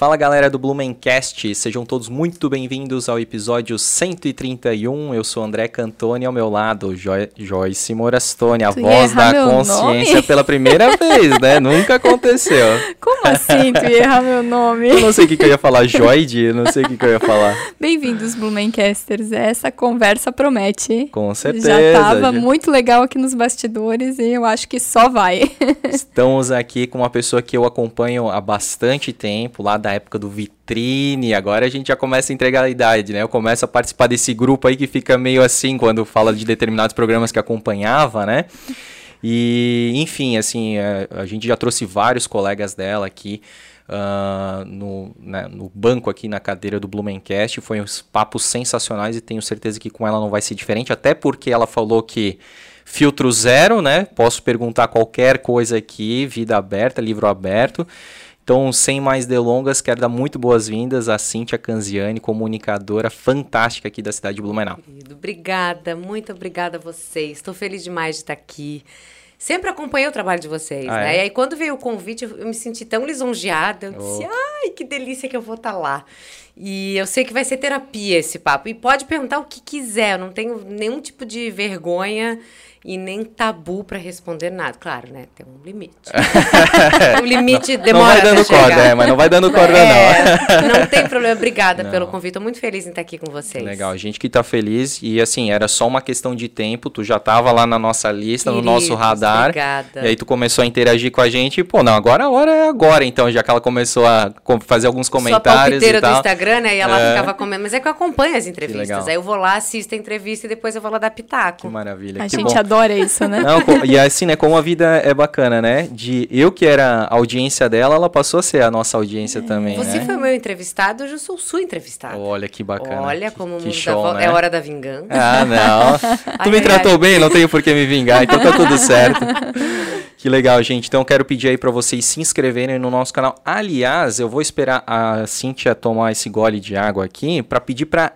Fala galera do Blumencast, sejam todos muito bem-vindos ao episódio 131. Eu sou André Cantoni, ao meu lado, jo Joyce Morastone, a tu voz da consciência nome? pela primeira vez, né? Nunca aconteceu. Como assim tu ia errar meu nome? Eu não sei o que, que eu ia falar, Joide, não sei o que, que eu ia falar. Bem-vindos, Blumencasters, essa conversa promete. Com certeza. Já tava já... muito legal aqui nos bastidores e eu acho que só vai. Estamos aqui com uma pessoa que eu acompanho há bastante tempo, lá da da época do Vitrine, agora a gente já começa a entregar a idade, né? Eu começo a participar desse grupo aí que fica meio assim quando fala de determinados programas que acompanhava, né? E, enfim, assim, a, é, a gente já trouxe vários colegas dela aqui uh, no, né, no banco aqui na cadeira do Blumencast. Foi uns papos sensacionais e tenho certeza que com ela não vai ser diferente, até porque ela falou que filtro zero, né? Posso perguntar qualquer coisa aqui, vida aberta, livro aberto. Então, sem mais delongas, quero dar muito boas-vindas a Cíntia Canziani, comunicadora fantástica aqui da cidade de Blumenau. Querido, obrigada, muito obrigada a vocês. Estou feliz demais de estar aqui. Sempre acompanhei o trabalho de vocês, ah, né? É? E aí, quando veio o convite, eu me senti tão lisonjeada. Eu disse, oh. ai, que delícia que eu vou estar lá. E eu sei que vai ser terapia esse papo. E pode perguntar o que quiser, eu não tenho nenhum tipo de vergonha e nem tabu para responder nada. Claro, né? Tem um limite. o limite demora Não vai dando corda, é, mas não vai dando corda, é, não. Não tem problema. Obrigada não. pelo convite. Tô muito feliz em estar aqui com vocês. Legal, a gente que tá feliz. E assim, era só uma questão de tempo. Tu já tava lá na nossa lista, Queridos, no nosso radar. Obrigada. E aí tu começou a interagir com a gente. E, pô, não, agora a hora é agora, então, já que ela começou a fazer alguns comentários. Sua e tal. do Instagram, né? E ela é. ficava comendo. Mas é que eu acompanho as entrevistas. Aí eu vou lá, assisto a entrevista e depois eu vou lá dar pitaco. Que maravilha. A que gente bom. Adora isso, né? Não, e assim, né, como a vida é bacana, né? De eu que era a audiência dela, ela passou a ser a nossa audiência é. também. Você né? foi meu entrevistado, hoje eu sou sua entrevistada. Olha que bacana. Olha como que, que show, né? é hora da vingança. Ah, não. tu ai, me ai, tratou ai. bem, não tenho por que me vingar, então tá tudo certo. Que legal, gente. Então, quero pedir aí para vocês se inscreverem no nosso canal. Aliás, eu vou esperar a Cíntia tomar esse gole de água aqui para pedir para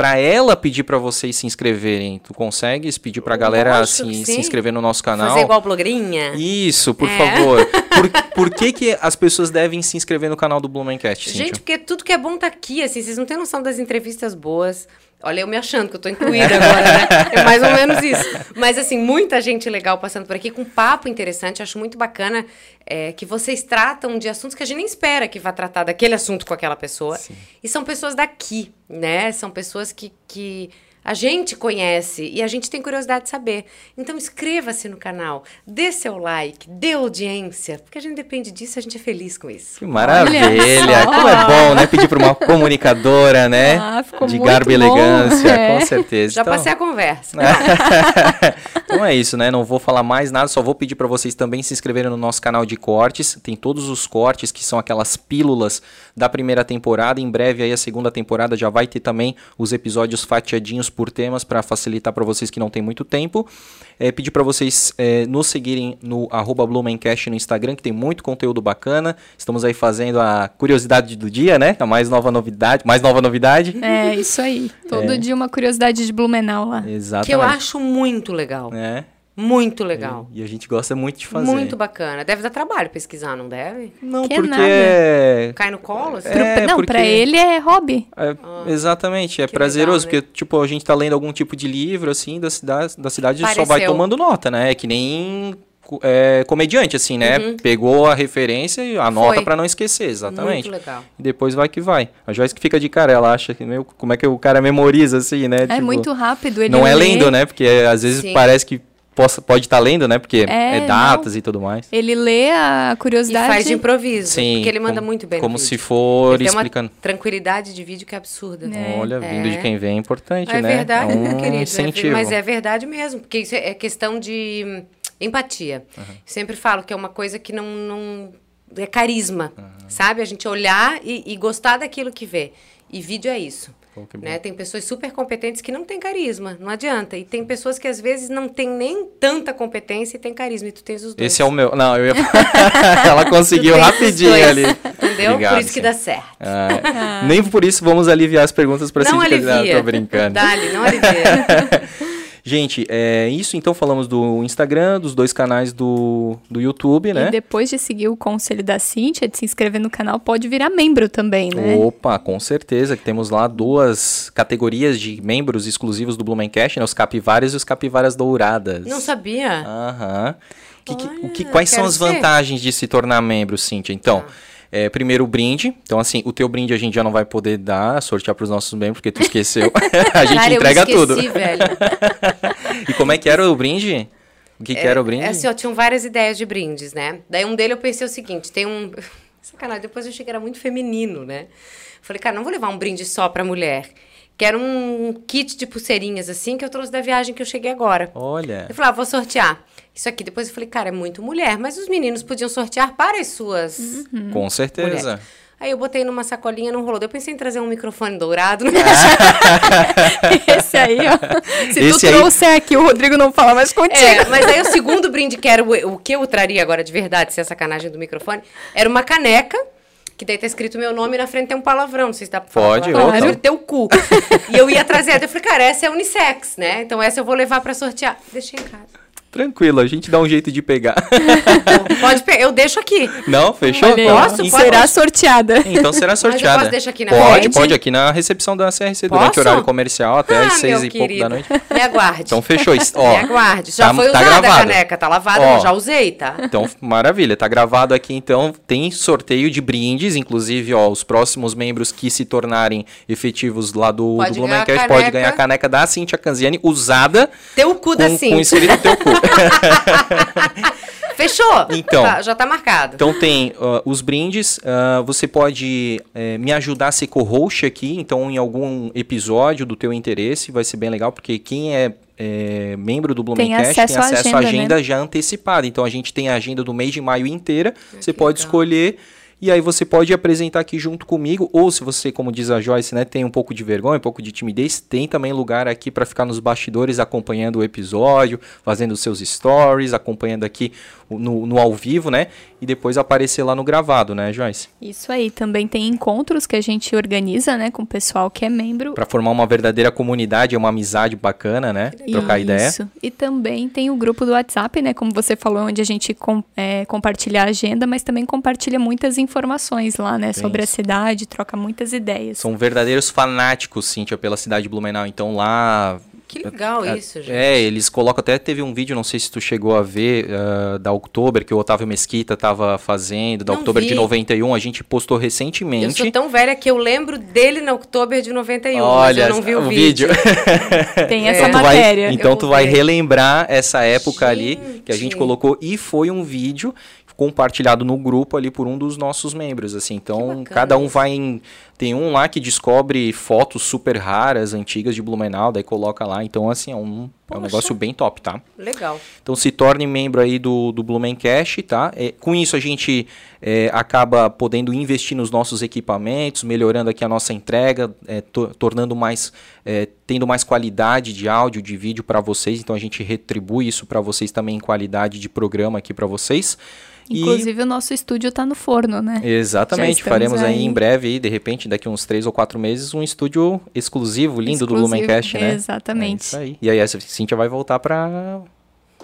para ela pedir para vocês se inscreverem. Tu consegues pedir para a galera se, se inscrever no nosso canal? Fazer igual blogueirinha? Isso, por é. favor. Por, por, que, que as pessoas devem se inscrever no canal do Blumencast, Gente, Cíntia? porque tudo que é bom tá aqui, assim, vocês não têm noção das entrevistas boas. Olha, eu me achando que eu tô incluída agora, né? É mais ou menos isso. Mas, assim, muita gente legal passando por aqui, com papo interessante. Acho muito bacana é, que vocês tratam de assuntos que a gente nem espera que vá tratar daquele assunto com aquela pessoa. Sim. E são pessoas daqui, né? São pessoas que, que a gente conhece e a gente tem curiosidade de saber. Então inscreva-se no canal, dê seu like, dê audiência, porque a gente depende disso, a gente é feliz com isso. Que maravilha! Como é bom, né? Pedir para uma comunicadora, né? Ah, ficou de garbo e elegância, é. com certeza. Já então... passei a conversa. então é isso, né? Não vou falar mais nada, só vou pedir para vocês também se inscreverem no nosso canal de cortes. Tem todos os cortes que são aquelas pílulas da primeira temporada. Em breve aí a segunda temporada já vai ter também os episódios fatiadinhos por temas para facilitar para vocês que não tem muito tempo. É, pedir para vocês é, nos seguirem no arroba Blumencast no Instagram, que tem muito conteúdo bacana. Estamos aí fazendo a curiosidade do dia, né? A mais nova novidade. Mais nova novidade. É, isso aí. Todo é. dia uma curiosidade de Blumenau lá. Exatamente. Que eu acho muito legal. É. Muito legal. E, e, a gente gosta muito de fazer. Muito bacana. Deve dar trabalho pesquisar, não deve? Não, que porque. Nada. Cai no colo? Assim? É, não, porque... pra ele é hobby. É, ah, exatamente, é prazeroso, legal, né? porque, tipo, a gente tá lendo algum tipo de livro, assim, da cidade, da cidade só vai tomando nota, né? É que nem é, comediante, assim, né? Uhum. Pegou a referência e anota para não esquecer, exatamente. Muito legal. E depois vai que vai. A Joyce que fica de cara, ela acha que, meu, como é que o cara memoriza, assim, né? É tipo, muito rápido. Ele não é lendo, né? Porque às vezes Sim. parece que possa, pode estar tá lendo, né? Porque é, é datas não. e tudo mais. Ele lê a curiosidade. E faz de improviso. Sim. Porque ele manda como, muito bem. Como se for ele explicando. Tem uma tranquilidade de vídeo que é absurda. É. Olha, vindo de é. quem vem é importante, é né? Verdade, é um querido, é incentivo. Mas é verdade mesmo. Porque isso é questão de empatia. Uhum. Sempre falo que é uma coisa que não. não é carisma, uhum. sabe? A gente olhar e, e gostar daquilo que vê. E vídeo é isso. Né? Tem pessoas super competentes que não têm carisma, não adianta. E tem pessoas que às vezes não têm nem tanta competência e têm carisma, e tu tens os dois. Esse é o meu. Não, eu ia. Ela conseguiu rapidinho ali. Entendeu? Obrigado, por isso que dá certo. Ah, nem por isso vamos aliviar as perguntas para Não alivia. Tô brincando. Dali, não alivia. Gente, é isso. Então falamos do Instagram, dos dois canais do, do YouTube, né? E depois de seguir o conselho da Cíntia, de se inscrever no canal, pode virar membro também, né? Opa, com certeza. Que temos lá duas categorias de membros exclusivos do Blumencast, né? Os capivaras e os capivaras douradas. Não sabia. Aham. Que- que- Olha, o que, quais são as ser. vantagens de se tornar membro, Cíntia? Então, é, primeiro o brinde. Então, assim, o teu brinde a gente já não vai poder dar, sortear para os nossos membros, porque tu esqueceu. a gente Cara, entrega eu esqueci, tudo. velho. E como é que era o brinde? O que, que era o brinde? É assim, ó, tinham várias ideias de brindes, né? Daí um dele eu pensei o seguinte, tem um... Sacanagem, depois eu achei que era muito feminino, né? Falei, cara, não vou levar um brinde só pra mulher. Quero um kit de pulseirinhas, assim, que eu trouxe da viagem que eu cheguei agora. Olha. Eu falei, ah, vou sortear. Isso aqui, depois eu falei, cara, é muito mulher, mas os meninos podiam sortear para as suas Uhum. Com certeza. mulheres. Aí eu botei numa sacolinha, não rolou. Eu pensei em trazer um microfone dourado. Não Esse aí, ó. Se Esse tu aí- trouxer aqui, o Rodrigo não fala mais contigo. É, mas aí o segundo brinde, que era o, o que eu traria agora de verdade, se é sacanagem do microfone, era uma caneca, que daí tá escrito meu nome e na frente tem um palavrão, não sei se dá pra falar. Pode, palavrão, claro. teu cu. e eu ia trazer, eu falei, cara, essa é unissex, né? Então essa eu vou levar pra sortear. Deixei em casa. Tranquilo, a gente dá um jeito de pegar. Pode pegar, eu deixo aqui. Não, fechou? Então- ó. Posso? então- Será sorteada. Então será sorteada. posso deixar aqui na Pode, frente? pode, aqui na recepção da CRC durante Posso? o horário comercial até ah, às seis e pouco da noite. Me aguarde. Então fechou. Isso- Ó, Me aguarde. Já tá- foi tá usada a gravado. caneca, tá lavada, Ó. eu já usei, tá? Então, maravilha, tá gravado aqui então. Tem sorteio de brindes, inclusive, ó, os próximos membros que se tornarem efetivos lá do, Pode do a Blumencast pode ganhar a caneca da Cintia Canziani usada Teu cu da com, Cintia. com escrito teu cu. Fechou? Então. Tá, já tá marcado. Então tem ah, os brindes, ah, você pode eh, me ajudar a ser co-host aqui, então em algum episódio do teu interesse, vai ser bem legal, porque quem é eh, membro do Tem Blumencast tem acesso à acesso à agenda, agenda né? já antecipada. Então a gente tem a agenda do mês de maio inteira, você que pode legal. escolher e aí você pode apresentar aqui junto comigo, ou se você, como diz a Joyce, né, tem um pouco de vergonha, um pouco de timidez, tem também lugar aqui para ficar nos bastidores acompanhando o episódio, fazendo seus stories, acompanhando aqui no, no ao vivo, né? E depois aparecer lá no gravado, né, Joyce? Isso aí. Também tem encontros que a gente organiza, né, com o pessoal que é membro. Para formar uma verdadeira comunidade, é uma amizade bacana, né? Trocar ideia. Isso. E também tem o grupo do WhatsApp, né? Como você falou, onde a gente com- é, compartilha a agenda, mas também compartilha muitas informações lá, né? Sobre a cidade, troca muitas ideias. São verdadeiros fanáticos, Cíntia, pela cidade de Blumenau. Então lá Que legal É, isso, gente. É, eles colocam até teve um vídeo, não sei se tu chegou a ver, ah, da Oktober, que o Otávio Mesquita tava fazendo, da Não Oktober de vi. 91, a gente postou Eu recentemente. sou tão velha que eu lembro dele na outubro de 91, Olha, mas eu não vi o, vídeo. Tem É. essa Então tu vai, matéria. então Eu tu vai ver. relembrar essa época ali que a gente Gente. colocou e foi um vídeo compartilhado no grupo ali por um dos nossos membros, assim. Então, cada um vai em tem um lá que descobre fotos super raras, antigas de Blumenau, daí coloca lá. Então, assim, é um, é um negócio bem top, tá? Legal. Então se torne membro aí do, do Blumencast, tá? É, com isso a gente é, acaba podendo investir nos nossos equipamentos, melhorando aqui a nossa entrega, é, to- tornando mais, é, tendo mais qualidade de áudio, de vídeo para vocês. Então a gente retribui isso para vocês também em qualidade de programa aqui para vocês. E- Inclusive, o nosso estúdio tá no forno, né? Exatamente, faremos aí aí. em breve, de repente, daqui uns três ou quatro meses, um estúdio exclusivo, lindo do Exclusivo, Blumencast, né? exatamente. É isso aí. E aí a Cintia vai voltar pra.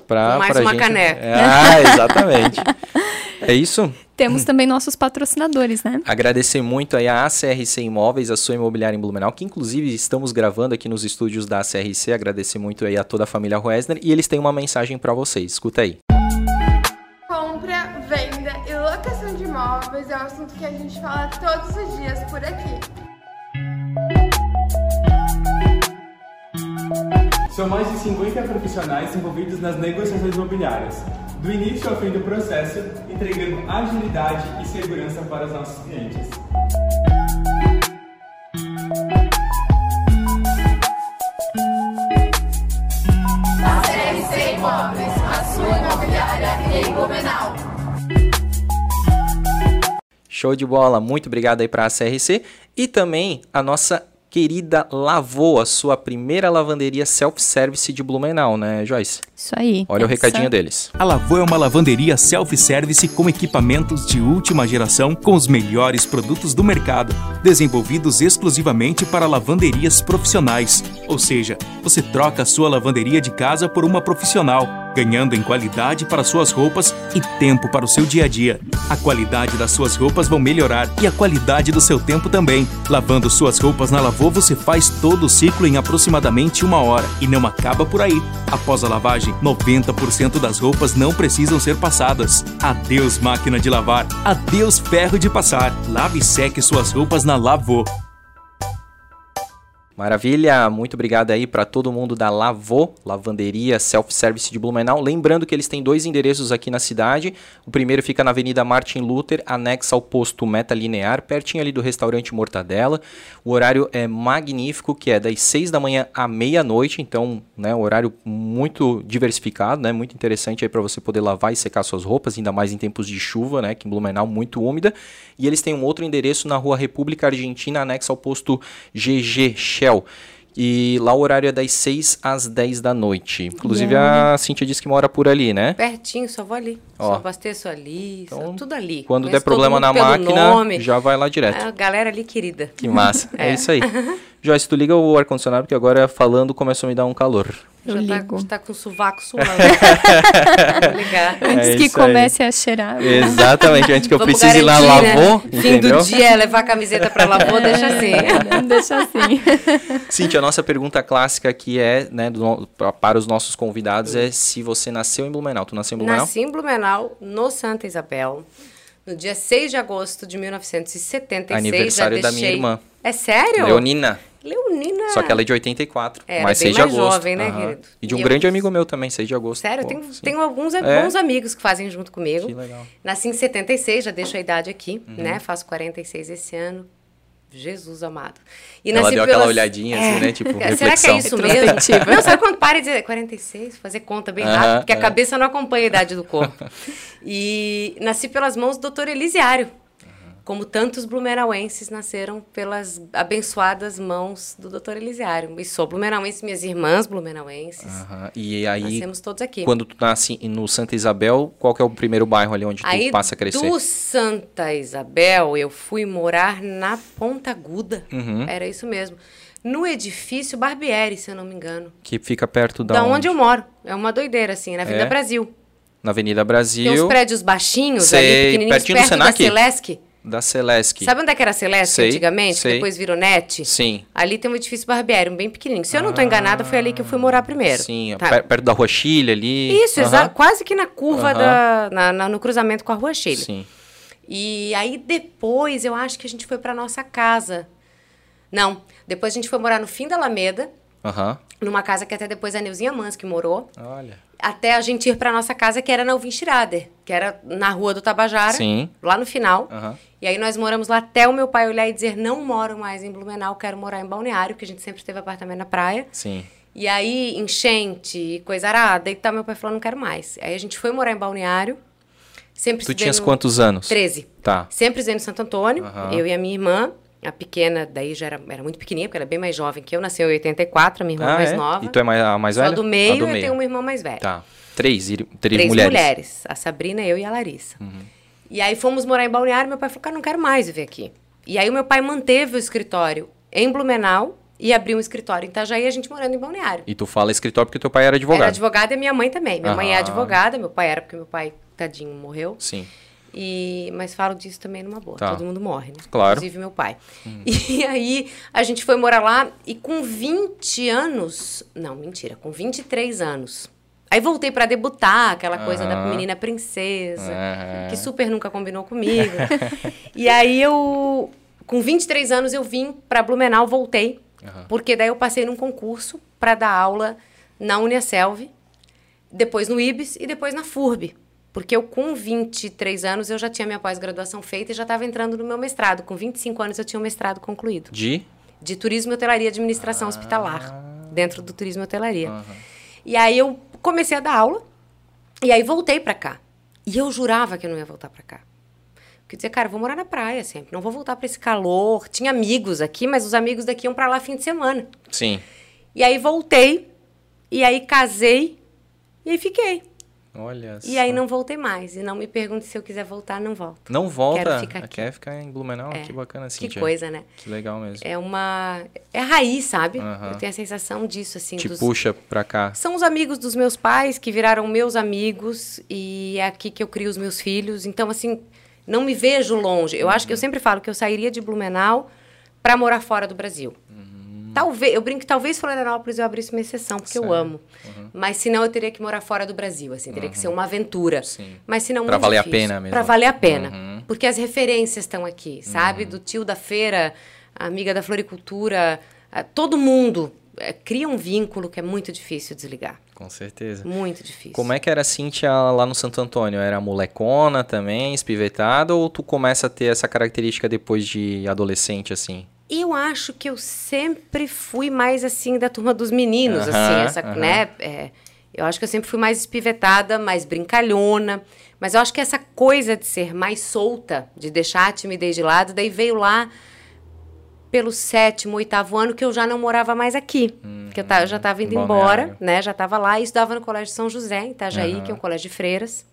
pra mais pra uma gente- caneca. Ah, exatamente. é isso. Temos também nossos patrocinadores, né? Agradecer muito aí a ACRC Imóveis, a sua imobiliária em Blumenau, que inclusive estamos gravando aqui nos estúdios da ACRC. Agradecer muito aí a toda a família Roesner e eles têm uma mensagem pra vocês. Escuta aí. Compra, de imóveis é um assunto que a gente fala todos os dias por aqui. São mais de 50 profissionais envolvidos nas negociações imobiliárias, do início ao fim do processo, entregando agilidade e segurança para os nossos clientes. Show de bola, muito obrigado aí para a CRC e também a nossa querida Lavô, a sua primeira lavanderia self-service de Blumenau, né, Joyce? Isso aí. Olha o recadinho deles. A Lavô é uma lavanderia self-service com equipamentos de última geração com os melhores produtos do mercado, desenvolvidos exclusivamente para lavanderias profissionais. Ou seja, você troca a sua lavanderia de casa por uma profissional, ganhando em qualidade para suas roupas e tempo para o seu dia a dia. A qualidade das suas roupas vão melhorar e a qualidade do seu tempo também. Lavando suas roupas na Lavô, você faz todo o ciclo em aproximadamente uma hora e não acaba por aí. Após a lavagem, 90% das roupas não precisam ser passadas. Adeus máquina de lavar, adeus ferro de passar. Lave e seque suas roupas na Lavô. Maravilha, muito obrigado aí para todo mundo da Lavô, Lavanderia Self-Service de Blumenau. Lembrando que eles têm dois endereços aqui na cidade. O primeiro fica na Avenida Martin Luther, anexa ao posto Meta Linear, pertinho ali do restaurante Mortadela. O horário é magnífico, que é das 6 da manhã à meia-noite, então, né, um horário muito diversificado, né, muito interessante aí para você poder lavar e secar suas roupas, ainda mais em tempos de chuva, né, que em Blumenau muito úmida. E eles têm um outro endereço na Rua República Argentina, anexo ao posto GG Shell. E lá o horário é das 6 às 10 da noite. Inclusive a Cintia disse que mora por ali, né? Pertinho, só vou ali. Ó. Só abasteço ali, Então, tudo ali. Quando Conheço der problema na máquina, nome. já vai lá direto. A galera ali querida. Que massa. É. É. isso aí. Joyce, tu liga o ar-condicionado, porque agora falando começou a me dar um calor. Eu já ligo. Tá, tá com o sovaco suando. Ligar. Antes É que isso aí. comece a cheirar. Exatamente, antes que eu Vamos precise ir lá né? lavou, Fim do dia, é levar a camiseta pra lavou, deixa assim. Deixa assim. Cintia, a nossa pergunta clássica aqui é, né, do para os nossos convidados, é se você nasceu em Blumenau. Tu nasceu em Blumenau? Nasci em Blumenau, no Santa Isabel, no dia 6 de agosto de 1976. Aniversário já da minha deixei- irmã. É sério? Leonina. Leonina. Só que ela é de 84, É, mas bem 6 de mais agosto. jovem, né, Aham. querido? E de um E eu- grande amigo meu também, 6 de agosto. Sério, Pô, tenho, tenho alguns É? bons amigos que fazem junto comigo. Que legal. Uhum. Nasci em 76, já deixo a idade aqui, né? Faço 46 esse ano. Jesus amado. E Ela nasci deu aquela pelas- olhadinha assim, né? Tipo, Será que reflexão. é isso mesmo? Não, sabe quando para e dizer 46? Fazer conta bem rápido, porque a é. cabeça não acompanha a idade do corpo. E nasci pelas mãos do doutor Elisiário. Como tantos blumenauenses nasceram pelas abençoadas mãos do doutor Elisiário. E sou blumenauense, minhas irmãs blumenauenses. Aham. E aí, Nascemos todos aqui. quando tu nasce no Santa Isabel, qual que é o primeiro bairro ali onde Aí, tu passa a crescer? do Santa Isabel, eu fui morar na Ponta Aguda. Uhum. Era isso mesmo. No edifício Barbieri, se eu não me engano. Que fica perto da, Da, onde? eu moro. É uma doideira, assim, na Vida É? Brasil. Na Avenida Brasil, Tem uns prédios baixinhos Sei, ali, pequenininhos, pertinho do perto da Senac? Celesc. Da Celesc. Sabe onde é que era a Celesc Sei, antigamente? sei. Depois virou NET? Sim. Ali tem um edifício Barbieri, um bem pequenininho. Se eu não tô enganada, foi ali que eu fui morar primeiro. Sim, Tá. per- perto da Rua Chile ali. Isso, Aham. exa- quase que na curva da. na- na- no cruzamento com a Rua Chile. Sim. E aí depois eu acho que a gente foi pra nossa casa. Não, depois a gente foi morar no fim da Alameda, Aham. numa casa que até depois a Neuzinha Mans que morou, Olha. até a gente ir pra nossa casa que era na Alvin Schrader, que era na Rua do Tabajara, Sim. lá no final. Aham. E aí nós moramos lá até o meu pai olhar e dizer: "Não moro mais em Blumenau, quero morar em Balneário", porque a gente sempre teve apartamento na praia. Sim. E aí, enchente, coisa arada, e tá, meu pai falou, não quero mais. Aí a gente foi morar em Balneário. Sempre Tu tinhas no- quantos anos? 13. Tá. Sempre estudei no Santo Antônio, Aham. eu e a minha irmã. A pequena, daí já era, era muito pequenininha, porque ela é bem mais jovem que eu. Nasceu em 84, a minha irmã Ah, mais é? nova. E tu é mais, a mais Só velha? do A meio, do eu tenho uma irmã mais velha. Tá. Três, três, Três mulheres. mulheres. A Sabrina, eu e a Larissa. E aí fomos morar em Balneário, meu pai falou, cara, não quero mais viver aqui. E aí o meu pai manteve o escritório em Blumenau e abriu um escritório em Itajaí, a gente morando em Balneário. E tu fala escritório porque teu pai era advogado. Era advogada e minha mãe também. Minha mãe é Aham. advogada, meu pai era porque meu pai, tadinho, morreu. Sim. E, mas falo disso também numa boa. Tá. Todo mundo morre, né? Claro. Inclusive meu pai. E aí a gente foi morar lá e com 20 anos. Não, mentira, com 23 anos. Aí voltei pra debutar, aquela coisa da Aham. menina princesa, Aham. que super nunca combinou comigo. e aí eu, com 23 anos, eu vim pra Blumenau, voltei. Porque daí eu passei num concurso pra dar aula na Uniaselv, depois no IBS e depois na FURB. Porque eu, com 23 anos, eu já tinha minha pós-graduação feita e já estava entrando no meu mestrado. Com 25 anos, eu tinha o mestrado concluído. De? De Turismo, Hotelaria e Administração Hospitalar. Dentro do Turismo e Hotelaria. E aí, eu comecei a dar aula. E aí, voltei para cá. E eu jurava que eu não ia voltar para cá. Porque eu dizia, cara, eu vou morar na praia sempre, não vou voltar para esse calor. Tinha amigos aqui, mas os amigos daqui iam para lá fim de semana. Sim. E aí voltei, e aí casei, e aí fiquei. Olha E aí não voltei mais. E não me pergunte se eu quiser voltar, não volto. Não volta? Quero ficar aqui. Quer ficar em Blumenau? É. Que bacana, assim. Que coisa, né? Que legal mesmo. É uma. É raiz, sabe? Eu tenho a sensação disso, assim. Te dos- puxa pra cá. São os amigos dos meus pais que viraram meus amigos e é aqui que eu crio os meus filhos. Então, assim, não me vejo longe. Eu acho que eu sempre falo que eu sairia de Blumenau para morar fora do Brasil. Talvez, eu brinco que talvez Florianópolis eu abrisse uma exceção, porque eu Certo. amo. Mas senão eu teria que morar fora do Brasil, assim, teria que ser uma aventura. Sim. Mas senão Pra muito valer a difícil. pena mesmo. Pra valer a pena. Uhum. Porque as referências estão aqui, sabe? Do tio da feira, a amiga da floricultura, a- todo mundo eh, cria um vínculo que é muito difícil desligar. Com certeza. Muito difícil. Como é que era a Cíntia lá no Santo Antônio? Era molecona também, espivetada, ou tu começa a ter essa característica depois de adolescente, assim? Eu acho que eu sempre fui mais assim da turma dos meninos, Aham, assim, essa, aham. né? é, eu acho que eu sempre fui mais espivetada, mais brincalhona. Mas eu acho que essa coisa de ser mais solta, de deixar a timidez de lado, daí veio lá pelo sétimo, oitavo ano que eu já não morava mais aqui. que eu, eu já estava indo Balneário. embora, né? Já estava lá e estudava no Colégio São José, em Itajaí, que é um colégio de freiras.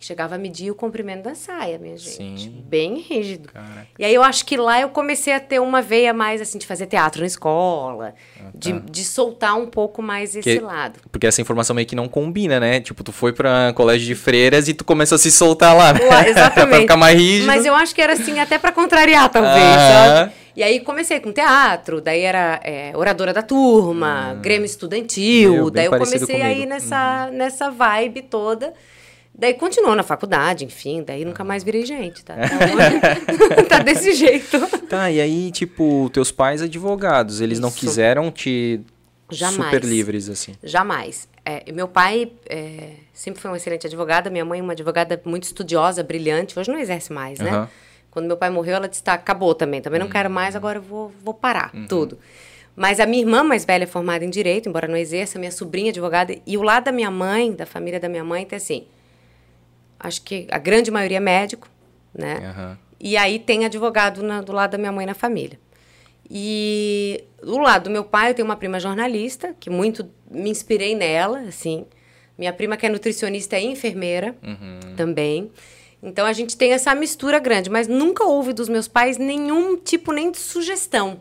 Chegava a medir o comprimento da saia, minha gente. Sim. Bem rígido. Caraca. E aí eu acho que lá eu comecei a ter uma veia mais assim de fazer teatro na escola, de, tá. de soltar um pouco mais esse Que- lado. Porque essa informação meio que não combina, né? Tipo, tu foi pra colégio de freiras e tu começou a se soltar lá, né? Lá, exatamente. pra ficar mais rígido. Mas eu acho que era assim, até pra contrariar, talvez, Aham. sabe? E aí comecei com teatro, daí era é, oradora da turma, Grêmio Estudantil, Hum. Meu, daí eu comecei aí comigo. nessa, nessa vibe toda. Daí continuou na faculdade, enfim, daí nunca mais virei gente, tá? Então, tá desse jeito. Tá, e aí, tipo, teus pais advogados, eles não Isso. quiseram te Jamais. super livres, assim. Jamais. É, meu pai é, sempre foi um excelente advogado, minha mãe uma advogada muito estudiosa, brilhante, hoje não exerce mais, né? Aham. Quando meu pai morreu, ela disse, tá, acabou também, também não quero mais, agora eu vou, vou parar tudo. Mas a minha irmã mais velha é formada em Direito, embora não exerça, minha sobrinha é advogada, e o lado da minha mãe, da família da minha mãe, tem assim, acho que a grande maioria é médico, né? Aham. E aí tem advogado na- do lado da minha mãe na família. E do lado do meu pai, eu tenho uma prima jornalista, que muito me inspirei nela, assim. Minha prima que é nutricionista e enfermeira também. Então a gente tem essa mistura grande, mas nunca houve dos meus pais nenhum tipo nem de sugestão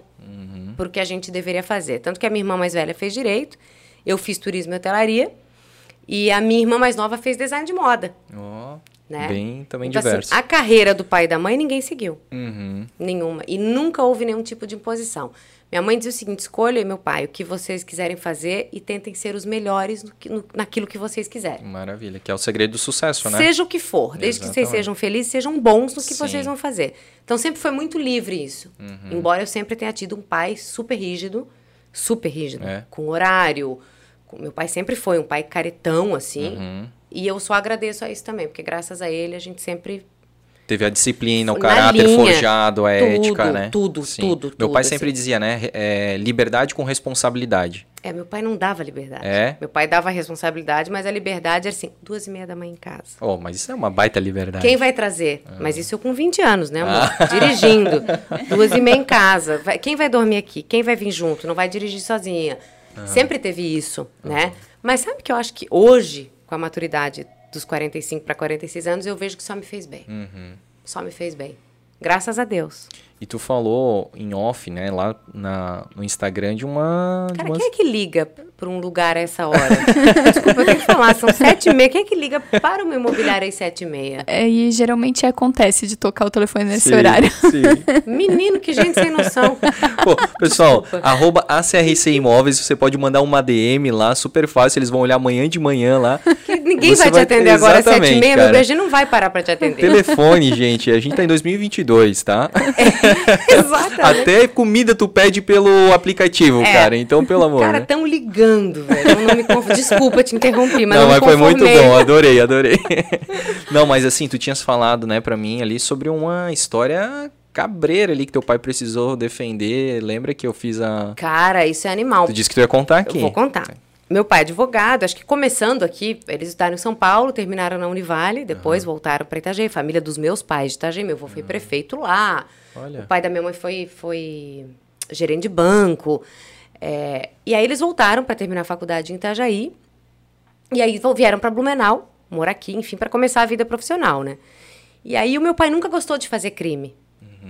por que a gente deveria fazer. Tanto que a minha irmã mais velha fez direito, eu fiz turismo e hotelaria, e a minha irmã mais nova fez design de moda. Ó, Né? bem também Então, assim, diverso. a carreira do pai e da mãe ninguém seguiu. Uhum. Nenhuma. E nunca houve nenhum tipo de imposição. Minha mãe dizia o seguinte: escolha, meu pai, o que vocês quiserem fazer e tentem ser os melhores no no- naquilo que vocês quiserem. Maravilha, que é o segredo do sucesso, né? Seja o que for, desde que vocês Exatamente. sejam felizes, sejam bons no que Sim. vocês vão fazer. Então sempre foi muito livre isso. Uhum. Embora eu sempre tenha tido um pai super rígido, super rígido, É. com horário. Meu pai sempre foi um pai caretão, assim. Uhum. E eu só agradeço a isso também, porque graças a ele a gente sempre Teve a disciplina, o Na caráter linha, forjado, a tudo, ética, né? tudo, tudo, Meu tudo, pai sempre assim. dizia, né? é, liberdade com responsabilidade. É, meu pai não dava liberdade. É? Meu pai dava responsabilidade, mas a liberdade era assim, duas e meia da manhã em casa. Oh, mas isso é uma baita liberdade. Quem vai trazer? Ah. Mas isso eu com 20 anos, né, amor? Dirigindo. Duas e meia em casa. Vai- quem vai dormir aqui? Quem vai vir junto? Não vai dirigir sozinha. Sempre teve isso, né? Mas sabe que eu acho que hoje, com a maturidade dos 45 para 46 anos, eu vejo que só me fez bem. Uhum. Só me fez bem. Graças a Deus. E tu falou em off, né, lá na, no Instagram de uma... de Cara, umas- quem é que liga para um lugar a essa hora? Desculpa, eu tenho que falar, são sete e meia. Quem é que liga para uma imobiliária às sete e meia? É, e geralmente acontece de tocar o telefone nesse Sim, horário. Sim. Menino, que gente sem noção. Pô, pessoal, arroba ACRC Imóveis, você pode mandar uma DM lá, super fácil, eles vão olhar amanhã de manhã lá. Que ninguém vai te vai- atender agora às sete e meia. Meu. BG não vai parar para te atender. Telefone, gente, a gente tá em 2022, tá? Exatamente. Até comida tu pede pelo aplicativo, É. cara, então pelo amor, Cara, né? tão ligando, velho. Eu não me conf... Desculpa te interrompi, mas não, não, mas foi muito bom, adorei, adorei. não, mas assim, tu tinhas falado, né, pra mim ali sobre uma história cabreira ali que teu pai precisou defender. Lembra que eu fiz a. Cara, isso é animal. Tu disse que tu ia contar aqui. Eu vou contar. meu pai é advogado, acho que começando aqui, eles estudaram em São Paulo, terminaram na Univale, depois Uhum. voltaram para Itajaí, família dos meus pais de Itajaí, meu avô foi prefeito lá, Olha. o pai da minha mãe foi, foi gerente de banco, é, e aí eles voltaram para terminar a faculdade em Itajaí, e aí vieram para Blumenau, morar aqui, enfim, para começar a vida profissional, né? E aí o meu pai nunca gostou de fazer crime.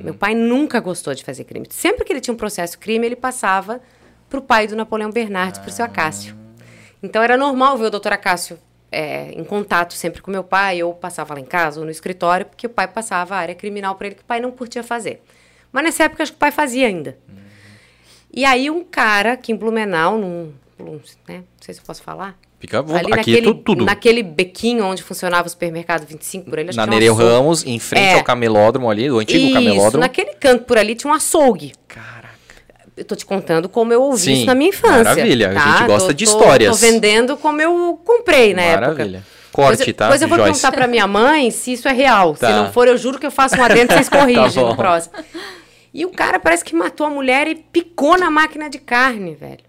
Meu pai nunca gostou de fazer crime. Sempre que ele tinha um processo crime, ele passava pro pai do Napoleão Bernardes, pro seu Acácio. Então era normal ver o doutor Acácio é, em contato sempre com meu pai, ou passava lá em casa ou no escritório, porque o pai passava a área criminal para ele que o pai não curtia fazer. Mas nessa época acho que o pai fazia ainda. E aí um cara aqui em Blumenau, num, num, né, não sei se eu posso falar, Fica, ali aqui naquele, é tudo. tudo. naquele bequinho onde funcionava o supermercado 25 por ali, acho Na que Nereu. Ramos, em frente É. ao camelódromo ali, do antigo Isso, camelódromo. naquele canto por ali tinha um açougue. Caraca. Eu tô te contando como eu ouvi Sim, isso na minha infância. maravilha, a tá? gente gosta Tô- de tô- histórias. Tô vendendo como eu comprei na época. Maravilha. Corte, Depois tá? Depois eu vou Joyce? perguntar pra minha mãe se isso é real. Tá. Se não for, eu juro que eu faço um adendo e vocês corrigem Tá no próximo. E o cara parece que matou a mulher e picou na máquina de carne, velho.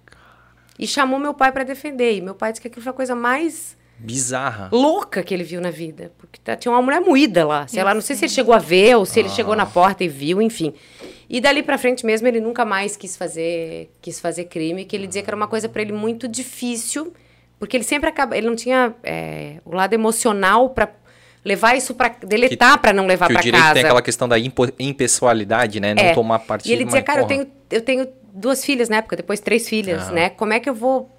E chamou meu pai pra defender. E meu pai disse que aquilo foi a coisa mais Bizarra. louca que ele viu na vida. Porque tá- tinha uma mulher moída lá. Sei lá, não sei se ele chegou a ver ou se ele chegou na porta e viu, enfim. E dali pra frente mesmo ele nunca mais quis fazer, quis fazer crime, que ele dizia que era uma coisa pra ele muito difícil, porque ele sempre acaba, ele não tinha é, o lado emocional pra levar isso pra deletar pra não levar que o pra direito casa. tem aquela questão da impo- impessoalidade, né? Não É. tomar partido. E ele dizia, cara, eu tenho, eu tenho duas filhas na época, depois três filhas, Ah. né? Como é que eu vou,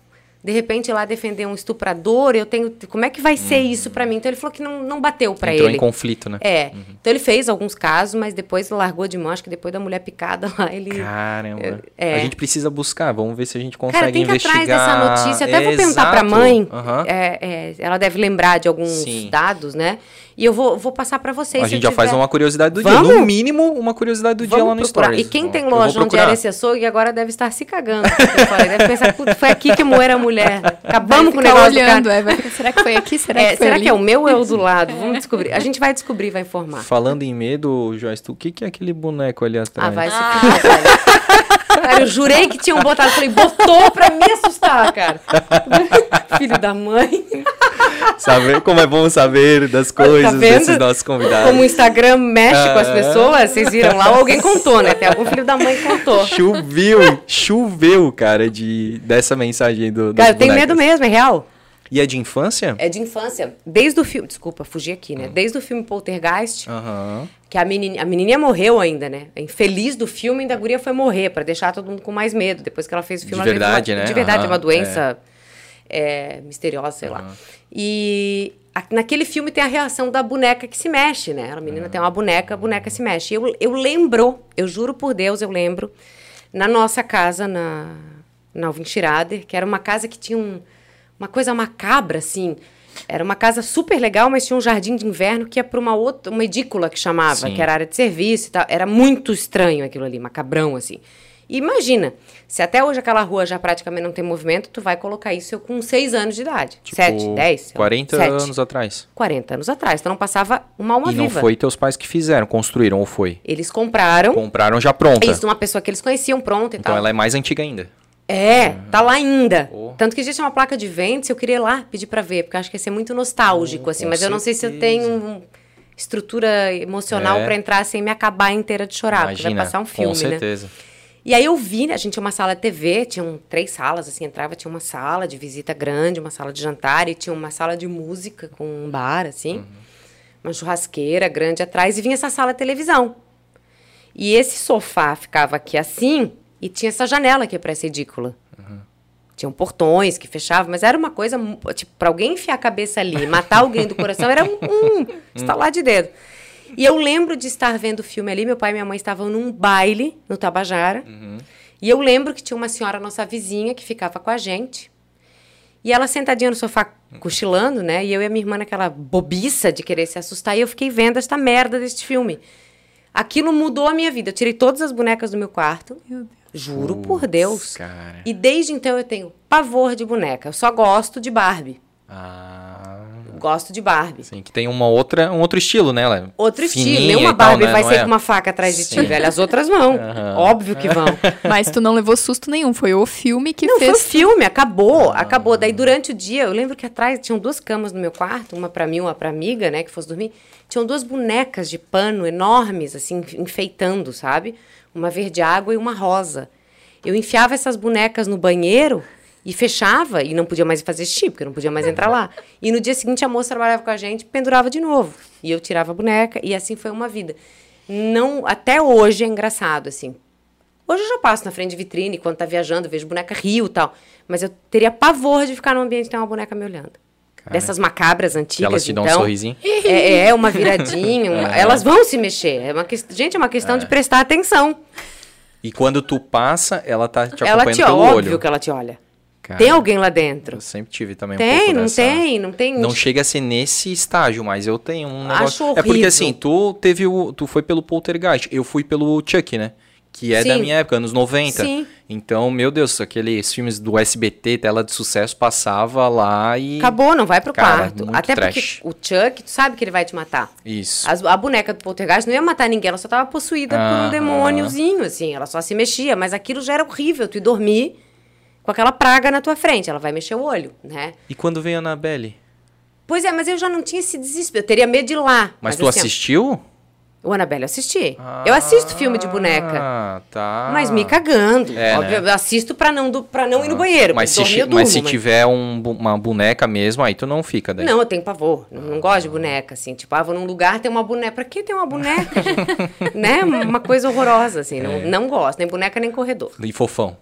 de repente, lá defender um estuprador? Eu tenho. Como é que vai ser isso pra mim? Então ele falou que não, não bateu pra Uhum. Entrou ele. em conflito, né? É. Então ele fez alguns casos, mas depois largou de mão. Acho que depois da mulher picada lá, ele. Caramba. É. A gente precisa buscar, vamos ver se a gente consegue Cara, tem que investigar. atrás dessa notícia. Até vou perguntar pra Exato. mãe. É, é, ela deve lembrar de alguns Sim. dados, né? E eu vou, vou passar pra vocês. A gente já faz tiver. uma curiosidade do Vamos? dia. No mínimo, uma curiosidade do dia lá no Vamos procurar. Stories. E quem Ó, tem loja onde era esse açougue agora deve estar se cagando. Eu falei, deve pensar, "Putz, foi aqui que moeram a mulher. Acabamos com o negócio do olhando, cara. é, será que foi aqui? Será É, que foi será ali? que é o meu ou é o do lado? Vamos descobrir. A gente vai descobrir vai informar. Falando em medo, Joyce, tu- o que, que é aquele boneco ali atrás? Ah, vai se fuder, cara. Cara, eu jurei que tinham botado. Falei, botou pra me assustar, cara. Filho da mãe. Saber como é bom saber das coisas Tá desses nossos convidados. Como o Instagram mexe com as Ah. pessoas, vocês viram lá, ou alguém contou, né? Até algum filho da mãe contou. Choveu, choveu, cara, de, dessa mensagem aí do. Cara, eu tenho medo bonecas. mesmo, é real. E é de infância? É de infância. Desde o filme. Desculpa, fugi aqui, Hum. né? Desde o filme Poltergeist, Aham. que a menininha, a menininha morreu ainda, né? A infeliz do filme, ainda a guria foi morrer, pra deixar todo mundo com mais medo. Depois que ela fez o filme, De verdade, uma, né? De verdade, Aham, é uma doença é, misteriosa, sei lá. E a- naquele filme tem a reação da boneca que se mexe, né? A menina tem uma boneca, a boneca se mexe. Eu, eu lembro, eu juro por Deus, eu lembro, na nossa casa, na, na Alvin Schirader, que era uma casa que tinha um- uma coisa macabra, assim. Era uma casa super legal, mas tinha um jardim de inverno que ia para uma outra, uma edícula que chamava, Sim. que era área de serviço e tal. Era muito estranho aquilo ali, macabrão, assim. E imagina, se até hoje aquela rua já praticamente não tem movimento, tu vai colocar isso eu com 6 anos de idade. Tipo, 7, 10, sei lá, 40 sete. anos atrás. 40 anos atrás. Então não passava uma alma e não viva. foi teus pais que fizeram, construíram, ou foi? Eles compraram Compraram já pronta. isso uma pessoa que eles conheciam pronta e Então tal. ela é mais antiga ainda. É, tá lá ainda. Oh. Tanto que existe uma placa de ventes, eu queria ir lá pedir pra ver, porque eu acho que ia ser muito nostálgico, assim, com mas eu não sei se eu certeza. tenho estrutura emocional É. pra entrar sem me acabar inteira de chorar, porque vai Imagina, passar um filme, com né? certeza. E aí eu vi, né, a gente tinha uma sala de TV, tinham três salas, assim, entrava, tinha uma sala de visita grande, uma sala de jantar, e tinha uma sala de música com um bar, assim, Uhum. uma churrasqueira grande atrás, e vinha essa sala de televisão. E esse sofá ficava aqui assim, e tinha essa janela aqui para essa edícula. Tinham portões que fechavam, mas era uma coisa, tipo, para alguém enfiar a cabeça ali, matar alguém do coração, era um, um estalar de dedo. E eu lembro de estar vendo o filme ali, meu pai e minha mãe estavam num baile no Tabajara. E eu lembro que tinha uma senhora, nossa vizinha, que ficava com a gente. E ela sentadinha no sofá, cochilando, né? E eu e a minha irmã naquela bobiça de querer se assustar. E eu fiquei vendo esta merda deste filme. Aquilo mudou a minha vida. Eu tirei todas as bonecas do meu quarto. Juro por Deus. cara. E desde então eu tenho pavor de boneca. Eu só gosto de Barbie. Ah, Gosto de Barbie. Sim, que tem uma outra, um outro estilo, né? Ela é Outro estilo. Nenhuma e tal, Barbie né? vai Não sair é- com uma faca atrás de ti, velho. As outras vão. Aham. Óbvio que vão. Mas tu não levou susto nenhum, foi o filme que Não, foi o fez. filme, acabou, acabou. Daí durante o dia, eu lembro que atrás tinham duas camas no meu quarto, uma pra mim, uma pra amiga, né, que fosse dormir. Tinham duas bonecas de pano enormes, assim, enfeitando, sabe? Uma verde água e uma rosa. Eu enfiava essas bonecas no banheiro e fechava, e não podia mais fazer xixi, porque não podia mais entrar lá. E no dia seguinte a moça trabalhava com a gente, pendurava de novo. E eu tirava a boneca, e assim foi uma vida. Não, até hoje é engraçado, assim. Hoje eu já passo na frente de vitrine, quando tá viajando, vejo boneca rio e tal. Mas eu teria pavor de ficar num ambiente que tem uma boneca me olhando. Dessas macabras antigas, elas te dão um então. sorrisinho. É, é uma viradinha, uma- elas vão se mexer. É uma que... Gente, é uma questão de prestar atenção. E quando tu passa, ela tá te ela acompanhando te pelo óbvio olho. que ela te olha. Cara, Tem alguém lá dentro? Eu sempre tive também um Tem, pouco não dessa... tem, não tem. Não chega a ser nesse estágio, mas eu tenho um negócio. Acho É porque assim, tu teve o. Tu foi pelo Poltergeist, eu fui pelo Chuck, né? Que é da Sim. minha época, anos 90. Sim. Então, meu Deus, aqueles filmes do SBT, tela de sucesso, passava lá e. Acabou, não vai pro Cara, quarto. muito Até trash. porque o Chuck, tu sabe que ele vai te matar. Isso. As- a boneca do poltergeist não ia matar ninguém, ela só tava possuída por um demôniozinho, assim. Ela só se mexia, mas aquilo já era horrível, tu ir dormir com aquela praga na tua frente. Ela vai mexer o olho, né? E quando veio a Annabelle? Pois é, mas eu já não tinha esse desespero. Eu teria medo de ir lá. Mas, tu assim, assistiu? O Annabelle eu assisti. eu assisto filme de boneca. Ah, tá. Mas me cagando. É, Óbvio, né? eu assisto pra não, do- pra não ir no banheiro. Mas se, eu mas se durmo, tiver um uma boneca mesmo, aí tu não fica daí. Não, eu tenho pavor. Não, não gosto de boneca, assim. Tipo, ah, vou num lugar, tem uma boneca. Pra que ter uma boneca, né? Uma coisa horrorosa, assim. É. Não, não gosto, nem boneca, nem corredor. E fofão.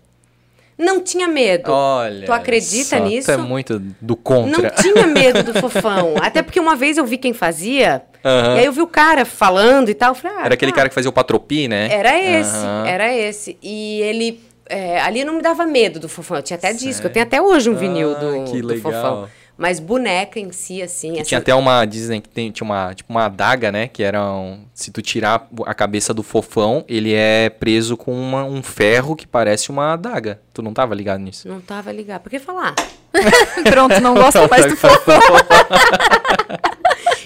Não tinha medo. Olha. Tu acredita só, nisso? Tu é muito do Não contra. tinha medo do fofão. Até porque uma vez eu vi quem fazia, Aham. e aí eu vi o cara falando e tal. Falei, ah, Era aquele tá. cara que fazia o patropi, né? Era esse, Aham. era esse. E ele. é, ali não me dava medo do fofão. Eu tinha até disco. Eu tenho até hoje um vinil Ah, do, que do legal. fofão. Mas boneca em si, assim. Essa- tinha até uma, dizem que tem, tinha uma, tipo uma adaga, né? Que era um, se tu tirar a cabeça do fofão, ele é preso com uma- um ferro que parece uma adaga. Tu não tava ligado nisso? Não tava ligado. Por que falar? Pronto, não gosta mais do fofão.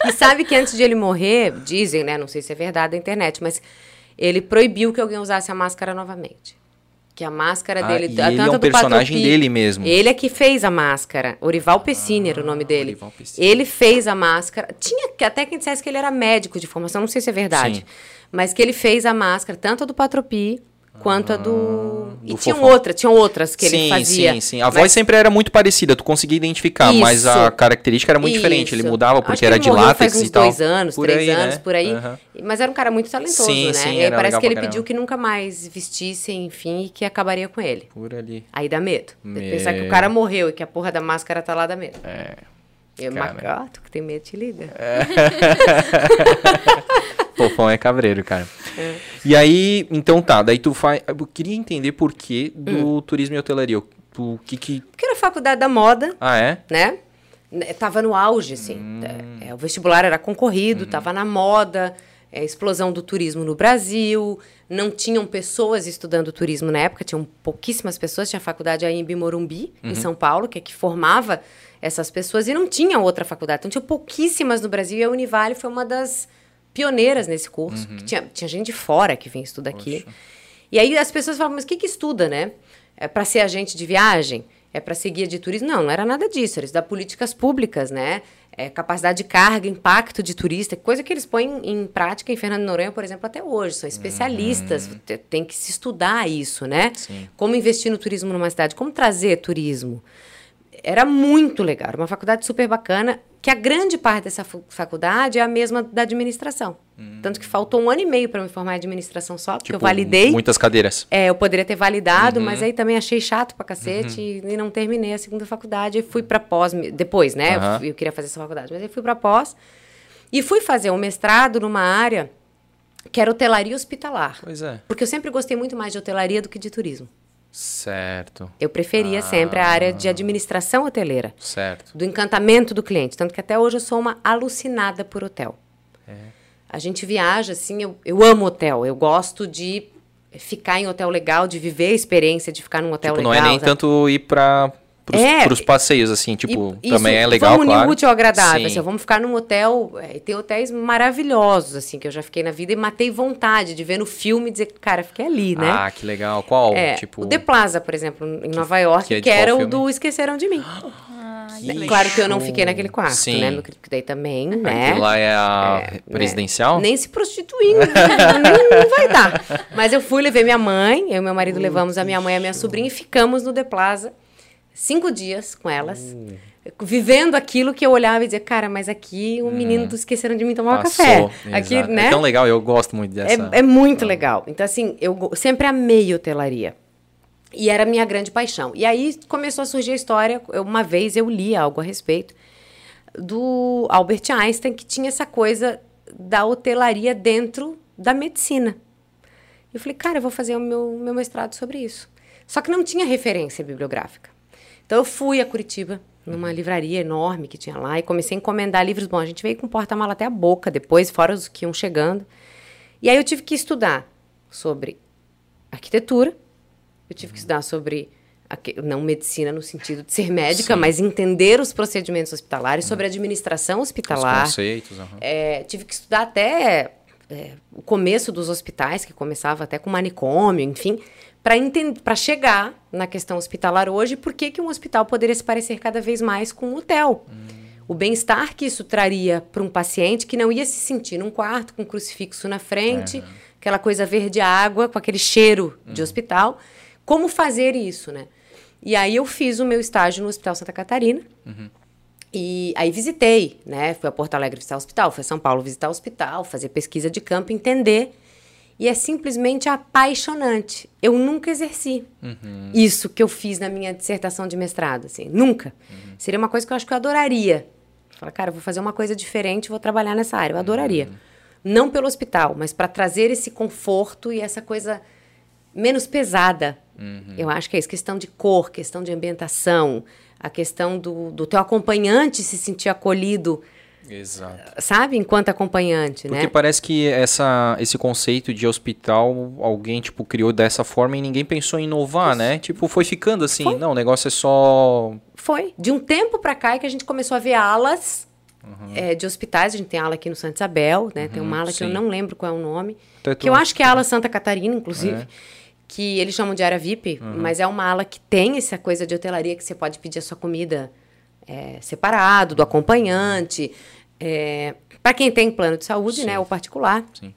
E sabe que antes de ele morrer, dizem, né? Não sei se é verdade da internet, mas ele proibiu que alguém usasse a máscara novamente. Que a máscara Ah, dele. e tanto ele é um personagem dele mesmo. Ele é que fez a máscara. Orival Pessini era o nome dele. Orival Pessini. Ele fez a máscara. Tinha que- até quem dissesse que ele era médico de formação, não sei se é verdade. Sim. Mas que ele fez a máscara, tanto a do Patropi quanto a do. E do tinham Fofão. outras, tinham outras que sim, ele fazia. sim, sim. A Mas- voz sempre era muito parecida, tu conseguia identificar, mas a Isso. característica era muito diferente. Ele Isso. mudava porque que era de látex faz uns e tal. dois anos, Por três aí, anos, né? por aí. Aham. Mas era um cara muito talentoso, Sim, né? sim, e aí parece que ele pediu que nunca mais vestissem, enfim, e que acabaria com ele. Por ali. Aí dá medo. Me- Pensar que o cara morreu e que a porra da máscara tá lá dá medo. É. Eu, cara. macato que tem medo, te liga. Fofão é cabreiro, cara. É. E aí, então tá, daí tu faz. Eu queria entender por que do Hum. turismo e hotelaria. Tu, que que. Porque era a faculdade da moda, Ah, é? né? Né, Tava no auge, assim. Hum. É, é, o vestibular era concorrido, Uhum. tava na moda, é, explosão do turismo no Brasil. Não tinham pessoas estudando turismo na época, tinham pouquíssimas pessoas. Tinha a faculdade aí em Bimorumbi, Uhum. em São Paulo, que é que formava essas pessoas, e não tinha outra faculdade. Então tinha pouquíssimas no Brasil, e a Univale foi uma das pioneiras nesse curso. Uhum. que tinha, tinha gente de fora que vinha estudar aqui. E aí as pessoas falavam, mas o que, que estuda, né? É para ser agente de viagem? É para ser guia de turismo? Não, não era nada disso. Era estudar políticas públicas, né? É, capacidade de carga, impacto de turista, coisa que eles põem em prática em Fernando Noronha, por exemplo, até hoje. São especialistas, te- tem que se estudar isso, né? Sim. Como investir no turismo numa cidade, como trazer turismo. Era muito legal, uma faculdade super bacana, que a grande parte dessa faculdade é a mesma da administração. Tanto que faltou um ano e meio para me formar em administração só, porque eu validei. Muitas cadeiras. É, eu poderia ter validado, Uhum. mas aí também achei chato pra cacete e, e não terminei a segunda faculdade. E fui pra pós, depois, né? Eu Aham. fui- Eu, queria fazer essa faculdade, mas aí fui pra pós. E fui fazer um mestrado numa área que era hotelaria hospitalar. Pois é. Porque eu sempre gostei muito mais de hotelaria do que de turismo. Certo, Eu preferia sempre a área de administração hoteleira, certo. do encantamento do cliente. Tanto que até hoje eu sou uma alucinada por hotel. É. A gente viaja, assim, eu, eu amo hotel. Eu gosto de ficar em hotel legal, de viver a experiência de ficar num hotel Tipo, não legal. é nem sabe? tanto ir pra, Pros, É. pros passeios, assim, tipo, E- também isso, é legal, Vamos claro. o útil ao agradável. Sim. Assim, vamos ficar num hotel. é, tem hotéis maravilhosos, assim, que eu já fiquei na vida e matei vontade de ver no filme e dizer, cara, fiquei ali, né? Ah, que legal. Qual? É, tipo, o The Plaza, por exemplo, em Nova York, que que, é de era o do Esqueceram de Mim. que claro que eu não fiquei naquele quarto, Sim. né? Porque daí também, né? Aquilo lá é a É, presidencial? Nem se prostituindo, nem, não vai dar. Mas eu fui, levei minha mãe, eu e meu marido levamos a minha mãe e a minha sobrinha e ficamos no The Plaza cinco dias com elas. Uh. Vivendo aquilo que eu olhava e dizia, cara, mas aqui o menino do Esqueceram de Mim tomava Hum. Passou, café. Aqui, exato. né? É tão legal, eu gosto muito dessa. É, é muito legal. Então, assim, eu sempre amei hotelaria. E era a minha grande paixão. E aí começou a surgir a história. eu- uma vez eu li algo a respeito do Albert Einstein, que tinha essa coisa da hotelaria dentro da medicina. Eu falei, cara, eu vou fazer o meu, meu mestrado sobre isso. Só que não tinha referência bibliográfica. Então eu fui a Curitiba, numa livraria enorme que tinha lá, e comecei a encomendar livros. Bom, a gente veio com porta-mala até a boca depois, fora os que iam chegando. E aí eu tive que estudar sobre arquitetura, eu tive que estudar sobre, não medicina no sentido de ser médica, mas entender os procedimentos hospitalares, sobre administração Os hospitalar. conceitos. aham. É, tive que estudar até é, o começo dos hospitais, que começava até com manicômio, enfim, para chegar na questão hospitalar hoje, por que, que um hospital poderia se parecer cada vez mais com um hotel. O bem-estar que isso traria para um paciente que não ia se sentir num quarto com um crucifixo na frente, aquela coisa verde-água, com aquele cheiro de hospital. Como fazer isso, né? E aí eu fiz o meu estágio no Hospital Santa Catarina, e aí visitei, né? Fui a Porto Alegre visitar o hospital, fui a São Paulo visitar o hospital, fazer pesquisa de campo, entender. E é simplesmente apaixonante. Eu nunca exerci isso que eu fiz na minha dissertação de mestrado, assim, nunca. Seria uma coisa que eu acho que eu adoraria. Falar, cara, vou fazer uma coisa diferente, vou trabalhar nessa área, eu adoraria. Não pelo hospital, mas para trazer esse conforto e essa coisa menos pesada. Eu acho que é isso, questão de cor, questão de ambientação, a questão do, do teu acompanhante se sentir acolhido, Exato. sabe, enquanto acompanhante, Porque né? parece que essa, esse conceito de hospital alguém, tipo, criou dessa forma e ninguém pensou em inovar, né? Tipo, foi ficando assim. Não, o negócio é só... Foi. De um tempo para cá é que a gente começou a ver alas eh, de hospitais. A gente tem ala aqui no Santa Isabel, né? tem uma ala que eu sim. não lembro qual é o nome. Até Que eu acho que é a ala Santa Catarina, inclusive. É. Que eles chamam de área VIP, mas é uma ala que tem essa coisa de hotelaria que você pode pedir a sua comida eh, separado, do acompanhante. Para quem tem plano de saúde, né? Ou particular. Sim.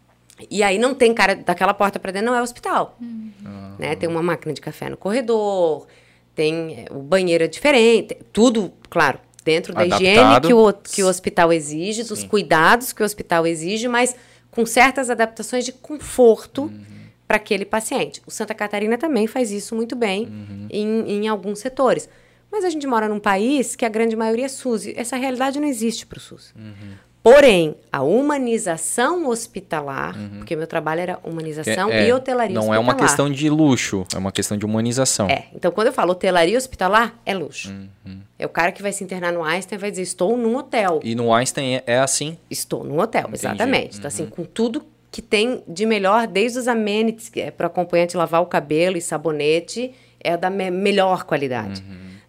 E aí não tem cara daquela porta para dentro, não é hospital. Ah. Né? Tem uma máquina de café no corredor, tem é, o banheiro é diferente, tudo, claro, dentro da higiene Adaptado. que o, que o hospital exige, dos cuidados que o hospital exige, mas com certas adaptações de conforto Uhum. para aquele paciente. O Santa Catarina também faz isso muito bem Uhum. em, em alguns setores. Mas a gente mora num país que a grande maioria é SUS. Essa realidade não existe para o SUS. Uhum. Porém, a humanização hospitalar, porque meu trabalho era humanização É- e hotelaria Não hospitalar. é uma questão de luxo, é uma questão de humanização. É, então quando eu falo hotelaria hospitalar, é luxo. Uhum. É o cara que vai se internar no Einstein e vai dizer, estou num hotel. E no Einstein é, é assim. Estou num hotel, Entendi. exatamente. Então, assim, com tudo que tem de melhor, desde os amenities, que é para o acompanhante lavar o cabelo e sabonete, é da me- melhor qualidade.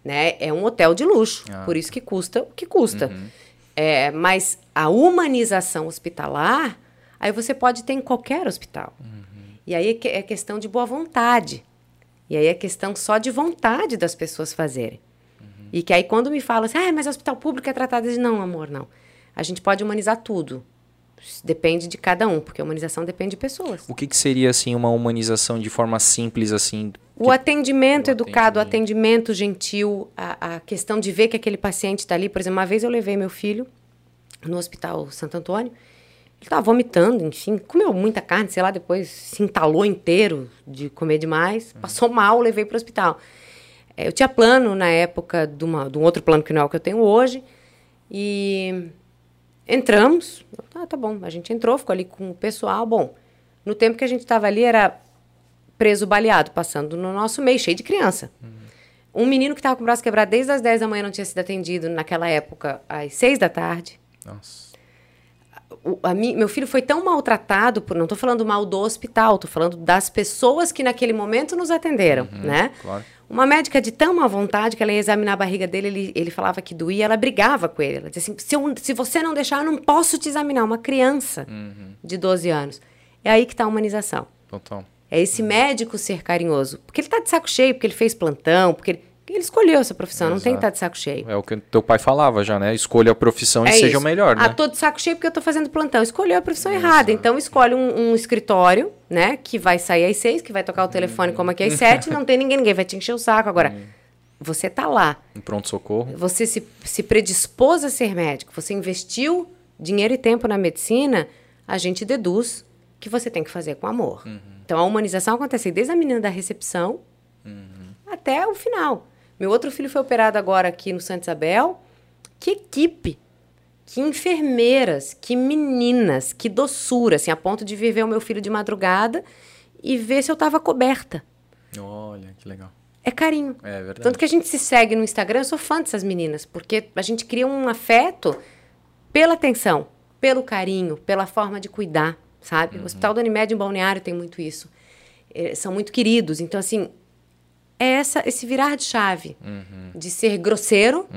Né? É um hotel de luxo, por isso que custa o que custa. É, mas a humanização hospitalar, aí você pode ter em qualquer hospital. E aí é é questão de boa vontade. E aí é questão só de vontade das pessoas fazerem. E que aí quando me falam assim, ah, mas hospital público é tratado de... Não, amor, não. A gente pode humanizar tudo. Depende de cada um, porque a humanização depende de pessoas. O que, que seria, assim, uma humanização de forma simples, assim? O atendimento o educado, o atendimento. atendimento gentil, a, a questão de ver que aquele paciente está ali. Por exemplo, uma vez eu levei meu filho no hospital Santo Antônio. Ele estava vomitando, enfim, comeu muita carne, sei lá, depois se entalou inteiro de comer demais. Passou mal, levei para o hospital. É, Eu tinha plano na época de, uma, de um outro plano que não é o que eu tenho hoje. E entramos. Ah, tá bom. A gente entrou, ficou ali com o pessoal. Bom, no tempo que a gente estava ali, era preso baleado, passando no nosso meio, cheio de criança. Um menino que estava com o braço quebrado desde as 10 da manhã não tinha sido atendido naquela época às 6 da tarde. Nossa. O- a mi- meu filho foi tão maltratado, por, não estou falando mal do hospital, estou falando das pessoas que naquele momento nos atenderam, né? claro. Uma médica de tão má vontade que ela ia examinar a barriga dele, ele, ele falava que doía, ela brigava com ele. Ela dizia assim: se, eu, se você não deixar, eu não posso te examinar. Uma criança Uhum. de 12 anos. É aí que está a humanização. Total. É esse médico ser carinhoso. Porque ele tá de saco cheio, porque ele fez plantão, porque ele, ele escolheu essa profissão, não tem que Exato. estar de saco cheio. É o que teu pai falava já, né? Escolha a profissão e É seja isso. o melhor, Ah, né? tô de saco cheio porque eu tô fazendo plantão. Escolheu a profissão errada. Então, escolhe um, um escritório, né? Que vai sair às seis, que vai tocar o telefone como aqui às sete. Não tem ninguém, ninguém vai te encher o saco. Agora, você tá lá. Um pronto-socorro. Você se, se predispôs a ser médico. Você investiu dinheiro e tempo na medicina. A gente deduz que você tem que fazer com amor. Então, a humanização acontece desde a menina da recepção até o final. Meu outro filho foi operado agora aqui no Santa Isabel. Que equipe! Que enfermeiras, que meninas, que doçura, assim, a ponto de ver o meu filho de madrugada e ver se eu estava coberta. Olha, que legal. É carinho. É verdade. Tanto que a gente se segue no Instagram, eu sou fã dessas meninas, porque a gente cria um afeto pela atenção, pelo carinho, pela forma de cuidar, sabe? O Hospital do Unimed em Balneário tem muito isso. Eh, são muito queridos. Então, assim, é essa, esse virar de chave de ser grosseiro,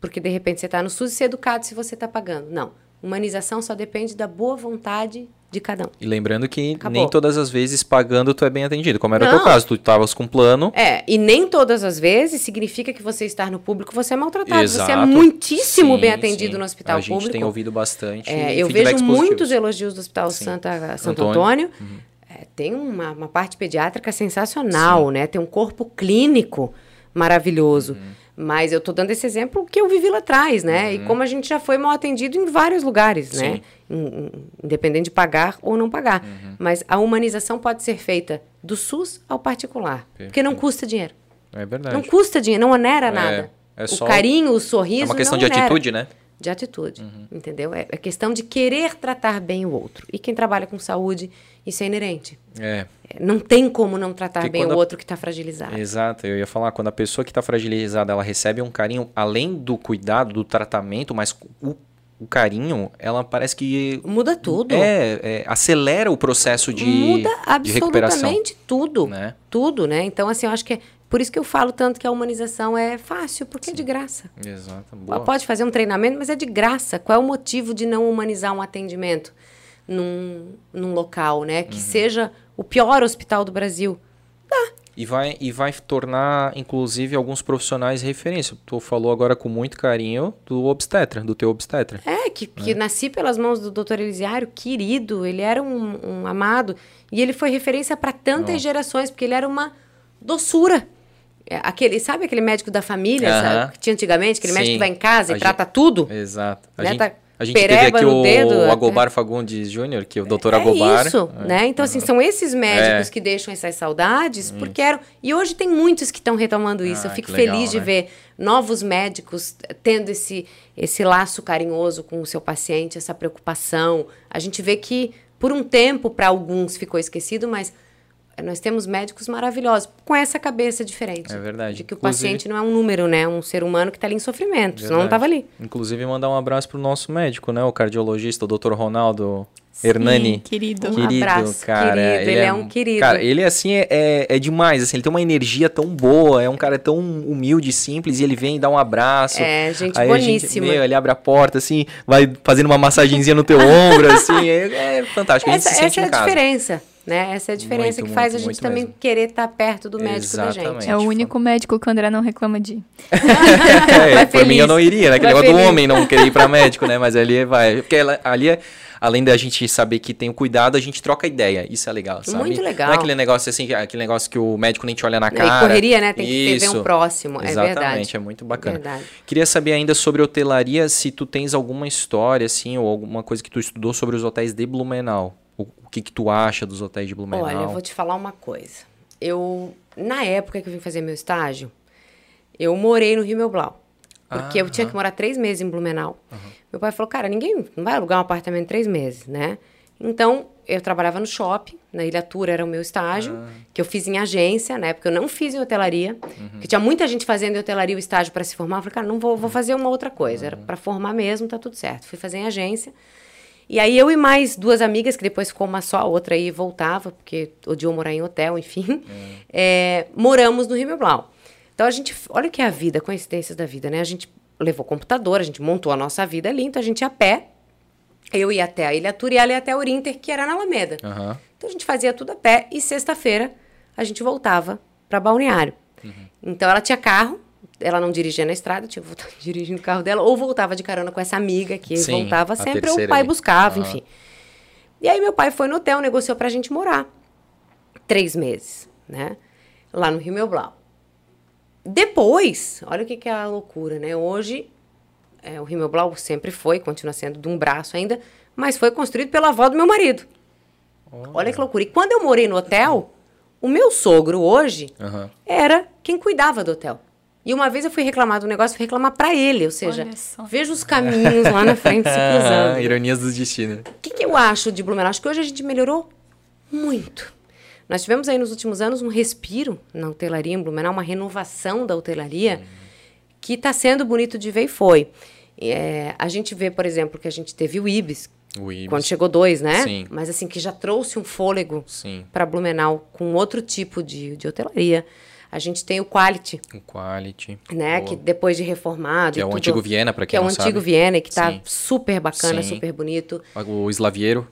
porque de repente você está no SUS e ser educado se você está pagando. Não. Humanização só depende da boa vontade de cada um. E lembrando que Acabou. nem todas as vezes pagando tu é bem atendido. Como era o Não. teu caso, tu estavas com plano. É, e nem todas as vezes significa que você estar no público você é maltratado. Você é Exato. muitíssimo Sim, bem atendido sim. no hospital A gente público. tem ouvido bastante. É, eu vejo muitos elogios do Hospital Sim. Santa, Santo Antônio. Antônio. É, tem uma, uma parte pediátrica sensacional, né? Tem um corpo clínico maravilhoso. Uhum. Mas eu estou dando esse exemplo que eu vivi lá atrás, né? E como a gente já foi mal atendido em vários lugares, né? Sim. In- Independente de pagar ou não pagar. Uhum. Mas a humanização pode ser feita do SUS ao particular. Porque não custa dinheiro. É verdade. Não custa dinheiro, não onera nada. é só- o carinho, o sorriso. É uma questão de onera. atitude, né? De atitude, entendeu? É, é questão de querer tratar bem o outro. E quem trabalha com saúde, isso é inerente. É, É, Não tem como não tratar Porque bem o a- outro que está fragilizado. exato. Eu ia falar, quando a pessoa que está fragilizada, ela recebe um carinho, além do cuidado, do tratamento, mas o, o carinho, ela parece que... Muda tudo. É, é, acelera o processo de, Muda de recuperação. absolutamente tudo. Né? Tudo, né? Então, assim, eu acho que é por isso que eu falo tanto que a humanização é fácil, porque é de graça. Exato. Boa. Pode fazer um treinamento, mas é de graça. Qual é o motivo de não humanizar um atendimento num, num local, né? Uhum. Que seja o pior hospital do Brasil. E vai, e vai tornar, inclusive, alguns profissionais referência. Tu falou agora com muito carinho do obstetra, do teu obstetra. É, que, que nasci pelas mãos do doutor Elisiário, querido, ele era um, um amado. E ele foi referência para tantas gerações, porque ele era uma doçura. É, Aquele, sabe aquele médico da família, Aham. sabe, que tinha antigamente? Aquele médico Sim. que vai em casa A e trata tudo? Exato. A Né, gente, tá a gente teve pereba aqui no o dedo, é. Agobar Fagundes Júnior, que é o doutor é Agobar. isso, né? Então, assim, são esses médicos É. Hum. que deixam essas saudades, porque eram... E hoje tem muitos que estão retomando isso. Ah, Eu fico legal, feliz de né? ver novos médicos tendo esse, esse laço carinhoso com o seu paciente, essa preocupação. A gente vê que, por um tempo, para alguns ficou esquecido, mas nós temos médicos maravilhosos, com essa cabeça diferente. É verdade. De que o Inclusive- paciente não é um número, né? É um ser humano que está ali em sofrimento, senão não Verdade. estava ali. Inclusive, mandar um abraço pro nosso médico, né? O cardiologista, o doutor Ronaldo Hernani. querido. Um Querido, abraço, cara. querido, ele é um querido. Cara, ele assim é, é, é demais, assim, ele tem uma energia tão boa, é um cara tão humilde, simples, e ele vem e dá um abraço. É, gente Aí boníssima. A gente, meu, ele abre a porta, assim, vai fazendo uma massagenzinha no teu ombro, assim, é, é fantástico, a gente Essa, se sente essa é a casa. diferença, né? Essa é a diferença Muito, que faz muito, a gente muito também mesmo. querer estar perto do médico da Exatamente. gente. É o único médico que o André não reclama de ir. É, por mim eu não iria, né? Aquele negócio do feliz. homem não querer ir pra médico, né? Mas ali vai. Porque ela- ali, é- além da gente saber que tem o cuidado, a gente troca ideia. Isso é legal, sabe? Muito legal. Não é aquele negócio assim, aquele negócio que o médico nem te olha na cara. e correria, né? Tem que ver um próximo. É Exatamente, verdade. é muito bacana. Verdade. Queria saber ainda sobre hotelaria, se tu tens alguma história, assim, ou alguma coisa que tu estudou sobre os hotéis de Blumenau. Que que tu acha dos hotéis de Blumenau? Olha, eu vou te falar uma coisa. Eu, na época que eu vim fazer meu estágio, eu morei no Rio Meu Blau. Porque eu tinha que morar três meses em Blumenau. Meu pai falou, cara, ninguém não vai alugar um apartamento em três meses, né? Então, eu trabalhava no shopping, na Ilha Tura era o meu estágio, que eu fiz em agência, na época eu não fiz em hotelaria, porque tinha muita gente fazendo em hotelaria o estágio para se formar. Eu falei, cara, não vou, vou fazer uma outra coisa, era para formar mesmo, tá tudo certo. Fui fazer em agência. E aí eu e mais duas amigas, que depois ficou uma só, a outra aí voltava, porque odiou morar em hotel, enfim, é, moramos no Rio Blau. Então a gente, olha o que é a vida, coincidências da vida, né? A gente levou computador, a gente montou a nossa vida ali, então a gente ia a pé. Eu ia até a Ilha Tour e ela ia até Urinter, que era na Alameda. Aham. Então a gente fazia tudo a pé e sexta-feira a gente voltava para Balneário. Uhum. Então ela tinha carro, ela não dirigia na estrada, tinha que voltar dirigindo o carro dela, ou voltava de carona com essa amiga que Sim, voltava sempre, ou o pai buscava, enfim. E aí meu pai foi no hotel, negociou pra gente morar. Três meses, né? Lá no Rio Meu Blau. Depois, olha o que, que é a loucura, né? Hoje, é, o Rio Meu Blau sempre foi, continua sendo de um braço ainda, mas foi construído pela avó do meu marido. Olha que loucura. E quando eu morei no hotel, o meu sogro hoje Aham. era quem cuidava do hotel. E uma vez eu fui reclamar do negócio, fui reclamar pra ele, ou seja, veja os caminhos lá na frente se cruzando. Ironias do destino. O que, que eu acho de Blumenau? Acho que hoje a gente melhorou muito. Nós tivemos aí nos últimos anos um respiro na hotelaria em Blumenau, uma renovação da hotelaria que está sendo bonito de ver e foi. É, a gente vê, por exemplo, que a gente teve o Ibis, O Ibis. quando chegou dois, né? Sim. Mas assim, que já trouxe um fôlego Sim. para Blumenau com outro tipo de, de hotelaria. A gente tem o Quality, O Quality. né? Boa. Que depois de reformado. Que é o tudo- antigo Viena, pra Que quem é o não antigo sabe. Viena, que tá Sim. super bacana, Sim. super bonito. O Slaviero.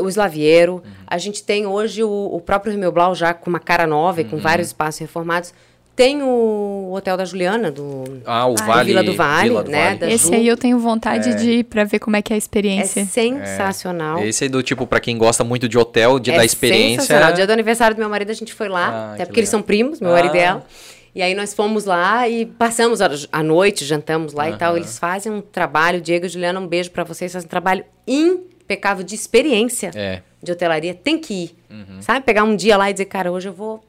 O Slaviero. Uhum. A gente tem hoje o, o próprio Rio Blau já com uma cara nova e Uhum. com vários espaços reformados. Tem o Hotel da Juliana, do Ah, o Vale. Vila do Vale, Vila do né, Vale. Esse Ju. aí eu tenho vontade de ir pra ver como é que é a É experiência. sensacional. Esse é do tipo, pra quem gosta muito de hotel, de, É da experiência. sensacional. Dia do aniversário do meu marido, a gente foi lá, Ah, até que porque eles legal. são primos, meu marido e Ah. ela. E aí nós fomos lá e passamos a, a noite, jantamos lá e tal. Eles fazem um trabalho, Diego e Juliana, um beijo pra vocês, fazem um trabalho impecável de experiência É. de hotelaria. Tem que ir, Uhum. sabe? Pegar um dia lá e dizer, cara, hoje eu vou,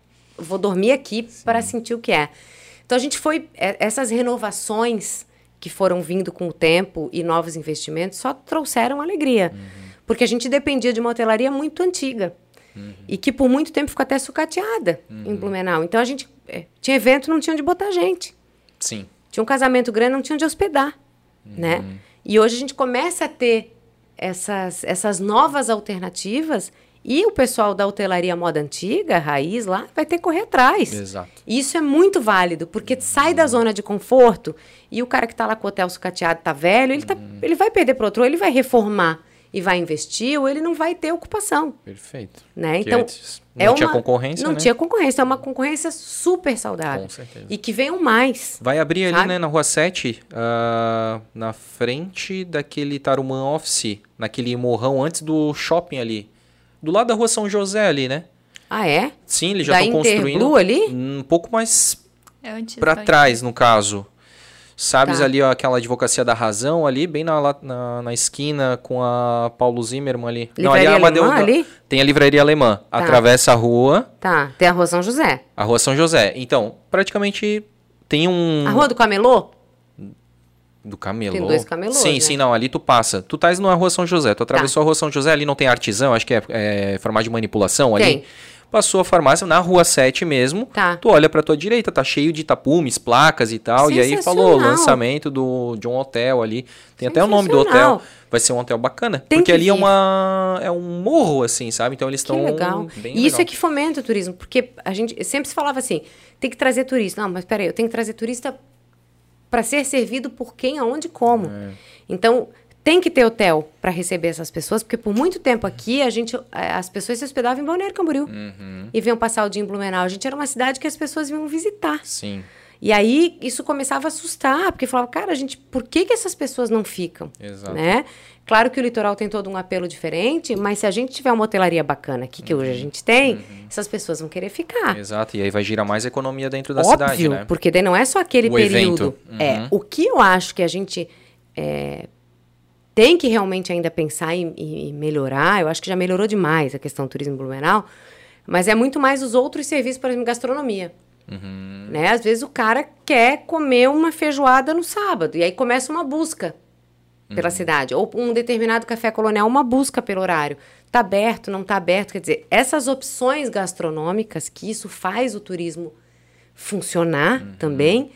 vou dormir aqui para sentir o que é. Então a gente foi, é, essas renovações que foram vindo com o tempo e novos investimentos só trouxeram alegria. Porque a gente dependia de uma hotelaria muito antiga. E que por muito tempo ficou até sucateada em Blumenau. Então a gente é, tinha evento, não tinha onde botar gente. Sim. Tinha um casamento grande, não tinha onde hospedar, né? E hoje a gente começa a ter essas, essas novas alternativas e o pessoal da hotelaria moda antiga, raiz lá, vai ter que correr atrás. Exato. E isso é muito válido, porque sai da zona de conforto e o cara que está lá com o hotel sucateado tá velho, ele, tá, ele vai perder para outro, ou ele vai reformar e vai investir, ou ele não vai ter ocupação. Perfeito. Né? Porque Então, não tinha concorrência, Não né? tinha concorrência, é uma concorrência super saudável. Com certeza. E que venham mais. Vai abrir ali, Sabe? né, na Rua 7, ah, na frente daquele Tarumã Office, naquele morrão antes do shopping ali. Do lado da Rua São José ali, né? Ah, é? Sim, eles já estão construindo. Ali? Um pouco mais É da- trás, no caso. Sabes Tá. ali ó, aquela advocacia da razão ali, bem na, na, na esquina com a Paulo Zimmermann ali. Livraria ali é Amadeu Alemã ali? Tem a livraria alemã. Atravessa a rua, Tá. Tem a Rua São José. a Rua São José. Então, praticamente tem um... A Rua do Camelô? Do camelô. Tem dois camelôs, Sim, né? sim, não. Ali tu passa. Tu estás na Rua São José. Tu atravessou a Rua São José, ali não tem artesão, acho que é, é farmácia de manipulação ali. Tem. Passou a farmácia na Rua 7 mesmo. Tá. Tu olha pra tua direita, tá cheio de tapumes, placas e tal. E aí falou lançamento do, de um hotel ali. Tem até o nome do hotel. Vai ser um hotel bacana. Tem porque que ali é uma é um morro assim, sabe? Então eles Que estão legal. bem E isso legal. é que fomenta o turismo, porque a gente sempre se falava assim, tem que trazer turista. Não, mas peraí, eu tenho que trazer turista para ser servido por quem, aonde, como. É. Então, tem que ter hotel para receber essas pessoas, porque por muito tempo aqui a gente, eh, as pessoas se hospedavam em Balneário Camboriú Uhum. e vinham passar o dia em Blumenau. A gente era uma cidade que as pessoas vinham visitar. Sim, E aí isso começava a assustar, porque falava, cara, gente, por que, que essas pessoas não ficam? Exato. Né? Claro que o litoral tem todo um apelo diferente, mas se a gente tiver uma hotelaria bacana aqui, que Uhum. hoje a gente tem, essas pessoas vão querer ficar. exato. E aí vai girar mais economia dentro da Óbvio, cidade, né? porque daí não é só aquele O período. É, Uhum. o que eu acho que a gente é, tem que realmente ainda pensar e, e melhorar, eu acho que já melhorou demais a questão do turismo Blumenau, mas é muito mais os outros serviços, por exemplo, gastronomia. Uhum. Né? Às vezes o cara quer comer uma feijoada no sábado, e aí começa uma busca pela Uhum. cidade. Ou um determinado café colonial, uma busca pelo horário. Tá aberto, não tá aberto. Quer dizer, essas opções gastronômicas, que isso faz o turismo funcionar Uhum. também,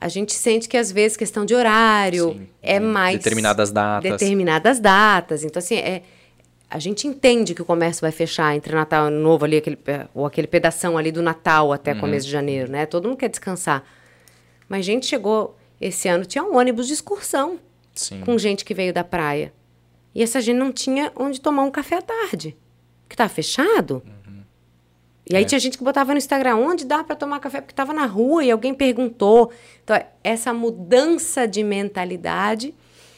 a gente sente que às vezes questão de horário Sim. é mais... Determinadas datas. Determinadas datas. Então, assim, é, a gente entende que o comércio vai fechar entre Natal e Ano Novo ali, aquele, pe- ou aquele pedação ali do Natal até Uhum. começo de janeiro, né? Todo mundo quer descansar. Mas gente chegou esse ano, tinha um ônibus de excursão Sim. com gente que veio da praia. E essa gente não tinha onde tomar um café à tarde. Porque estava fechado. E aí É. tinha gente que botava no Instagram onde dá para tomar café porque estava na rua e alguém perguntou. Então, essa mudança de mentalidade,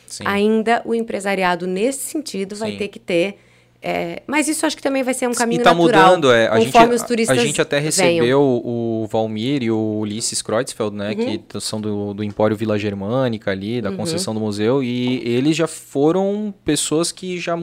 Sim. ainda o empresariado nesse sentido vai Sim. ter que ter. É, mas isso acho que também vai ser um caminho e tá natural. mudando, é. A gente, os turistas a gente até venham. recebeu o Valmir e o Ulisses Kreutzfeld, né? Uhum. Que são do, do Empório Vila Germânica ali, da concessão do museu. E eles já foram pessoas que já,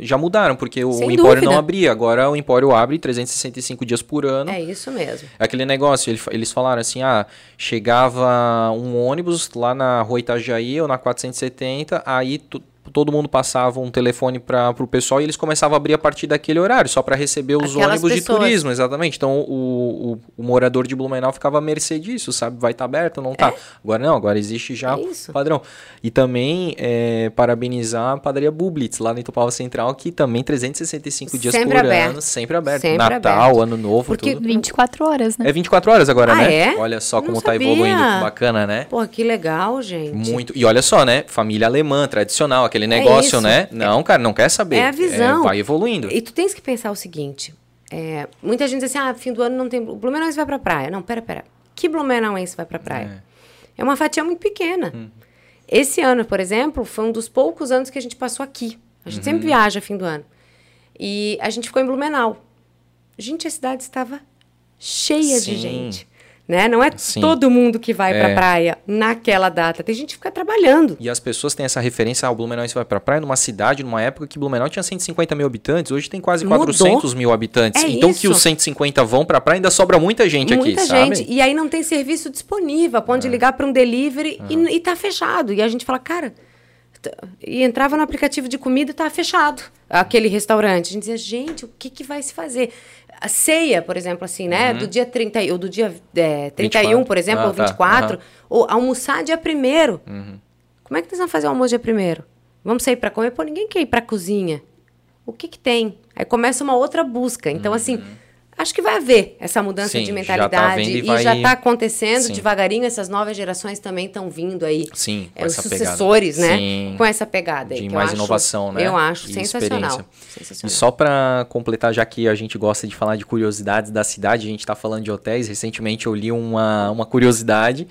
já mudaram, porque o Sem Empório não abria. Agora o Empório abre 365 dias por ano. É isso mesmo. É Aquele negócio, eles falaram assim, ah, chegava um ônibus lá na rua Itajaí ou na 470, aí todo mundo passava um telefone para o pessoal e eles começavam a abrir a partir daquele horário, só para receber os Aquelas ônibus pessoas. de turismo, exatamente. Então o, o, o morador de Blumenau ficava à mercê disso, sabe? Vai estar aberto ou não tá. Agora não, agora existe já É isso. padrão. E também é, parabenizar a padaria Bublitz, lá no Itupava Central, que também 365 dias Sempre por aberto. ano, sempre aberto. Sempre Natal, aberto. Ano Novo, Porque tudo. 24 horas, né? É 24 horas agora, Ah, né? é? Olha só Não como tá sabia. evoluindo, que bacana, né? Pô, que legal, gente. Muito. E olha só, né? Família alemã, tradicional, aquele negócio, isso. né? Não, cara, não quer saber. É a visão. vai evoluindo. E tu tens que pensar o seguinte: é, muita gente diz assim, ah, fim do ano não tem. O Blumenauense vai pra praia. Não, pera, pera. Que Blumenauense vai pra praia? É, uma fatia muito pequena. Hum. Esse ano, por exemplo, foi um dos poucos anos que a gente passou aqui. A gente Uhum. sempre viaja fim do ano. E a gente ficou em Blumenau. Gente, a cidade estava cheia Sim. de gente. Né? Não é Sim. todo mundo que vai pra É. praia naquela data. Tem gente que fica trabalhando. E as pessoas têm essa referência, ah, o Blumenau vai pra praia numa cidade, numa época que Blumenau tinha 150 mil habitantes, hoje tem quase Mudou. 400 mil habitantes. É então que isso. os 150 vão pra praia, ainda sobra muita gente Muita aqui, sabe? gente. E aí não tem serviço disponível. Pode ligar para um delivery e, e tá fechado. E a gente fala, cara. E entrava no aplicativo de comida e tá fechado aquele restaurante. A gente dizia, gente, o que, que vai se fazer? A ceia, por exemplo, assim, né? Do dia 30, e- ou do dia é, 31, 24. por exemplo, Ah, ou tá. 24. Aham. Ou almoçar dia 1 Uhum. Como é que nós vamos fazer o almoço dia 1 Vamos sair para comer? Pô, ninguém quer ir para cozinha. O que que tem? Aí começa uma outra busca. Então, assim, acho que vai haver essa mudança Uhum. Sim, de já tá mentalidade. e e vai- já está acontecendo Sim. devagarinho. Essas novas gerações também estão vindo aí. Sim, com É, os essa pegada. sucessores, né? Sim. Com essa pegada aí. de mais acho- inovação, né? Eu acho E sensacional. sensacional. E só para completar, já que a gente gosta de falar de curiosidades da cidade, a gente está falando de hotéis. Recentemente eu li uma, uma curiosidade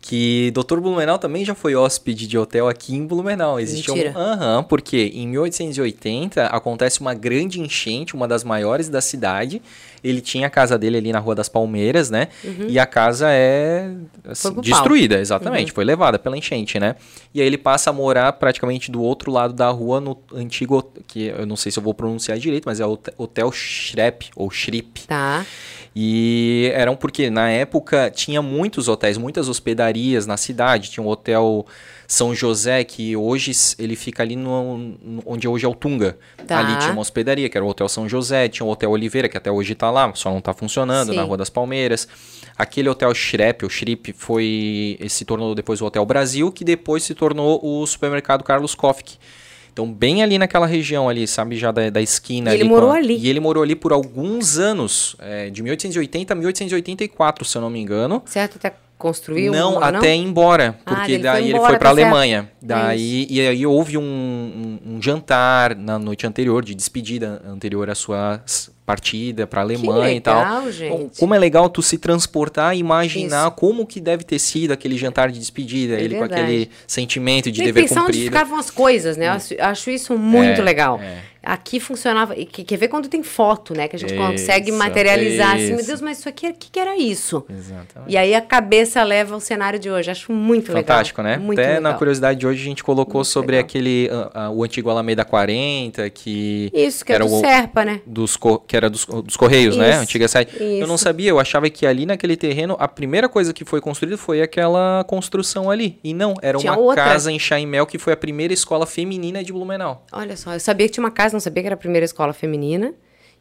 que Dr. Blumenau também já foi hóspede de hotel aqui em Blumenau. Existe Mentira. um, Aham, porque em 1880 acontece uma grande enchente, uma das maiores da cidade. Ele tinha a casa dele ali na Rua das Palmeiras, né? E a casa é assim, Uhum. Pro pau. destruída, exatamente, foi levada pela enchente, né? E aí ele passa a morar praticamente do outro lado da rua no antigo, que eu não sei se eu vou pronunciar direito, mas é o Hotel- Schrep ou Schrip. Tá. E eram porque na época tinha muitos hotéis, muitas hospedarias na cidade. Tinha o Hotel São José, que hoje ele fica ali no, onde hoje é o Tunga. Tá. Ali tinha uma hospedaria, que era o Hotel São José. Tinha o Hotel Oliveira, que até hoje está lá, só não está funcionando, Sim. na Rua das Palmeiras. Aquele Hotel Schrep, o Schrip, foi, se tornou depois o Hotel Brasil, que depois se tornou o supermercado Carlos Kofk. Então, bem ali naquela região ali, sabe, já da, da esquina E ele ali. com morou a- ali. E ele morou ali por alguns anos, é, de 1880 a 1884, se eu não me engano. Certo? Até construiu? não, até ir embora, Ah, porque foi daí ele foi para tá certo. Alemanha. É Daí e aí houve um, um- um jantar na noite anterior de despedida anterior à sua partida para Alemanha e tal. legal, gente. Como é legal tu se transportar e imaginar como que deve ter sido aquele jantar de despedida, É ele com verdade. aquele sentimento de que dever pensar onde cumprido. ficavam as coisas, né? Eu acho, acho isso muito É, legal. Aqui funcionava. E que- quer ver quando tem foto, né? Que a gente consegue Isso, materializar assim, meu isso. Deus, mas isso aqui, o que, que era isso? Exatamente. E aí a cabeça leva o cenário de hoje. Acho muito Fantástico, legal. né? Muito Até legal. na curiosidade de hoje a gente colocou Muito sobre legal. aquele ah, ah, o antigo Alameda 40, que Isso, que é era do o- Serpa, né? dos co- que era dos, dos Correios, né? Isso, Antiga sede. Eu não isso. sabia, eu achava que ali naquele terreno a primeira coisa que foi construída foi aquela construção ali. E não, era Tinha uma outra. casa em Chaimel que foi a primeira escola feminina de Blumenau. Olha só, eu sabia que tinha uma casa, não sabia que era a primeira escola feminina.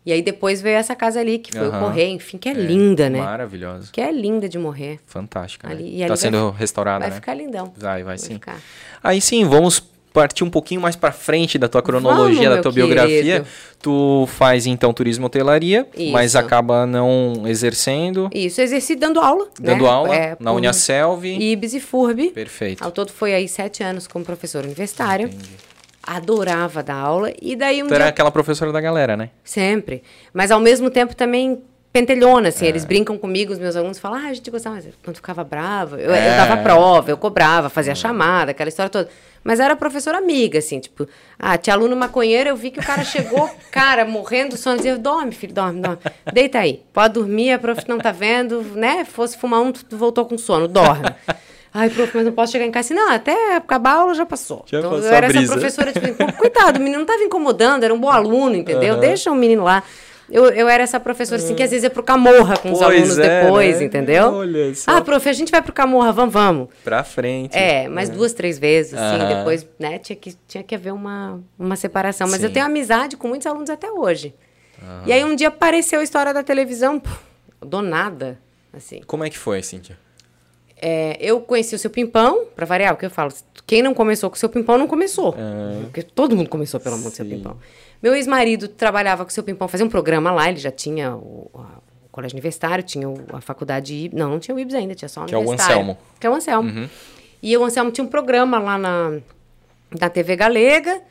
E aí depois veio essa casa ali, que foi Aham. o Correio, enfim, que é, linda, né? Maravilhosa. Que é linda de morrer. Fantástica. Ali- né? e ali Tá vai- sendo restaurada, Vai né? ficar lindão. Vai, vai sim. ficar. Aí sim, vamos partir um pouquinho mais para frente da tua cronologia, Vamos, da tua biografia. querido. Tu faz então turismo hotelaria, mas Isso. acaba não exercendo, Isso, exerci dando aula. dando né? aula É, na Uniaselv. Ibis e FURB. Perfeito. Ao todo foi aí sete anos como professora universitária. Adorava dar aula. E daí um Tu era dia... aquela professora da galera, né? Sempre. Mas ao mesmo tempo também pentelhona, assim. É. Eles brincam comigo, os meus alunos falam, ah, a gente gostava, mas quando ficava brava, eu, É. eu dava prova, eu cobrava, fazia chamada, aquela história toda. Mas era professora amiga, assim, tipo, ah, tinha aluno maconheiro, eu vi que o cara chegou, cara, morrendo do sono, dizia, dorme, filho, dorme, dorme. Deita aí, pode dormir, a prof não tá vendo, né? Fosse fumar um, tu voltou com sono, dorme. Ai, prof, mas não posso chegar em casa assim, não, até acabar a aula já passou. Já então, passou eu era essa professora, tipo, coitado, o menino não tava incomodando, era um bom aluno, entendeu? Deixa o menino lá. Eu, eu era essa professora, assim, que às vezes ia pro Camorra com os Pois alunos é, depois, né? entendeu? Olha só. Ah, prof, a gente vai pro Camorra, vamos, vamos. Pra frente. É, mas duas, três vezes, assim, Aham. depois, né, tinha que, tinha que haver uma, uma separação. Mas eu Sim. tenho amizade com muitos alunos até hoje. E aí um dia apareceu a história da televisão, pô, do nada, assim. Como é que foi, Cíntia? É, eu conheci o seu Pimpão, pra variar, o que eu falo, quem não começou com o seu Pimpão não começou. Porque todo mundo começou pelo amor do seu. Pimpão. Meu ex-marido trabalhava com o seu Pimpão, fazia um programa lá, ele já tinha o, a- o colégio universitário, tinha o- a faculdade não, não tinha o IBS ainda, tinha só o Que é o universitário. Anselmo. Que é o Anselmo. E o Anselmo tinha um programa lá na, na TV Galega,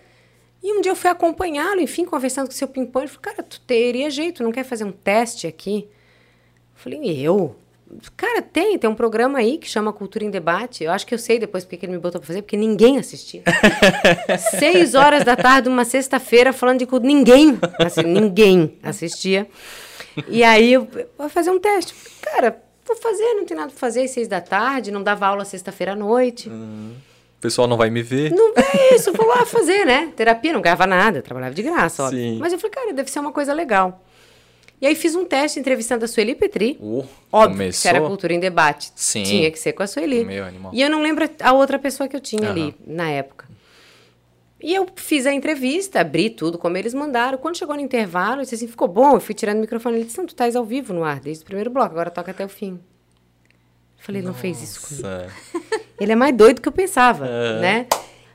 e um dia eu fui acompanhá-lo, enfim, conversando com o seu Pimpão, ele falou, cara, tu teria jeito, não quer fazer um teste aqui? Eu falei, eu? Cara, tem, tem um programa aí que chama Cultura em Debate. Eu acho que eu sei depois porque que ele me botou pra fazer, porque ninguém assistia. Seis horas da tarde, uma sexta-feira, falando de cultura. Ninguém, assim, ninguém assistia. E aí eu vou fazer um teste. Cara, vou fazer, não tem nada pra fazer, às seis da tarde, não dava aula sexta-feira à noite. O pessoal não vai me ver. Não é isso, vou lá fazer, né? Terapia, não ganhava nada, trabalhava de graça, óbvio. Sim. Mas eu falei, cara, deve ser uma coisa legal. E aí fiz um teste entrevistando a Sueli Petri. Uh, Óbvio, começou. que era cultura em debate. Sim. Tinha que ser com a Sueli. Meu animal. E eu não lembro a outra pessoa que eu tinha Aham. ali na época. E eu fiz a entrevista, abri tudo como eles mandaram. Quando chegou no intervalo, eu disse assim, ficou bom. Eu fui tirando o microfone. Ele disse, não, tu estás ao vivo no ar, desde o primeiro bloco, agora toca até o fim. Eu falei, ele não fez isso comigo. Nossa. Ele é mais doido que eu pensava, Aham. né?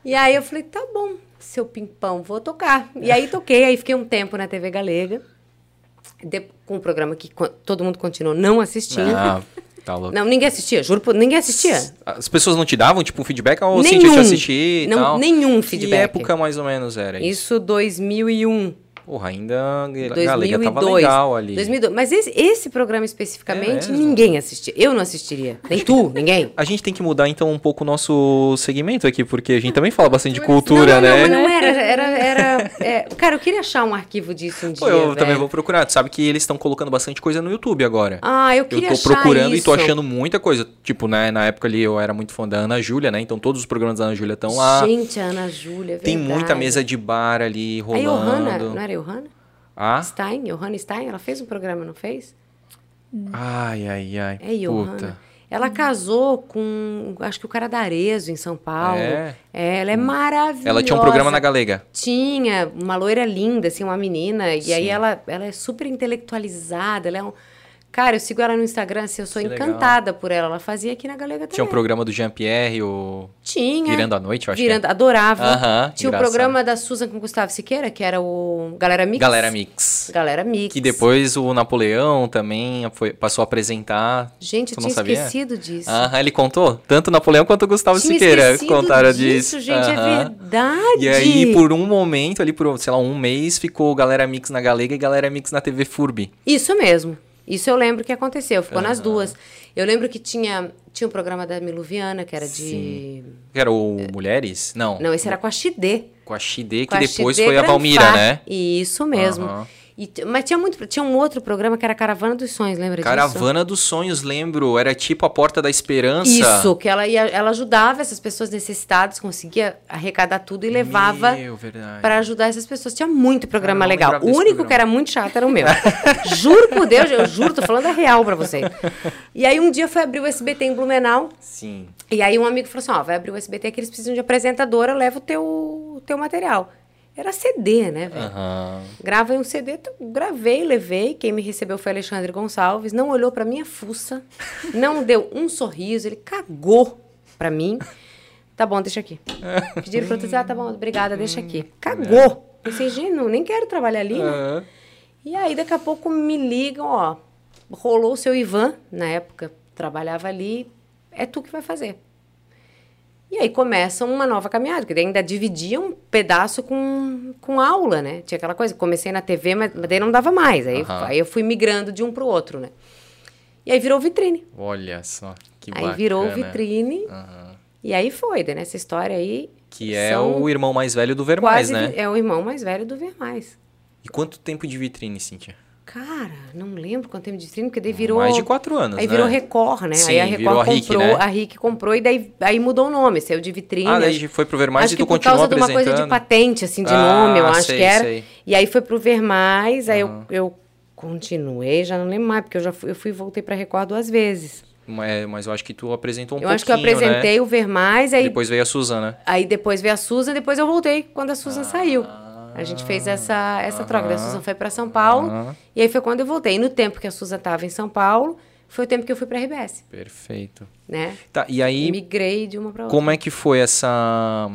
E aí eu falei, tá bom, seu pimpão, vou tocar. E aí toquei, aí fiquei um tempo na TV Galega, de- com um programa que todo mundo continuou não assistindo. Ah, tá louco. Não, ninguém assistia, juro, por- ninguém assistia. As pessoas não te davam, tipo, um feedback? Ou sim, Nenhum. deixa eu assistir e Não, nenhum Que feedback. época mais ou menos era isso? Isso 2001. Porra, ainda a 2002. galega tava legal ali. 2002. Mas esse, esse programa especificamente, É ninguém assistia. Eu não assistiria. Nem tu, ninguém. A gente tem que mudar então um pouco o nosso segmento aqui, porque a gente também fala bastante de cultura, não, não, né? Não, mas não era. era, era é, cara, eu queria achar um arquivo disso um Pô, dia. eu também velho. vou procurar. Tu sabe que eles estão colocando bastante coisa no YouTube agora. Ah, eu Eu queria tô achar procurando isso. e tô achando muita coisa. Tipo, né, na época ali eu era muito fã da Ana Júlia, né? Então todos os programas da Ana Júlia estão lá. Gente, a Ana Júlia, é Tem muita mesa de bar ali A rolando. Johanna, não era Johanna? Ah? Stein, Johanna Stein, ela fez um programa, não fez? Ai, ai, ai. É Johanna. Puta. Ela casou com, acho que o cara da Arezo, em São Paulo. É? ela é maravilhosa. Ela tinha um programa na Galega. Tinha, uma loira linda, assim, uma menina. E aí Sim. ela, ela é super intelectualizada, ela é um... Cara, eu sigo ela no Instagram, assim, eu sou Que legal. encantada por ela. Ela fazia aqui na Galega também. Tinha um programa do Jean-Pierre, o Tinha. Virando a Noite, eu acho Virando, é. adorava. Aham, Tinha o programa da Susan com Gustavo Siqueira, que era o Galera Mix. Galera Mix. Galera Mix. Que depois o Napoleão também foi, passou a apresentar. Gente, eu Tu não tinha sabia? esquecido disso. Aham, ele contou? Tanto o Napoleão quanto o Gustavo Tinha Siqueira contaram disso, gente, é Aham. verdade. E aí, por um momento, ali por, sei lá, um mês, ficou Galera Mix na Galega e Galera Mix na TV Furby. Isso mesmo. Isso eu lembro que aconteceu. Ficou nas duas. Eu lembro que tinha, tinha um programa da Miluviana, que era de... Que era o Mulheres? Não. Não, esse era com a Xidê. Com a Xide, que depois Xidê foi a Valmira, Granfá. né? Isso mesmo. Aham. E mas tinha muito, tinha um outro programa que era Caravana dos Sonhos, lembra disso? Caravana dos Sonhos, lembro. Era tipo a Porta da Esperança. Isso, que ela, ia, ela ajudava essas pessoas necessitadas, conseguia arrecadar tudo e levava para ajudar essas pessoas. Tinha muito programa legal. O único programa. que era muito chato era o meu. juro por Deus, eu juro, tô falando a real pra vocês. E aí um dia foi abrir o SBT em Blumenau. Sim. E aí um amigo falou assim: ó, vai abrir o SBT aqui, eles precisam de apresentadora, leva o teu, o teu material. Era CD, né, velho? Aham. Grava em um CD, gravei, levei. Quem me recebeu foi Alexandre Gonçalves. Não olhou pra minha fuça, não deu um sorriso, ele cagou pra mim. Tá bom, deixa aqui. Pediram pra eu ah, tá bom, obrigada, deixa aqui. Cagou. Pensei, gente, não, nem quero trabalhar ali, né? Aham. E aí, daqui a pouco me ligam, ó, rolou o seu Ivan, na época, trabalhava ali, é tu que vai fazer. E aí começa uma nova caminhada, porque daí ainda dividia um pedaço com, com aula, né? Tinha aquela coisa, comecei na TV, mas, mas daí não dava mais. Aí, Aham. aí eu fui migrando de um pro outro, né? E aí virou vitrine. Olha só, que aí bacana. virou vitrine, Aham. e aí foi, né? Nessa história aí. Que é o irmão mais velho do Vermais, né? É o irmão mais velho do Vermais. E quanto tempo de vitrine, Cíntia? Cara, não lembro quanto tempo de vitrine, porque daí virou. Mais de quatro anos, Aí né? virou Record, né? Sim, aí a Record virou a RIC, comprou, né? a RIC comprou e daí aí mudou o nome, saiu de vitrine. Ah, daí acho- foi pro Vermais acho e tu por continuou causa de uma apresentando. coisa de patente, assim, de Ah, nome, eu acho sei, que era. sei. E aí foi pro Vermais, aí eu, eu continuei, já não lembro mais, porque eu já fui, eu fui e voltei pra Record duas vezes. Mas, mas eu acho que tu apresentou um eu pouquinho, acho que eu apresentei né? o Vermais, aí Depois veio a Suzana. Aí depois veio a Susan, depois eu voltei quando a Susan saiu. A gente fez essa, essa troca. A Susan foi para São Paulo. E aí foi quando eu voltei. E no tempo que a Susan estava em São Paulo, foi o tempo que eu fui para a RBS, Perfeito. né? Tá, e aí, Migrei de uma para outra. como é que foi essa,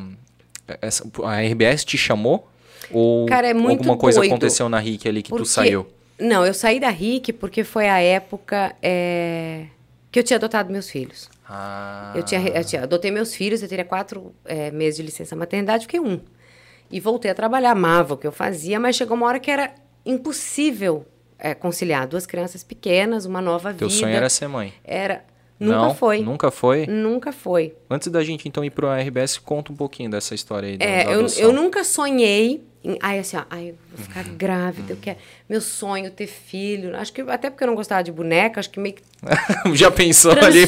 essa... A RBS te chamou? Ou Cara, é alguma coisa doido. aconteceu na RIC ali que tu Porque- saiu? Não, eu saí da RIC porque foi a época é, que eu tinha adotado meus filhos. Ah, Eu, tinha, eu tinha- adotei meus filhos, eu teria quatro é, meses de licença maternidade, fiquei um. E voltei a trabalhar, amava o que eu fazia, mas chegou uma hora que era impossível é, conciliar duas crianças pequenas, uma nova Teu vida. sonho era ser mãe? Era. Nunca Não? foi. Nunca foi? Nunca foi. Antes da gente então ir pro RBS, conta um pouquinho dessa história aí É, eu, eu nunca sonhei. Em, ai, assim, ó, ai, eu vou ficar grávida, eu quero. Meu sonho ter filho. Acho que até porque eu não gostava de boneca, acho que meio que Já pensou ali?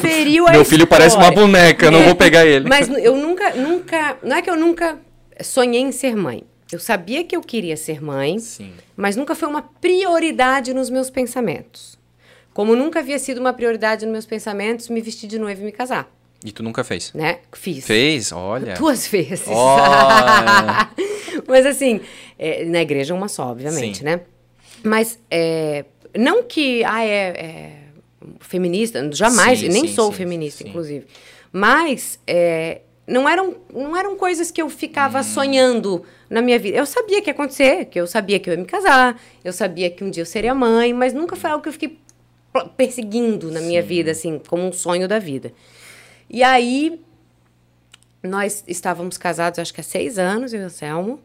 Meu filho parece uma história. boneca, eu não É, vou pegar ele. Mas eu nunca, nunca. Não é que eu nunca sonhei em ser mãe. Eu sabia que eu queria ser mãe, Sim. mas nunca foi uma prioridade nos meus pensamentos. Como nunca havia sido uma prioridade nos meus pensamentos me vestir de noiva e me casar, E tu nunca fez? né? Fiz. Fez? Olha. Duas vezes. Olha. Mas assim, é, na igreja uma só, obviamente, Sim. né? Mas é, não que ah, é, é feminista, jamais, Sim, nem sim, sou sim, feminista, inclusive. Mas é, não, eram, não eram coisas que eu Hum. ficava sonhando na minha vida. Eu sabia que ia acontecer, que eu sabia que eu ia me casar, eu sabia que um dia eu seria mãe, mas nunca foi algo que eu fiquei perseguindo na minha vida, assim, como um sonho da vida. E aí, nós estávamos casados, acho que há seis anos, eu e o Selmo.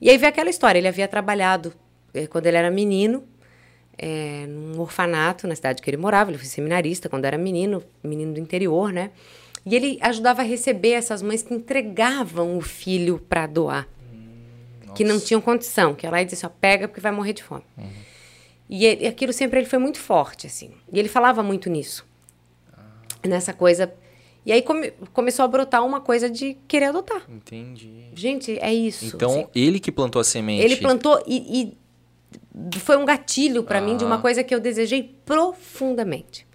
E aí veio aquela história. Ele havia trabalhado eh, quando ele era menino, eh, num orfanato na cidade que ele morava. Ele foi seminarista quando era menino, menino do interior, né? E ele ajudava a receber essas mães que entregavam o filho para doar, que não tinham condição, que ela ia dizer assim, ó, pega porque vai morrer de fome. E ele- aquilo sempre ele foi muito forte, assim. E ele falava muito nisso. Nessa coisa. E aí come- começou a brotar uma coisa de querer adotar. Entendi. Gente, é isso. Então, assim. ele que plantou a semente. Ele plantou e, e foi um gatilho pra mim de uma coisa que eu desejei profundamente.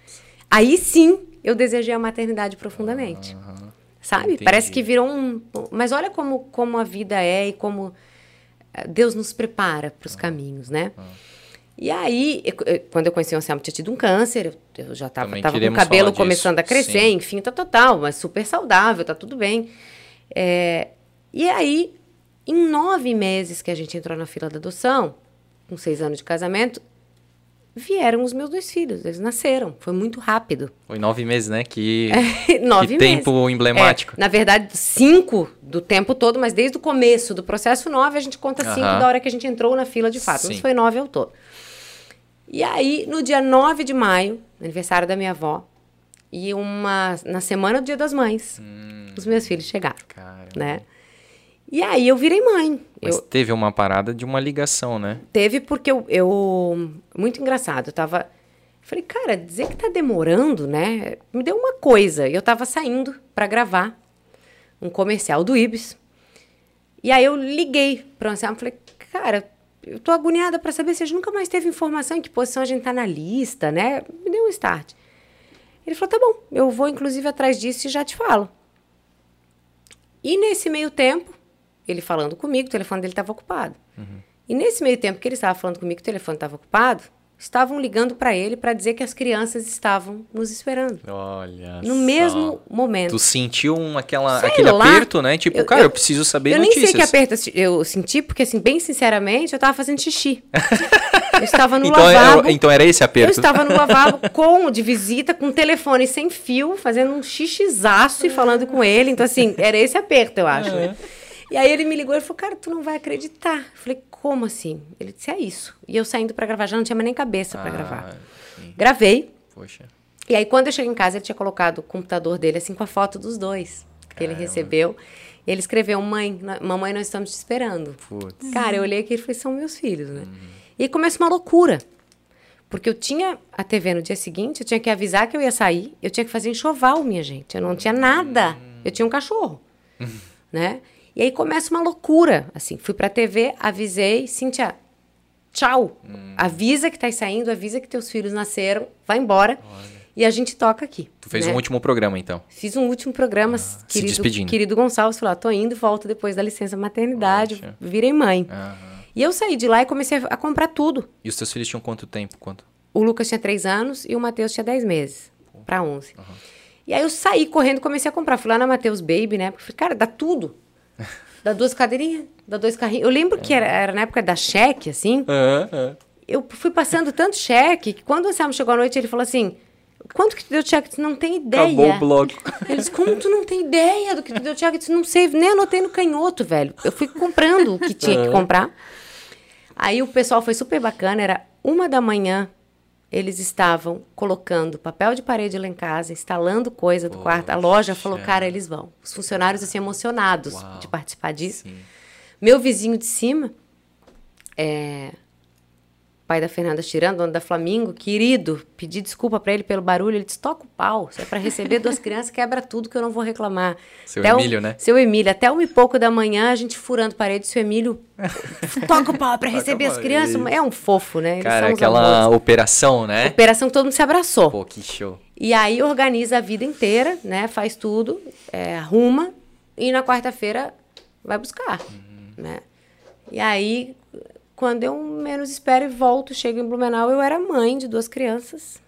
Aí sim, eu desejei a maternidade profundamente. Sabe? Entendi. Parece que virou um. Mas olha como, como a vida é e como eh, Deus nos prepara para os caminhos, né? E aí, eu- quando eu conheci o Anselmo, tinha tido um câncer, eu, já estava com o cabelo começando a crescer, sim. enfim, tá total, mas super saudável, tá tudo bem. É, e aí, em nove meses que a gente entrou na fila da adoção, com seis anos de casamento, vieram os meus dois filhos, eles nasceram, foi muito rápido. Foi nove meses, né? Que, nove que meses. tempo emblemático. É, na verdade, cinco do tempo todo, mas desde o começo do processo nove, a gente conta cinco Aham. da hora que a gente entrou na fila de fato. Sim. Mas foi nove ao todo. E aí, no dia 9 de maio, aniversário da minha avó, e uma na semana do Dia das Mães, Hum. os meus filhos chegaram, Cara. né? E aí eu virei mãe. Mas Eu, teve uma parada de uma ligação, né? Teve porque eu, eu- Muito engraçado. Eu tava. Falei, cara, dizer que tá demorando, né? Me deu uma coisa. Eu tava saindo pra gravar um comercial do Ibis. E aí eu liguei pro Anselmo e falei, cara, eu tô agoniada pra saber se a gente nunca mais teve informação em que posição a gente tá na lista, né? Me deu um start. Ele falou, tá bom, eu vou inclusive atrás disso e já te falo. E nesse meio tempo, ele falando comigo, o telefone dele estava ocupado. E nesse meio tempo que ele estava falando comigo, o telefone estava ocupado, estavam ligando para ele para dizer que as crianças estavam nos esperando. Olha No só. mesmo momento. Tu sentiu um, aquela, Sei aquele lá. aperto, né? Tipo, Eu- cara, eu- eu, preciso saber Eu nem notícias. sei que aperto eu senti, porque, assim, bem sinceramente, eu tava fazendo xixi. eu estava no então, lavabo. é, então era esse Eu aperto. estava no lavabo com de visita, com telefone sem fio, fazendo um xixizaço e falando com ele. Então, assim, era esse aperto, eu acho. né? E aí ele me ligou e falou, cara, tu não vai acreditar. Eu falei, como assim? Ele disse, é isso. E eu saindo pra gravar, já não tinha mais nem cabeça pra gravar. Ah, sim. Gravei. Poxa. E aí, quando eu cheguei em casa, ele tinha colocado o computador dele, assim, com a foto dos dois. Que ele recebeu. Ele escreveu, mãe, mamãe, nós estamos te esperando. Putz. Cara, eu olhei aqui e falei, são meus filhos, né? E aí começa uma loucura. Porque eu tinha a TV no dia seguinte, eu tinha que avisar que eu ia sair, eu tinha que fazer enxoval, minha gente. Eu não tinha nada. Eu tinha um cachorro, né? E aí começa uma loucura, assim. Fui pra TV, avisei, Cíntia, tchau. Avisa que tá saindo, avisa que teus filhos nasceram, vai embora. E a gente toca aqui. Tu fez né? um último programa, então. Fiz um último programa, se querido, despedindo. querido Gonçalves falou: ah, tô indo, volto depois da licença maternidade, Poxa. virei mãe. Aham. E eu saí de lá e comecei a comprar tudo. E os teus filhos tinham quanto tempo? Quanto? O Lucas tinha 3 anos e o Matheus tinha 10 meses, pra 11. E aí eu saí correndo e comecei a comprar. Fui lá na Matheus Baby, né? Porque, falei, cara, dá tudo. Dá duas cadeirinhas, dá dois carrinhos. Eu lembro que era, era na época da cheque, assim. Eu fui passando tanto cheque que quando o Anselmo chegou à noite, ele falou assim: quanto que tu deu cheque? Tu não tem ideia. Acabou o bloco. Ele disse, como tu não tem ideia do que tu deu cheque? Disse, não sei, nem anotei no canhoto, velho. Eu fui comprando o que tinha que comprar. Aí o pessoal foi super bacana, era uma da manhã, eles estavam colocando papel de parede lá em casa, instalando coisa do quarto. A loja falou, Poxa. cara, eles vão. Os funcionários, assim, emocionados Uau. de participar disso. Sim. Meu vizinho de cima, é, pai da Fernanda Tirando, dono da Flamingo, querido, pedi desculpa pra ele pelo barulho, ele disse, toca o pau, se é pra receber duas crianças, quebra tudo que eu não vou reclamar. Seu Até Emílio, né? Seu Emílio, até uma e pouco da manhã, a gente furando parede, seu Emílio, toca o pau é pra receber as crianças, isso. é um fofo, né? Eles Cara, aquela amores. operação, né? Operação que todo mundo se abraçou. Pô, que show. E aí organiza a vida inteira, né? Faz tudo, é, arruma e na quarta-feira vai buscar, né? E aí, quando eu menos espero e volto, chego em Blumenau, eu era mãe de duas crianças.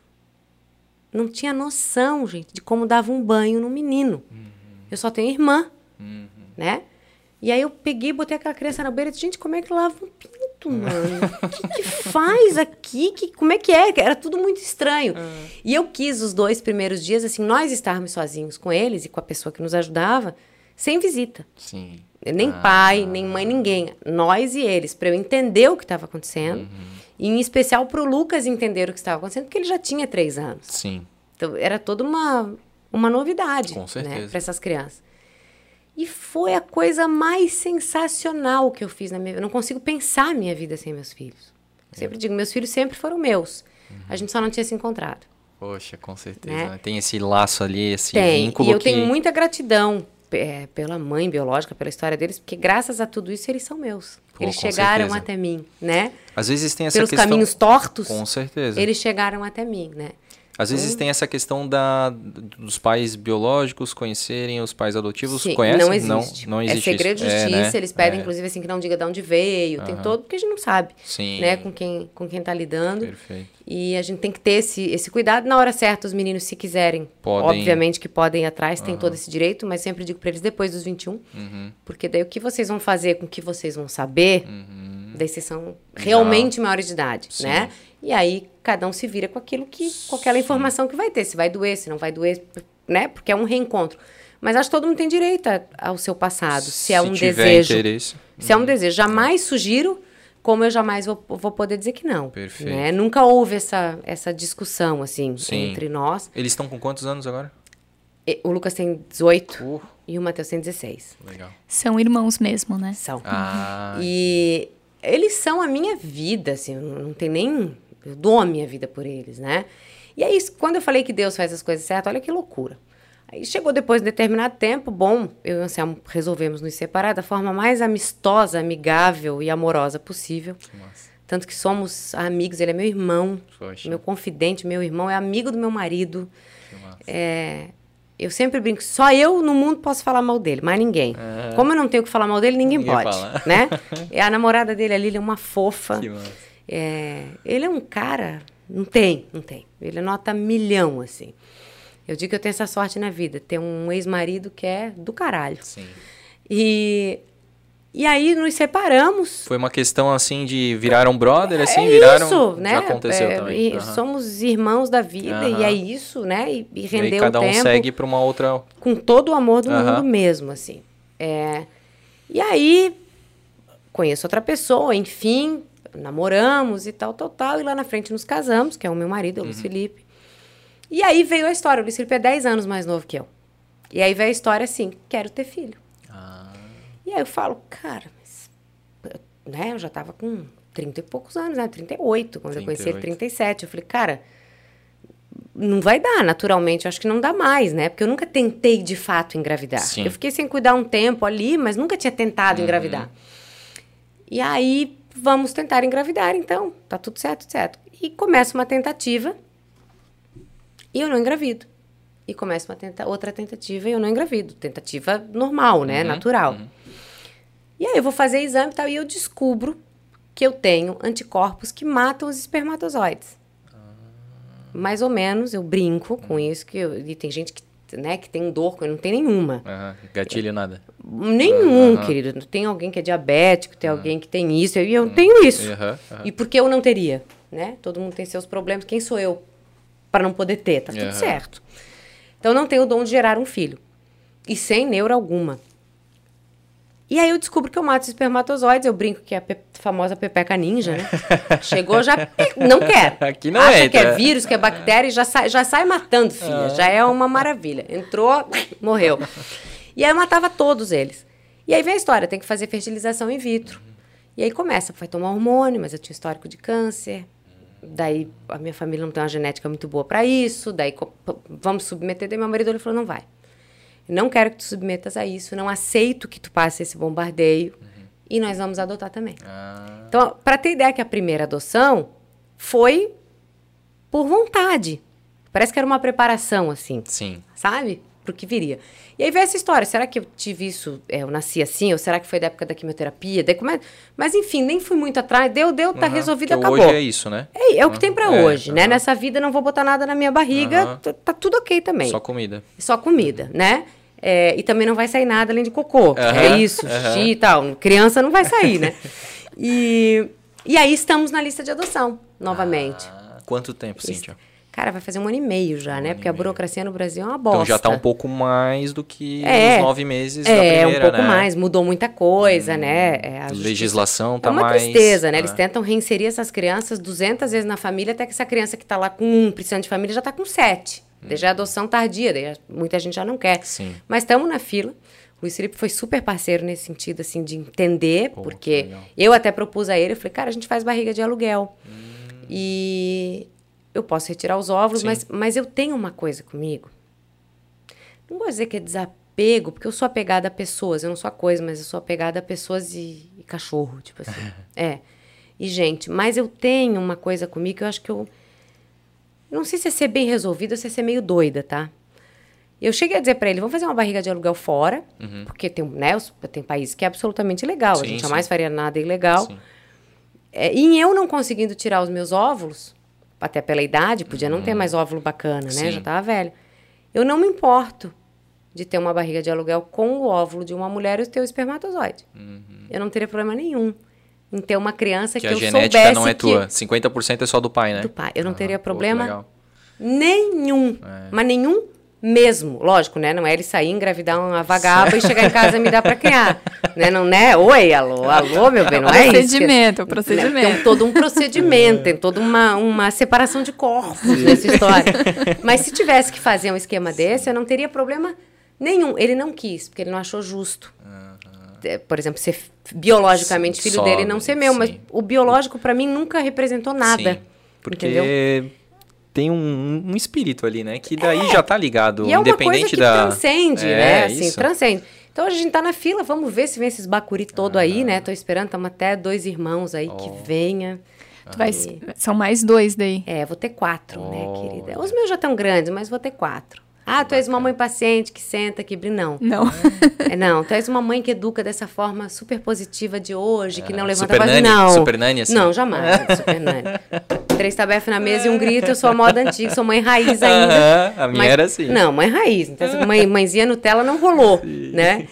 Não tinha noção, gente, de como dava um banho no menino. Eu só tenho irmã, né? E aí eu peguei, botei aquela criança na beira e disse, gente, como é que lava um pinto, mano? O que, que faz aqui? Que, como é que é? Era tudo muito estranho. E eu quis os dois primeiros dias, assim, nós estarmos sozinhos com eles e com a pessoa que nos ajudava, sem visita. Sim. Nem Ah. pai, nem mãe, ninguém. Nós e eles, para eu entender o que estava acontecendo. Uhum. E em especial para o Lucas entender o que estava acontecendo, porque ele já tinha três anos. Sim. Então, era toda uma, uma novidade Com né, certeza. para essas crianças. E foi a coisa mais sensacional que eu fiz na minha vida. Eu não consigo pensar a minha vida sem meus filhos. Eu É. sempre digo, meus filhos sempre foram meus. Uhum. A gente só não tinha se encontrado. Poxa, com certeza. Né? né? Tem esse laço ali, esse Tem. vínculo E eu que... tenho muita gratidão é, pela mãe biológica, pela história deles, porque graças a tudo isso eles são meus. Pô, eles chegaram certeza. até mim, né? Às vezes tem essa Pelos questão... caminhos tortos, Com certeza. eles chegaram até mim, né? Às vezes tem essa questão da, dos pais biológicos conhecerem os pais adotivos. Sim, Conhecem? não existe. Não, não existe É segredo de justiça, né? eles pedem, É, inclusive, assim, que não diga de onde veio. Tem Aham. todo, porque a gente não sabe, Sim. né? Com quem, com quem tá lidando. Perfeito. E a gente tem que ter esse, esse cuidado. Na hora certa, os meninos, se quiserem, Podem. obviamente que podem ir atrás, tem todo esse direito, mas sempre digo para eles depois dos 21. Uhum. Porque daí o que vocês vão fazer com o que vocês vão saber, daí vocês são realmente maiores de idade, Sim. né? E aí cada um se vira com aquilo que, com aquela informação que vai ter, se vai doer, se não vai doer, né? Porque é um reencontro. Mas acho que todo mundo tem direito a- ao seu passado, se, é um tiver desejo. interesse. Se é um desejo, jamais sugiro, como eu jamais vou, vou poder dizer que não. Perfeito. Né? Nunca houve essa, essa discussão, assim, Sim. entre nós. Eles estão com quantos anos agora? O Lucas tem 18 Uh, e o Matheus tem 16. legal. São irmãos mesmo, né? São. Ah, E eles são a minha vida, assim, não tem nem. Eu dou a minha vida por eles, né? E aí, quando eu falei que Deus faz as coisas certas, olha que loucura. Aí chegou depois de um determinado tempo, bom, eu e o Anselmo resolvemos nos separar da forma mais amistosa, amigável e amorosa possível. massa. Tanto que somos amigos, ele é meu irmão, Poxa, meu confidente, meu irmão, é amigo do meu marido. É, eu sempre brinco, só eu no mundo posso falar mal dele, mais ninguém. Como eu não tenho que falar mal dele, ninguém, Ninguém pode, fala. né? E a namorada dele, a Lili, é uma fofa. Que massa. É, ele é um cara. Não tem, não tem. Ele é nota milhão, assim. Eu digo que eu tenho essa sorte na vida, ter um ex-marido que é do caralho. Sim. E, e aí nos separamos. Foi uma questão assim de viraram brother, assim, é viraram. isso, né? Já aconteceu É, também. e Aham. Somos irmãos da vida e Aham. é isso, né? E, e E aí rendeu cada um tempo segue pra uma outra. com todo o amor do Aham. mundo mesmo, assim. É, e aí conheço outra pessoa, enfim, namoramos e tal, tal, tal. E lá na frente nos casamos, que é o meu marido, o Luiz Felipe. E aí veio a história. O Luiz Felipe é 10 anos mais novo que eu. E aí veio a história assim: quero ter filho. E aí eu falo, cara, mas. Né, eu já tava com 30 e poucos anos, né? 38. Quando eu conheci ele, 38. 37. Eu falei, cara, não vai dar, naturalmente. Eu acho que não dá mais, né? Porque eu nunca tentei de fato engravidar. Sim. Eu fiquei sem cuidar um tempo ali, mas nunca tinha tentado Uhum. engravidar. E aí, vamos tentar engravidar, então. Tá tudo certo, certo. E começa uma tentativa e eu não engravido. E começa uma tenta outra tentativa e eu não engravido. Tentativa normal, né? Uhum, Natural. E aí eu vou fazer exame e tal, e eu descubro que eu tenho anticorpos que matam os espermatozoides. Mais ou menos, eu brinco com isso, que eu- e tem gente que, né, que tem dor, não tem nenhuma. Aham, Gatilho nada. Nenhum, Aham. querido. Tem alguém que é diabético, tem alguém que tem isso, e eu tenho isso. E por que eu não teria? Né? Todo mundo tem seus problemas. Quem sou eu para não poder ter? Tá tudo certo. Então eu não tenho o dom de gerar um filho. E sem neura alguma. E aí eu descubro que eu mato os espermatozoides. Eu brinco que é a pe- famosa pepeca ninja, né? Chegou já. Não quer. Aqui não Acha que entra. é vírus, que é bactéria e já sai, já sai matando, filha. Já é uma maravilha. Entrou, morreu. E aí eu matava todos eles. E aí vem a história: tem que fazer fertilização in vitro. E aí começa, vai tomar hormônio, mas eu tinha histórico de câncer. Daí a minha família não tem uma genética muito boa para isso. Daí vamos submeter. Daí meu marido ele falou: não vai. Não quero que tu submetas a isso. Não aceito que tu passe esse bombardeio. E nós vamos adotar também. Ah, Então, para ter ideia que a primeira adoção foi por vontade. Parece que era uma preparação, assim sim. sabe? Pro que viria. E aí veio essa história. Será que eu tive isso, é, eu nasci assim? Ou será que foi da época da quimioterapia? Daí como é- Mas enfim, nem fui muito atrás. Deu, deu, tá Aham, resolvido, acabou. Hoje é isso, né? É, é o que tem pra É, hoje, né? Nessa vida não vou botar nada na minha barriga, tá, tudo ok também. Só comida. Só comida, né? É, e também não vai sair nada além de cocô. É isso, xixi e tal. Criança não vai sair, né? E, e aí estamos na lista de adoção, novamente. Ah, quanto tempo, Cíntia? Cara, vai fazer um ano e meio já, né? Porque a burocracia no Brasil é uma bosta. Então já tá um pouco mais do que É. os nove meses da É, primeira, um pouco né? Hum, mais, mudou muita coisa, né? É, a Legislação tá é uma mais... tristeza, né? Eles Ah, tentam reinserir essas crianças 200 vezes na família, até que essa criança que tá lá com um, precisando de família, já tá com sete. Daí já é adoção tardia, daí muita gente já não quer. Hum. Sim. Mas estamos na fila. O Luiz Felipe foi super parceiro nesse sentido, assim, de entender, Pô, que porque eu até propus a ele, eu falei, cara, a gente faz barriga de aluguel. Hum. E eu posso retirar os óvulos, Sim. mas, mas eu tenho uma coisa comigo. Não vou dizer que é desapego, porque eu sou apegada a pessoas. Eu não sou a coisa, mas eu sou apegada a pessoas e, e cachorro, tipo assim. é. E gente, mas eu tenho uma coisa comigo que eu acho que eu. Não sei se é ser bem resolvida ou se é ser meio doida, tá? Eu cheguei a dizer pra ele, vamos fazer uma barriga de aluguel fora, porque tem, né, tem países que é absolutamente legal, a Uhum. Sim, gente sim. jamais faria nada ilegal. Sim. É, e em eu não conseguindo tirar os meus óvulos, até pela idade, podia não ter mais óvulo bacana, né? Sim. Já tava velha. Eu não me importo de ter uma barriga de aluguel com o óvulo de uma mulher e o espermatozoide. Eu não teria problema nenhum em ter uma criança que, Que a eu genética soubesse não é tua. 50% é só do pai, né? Do pai. Eu não Ah, teria pô, problema legal. nenhum. É. Mas nenhum mesmo. Lógico, né? Não é ele sair, engravidar uma vagaba e chegar em casa e me dar pra criar. né? Não, né? Oi, alô, alô, meu bem, não é isso. Procedimento, procedimento. Tem todo um procedimento, tem toda uma, uma separação de corpos nessa história. Mas se tivesse que fazer um esquema desse, eu não teria problema nenhum. Ele não quis, porque ele não achou justo. É, Por exemplo, ser biologicamente filho Só, dele e não ser meu. Mas sim. o biológico, pra mim, nunca representou nada. Sim, porque Entendeu? Tem um, um espírito ali, né? Que daí já tá ligado, E é uma coisa independente que da... transcende, É, né? Assim, isso. transcende. Então hoje a gente tá na fila, vamos ver se vem esses bacuri todo aí, Ah. né? Tô esperando, estamos até dois irmãos aí que venha. Tu vai- são mais dois daí. É, vou ter quatro, né, Olha. querida? Os meus já estão grandes, mas vou ter quatro. Ah, tu és uma mãe paciente que senta, que brinca. Não. Não. É, não, tu és uma mãe que educa dessa forma super positiva de hoje, que não levanta super a voz. nani, Não. super nani, assim. Não, jamais. super nani. Três tabefes na mesa e um grito, eu sou a moda antiga, sou mãe raiz ainda. Aham, a minha Mas- era assim. Não, mãe raiz. Então, mãe, mãezinha Nutella não rolou, né?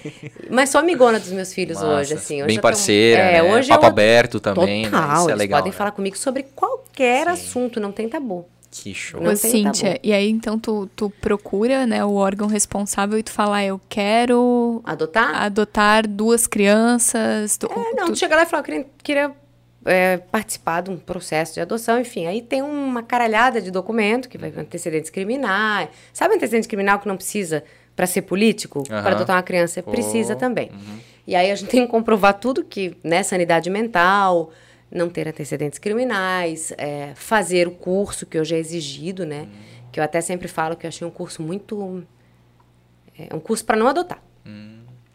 Mas sou amigona dos meus filhos Massa. hoje, assim. Hoje Bem tô- parceira, é, né? hoje Papo eu- aberto também, né? Total, Isso é eles legal, podem né? falar comigo sobre qualquer assunto, não tem tabu. Que show. Não Ô, tabu. Cíntia, e aí então tu, tu procura, né, o órgão responsável e tu fala, ah, eu quero Adotar? adotar duas crianças. Tu, É, não, tu- tu chega lá e fala, eu queria, queria, é, participar de um processo de adoção, enfim. Aí tem uma caralhada de documento que vai antecedentes criminais. Sabe antecedentes criminal que não precisa para ser político? Aham. Para adotar uma criança? Precisa também. E aí a gente tem que comprovar tudo que, né, sanidade mental, não ter antecedentes criminais, é, fazer o curso que hoje é exigido, né? Que eu até sempre falo que eu achei um curso muito... É um curso para não adotar.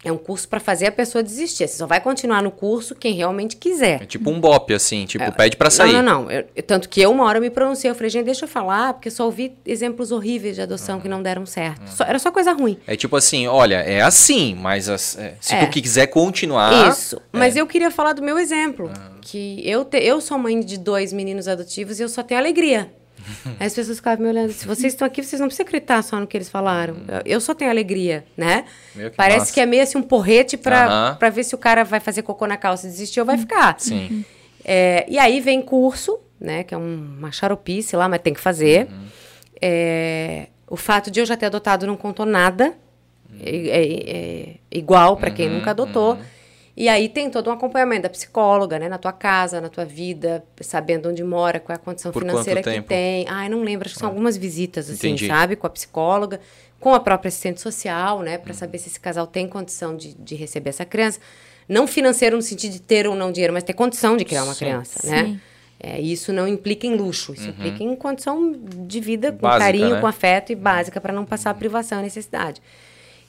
É um curso para fazer a pessoa desistir. Você só vai continuar no curso quem realmente quiser. É tipo um bop, assim, tipo, pede pra sair. Não, não, não. Eu- eu- tanto que eu, uma hora, me pronunciei. Eu falei, gente, deixa eu falar, porque eu só ouvi exemplos horríveis de adoção que não deram certo. Só- era só coisa ruim. É tipo assim, olha, é assim, mas as- é, se É. tu quiser continuar. Isso. Mas é. eu queria falar do meu exemplo. Que eu, te- eu sou mãe de dois meninos adotivos e eu só tenho alegria. Aí as pessoas ficavam me olhando. Se vocês estão aqui, vocês não precisam acreditar só no que eles falaram. Eu, eu só tenho alegria, né? Que Parece massa. que é meio assim um porrete pra, Aham. pra ver se o cara vai fazer cocô na calça e desistir ou vai ficar. Sim. É, e aí vem curso, né? Que é um- uma xaropice lá, mas tem que fazer. É, o fato de eu já ter adotado não contou nada. É, é- é igual para quem nunca adotou. E aí tem todo um acompanhamento da psicóloga, né? Na tua casa, na tua vida, sabendo onde mora, qual é a condição Por financeira que tem. Ai, não lembro, acho que são algumas visitas, assim, Entendi. sabe? Com a psicóloga, com a própria assistente social, né? Para saber se esse casal tem condição de, de receber essa criança. Não financeiro no sentido de ter ou não dinheiro, mas ter condição de criar uma Sim. criança, Sim. né? É, isso não implica em luxo, isso implica em condição de vida com Básica, carinho, né? com afeto e básica para não passar privação e necessidade.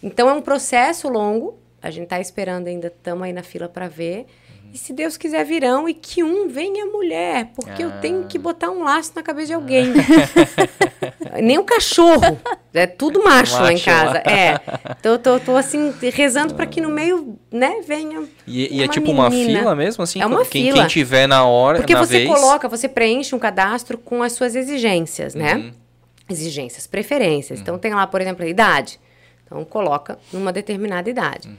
Então é um processo longo, a gente está esperando ainda, estamos aí na fila para ver. E se Deus quiser, virão e que um venha mulher, porque eu tenho que botar um laço na cabeça de alguém. Nem o cachorro. É tudo macho, lá em Macho lá. casa. É. Tô, tô, tô assim, rezando para que no meio, né, venha. E, e é uma tipo uma menina. fila mesmo, assim? É uma quem, fila. Quem tiver na hora, Porque na você vez... coloca, você preenche um cadastro com as suas exigências, né? Uhum. Exigências, preferências. Então tem lá, por exemplo, a idade. Então coloca numa determinada idade. Uhum.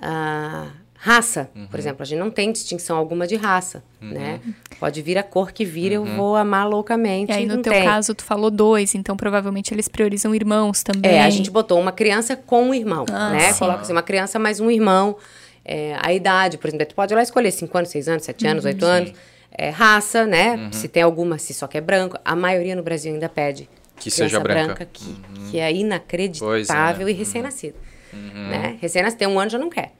Ah, raça, por exemplo, a gente não tem distinção alguma de raça, Uhum. né? Pode vir a cor que vir, eu vou amar loucamente. E aí, no não teu tem. caso, tu falou dois, então provavelmente eles priorizam irmãos também. É, a gente botou uma criança com um irmão, Ah, né? sim. Coloca assim, uma criança mais um irmão. É, a idade, por exemplo, tu pode ir lá escolher 5 anos, 6 anos, 7 anos, Uhum. 8 anos. É, raça, né? Se tem alguma, se só quer branco. A maioria no Brasil ainda pede Que seja branca. que, que é inacreditável é. e recém-nascido. Né? Recém-nascido, tem um ano já não quer.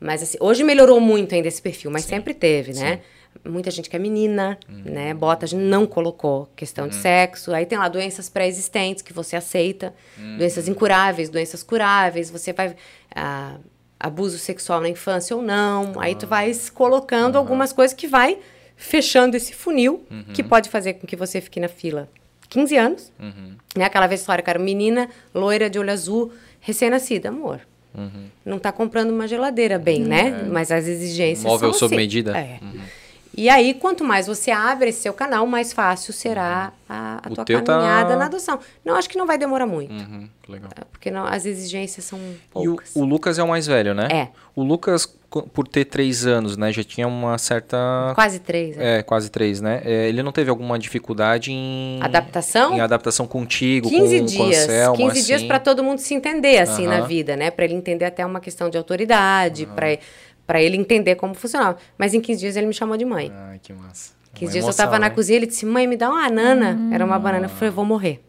Mas assim, hoje melhorou muito ainda esse perfil, mas sempre teve, né? Muita gente que é menina, né? Bota, a gente não colocou questão de sexo. Aí tem lá doenças pré-existentes que você aceita, doenças incuráveis, doenças curáveis, você vai. ah, abuso sexual na infância ou não. Aí tu vai colocando algumas coisas que vai fechando esse funil, que pode fazer com que você fique na fila 15 anos. Né? Aquela vez história, cara, menina loira de olho azul, recém-nascida, amor. Não tá comprando uma geladeira bem, né? Mas as exigências Móvel são sob assim. medida. É. E aí, quanto mais você abre esse seu canal, mais fácil será a, a O tua tá- caminhada na adoção. Não, acho que não vai demorar muito. Uhum, legal. tá? Porque não- as exigências são E o, poucas. o Lucas é o mais velho, né? É. O Lucas, por ter três anos, né, já tinha uma certa... Quase três. né? É, quase três, né? É, ele não teve alguma dificuldade em... Adaptação? Em adaptação contigo, 15 com, com o dias. Anselmo, 15 dias assim? para todo mundo se entender, assim, na Aham. vida, né? Para ele entender até uma questão de autoridade, para para ele entender como funcionava. Mas em 15 dias ele me chamou de mãe. Ai, que massa. 15 Uma dias eu emoção, tava na né? cozinha, ele disse, mãe, me dá uma banana. Era uma banana. Eu falei, eu vou morrer.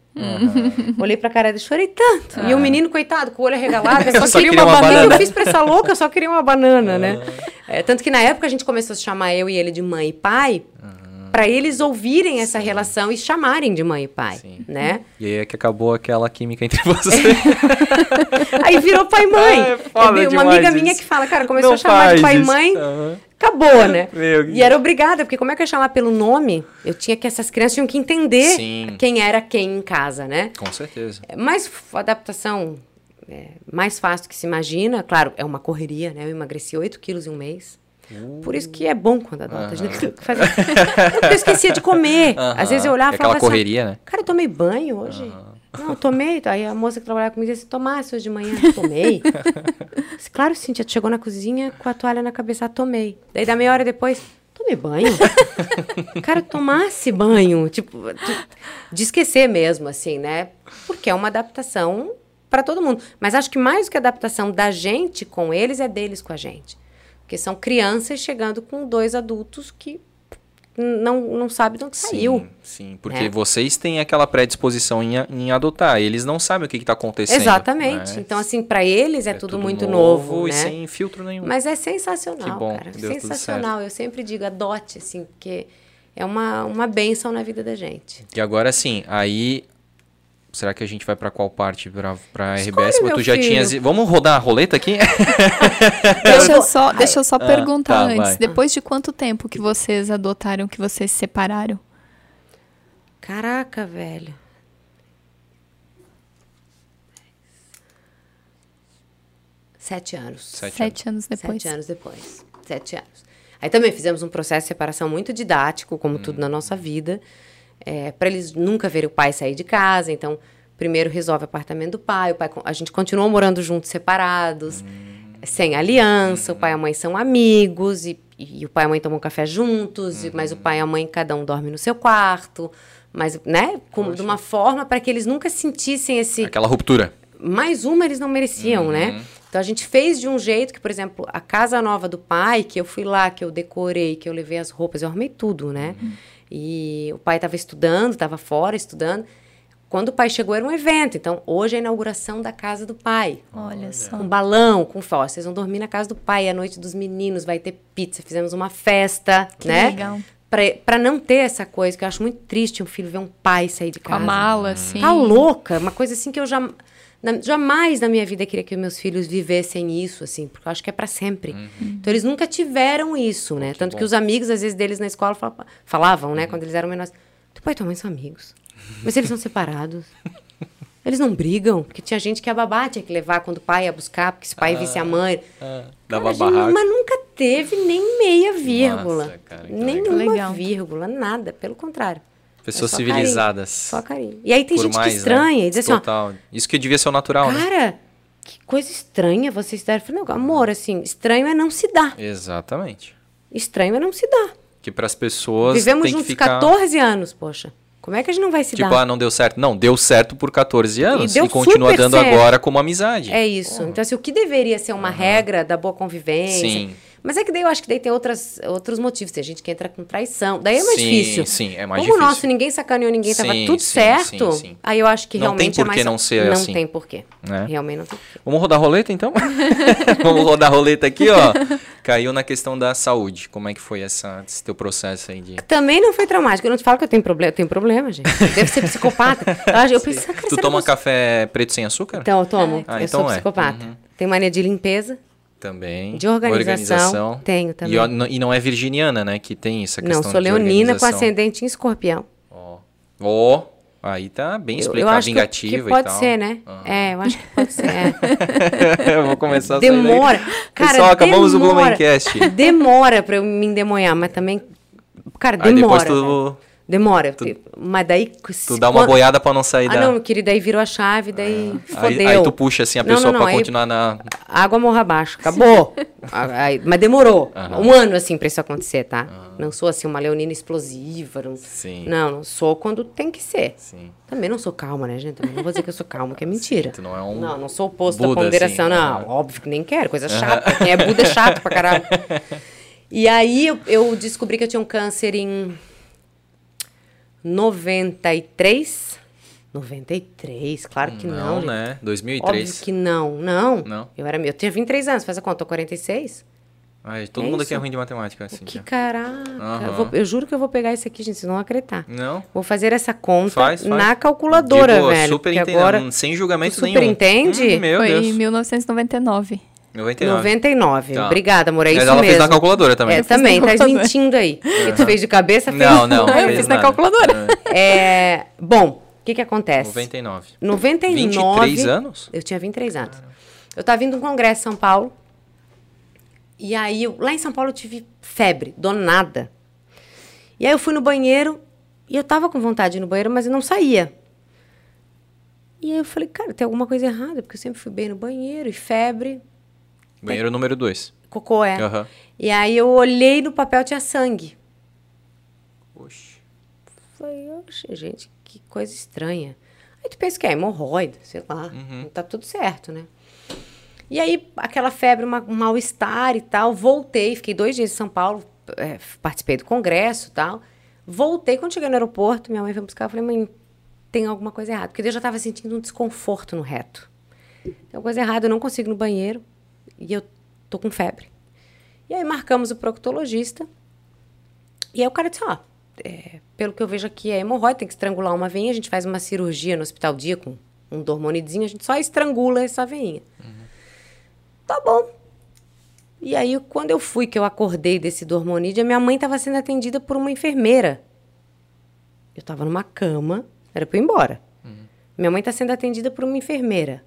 Olhei pra cara dele, chorei tanto. E o menino, coitado, com o olho arregalado, eu só, só queria, queria uma, uma banana. O que banana. eu fiz pra essa louca? Eu só queria uma banana, né? É, tanto que na época a gente começou a se chamar eu e ele de mãe e pai. Para eles ouvirem essa relação e chamarem de mãe e pai, Sim. né? E aí é que acabou aquela química entre vocês. Aí virou pai e mãe. É foda tenho uma amiga minha isso. que fala, cara, começou Não a chamar de pai e mãe, Aham. acabou, né? Meu, E era obrigada, porque como é que eu ia chamar pelo nome? Eu tinha que, essas crianças tinham que entender Sim. quem era quem em casa, né? Com certeza. É Mais f- adaptação é, mais fácil que se imagina. Claro, é uma correria, né? Eu emagreci 8 quilos em um mês. Por isso que é bom quando adota. A gente tem que fazer- Porque eu esquecia de comer. Às vezes eu olhava É e falava aquela assim, correria, né? Cara, eu tomei banho hoje. Não, tomei. Aí a moça que trabalhava comigo disse, tomasse hoje de manhã. Tomei. Claro, Cintia, tu chegou na cozinha com a toalha na cabeça. Tomei. Daí, da meia hora depois, tomei banho. Cara, tomasse banho. Tipo, de esquecer mesmo, assim, né? Porque é uma adaptação para todo mundo. Mas acho que mais do que a adaptação da gente com eles, é deles com a gente. Porque são crianças chegando com dois adultos que não, não sabem de onde saiu. Sim, sim. Porque né? vocês têm aquela predisposição em, em adotar. Eles não sabem o que está acontecendo. Exatamente. né? Então, assim, para eles é, É tudo, muito novo, e né? sem filtro nenhum. Mas é sensacional, Que bom, cara. tudo sensacional. Eu sempre digo, adote, assim, porque é uma, uma benção na vida da gente. E agora sim, aí. Será que a gente vai pra qual parte? Pra, RBS? meu tu já filho. tinha. Vamos rodar a roleta aqui? Deixa eu só, deixa eu só Ah, perguntar tá, antes. vai. Depois de quanto tempo que vocês adotaram, que vocês se separaram? Caraca, velho. Sete anos. Sete Sete anos depois. Sete anos depois. Sete anos. Aí também fizemos um processo de separação muito didático, como tudo na nossa vida, para eles nunca verem o pai sair de casa. Então, primeiro resolve o apartamento do pai, o pai a gente continuou morando juntos, separados, sem aliança. O pai e a mãe são amigos e, e o pai e a mãe tomam café juntos, e- mas o pai e a mãe cada um dorme no seu quarto, mas né, com- de uma forma para que eles nunca sentissem esse Aquela ruptura. mais uma eles não mereciam, né? Então a gente fez de um jeito que, por exemplo, a casa nova do pai, que eu fui lá, que eu decorei, que eu levei as roupas, eu arrumei tudo, né? E o pai estava estudando, estava fora estudando. Quando o pai chegou era um evento, então hoje é a inauguração da casa do pai. Olha só. Com balão, com fó. Vocês vão dormir na casa do pai, é a noite dos meninos, vai ter pizza. Fizemos uma festa, Que né? legal. Pra, pra não ter essa coisa, que eu acho muito triste um filho ver um pai sair de Com a casa. mala, assim. Tá louca, uma coisa assim que eu já, na- jamais na minha vida queria que meus filhos vivessem isso, assim, porque eu acho que é pra sempre. Então eles nunca tiveram isso, né? Tanto que os amigos, às vezes, deles na escola falavam, falavam né, quando eles eram menores: teu pai e tua mãe são amigos, mas eles são separados. Eles não brigam, porque tinha gente que a babá tinha que levar quando o pai ia buscar, porque se o pai visse a mãe. Dava Cara, gente. Mas nunca teve nem meia vírgula. Nossa, cara, que Nenhuma legal. vírgula, nada. Pelo contrário. Pessoas É só civilizadas. Só carinho. E aí tem Por gente mais, que estranha né? e diz assim, ó, Total. Isso que devia ser o natural, né? cara, que coisa estranha você estar. Falei, amor, assim, estranho é não se dar. Exatamente. Estranho é não se dar. Que pras pessoas Vivemos juntos ficar... 14 anos, poxa. Como é que a gente não vai se Tipo, dar? ah, não deu certo. Não, deu certo por 14 anos e, deu continua dando certo. agora como amizade. É isso. Então, assim, o que deveria ser uma regra da boa convivência. Sim. Mas é que daí eu acho que daí tem outras, outros motivos. Tem gente que entra com traição. Daí é mais Sim, difícil. sim, é mais Como difícil. o nosso ninguém sacaneou ninguém, tava Sim, tudo sim, certo. sim. Aí eu acho que Não tem realmente é por que mais. não ser não assim. tem porquê. Né? Realmente não tem. Vamos rodar a roleta, então? Vamos rodar a roleta aqui, ó. Caiu na questão da saúde. Como é que foi essa, esse teu processo aí de... Também não foi traumático. Eu não te falo que eu tenho problema. Eu tenho problema, gente. Deve ser psicopata. Eu, pensei, cara, Tu toma café preto sem açúcar? Então, eu tomo. Ah, eu então sou é. psicopata. Tenho mania de limpeza. Também. De organização, tenho também. E, e não é virginiana, né? Que tem essa questão Não, sou leonina com organização. ascendente em escorpião. Ó, Ó, aí tá bem Eu, explicado, eu acho que, vingativa que pode e tal. ser, né? Aham. É, eu acho que pode ser. é. eu vou começar a. Demora. Cara, Pessoal, acabamos demora, o Blumencast. Demora pra eu me endemonhar, mas também. Cara, Aí demora. depois tu, velho. Demora. Mas daí. tu dá uma quando- boiada pra não sair Ah, da... não, meu querido, aí virou a chave, daí Aí, fodeu. aí tu puxa assim a Não, pessoa não, não, pra aí- continuar na... Água morra abaixo. Acabou. Ah, aí- mas demorou. Aham. Um ano, assim, pra isso acontecer, tá? Não sou, assim, uma leonina explosiva. Não, Sim. não, não sou quando tem que ser. Sim. Também não sou calma, né, gente? Também não vou dizer que eu sou calma, que é mentira. Tu não é um Não, não sou oposto Buda, da ponderação, assim, não. aham. Óbvio que nem quero, coisa chata. Quem é Buda é chato pra caralho. E aí eu, eu descobri que eu tinha um câncer em 93. 93, claro que não. Não, gente. né? 2003. Óbvio que não. Não. Não? Eu, era, eu tinha 23 anos, faz a conta, tô 46. Ai, todo É mundo isso. aqui é ruim de matemática, assim. Que já. caraca. Aham. Eu, vou- eu juro que eu vou pegar isso aqui, gente, vocês não vão acreditar. Não? Vou fazer essa conta Faz, faz. na calculadora, De boa, velho. super porque entende- agora sem julgamento super nenhum. entende? Hum, meu Foi Deus. em 1999. 99. 99. Tá. Obrigada, amor, é Mas isso ela mesmo. fez na calculadora também. É, também, tá mentindo aí. O que tu fez de cabeça, fez Não, não. Eu fiz na calculadora. É, bom, o que que acontece? 99. 99. 23 anos? Eu tinha 23 anos. Eu tava vindo de um congresso em São Paulo. E aí, eu- lá em São Paulo, eu tive febre, donada. E aí, eu fui no banheiro. E eu tava com vontade de ir no banheiro, mas eu não saía. E aí, eu falei, cara, tem alguma coisa errada, porque eu sempre fui bem no banheiro. E febre, Banheiro número 2. cocô é. Aham. E aí, eu olhei no papel, tinha sangue. Oxi. Falei, oxe, gente, que coisa estranha. Aí tu pensa que é hemorroida, sei lá, Uhum. tá tudo certo, né? E aí, aquela febre, uma- um mal-estar e tal, voltei, fiquei dois dias em São Paulo, é, participei do congresso e tal. Voltei, quando cheguei no aeroporto, minha mãe foi me buscar, eu falei, mãe, tem alguma coisa errada. Porque eu já tava sentindo um desconforto no reto. Tem alguma coisa errada, eu não consigo ir no banheiro e eu tô com febre. E aí marcamos o proctologista. E aí o cara disse, ó, é, pelo que eu vejo aqui é hemorroide, tem que estrangular uma veinha, a gente faz uma cirurgia no hospital dia com um dormonidezinho, a gente só estrangula essa veinha. Tá bom. E aí, quando eu fui, que eu acordei desse dormonide, a minha mãe estava sendo atendida por uma enfermeira. Eu estava numa cama, era para ir embora. Minha mãe está sendo atendida por uma enfermeira.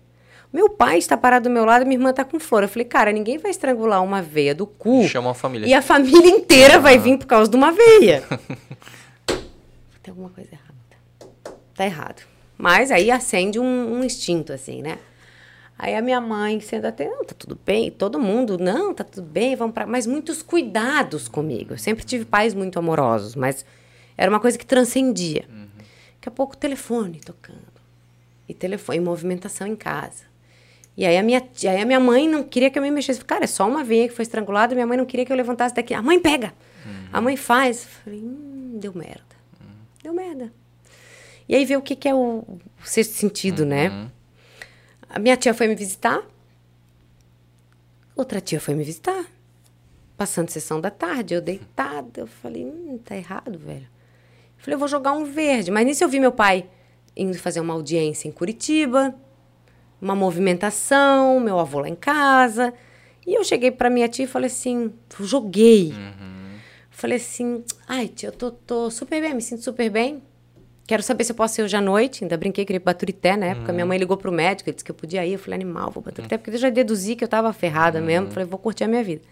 Meu pai está parado do meu lado e minha irmã está com flor. Eu falei, cara, ninguém vai estrangular uma veia do cu. Chama a família. E a família inteira vai vir por causa de uma veia. Tem alguma coisa errada. Tá errado. Mas aí acende um, um instinto, assim, né? Aí a minha mãe sendo até, não, tá tudo bem. Todo mundo, não, tá tudo bem, vamos pra... Mas muitos cuidados comigo. Eu sempre tive pais muito amorosos, mas era uma coisa que transcendia. Daqui a pouco, telefone tocando. E telefone, e movimentação em casa. E aí a minha, tia- aí a minha mãe não queria que eu me mexesse. Cara, é só uma veia que foi estrangulada, minha mãe não queria que eu levantasse daqui. A mãe pega. A mãe faz. Eu Falei, hum, deu merda. Deu merda. E aí vê o que, que é o, o sexto sentido, né? A minha tia foi me visitar. Outra tia foi me visitar. Passando sessão da tarde, eu deitada. Eu falei, hum, tá errado, velho. Falei, eu vou jogar um verde. Mas nisso eu vi meu pai indo fazer uma audiência em Curitiba, uma movimentação, meu avô lá em casa. E eu cheguei pra minha tia e falei assim, joguei. Falei assim, ai tia, eu tô, tô super bem, me sinto super bem. Quero saber se eu posso ir hoje à noite. Ainda brinquei que pra Baturité na época. Minha mãe ligou pro médico, ele disse que eu podia ir. Eu falei, animal, vou pra Baturité. Porque eu já deduzi que eu tava ferrada mesmo. Falei, vou curtir a minha vida.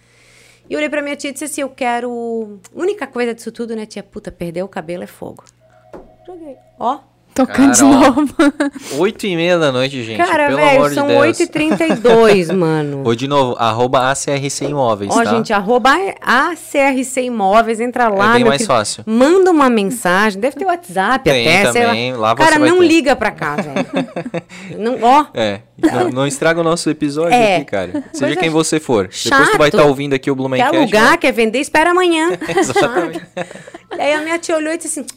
E eu olhei pra minha tia e disse assim, eu quero... Única coisa disso tudo, né, tia? Puta, perder o cabelo é fogo. Joguei. Ó, Tocando de novo. 8 e meia da noite, gente. cara, pelo velho, amor de são Deus. 8h32, mano. Ou de novo, arroba ACRC Imóveis, Ó, tá? gente, arroba ACRC Imóveis, entra lá. É bem mais fácil. Manda uma mensagem, deve ter WhatsApp Tem até, também, lá. lá Cara, não ter. liga pra cá, velho. não, ó, É, não, não estraga o nosso episódio É. aqui, cara. Seja quem você for. Depois chato. tu vai estar ouvindo aqui o quer Blumencast. alugar, né? quer vender, espera amanhã. Exatamente. e aí a minha tia olhou e disse assim,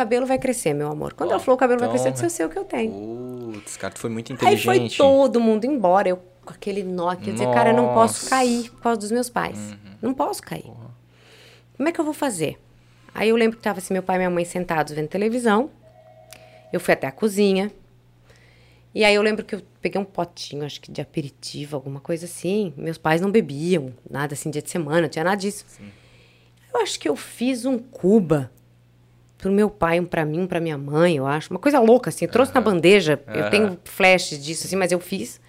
cabelo vai crescer, meu amor. Quando ela falou o cabelo vai então, crescer, eu disse, eu sei o que eu tenho. Putz, cara, tu foi muito Aí inteligente. foi todo mundo embora, eu com aquele nó aqui, eu dizia, cara, eu não posso. Uhum. cair por causa dos meus pais. Não posso cair. Como é que eu vou fazer? Aí eu lembro que tava assim, meu pai e minha mãe sentados vendo televisão. Eu fui até a cozinha. E aí eu lembro que eu peguei um potinho, acho que de aperitivo, alguma coisa assim. Meus pais não bebiam, nada assim, dia de semana, não tinha nada disso. Eu acho que eu fiz um cuba pro meu pai, um pra mim, um pra minha mãe, eu acho. Uma coisa louca, assim. Eu trouxe na bandeja. Eu tenho flashes disso, assim, mas eu fiz.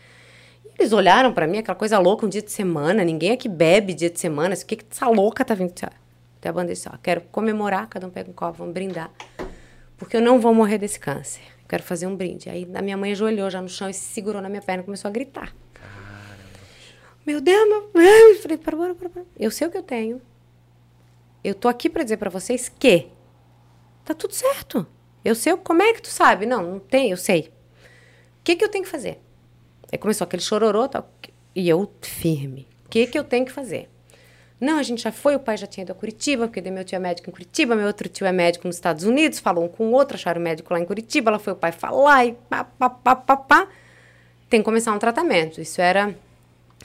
E eles olharam pra mim, aquela coisa louca, um dia de semana. Ninguém aqui bebe dia de semana. O que que essa louca tá vindo? Até a bandeja, ó, quero comemorar, cada um pega um copo, vamos brindar. Porque eu não vou morrer desse câncer. Eu quero fazer um brinde. Aí a minha mãe ajoelhou já no chão e se segurou na minha perna e começou a gritar. Meu Deus, meu... Eu falei, para, para, para, para. Eu sei o que eu tenho. Eu tô aqui pra dizer pra vocês que tá tudo certo. Eu sei como é que tu sabe. Não, não tem, eu sei. O que que eu tenho que fazer? Aí começou aquele chororô tal, e eu firme. O que que eu tenho que fazer? Não, a gente já foi, o pai já tinha ido a Curitiba, porque meu tio é médico em Curitiba, meu outro tio é médico nos Estados Unidos, falou um com o outro, acharam o médico lá em Curitiba, ela foi o pai falar e pá, pá, pá, pá, pá. Tem que começar um tratamento. Isso era,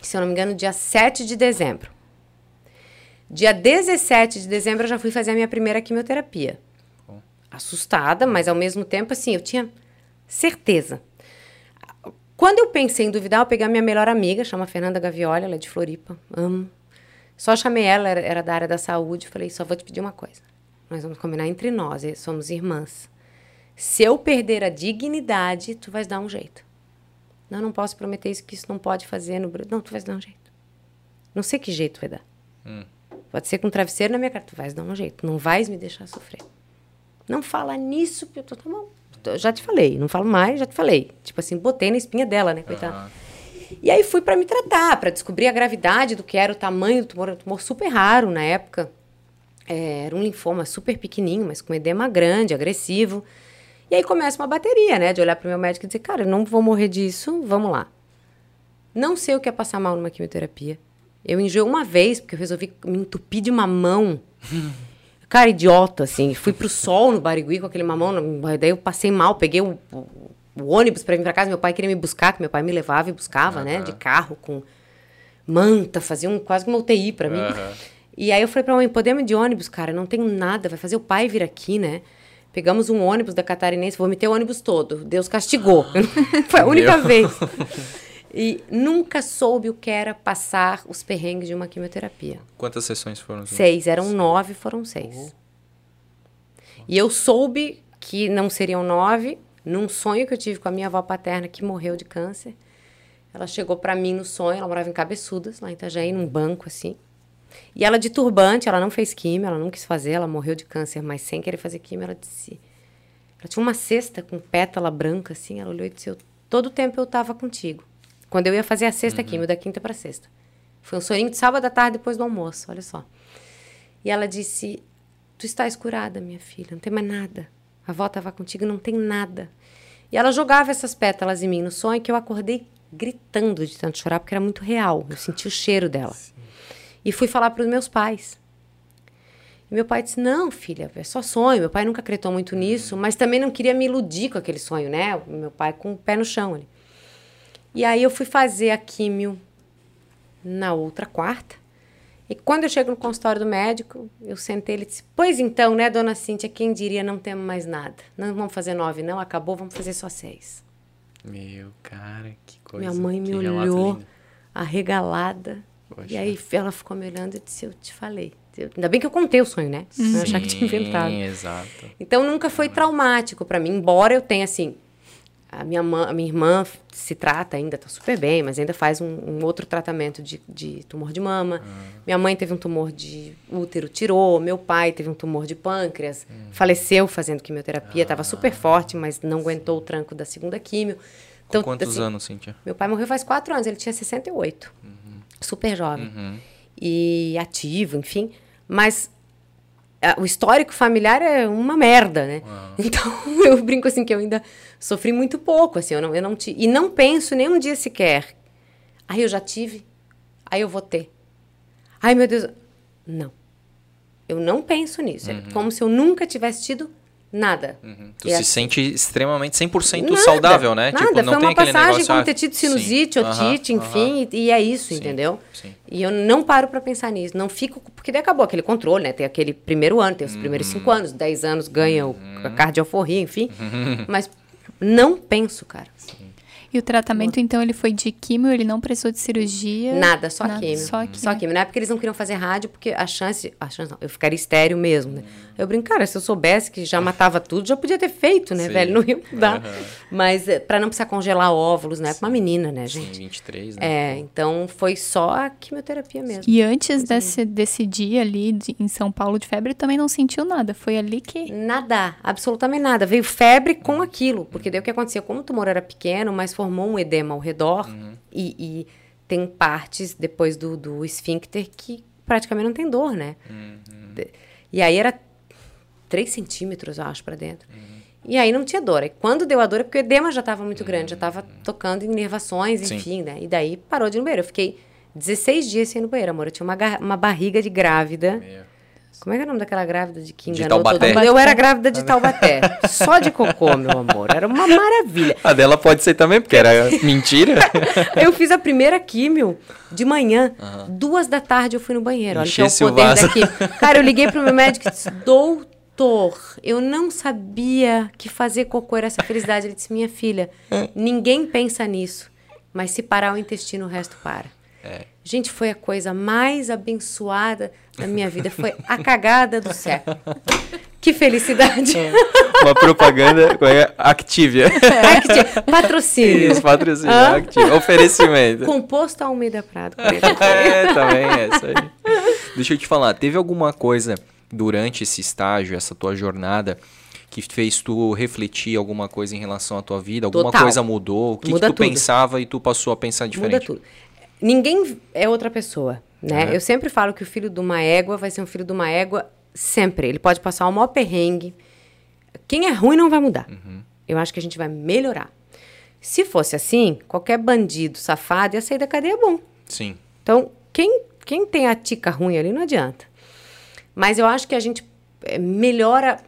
se eu não me engano, dia 7 de dezembro. Dia 17 de dezembro eu já fui fazer a minha primeira quimioterapia. Assustada, mas ao mesmo tempo, assim, eu tinha certeza. Quando eu pensei em duvidar, eu peguei a minha melhor amiga, chama Fernanda Gavioli, ela é de Floripa, amo. Só chamei ela, era, era da área da saúde, falei, só vou te pedir uma coisa. Nós vamos combinar entre nós, somos irmãs. Se eu perder a dignidade, tu vais dar um jeito. Não, não posso prometer isso, que isso não pode fazer no Não, tu vais dar um jeito. Não sei que jeito vai dar. Hum. Pode ser com um travesseiro na minha cara. Tu vais dar um jeito. Não vais me deixar sofrer. Não fala nisso, porque eu tô, tá bom. Eu já te falei. Não falo mais, já te falei. Tipo assim, botei na espinha dela, né, coitada. Uhum. E aí fui para me tratar, para descobrir a gravidade do que era o tamanho do tumor. Um tumor super raro na época. É, era um linfoma super pequenininho, mas com edema grande, agressivo. E aí começa uma bateria, né? De olhar para o meu médico e dizer, cara, eu não vou morrer disso, vamos lá. Não sei o que é passar mal numa quimioterapia. Eu enjoei uma vez, porque eu resolvi me entupir de mamão. Cara, idiota, assim. Fui pro sol no Barigui com aquele mamão. Daí eu passei mal, peguei o, o, o ônibus para vir para casa. Meu pai queria me buscar, que meu pai me levava e buscava, uhum. né? De carro, com manta, fazia um, quase uma UTI para mim. Uhum. E aí eu falei pra mãe, podemos ir de ônibus, cara? Não tenho nada, vai fazer o pai vir aqui, né? Pegamos um ônibus da Catarinense, vou meter o ônibus todo. Deus castigou. Foi a única vez. E nunca soube o que era passar os perrengues de uma quimioterapia. Quantas sessões foram? Seis. Eram nove, foram seis. Uhum. E eu soube que não seriam nove num sonho que eu tive com a minha avó paterna que morreu de câncer. Ela chegou para mim no sonho, ela morava em Cabeçudas, lá em Itajaí, num banco assim. E ela de turbante, ela não fez químio, ela não quis fazer, ela morreu de câncer, mas sem querer fazer químio, ela disse. Ela tinha uma cesta com pétala branca, assim, ela olhou e disse: Todo o tempo eu estava contigo. Quando eu ia fazer a sexta uhum. químio, da quinta para sexta. Foi um sonho de sábado à tarde depois do almoço, olha só. E ela disse: Tu estás curada, minha filha, não tem mais nada. A avó estava contigo, não tem nada. E ela jogava essas pétalas em mim no sonho que eu acordei gritando de tanto chorar, porque era muito real. Eu senti o cheiro dela. Sim. E fui falar para os meus pais. E meu pai disse: Não, filha, é só sonho. Meu pai nunca acreditou muito nisso, mas também não queria me iludir com aquele sonho, né? Meu pai com o pé no chão ali. E aí eu fui fazer a químio na outra quarta. E quando eu chego no consultório do médico, eu sentei ele e disse: Pois então, né, dona Cíntia, quem diria não temos mais nada? Não vamos fazer nove, não, acabou, vamos fazer só seis. Meu, cara, que coisa. Minha mãe me olhou arregalada. Poxa. E aí ela ficou me olhando e disse: Eu te falei. Eu, ainda bem que eu contei o sonho, né? Sim, eu achava que tinha inventado. Exato. Então nunca foi traumático para mim, embora eu tenha assim. A minha, a minha irmã se trata ainda, tá super bem, mas ainda faz um, um outro tratamento de, de, tumor de mama. Ah. Minha mãe teve um tumor de útero, tirou. Meu pai teve um tumor de pâncreas, hum. faleceu fazendo quimioterapia, estava ah. super forte, mas não aguentou o tranco da segunda quimio. Então, Com quantos assim, anos, Cíntia? Meu pai morreu faz quatro anos, ele tinha 68. Uhum super jovem uhum. e ativo, enfim. Mas o histórico familiar é uma merda, né? Uhum. Então eu brinco assim que eu ainda sofri muito pouco, assim, eu não, eu não te, e não penso nem um dia sequer. Aí eu já tive, aí eu vou ter. Ai meu Deus, não. Eu não penso nisso. É uhum. É como se eu nunca tivesse tido Nada. Uhum. Tu e se sente extremamente 100% nada, saudável, né? Nada, tipo, não foi uma passagem negócio, como ah, ter tido sinusite, sim, otite, uh -huh, enfim, uh -huh. e, é isso, sim, entendeu? Sim. E eu não paro para pensar nisso, não fico, porque daí acabou aquele controle, né? Tem aquele primeiro ano, tem os uhum. primeiros cinco anos, dez anos ganha uhum. a cardioforria, enfim, uhum. mas não penso, cara. Sim. E o tratamento, então, ele foi de químio, ele não precisou de cirurgia? Nada, só Nada, químio. Só químio. Só químio. Na época eles não queriam fazer rádio, porque a chance... A chance não, eu ficaria estéreo mesmo, né? Eu brinco, cara, se eu soubesse que já matava tudo, já podia ter feito, né, Sim. velho? Não ia mudar. Uhum. Mas é, para não precisar congelar óvulos, né? Uma menina, né, gente? Sim, 23, né? É, então foi só a quimioterapia mesmo. E antes desse, desse dia ali de, em São Paulo de febre, também não sentiu nada? Foi ali que... Nada, absolutamente nada. Veio febre com aquilo, porque daí o que acontecia? Como o tumor era pequeno, mas formou um edema ao redor uhum. e, e, tem partes depois do, do esfíncter que praticamente não tem dor, né? Uhum. E aí era 3 centímetros, eu acho, para dentro. Uhum. E aí não tinha dor. E quando deu a dor é porque o edema já estava muito grande, já estava tocando em nervações, enfim, Sim. né? E daí parou de ir no banheiro. Eu fiquei 16 dias sem ir no banheiro, amor. Eu tinha uma, uma barriga de grávida. Meu. Como é que é o nome daquela grávida de que De enganou todo Taubaté. mundo? Eu era grávida de Taubaté. Só de cocô, meu amor. Era uma maravilha. A dela pode ser também, porque era mentira. Eu fiz a primeira químio de manhã. Duas da tarde eu fui no banheiro. Olha que é o poder vaso. da químio. Cara, eu liguei pro meu médico e disse, doutor, eu não sabia que fazer cocô era essa felicidade. Ele disse, minha filha, ninguém pensa nisso. Mas se parar o intestino, o resto para. Gente, foi a coisa mais abençoada da minha vida. Foi a cagada do século. Que felicidade. Uma propaganda com a Activia. Acti- Patrocínio. Isso, patrocínio, Hã? Activia. Oferecimento. Composto Almeida Prado. é, também é isso aí. Deixa eu te falar, teve alguma coisa durante esse estágio, essa tua jornada, que fez tu refletir alguma coisa em relação à tua vida? Alguma Total. coisa mudou? O que, que Muda tu tudo. pensava e tu passou a pensar diferente? Muda tudo. Ninguém é outra pessoa, né? É. Eu sempre falo que o filho de uma égua vai ser um filho de uma égua sempre. Ele pode passar o maior perrengue. Quem é ruim não vai mudar. Uhum. Eu acho que a gente vai melhorar. Se fosse assim, qualquer bandido safado ia sair da cadeia bom. Sim. Então, quem, quem tem a tica ruim ali não adianta. Mas eu acho que a gente eh, melhora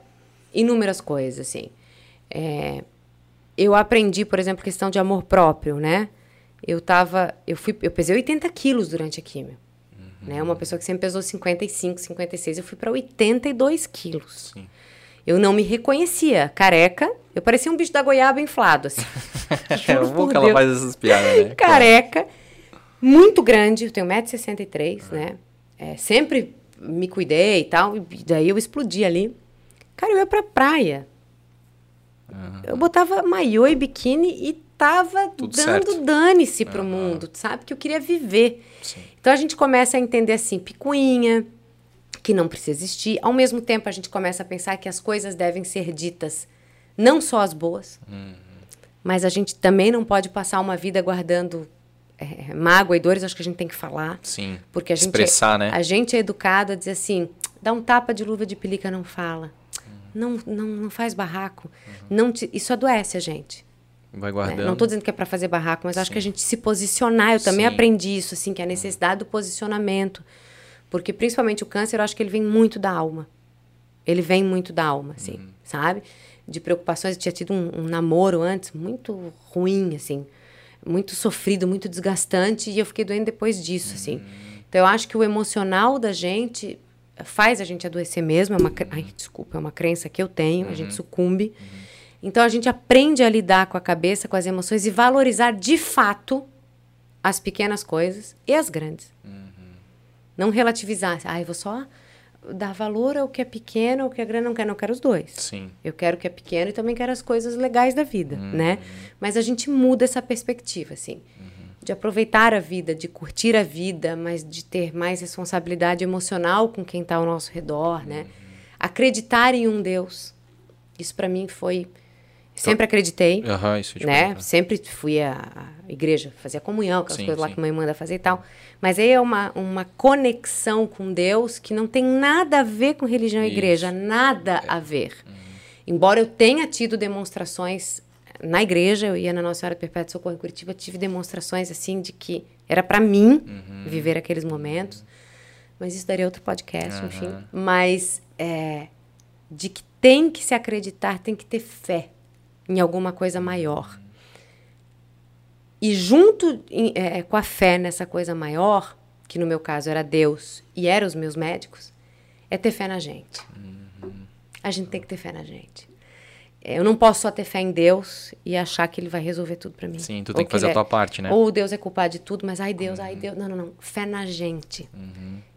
inúmeras coisas, assim. É, eu aprendi, por exemplo, questão de amor próprio, né? Eu tava, eu fui, eu pesei 80 quilos durante a químio. Né? Uma pessoa que sempre pesou 55, 56, eu fui para 82 quilos. Sim. Eu não me reconhecia. Careca, eu parecia um bicho da goiaba inflado, assim. É bom que ela faz essas piadas, né? Careca, muito grande, eu tenho 1,63m, né? É, sempre me cuidei e tal, e daí eu explodi ali. Cara, eu ia pra praia. Eu botava maiô e biquíni e tava Tudo dando dane-se pro mundo, sabe? Que eu queria viver. Sim. Então a gente começa a entender assim, picuinha, que não precisa existir. Ao mesmo tempo, a gente começa a pensar que as coisas devem ser ditas, não só as boas, mas a gente também não pode passar uma vida guardando é, mágoa e dores. Acho que a gente tem que falar. Sim. Porque a gente, Expressar, né? a gente é educado a dizer assim, dá um tapa de luva de pelica, não fala. Não, não, não faz barraco. Não te- isso adoece a gente. Vai né? guardando. Não estou dizendo que é para fazer barraco, mas acho que a gente se posicionar. Eu também Sim. aprendi isso, assim, que é a necessidade do posicionamento. Porque principalmente o câncer, eu acho que ele vem muito da alma. Ele vem muito da alma, assim, Uhum. sabe? De preocupações. Eu tinha tido um, um namoro antes muito ruim, assim. Muito sofrido, muito desgastante. E eu fiquei doente depois disso, assim. Uhum. Então, eu acho que o emocional da gente faz a gente adoecer mesmo. É uma, ai, desculpa, é uma crença que eu tenho. A Uhum. gente sucumbe. Então, a gente aprende a lidar com a cabeça, com as emoções e valorizar de fato as pequenas coisas e as grandes. Não relativizar. Ah, eu vou só dar valor ao que é pequeno, ao que é grande. Não quero, não quero os dois. Sim. Eu quero o que é pequeno e também quero as coisas legais da vida, né? Mas a gente muda essa perspectiva, assim. De aproveitar a vida, de curtir a vida, mas de ter mais responsabilidade emocional com quem está ao nosso redor, né? Acreditar em um Deus. Isso para mim foi... Sempre acreditei Aham, isso né? perguntar. Sempre fui à igreja, fazia comunhão, aquelas Sim, coisas lá sim. que mãe manda fazer e tal. Mas aí é uma, uma conexão com Deus que não tem nada a ver com religião e Isso. É. igreja, nada a ver. Embora eu tenha tido demonstrações na igreja, eu ia na Nossa Senhora do Perpétuo Socorro em Curitiba, tive demonstrações assim de que era para mim Uhum. viver aqueles momentos. Mas isso daria outro podcast, enfim. Mas é, de que tem que se acreditar, tem que ter fé em alguma coisa maior. E junto é, com a fé nessa coisa maior, que no meu caso era Deus e eram os meus médicos, é ter fé na gente. A gente tem que ter fé na gente. É, Eu não posso só ter fé em Deus e achar que ele vai resolver tudo para mim. Sim, tu tem que fazer ele a tua parte, né? Ou Deus é culpado de tudo, mas ai Deus, ai Deus. Não, não, não. Fé na gente.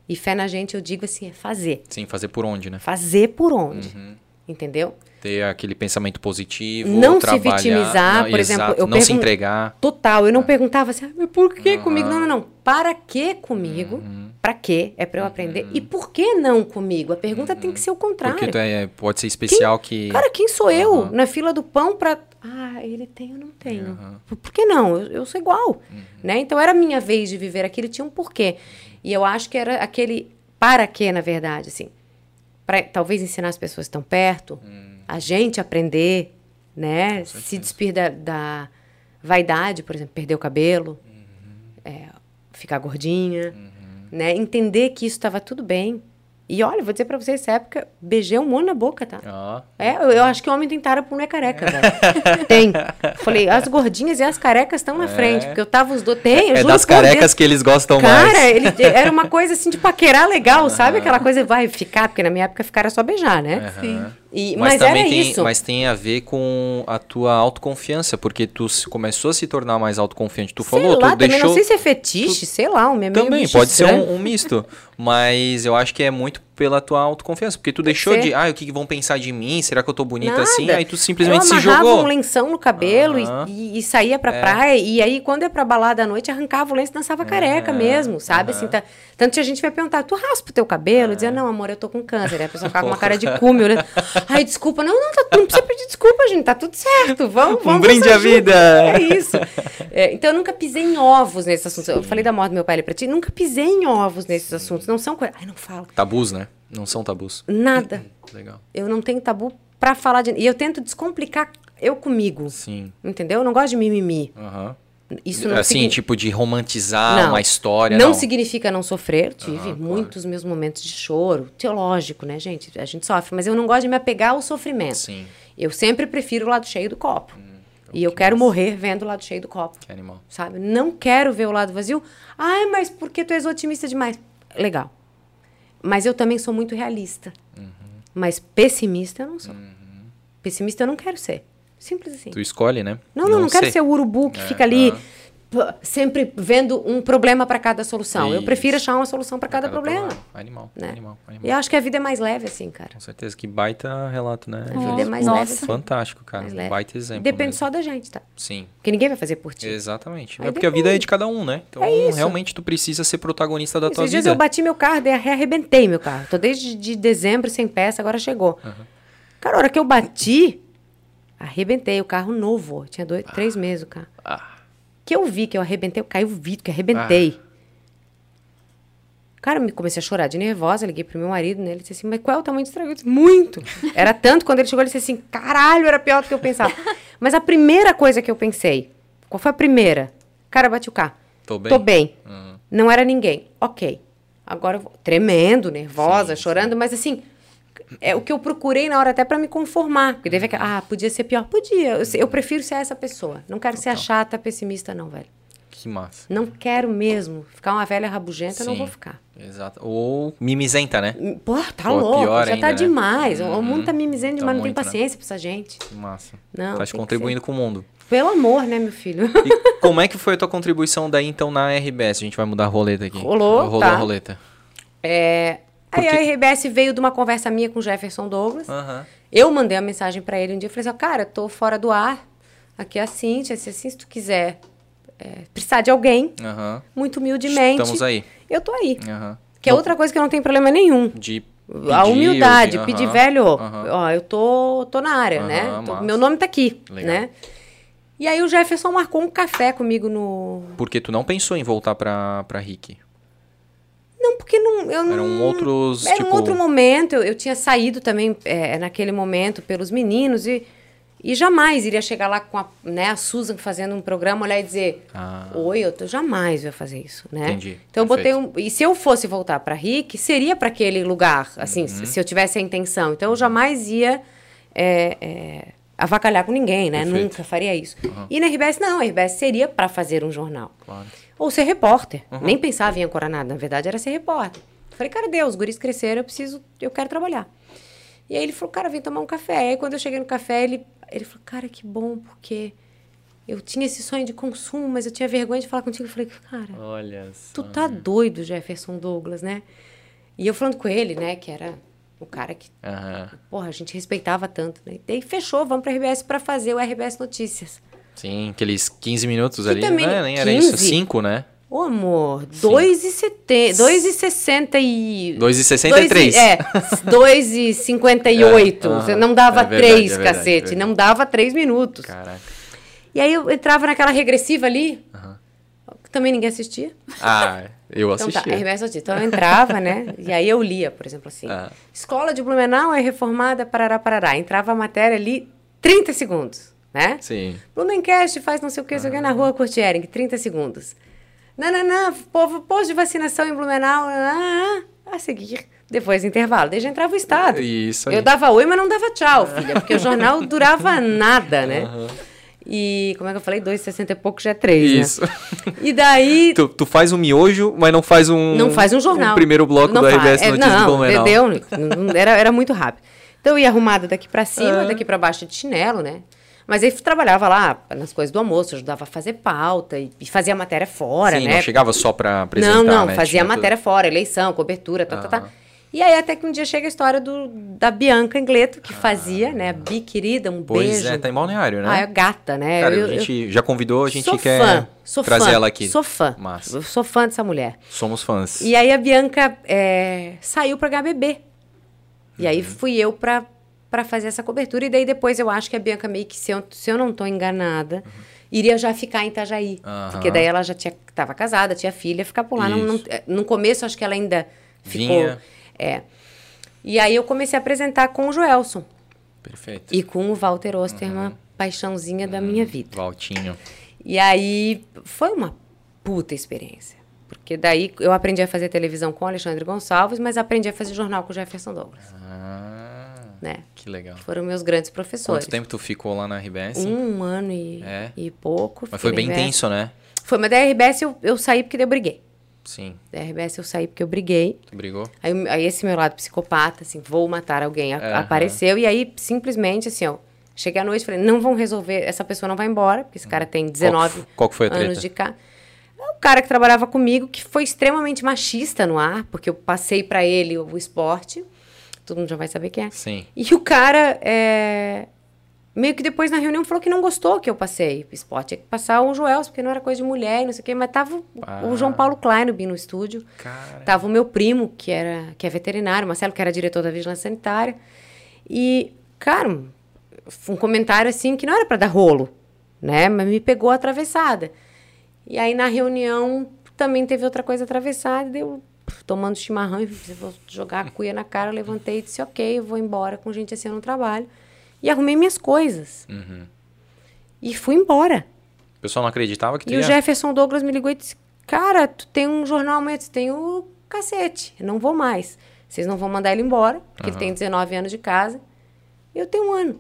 E fé na gente, eu digo assim, é fazer. Sim, fazer por onde, né? Fazer por onde. Uhum. Entendeu? Ter aquele pensamento positivo, Não se vitimizar, não, por exemplo, exato, eu não se entregar. Total. Eu não perguntava assim, ah, por que comigo? Não, não, não. Para que comigo? Uhum. Para quê? É para eu aprender. E por que não comigo? A pergunta tem que ser o contrário. Porque é, pode ser especial que... Cara, quem sou eu na fila do pão pra. Ah, ele tem, eu não tenho. Por, por que não? Eu, eu sou igual. Né? Então era a minha vez de viver aquilo, tinha um porquê. E eu acho que era aquele para quê, na verdade, assim. Pra, talvez ensinar as pessoas que estão perto, a gente aprender, né? Se despir da, da vaidade, por exemplo, perder o cabelo, é, ficar gordinha, né? Entender que isso estava tudo bem E olha, vou dizer pra vocês, essa época, beijei um monte na boca, tá? É, eu, eu acho que homem tem tara por mulher careca, velho. tem. Falei, as gordinhas e as carecas estão na frente, porque eu tava os dois. Tem, eu É das carecas Deus. que eles gostam Cara, mais. ele, era uma coisa assim de paquerar legal, sabe? Aquela coisa vai ficar, porque na minha época ficar era só beijar, né? Sim. E, Mas, mas também tem, isso. mas tem a ver com a tua autoconfiança, porque tu começou a se tornar mais autoconfiante. Tu sei falou, lá, tu deixou. não sei se é fetiche, sei lá, um meio Também, pode ser estranho. um, um misto. Mas eu acho que é muito pela tua autoconfiança. Porque tu deixou ser. de, ah, o que que vão pensar de mim? Será que eu tô bonita Nada. assim? Aí tu simplesmente eu se jogou. um lenção no cabelo e- e, e saía pra praia. E aí, quando ia pra balada à noite, arrancava o lenço e dançava careca mesmo, sabe? Assim, tá- tanto que a gente vai perguntar, tu raspa o teu cabelo? Eu dizia, não, amor, eu tô com câncer. Aí a pessoa ficava com uma cara de cume, olhando. Ai, desculpa. Não, não, tá, não precisa pedir desculpa, gente. Tá tudo certo. Vamos, vamos. brinde dançar à vida. É isso. É, então, eu nunca pisei em ovos nesses assuntos. Eu falei da morte do meu pai ali pra ti. Nunca pisei em ovos nesses assuntos. Não são coisas... Ai, não fala. Tabus, né? Não são tabus. Nada. Legal. Eu não tenho tabu pra falar de... E eu tento descomplicar eu comigo. Sim. Entendeu? Eu não gosto de mimimi. Aham. Isso não assim, signi- tipo, de romantizar Não. uma história. não, Não, significa não sofrer. Tive claro. muitos meus momentos de choro. Teológico, né, gente? A gente sofre. Mas eu não gosto de me apegar ao sofrimento. Sim. Eu sempre prefiro o lado cheio do copo. Hum, e eu quero morrer vendo o lado cheio do copo. Que animal. Sabe? Não quero ver o lado vazio. Ai, mas por que tu és otimista demais? Legal. Mas eu também sou muito realista. Uhum. Mas pessimista eu não sou. Pessimista eu não quero ser. Simples assim. Tu escolhe, né? Não, não, não, quero sei. ser o urubu que É, fica ali. Sempre vendo um problema para cada solução. Eu Isso. prefiro achar uma solução para cada, problema. Animal, Né? animal, animal. E eu acho que a vida é mais leve assim, cara. Com certeza, que baita relato, né? A vida é mais Nossa. leve assim. Fantástico, cara. Mais Um leve. baita exemplo. Depende mesmo. só da gente, tá? Sim, Porque ninguém vai fazer por ti. exatamente. Aí é porque a vida depende. é de cada um, né? Então, É isso. realmente, tu precisa ser protagonista da tua Esses dias vida. eu bati meu carro, daí arrebentei meu carro. Tô desde de dezembro sem peça, agora chegou. Cara, a hora que eu bati, arrebentei o carro novo. Tinha dois, três meses o carro. Ah, Que eu vi que eu arrebentei, eu caí o vidro, que arrebentei. Cara, eu me comecei a chorar de nervosa, liguei pro meu marido, né? Ele disse assim, mas qual é o tamanho do estrago? Eu disse, muito! Era tanto, quando ele chegou, ele disse assim, caralho, era pior do que eu pensava. mas a primeira coisa que eu pensei, qual foi a primeira? Cara, bati o carro. tô bem. Tô bem. Uhum. Não era ninguém. Ok. Agora eu vou. Tremendo, nervosa, chorando, mas assim. É o que eu procurei na hora até pra me conformar. Porque deve Ah, podia ser pior. Podia. Eu, eu prefiro ser essa pessoa. Não quero ser a chata, pessimista, não, velho. Que massa. Não quero mesmo. Ficar uma velha rabugenta, não Sim. vou ficar. Exato. Ou mimizenta, né? Pô, tá Pô, louco. pior Já ainda, tá né? demais. O Uhum. mundo tá mimizendo Tá demais, não tem né? paciência pra essa gente. Que massa. Não, Tá te contribuindo com o mundo. Pelo amor, né, meu filho? E como é que foi a tua contribuição daí, então, na RBS? A gente vai mudar a roleta aqui. Rolou, Rolou tá. a roleta. É, Aí Porque- a RBS veio de uma conversa minha com o Jefferson Douglas. Aham. Eu mandei uma mensagem pra ele um dia, eu falei assim, ó, cara, tô fora do ar, aqui é a Cintia, se assim, se tu quiser é, precisar de alguém, Aham. muito humildemente, Estamos aí. eu tô aí. Aham. Que é outra coisa que eu não tenho problema nenhum. De a pedir, humildade, ou de- pedir, velho, ó, eu tô, tô na área, né? Tô- meu nome tá aqui, Legal. né? E aí o Jefferson marcou um café comigo no... Porque tu não pensou em voltar pra, pra Rick. Não, porque não, eu não... Eram outros, Era tipo... um outro momento, eu, eu tinha saído também é, naquele momento pelos meninos e, e jamais iria chegar lá com a, né, a Susan fazendo um programa, olhar e dizer, Ah. oi, eu tô, jamais ia fazer isso, né? Entendi, Então eu botei perfeito. um... E se eu fosse voltar para Rick, seria para aquele lugar, assim, Uhum. se- se eu tivesse a intenção. Então eu jamais ia é, é, avacalhar com ninguém, né? Perfeito. Nunca faria isso. E na RBS, não, a RBS seria para fazer um jornal. Claro. Ou ser repórter. Uhum. Nem pensava em ancorar nada, na verdade era ser repórter. Falei, cara, Deus, os guris cresceram, eu preciso, eu quero trabalhar. E aí ele falou, cara, vem tomar um café. Aí quando eu cheguei no café, ele, ele falou, cara, que bom, porque eu tinha esse sonho de consumo, mas eu tinha vergonha de falar contigo. Eu falei, cara, Olha tu tá doido, Jefferson Douglas, né? E eu falando com ele, né, que era o cara que, Aham. porra, a gente respeitava tanto, né? E daí fechou, vamos pra RBS pra fazer o RBS Notícias. Sim, aqueles 15 minutos ali. também- né? Nem era 15? isso, 5, né? Ô, amor, 2,60 2,60 e... 2,63. É, 2,58. É. Você não dava É verdade, 3, é verdade, cacete. é verdade. Não dava 3 minutos. Caraca. E aí eu entrava naquela regressiva ali, que também ninguém assistia. Ah, eu Então assisti. tá, RBS Notícias. Então eu entrava, né? E aí eu lia, por exemplo, assim. Ah. Escola de Blumenau é reformada, parará, parará. Entrava a matéria ali, 30 segundos, né? Sim. Blumencast faz não sei o que, não sei o que na rua Curtiering, 30 segundos. Não, não, não, povo, posto de vacinação em Blumenau, ah, ah, seguir depois do intervalo. Desde entrava o Estado. Isso aí. Eu dava oi, mas não dava tchau, filha, porque o jornal durava nada, né? E como é que eu falei? 2,60 e pouco já é 3, Isso. né? E daí. Tu, tu faz um miojo, mas não faz um. Não faz um jornal. Um primeiro bloco Não do faz. RBS É, Notícias não, do Blumenau. Deu, não- era, era muito rápido. Então eu ia arrumada daqui pra cima, Ah. daqui pra baixo de chinelo, né? Mas aí trabalhava lá nas coisas do almoço, ajudava a fazer pauta e, e fazia matéria fora, Sim, né? não chegava só pra apresentar, não, não, né? fazia Tinha matéria fora, eleição, cobertura, tá, tá, tá. Aham. E aí até que um dia chega a história do, da Bianca Angleto, que fazia, né? A Bi querida, um tudo. Pois beijo. é, tá em balneário, né? Ah, é gata, né? Cara, Eu- a eu- gente já convidou, a gente quer fã, trazer fã, ela aqui. Sou fã. Massa. Eu sou fã dessa mulher. Somos fãs. E aí a Bianca é, saiu pra HBB. E Uhum. aí fui eu pra, pra fazer essa cobertura. E daí depois eu acho que a Bianca meio que, se eu, se eu não tô enganada, iria já ficar em Itajaí. Aham. Porque daí ela já tinha, tava casada, tinha filha, ficar por lá. Não, não- é, no começo acho que ela ainda ficou... Vinha. É. E aí eu comecei a apresentar com o Joelson. Perfeito. E com o Walter Osterman, paixãozinha da minha vida. Valtinho. E aí foi uma puta experiência. Porque daí eu aprendi a fazer televisão com o Alexandre Gonçalves, mas aprendi a fazer jornal com o Jefferson Douglas. Ah, Né? que legal. Foram meus grandes professores. Quanto tempo tu ficou lá na RBS? Um ano e, É? e pouco. Mas foi bem RBS. intenso, né? Foi, mas da RBS eu, eu saí porque eu briguei. Sim. Da RBS eu saí porque eu briguei. Tu brigou? Aí, aí esse meu lado psicopata, assim, vou matar alguém, Aham. apareceu. E aí, simplesmente, assim, ó, cheguei à noite e falei, não vão resolver, essa pessoa não vai embora, porque esse cara tem 19 Qual qual que foi a anos treta? de cá. É o cara que trabalhava comigo, que foi extremamente machista no ar, porque eu passei pra ele o esporte. Todo mundo já vai saber quem é. Sim. E o cara, é, meio que depois na reunião falou que não gostou que eu passei o esporte. Tinha que passar o Joel, porque não era coisa de mulher não sei o quê. Mas tava o- Ah. o João Paulo Kleinobin no estúdio. Cara. Tava o meu primo, que era que é veterinário, Marcelo, que era diretor da Vigilância Sanitária. E, cara, um comentário assim que não era para dar rolo, né? Mas me pegou atravessada. E aí na reunião também teve outra coisa atravessada, e deu tomando chimarrão e vou jogar a cuia na cara, eu levantei e disse, ok, eu vou embora com gente assim eu não trabalho. E arrumei minhas coisas. Uhum. E fui embora. O pessoal não acreditava que tu E o? Jefferson Douglas me ligou e disse: Cara, tu tem um jornal amanhã, tu tem o cacete, eu não vou mais. Vocês não vão mandar ele embora, porque ele tem 19 anos de casa. E eu tenho um ano.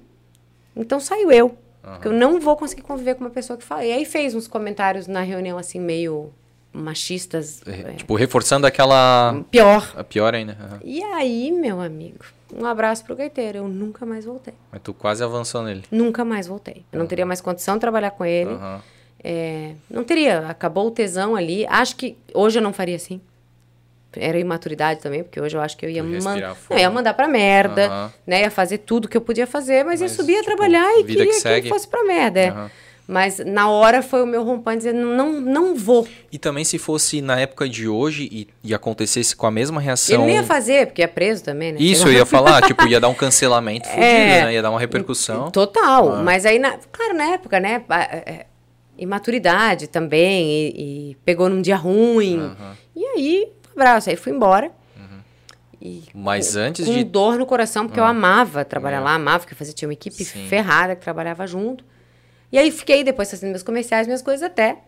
Então saiu eu. Porque eu não vou conseguir conviver com uma pessoa que fala. E aí fez uns comentários na reunião, assim, meio machistas. é, Tipo, reforçando aquela... pior. A pior ainda. aham. E aí, meu amigo, um abraço pro gaiteiro. Eu nunca mais voltei. Mas tu quase avançou nele. Nunca mais voltei. Eu não teria mais condição de trabalhar com ele. Aham. É, não teria, acabou o tesão ali. Acho que hoje eu não faria assim. Era imaturidade também, porque hoje eu acho que eu ia, ia man- não, ia mandar pra merda, né? Ia fazer tudo que eu podia fazer, mas, ia Mas, subir a tipo, trabalhar e queria que que, fosse pra merda. é. Mas na hora foi o meu rompante dizer, não, não vou. E também se fosse na época de hoje e, e acontecesse com a mesma reação... Ele nem ia fazer, porque é preso também, né? Isso, eu ia falar, tipo, ia dar um cancelamento fudido, É. né? Ia dar uma repercussão. Total. Ah. Mas aí, na- claro, na época, né? é, imaturidade também. E, e pegou num dia ruim. Aham. E aí, um abraço. Aí fui embora. E Mas com, antes com de... dor no coração, porque eu amava trabalhar É. lá, amava, eu fazia, tinha uma equipe Sim. ferrada que trabalhava junto. E aí fiquei depois fazendo meus comerciais, minhas coisas até.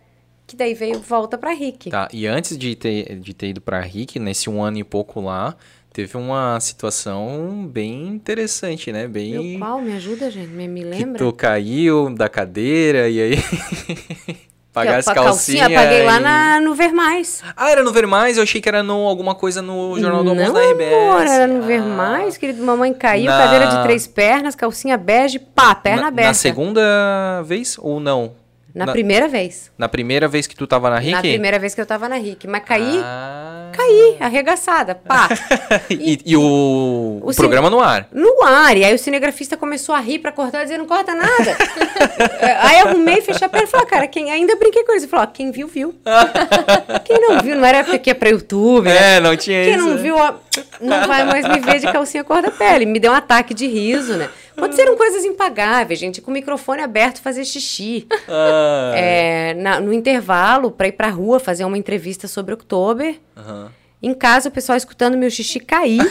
Que daí veio volta pra Rick. Tá, e antes de ter, de ter ido pra Rick, nesse um ano e pouco lá, teve uma situação bem interessante, né? Bem... Meu pau, me ajuda, gente? Me, me que lembra? tu caiu da cadeira e aí... Pagar as calcinhas. calcinha, paguei lá na, no Vermais. Ah, era no Ver Mais? Eu achei que era no, alguma coisa no Jornal do Almoço Não, da RBS. amor, era no Ah. Vermais, querido. Mamãe caiu, Na- cadeira de três pernas, calcinha bege, pá, perna na, aberta. Na segunda vez ou não? Na na- primeira vez. Na primeira vez que tu tava na Rick? Na primeira vez que eu tava na RIC. Mas caí, Ah. caí, arregaçada, pá. e, e o, o o programa no ar. no ar. E aí o cinegrafista começou a rir pra cortar, dizer, não corta nada. aí eu arrumei, fechei a perna e falei, "Ah, cara, quem... ainda brinquei com eles. Ele falou, ó, quem viu, viu. quem não viu, não era época que ia pra YouTube, né? É, não tinha Quem isso. não viu, ó, não vai mais me ver de calcinha cor-da-pele. Me deu um ataque de riso, né? Aconteceram coisas impagáveis, gente. Com o microfone aberto fazer xixi. Ah, É, na- no intervalo, pra ir pra rua fazer uma entrevista sobre Oktober. aham. Em casa, o pessoal escutando meu xixi cair.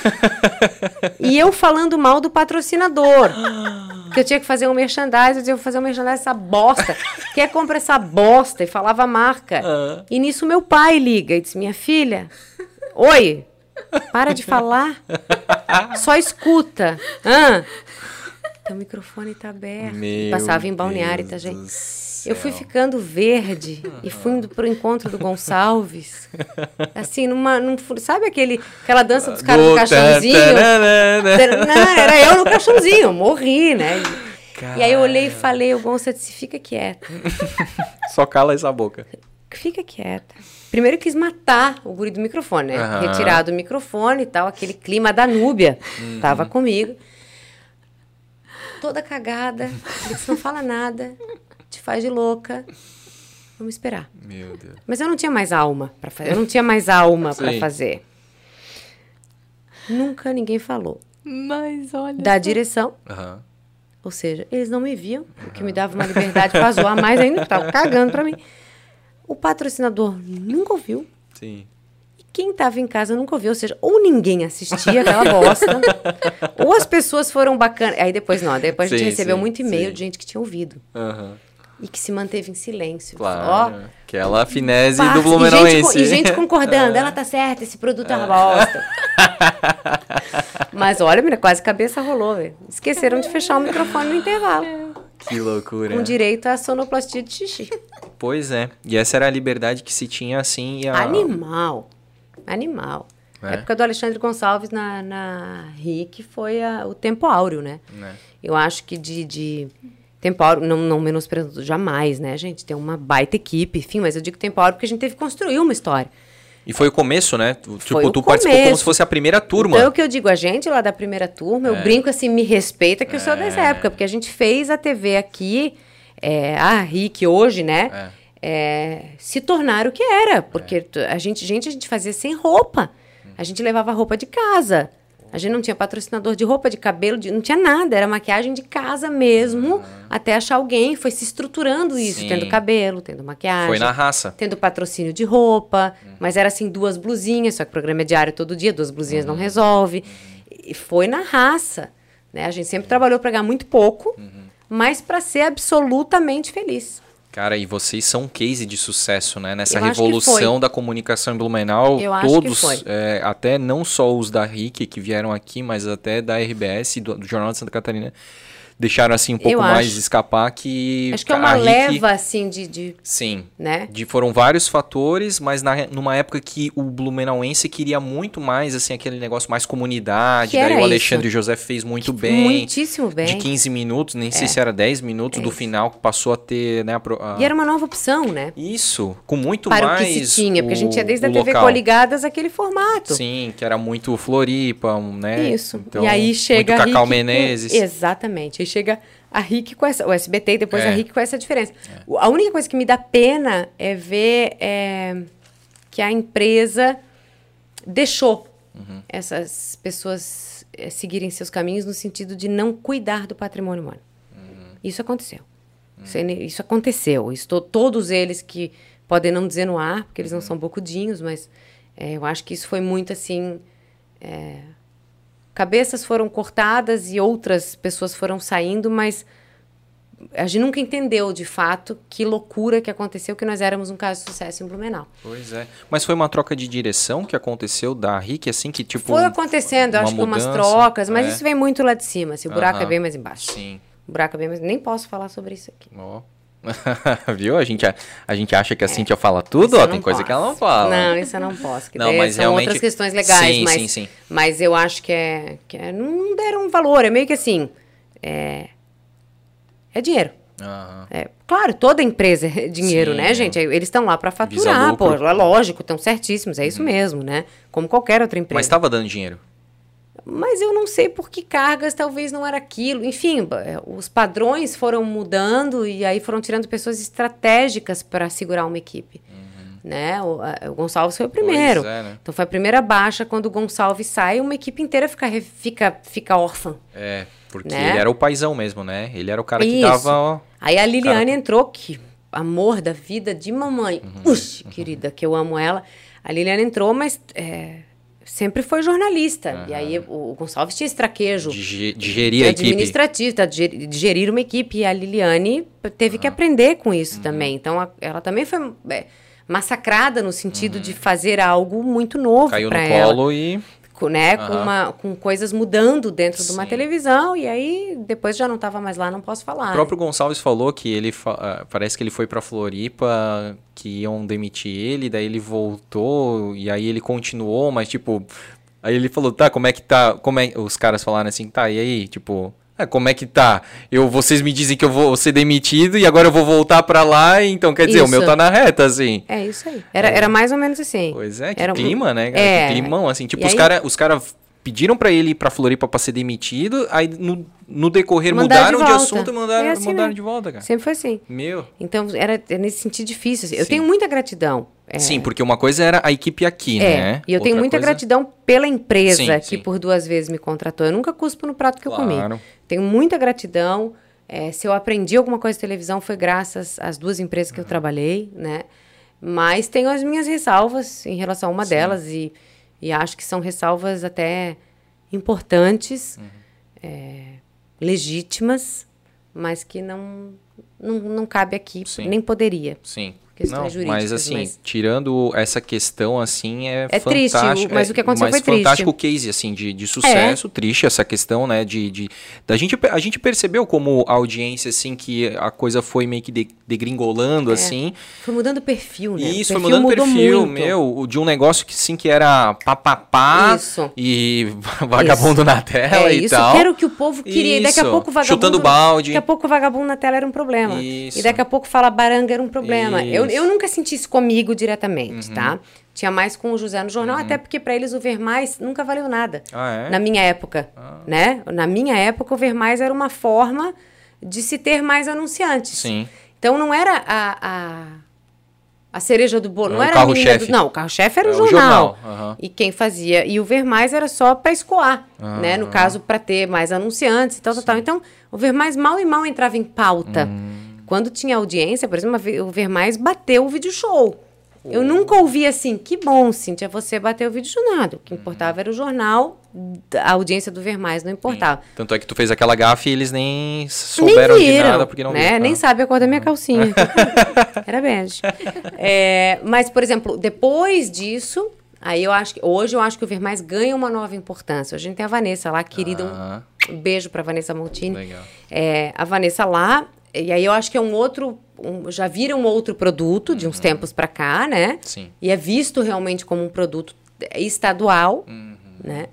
e eu falando mal do patrocinador. que eu tinha que fazer um merchandising. Eu dizia, eu vou fazer um merchandising dessa bosta. Quer compra essa bosta? E falava a marca. Ah. E nisso meu pai liga e disse, minha filha, oi, Para de falar. Só escuta. Ah. Teu microfone tá aberto. Meu Passava em Balneário, tá, gente? Eu fui ficando verde e fui indo pro encontro do Gonçalves. Assim, numa. Num, sabe aquele, aquela dança dos caras do Do caixãozinho? Não, era eu no caixãozinho, eu morri, né? E aí eu olhei e falei, o Gonça disse, fica quieta. Só cala essa boca. Fica quieta. Primeiro eu quis matar o guri do microfone, né? Aham. Retirar do microfone e tal, aquele clima da Núbia. Uhum. Tava comigo. Toda cagada. Disse, não fala nada. Te faz de louca. Vamos esperar. Meu Deus. Mas eu não tinha mais alma para fazer. Eu não tinha mais alma para fazer. Nunca ninguém falou. Mas olha. Da direção, Aham. ou seja, eles não me viam, o que me dava uma liberdade para zoar mais ainda, porque tava cagando para mim. O patrocinador nunca ouviu. Sim. Quem estava em casa nunca ouviu, ou seja, ou ninguém assistia aquela bosta, ou as pessoas foram bacanas. Aí depois não, depois a gente Sim, recebeu sim, muito e-mail sim. de gente que tinha ouvido Aham. e que se manteve em silêncio. Claro. Ó, Aquela finese do e gente, Blumenauense. e gente concordando, ela tá certa, esse produto é uma bosta. Mas olha, menina, quase cabeça rolou, velho. Esqueceram de fechar o microfone no intervalo. Que loucura. Com direito à sonoplastia de xixi. Pois é. E essa era a liberdade que se tinha assim. E a... Animal. Animal. É. A época do Alexandre Gonçalves na, na RIC foi a- o tempo áureo, né? Né? Eu acho que de, de tempo áureo, não, não menosprezando jamais, né, gente? Tem uma baita equipe, enfim, mas eu digo tempo áureo porque a gente teve que construir uma história. E foi o começo, né? Tu, tipo, Foi tu participou como começo. se fosse a primeira turma. Então, é o que eu digo, a gente lá da primeira turma, eu É. brinco assim, me respeita que eu sou dessa época, porque a gente fez a TV aqui, é, a RIC hoje, né? é, se tornar o que era, porque tu- a gente, gente, a gente fazia sem roupa. A gente levava roupa de casa. A gente não tinha patrocinador de roupa, de cabelo, de- não tinha nada. Era maquiagem de casa mesmo, até achar alguém. Foi se estruturando isso, Sim. tendo cabelo, tendo maquiagem Foi na raça. tendo patrocínio de roupa, mas era assim, duas blusinhas, só que o programa é diário todo dia, duas blusinhas não resolve. E foi na raça, né? A gente sempre trabalhou para ganhar muito pouco, mas para ser absolutamente feliz. Cara, e vocês são um case de sucesso, né? Nessa Eu revolução da comunicação em Blumenau. Eu todos, é, até não só os da RIC que vieram aqui, mas até da RBS, do, do Jornal de Santa Catarina, deixaram assim um pouco Eu mais acho. escapar que. Acho que é a uma leva, assim, de, de Sim. né? De, foram vários fatores, mas na, numa época que o Blumenauense queria muito mais, assim, aquele negócio mais comunidade. Que daí o isso. Alexandre José fez muito bem. Muitíssimo bem. De 15 minutos, nem sei se era 10 minutos do final, que passou a ter, né? a a- E era uma nova opção, né? Isso, com muito Para mais. o que se tinha, porque a gente tinha desde a o TV local. Coligadas aquele formato. Sim, que era muito Floripa, né? Isso. Então, e aí chega muito Cacau RIC Menezes. Exatamente. Chega a RIC com essa, o SBT e depois É. a RIC com essa diferença. O- A única coisa que me dá pena é ver é, que a empresa deixou Uhum. essas pessoas é, seguirem seus caminhos no sentido de não cuidar do patrimônio humano. Uhum. Isso aconteceu. Isso, é isso aconteceu. Isso, to- todos eles que podem não dizer no ar, porque Uhum. eles não são bocudinhos, mas é, eu acho que isso foi muito assim. Cabeças foram cortadas e outras pessoas foram saindo, mas a gente nunca entendeu de fato que loucura que aconteceu, que nós éramos um caso de sucesso em Blumenau. Pois é. Mas foi uma troca de direção que aconteceu da RIC, assim, que tipo. Foi acontecendo, acho que umas mudança, trocas, mas é. isso vem muito lá de cima. Se o buraco Aham. é bem mais embaixo. Sim. O buraco é bem mais. Nem posso falar sobre isso aqui. Ó. Viu? A gente, a, a gente acha que a Cíntia fala tudo, ó. Tem coisa posso. que ela não fala. Não, isso eu não posso. Que Não, mas são realmente- outras questões legais, Sim, mas, sim, sim. mas eu acho que é, que é. Não deram valor. É meio que assim. É, é dinheiro. Aham. É, claro, toda empresa é dinheiro, Sim, né, é. gente? Eles estão lá para faturar, pô. Uhum. É lógico, estão certíssimos, é isso mesmo, né? Como qualquer outra empresa. Mas estava dando dinheiro. Mas eu não sei por que cargas talvez não era aquilo. Enfim, é, os padrões foram mudando e aí foram tirando pessoas estratégicas para segurar uma equipe. Né? O, a- o Gonçalves foi o primeiro. Uhum. É, né? Então foi a primeira baixa. Quando o Gonçalves sai, uma equipe inteira fica, fica, fica órfã. É, porque Né? ele era o paizão mesmo, né? Ele era o cara que Isso. dava. ó, Aí a Liliane Cara- entrou, que amor da vida de mamãe. Uhum. Ux, querida, que eu amo ela. A Liliane entrou, mas é, sempre foi jornalista. E aí o, Gonçalves tinha esse traquejo. de, a equipe. administrativo, tá, de ger- de gerir uma equipe. E a Liliane teve Ah. que aprender com isso Uhum. também. Então, a- ela também foi... é, massacrada no sentido de fazer algo muito novo Uhum. Caiu no ela colo e. com, né, com, Aham. uma, com coisas mudando dentro de uma Sim. televisão, e aí depois já não estava mais lá, não posso falar. O próprio Gonçalves falou que ele fa- ah, parece que ele foi pra Floripa, que iam demitir ele, daí ele voltou e aí ele continuou, mas tipo, aí ele falou, tá, como é que tá? Como é os caras falaram assim, tá, e aí, tipo, ah, como é que tá? Eu vocês me dizem que eu vou ser demitido e agora eu vou voltar pra lá, então quer dizer, o meu Isso. tá na reta assim. É isso aí. Era, era mais ou menos assim. Pois é, que Era clima, né? cara? É. Que climão, assim. Tipo, E os aí- caras os cara pediram pra ele ir pra Floripa pra ser demitido, aí no, no decorrer Mandaram de mudaram de, volta. assunto e mandaram, É assim mandaram mesmo. de volta, cara. Sempre foi assim. Meu. Então, era é nesse sentido difícil. assim. Eu Sim. tenho muita gratidão. é, Sim, porque uma coisa era a equipe aqui, É, né? e eu tenho Outra muita coisa- gratidão pela empresa Sim, que sim. por duas vezes me contratou. Eu nunca cuspo no prato que eu comi. Claro. Tenho muita gratidão. É, se eu aprendi alguma coisa de televisão foi graças às duas empresas que Uhum. eu trabalhei, né? Mas tenho as minhas ressalvas em relação a uma delas e, e acho que são ressalvas até importantes, Uhum. é, legítimas, mas que não, não, não cabe aqui, Sim. nem poderia. Sim. Questões Não, jurídicas, mas assim, mas- tirando essa questão, assim, é, É triste, fantástico. o- mas o que aconteceu mas foi triste. É. fantástico case, assim, de, de sucesso, triste essa questão, né, de, de da gente, a gente percebeu como audiência, assim, que a coisa foi meio que de- degringolando, É. assim, Foi mudando o perfil, né? O isso foi perfil mudando o mudou perfil, muito. meu, de um negócio que, sim, que era papapá Isso. e vagabundo na tela É e isso tal. que era o que o povo queria. E daqui a Isso. pouco o vagabundo. Chutando balde. Daqui a pouco vagabundo na tela era um problema. Isso. E daqui a pouco fala baranga era um problema. Eu, Isso. Eu nunca senti isso comigo diretamente, Uhum. tá? Tinha mais com o José no jornal, até porque pra eles o Ver Mais nunca valeu nada. Ah, é? Na minha época, né? Na minha época, o Ver Mais era uma forma de se ter mais anunciantes. Sim. Então não era a, a, a cereja do bolo, Não não, era era o a menina carro-chefe. do, Não, o carro-chefe era É o o jornal. jornal, aham. E quem fazia. E o Ver Mais era só para escoar, né? No Aham. caso, para ter mais anunciantes e tal, tal, tal. Então, o Ver Mais mal e mal entrava em pauta. Hum. Quando tinha audiência, por exemplo, o Ver Mais bateu o vídeo show. Eu nunca ouvi assim, que bom, Cíntia, você bateu o vídeo show. Nada. O que importava era o jornal, a audiência do Ver Mais não importava. Tanto é que tu fez aquela gafe e eles nem souberam Nem de viram, nada porque não né? viram. Nem Ah. sabe a cor da minha calcinha. Era bege. É, mas, por exemplo, depois disso, aí eu acho que hoje eu acho que o Ver Mais ganha uma nova importância. Hoje a gente tem a Vanessa lá, querida. Ah. Um beijo pra Vanessa Montini. Legal. É, a Vanessa lá, e aí eu acho que é um outro. um- já vira um outro produto de uns tempos pra cá, né? Uhum. Sim. E é visto realmente como um produto estadual, né?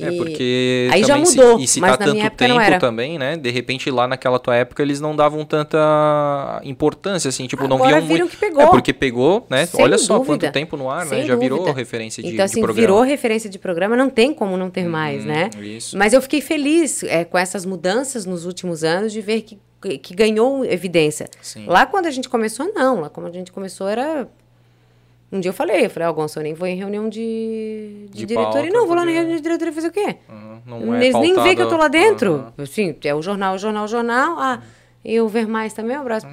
É, porque aí já também se- mudou, e se mas tá na tanto não tempo também, né? De repente lá naquela tua época eles não davam tanta importância, assim, tipo, não Agora viam viram muito. que pegou. É, porque pegou, né? Sem Olha só dúvida. quanto tempo no ar, né? Sem Já virou dúvida. referência de, então, de assim, programa. virou referência de programa, não tem como não ter mais, né? isso. Mas eu fiquei feliz é, com essas mudanças nos últimos anos de ver que, que, que ganhou evidência. Sim. Lá quando a gente começou, não. Lá quando a gente começou era. Um dia eu falei, eu falei, ó, Gonçalo, eu nem vou em reunião de, de, De diretoria. pauta, Não, vou lá na reunião de diretoria fazer o quê? Ah, não é Eles nem veem que eu tô lá dentro. Aham. Assim, é o jornal, o jornal, o jornal. Ah, e o Ver Mais também, um abraço.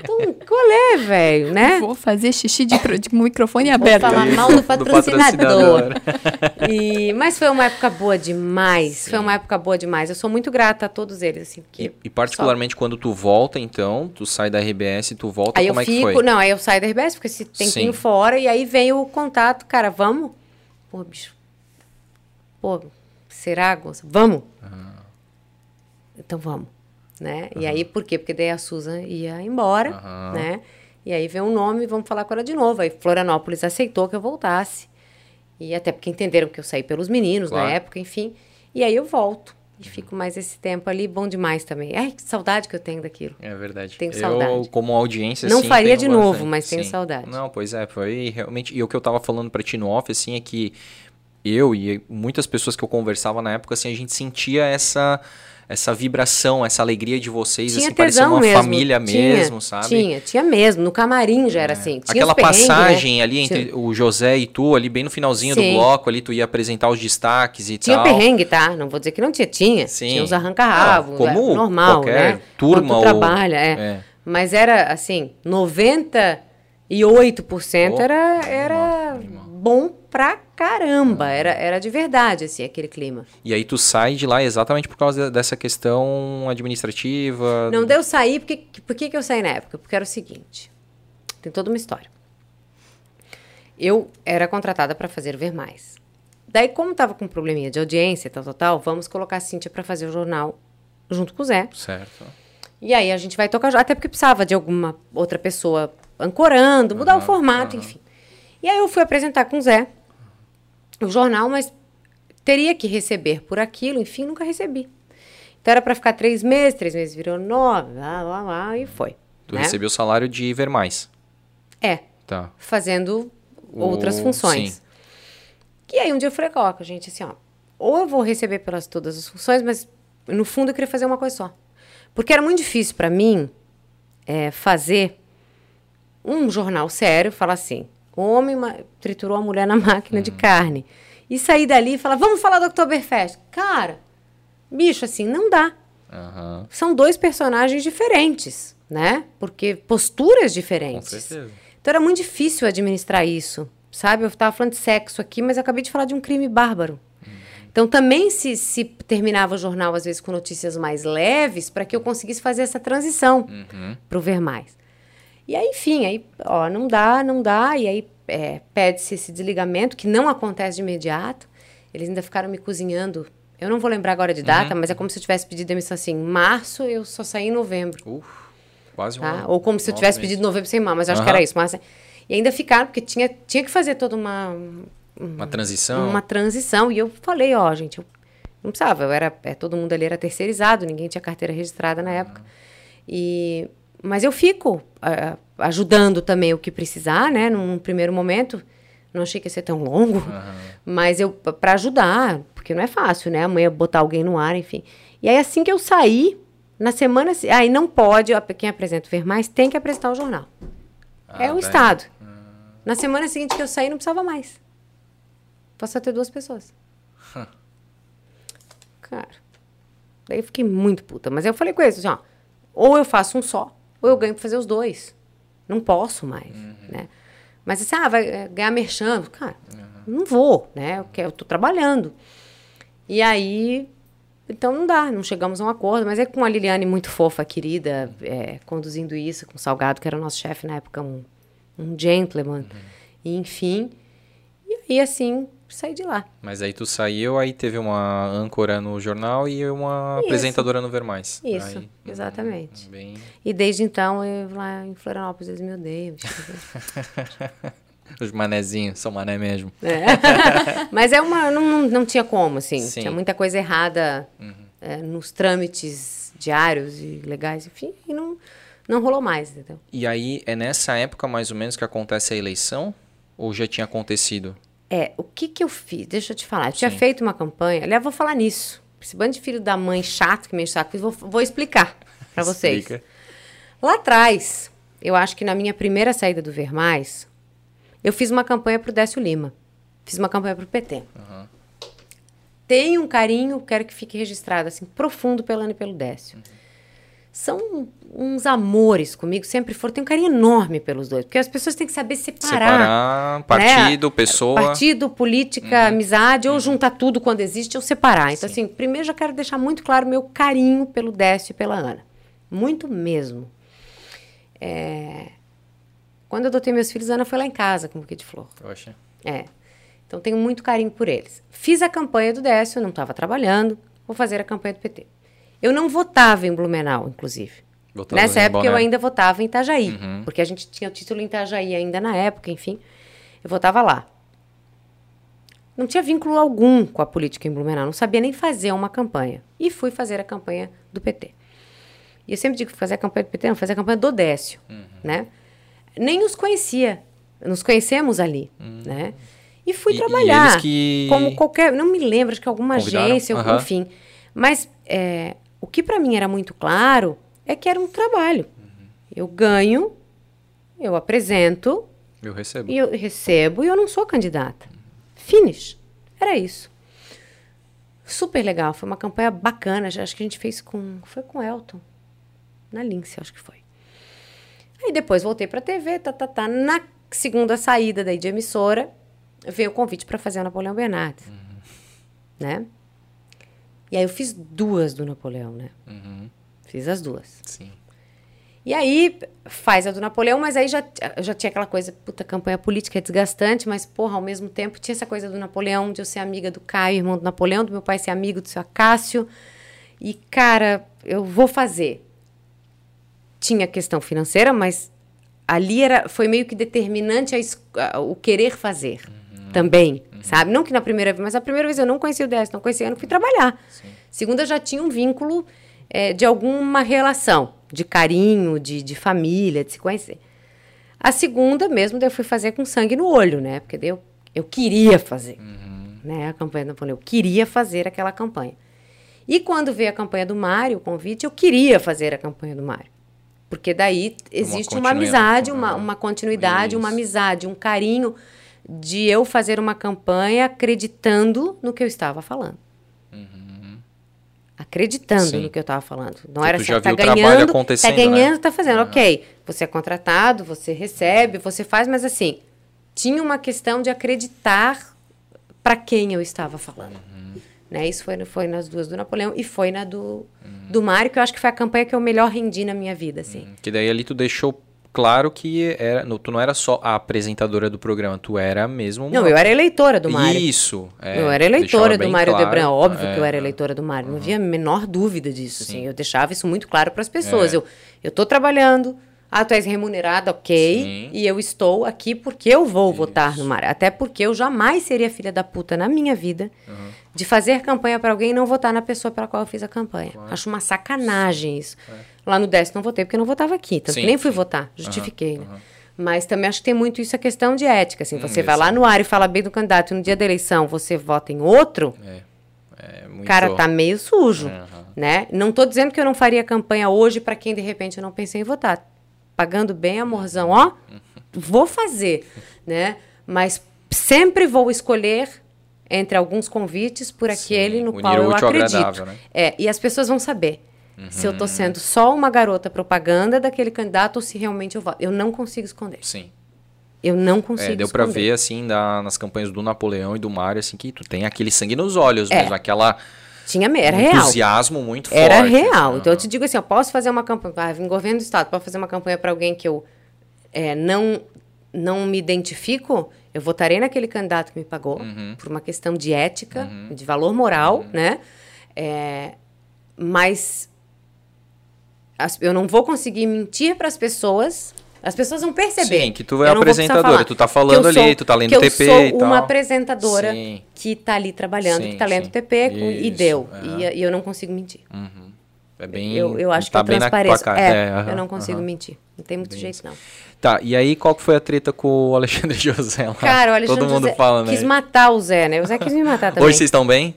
então, qual é, velho, né? Vou fazer xixi de, de microfone Vou aberto. falar Isso, mal do do patrocinador. patrocinador. E, mas foi uma época boa demais. Foi uma época boa demais. Eu sou muito grata a todos eles, assim, porque E, e particularmente quando tu volta, então, tu sai da RBS, tu volta, Aí eu como é que fico, foi? não, aí eu saio da RBS, fico esse tempinho Sim. fora, e aí vem o contato, cara, vamos? Pô, bicho. Pô, será, Gonça? Vamos? Então vamos, né? E aí, por quê? Porque daí a Susan ia embora, Aham. né? E aí veio um nome, vamos falar com ela de novo. Aí Florianópolis aceitou que eu voltasse. E até porque entenderam que eu saí pelos meninos Claro. na época, enfim. E aí eu volto. E fico mais esse tempo ali, bom demais também. Ai, que saudade que eu tenho daquilo. É verdade. Tenho eu, saudade. como audiência, Não assim, faria tenho de novo, bastante. mas tenho Sim. saudade. Não, pois é, foi realmente... E o que eu tava falando pra ti no off, assim, é que eu e muitas pessoas que eu conversava na época, assim, a gente sentia essa... Essa vibração, essa alegria de vocês, Tinha assim, parecia uma mesmo. família tinha, mesmo, sabe? É. Tinha, tinha mesmo. No camarim já era assim. Tinha Aquela perrengues, passagem né? ali entre Tinha, o José e tu, ali bem no finalzinho Sim. do bloco, ali tu ia apresentar os destaques e tinha tal. perrengue, tá? Não vou dizer que não tinha. Tinha. Sim. Tinha os arranca-rabo. Ah, como é, normal, qualquer né? turma ou- trabalha, é. é. Mas era, assim, 98% Oh, era, era bom pra caramba. Era, era de verdade, assim, aquele clima. E aí tu sai de lá exatamente por causa dessa questão administrativa. Não deu sair, porque, por que, que eu saí na época? Porque era o seguinte. tem toda uma história. Eu era contratada para fazer o Ver Mais. Daí, como tava com um probleminha de audiência, tal, tal, tal, vamos colocar a Cíntia para fazer o jornal junto com o Zé. Certo. E aí a gente vai tocar, até porque precisava de alguma outra pessoa ancorando, mudar o formato, enfim. E aí eu fui apresentar com o Zé o jornal, mas teria que receber por aquilo, enfim, nunca recebi. Então era para ficar três meses, três meses virou nove, lá, lá, lá, e foi. Tu né? recebeu o salário de ver mais. É, Tá. fazendo outras O- funções. sim. E aí um dia eu falei, coloca, gente, assim, ó, ou eu vou receber pelas todas as funções, mas no fundo eu queria fazer uma coisa só. Porque era muito difícil para mim é, fazer um jornal sério, falar assim, o homem triturou a mulher na máquina Uhum. de carne. E sair dali e falar, vamos falar do Oktoberfest. Cara, bicho, assim, não dá. Aham. São dois personagens diferentes, né? Porque posturas Com diferentes. certeza. Então era muito difícil administrar isso, sabe? Eu estava falando de sexo aqui, mas eu acabei de falar de um crime bárbaro. Então também se, se terminava o jornal, às vezes, com notícias mais leves, para que eu conseguisse fazer essa transição para o Ver Mais. E aí, enfim, aí, ó, não dá, não dá, e aí é, pede-se esse desligamento, que não acontece de imediato. Eles ainda ficaram me cozinhando. Eu não vou lembrar agora de data, mas é como se eu tivesse pedido demissão assim, em março, eu só saí em novembro. Uf, quase um Tá? ano. Ou como se eu tivesse meses. pedido novembro sem mal, mas acho que Aham. era isso. Mas, e ainda ficaram, porque tinha, tinha que fazer toda uma, Uma transição. uma transição. E eu falei, ó, gente, eu não precisava. Eu era, é, todo mundo ali era terceirizado, ninguém tinha carteira registrada na época. E, mas eu fico ah, ajudando também o que precisar, né? Num primeiro momento. Não achei que ia ser tão longo, mas eu para ajudar, porque não é fácil, né? Amanhã botar alguém no ar, enfim. E aí assim que eu saí, na semana, se- aí não pode, quem apresenta o Ver Mais tem que apresentar o jornal. é o Estado. Na semana seguinte que eu saí, não precisava mais. Passou a ter duas pessoas. Cara, daí eu fiquei muito puta. Mas eu falei com eles, assim, ó, ou eu faço um só, ou eu ganho pra fazer os dois. Não posso mais, né? Mas assim, ah, vai é, ganhar merchan. Cara, não vou, né? Eu, quero, eu tô trabalhando. E aí, então não dá, não chegamos a um acordo. Mas é com a Liliane muito fofa, querida, é, conduzindo isso, com o Salgado, que era o nosso chefe na época, um, um gentleman. E, enfim, e aí assim, saí de lá. Mas aí tu saiu, aí teve uma âncora no jornal e uma apresentadora no Ver Mais. Isso, Aí, exatamente. hum, Bem... E desde então, eu lá em Florianópolis, eles me odeiam. Os manezinhos, são mané mesmo. É. Mas é uma. Não, não, tinha como, assim. Sim. Uhum. Tinha muita coisa errada é, nos trâmites diários e legais, enfim, e não, não rolou mais, entendeu? E aí, é nessa época mais ou menos que acontece a eleição? Ou já tinha acontecido? É, o que que eu fiz? Deixa eu te falar. Eu tinha Sim. feito uma campanha. Aliás, vou falar nisso. Esse bando de filho da mãe chato que me o saco, vou, vou explicar pra vocês. Explica. Lá atrás, eu acho que na minha primeira saída do Ver Mais, eu fiz uma campanha pro Décio Lima. Fiz uma campanha pro PT. Tenho um carinho, quero que fique registrado, assim, profundo pela Ana e pelo Décio. São uns amores comigo, sempre foram. Tenho um carinho enorme pelos dois, porque as pessoas têm que saber separar. Separar partido, né? pessoa. Uhum. Partido, política, amizade, ou juntar tudo quando existe, ou separar. Então, assim, primeiro já quero deixar muito claro meu carinho pelo Décio e pela Ana. Muito mesmo. É, Quando eu adotei meus filhos, a Ana foi lá em casa com um buquê de flor. Poxa. É. Então tenho muito carinho por eles. Fiz a campanha do Décio, eu não estava trabalhando, vou fazer a campanha do PT. Eu não votava em Blumenau, inclusive. Botava Nessa época eu Boné. ainda votava em Itajaí, Uhum. porque a gente tinha o título em Itajaí ainda na época, enfim. Eu votava lá. Não tinha vínculo algum com a política em Blumenau, não sabia nem fazer uma campanha. E fui fazer a campanha do PT. E eu sempre digo fazer a campanha do PT, não, fazer a campanha do Décio, Uhum. né? Nem os conhecia. Nos conhecemos ali, né? E fui. E- e trabalhar. eles que- Como qualquer. Não me lembro, acho que alguma Convidaram? agência, Aham. enfim. Mas é, o que para mim era muito claro é que era um trabalho. Uhum. Eu ganho, eu apresento, Eu recebo. e eu recebo e eu não sou candidata. Finish. Era isso. Super legal, foi uma campanha bacana. já Acho que a gente fez com. Foi com o Elton. Na Lince, acho que foi. Aí depois voltei pra TV, tá, tá, tá. Na segunda saída daí de emissora, veio o convite para fazer o Napoleão Bernardes. Né? E aí eu fiz duas do Napoleão, né? Uhum. Fiz as duas. Sim. E aí faz a do Napoleão, mas aí já, já tinha aquela coisa, puta, campanha política é desgastante, mas porra, ao mesmo tempo tinha essa coisa do Napoleão, de eu ser amiga do Caio, irmão do Napoleão, do meu pai ser amigo do seu Acácio. E, cara, eu vou fazer. Tinha questão financeira, mas ali era, foi meio que determinante a, a- o querer fazer também, sabe? Não que na primeira vez, mas a primeira vez eu não conhecia o DS, não conhecia, eu não fui trabalhar. Segunda já tinha um vínculo eh, de alguma relação, de carinho, de, de família, de se conhecer. A segunda mesmo, daí eu fui fazer com sangue no olho, né? Porque daí eu, eu queria fazer, né? A campanha do Napoleão, eu queria fazer aquela campanha. E quando veio a campanha do Mário, o convite, eu queria fazer a campanha do Mário. Porque daí existe uma, continua- amizade, uma, Ah, uma continuidade, uma isso. amizade, um carinho de eu fazer uma campanha acreditando no que eu estava falando. Acreditando Uhum. Sim. no que eu estava falando. Não Que era assim, ah, tá viu o trabalho ganhando, tá né? ganhando, tá fazendo. Ok, você é contratado, você recebe, você faz, mas assim, tinha uma questão de acreditar para quem eu estava falando. Uhum. Né? Isso foi, foi nas duas do Napoleão e foi na do, do Mário, que eu acho que foi a campanha que eu melhor rendi na minha vida, assim. Que daí ali tu deixou claro que era, no- tu não era só a apresentadora do programa, tu era mesmo uma... Não, eu era eleitora do Mário. Isso. é, eu era eleitora do Mário claro, Debran, óbvio é, que eu era eleitora do Mário, não havia a menor dúvida disso, Sim. assim, eu deixava isso muito claro para as pessoas. É. Eu, eu tô trabalhando, ah, tu és remunerada, ok, Sim. e eu estou aqui porque eu vou votar no Mário, até porque eu jamais seria filha da puta na minha vida de fazer campanha para alguém e não votar na pessoa pela qual eu fiz a campanha. Acho uma sacanagem isso. Lá no 10 não votei porque eu não votava aqui, tanto É. Sim, que nem fui sim. votar, justifiquei, né? Mas também acho que tem muito isso a questão de ética, assim, você vai isso. lá no ar e fala bem do candidato e no dia da eleição você vota em outro, É muito... cara, tá meio sujo, Aham. né? Não tô dizendo que eu não faria campanha hoje para quem de repente eu não pensei em votar. Pagando bem, amorzão, ó, vou fazer, né? Mas sempre vou escolher entre alguns convites por aquele no unir qual eu acredito. agradável, né? É, e as pessoas vão saber se eu tô sendo só uma garota propaganda daquele candidato ou se realmente eu voto. Eu não consigo esconder. Sim. Eu não consigo É, deu esconder. ver, assim, da- nas campanhas do Napoleão e do Mário, assim, que tu tem aquele sangue nos olhos É. mesmo, aquela Tinha, era um real. entusiasmo muito Era forte. real. assim, Então eu te digo assim, eu posso fazer uma campanha, ah, em governo do estado, posso fazer uma campanha para alguém que eu é, não não me identifico, eu votarei naquele candidato que me pagou Uhum. por uma questão de ética, de valor moral, né? É, mas as- eu não vou conseguir mentir para as pessoas. As pessoas vão perceber. Sim, que tu é Eu apresentadora, tu tá falando eu sou- ali, tu tá lendo que eu TP sou e uma tal. apresentadora Sim. que tá ali trabalhando, Sim, que tá lendo sim. TP com- e Isso, deu. é. E, e eu não consigo mentir. É bem, Eu, eu acho tá que eu bem transpareço. cara. É, aham, eu não consigo aham. mentir. Não tem muito jeito, não. Tá, e aí qual que foi a treta com o Alexandre José lá? Cara, o Alexandre Todo mundo José fala, né? quis matar o Zé, né? O Zé quis me matar também. Hoje vocês estão bem?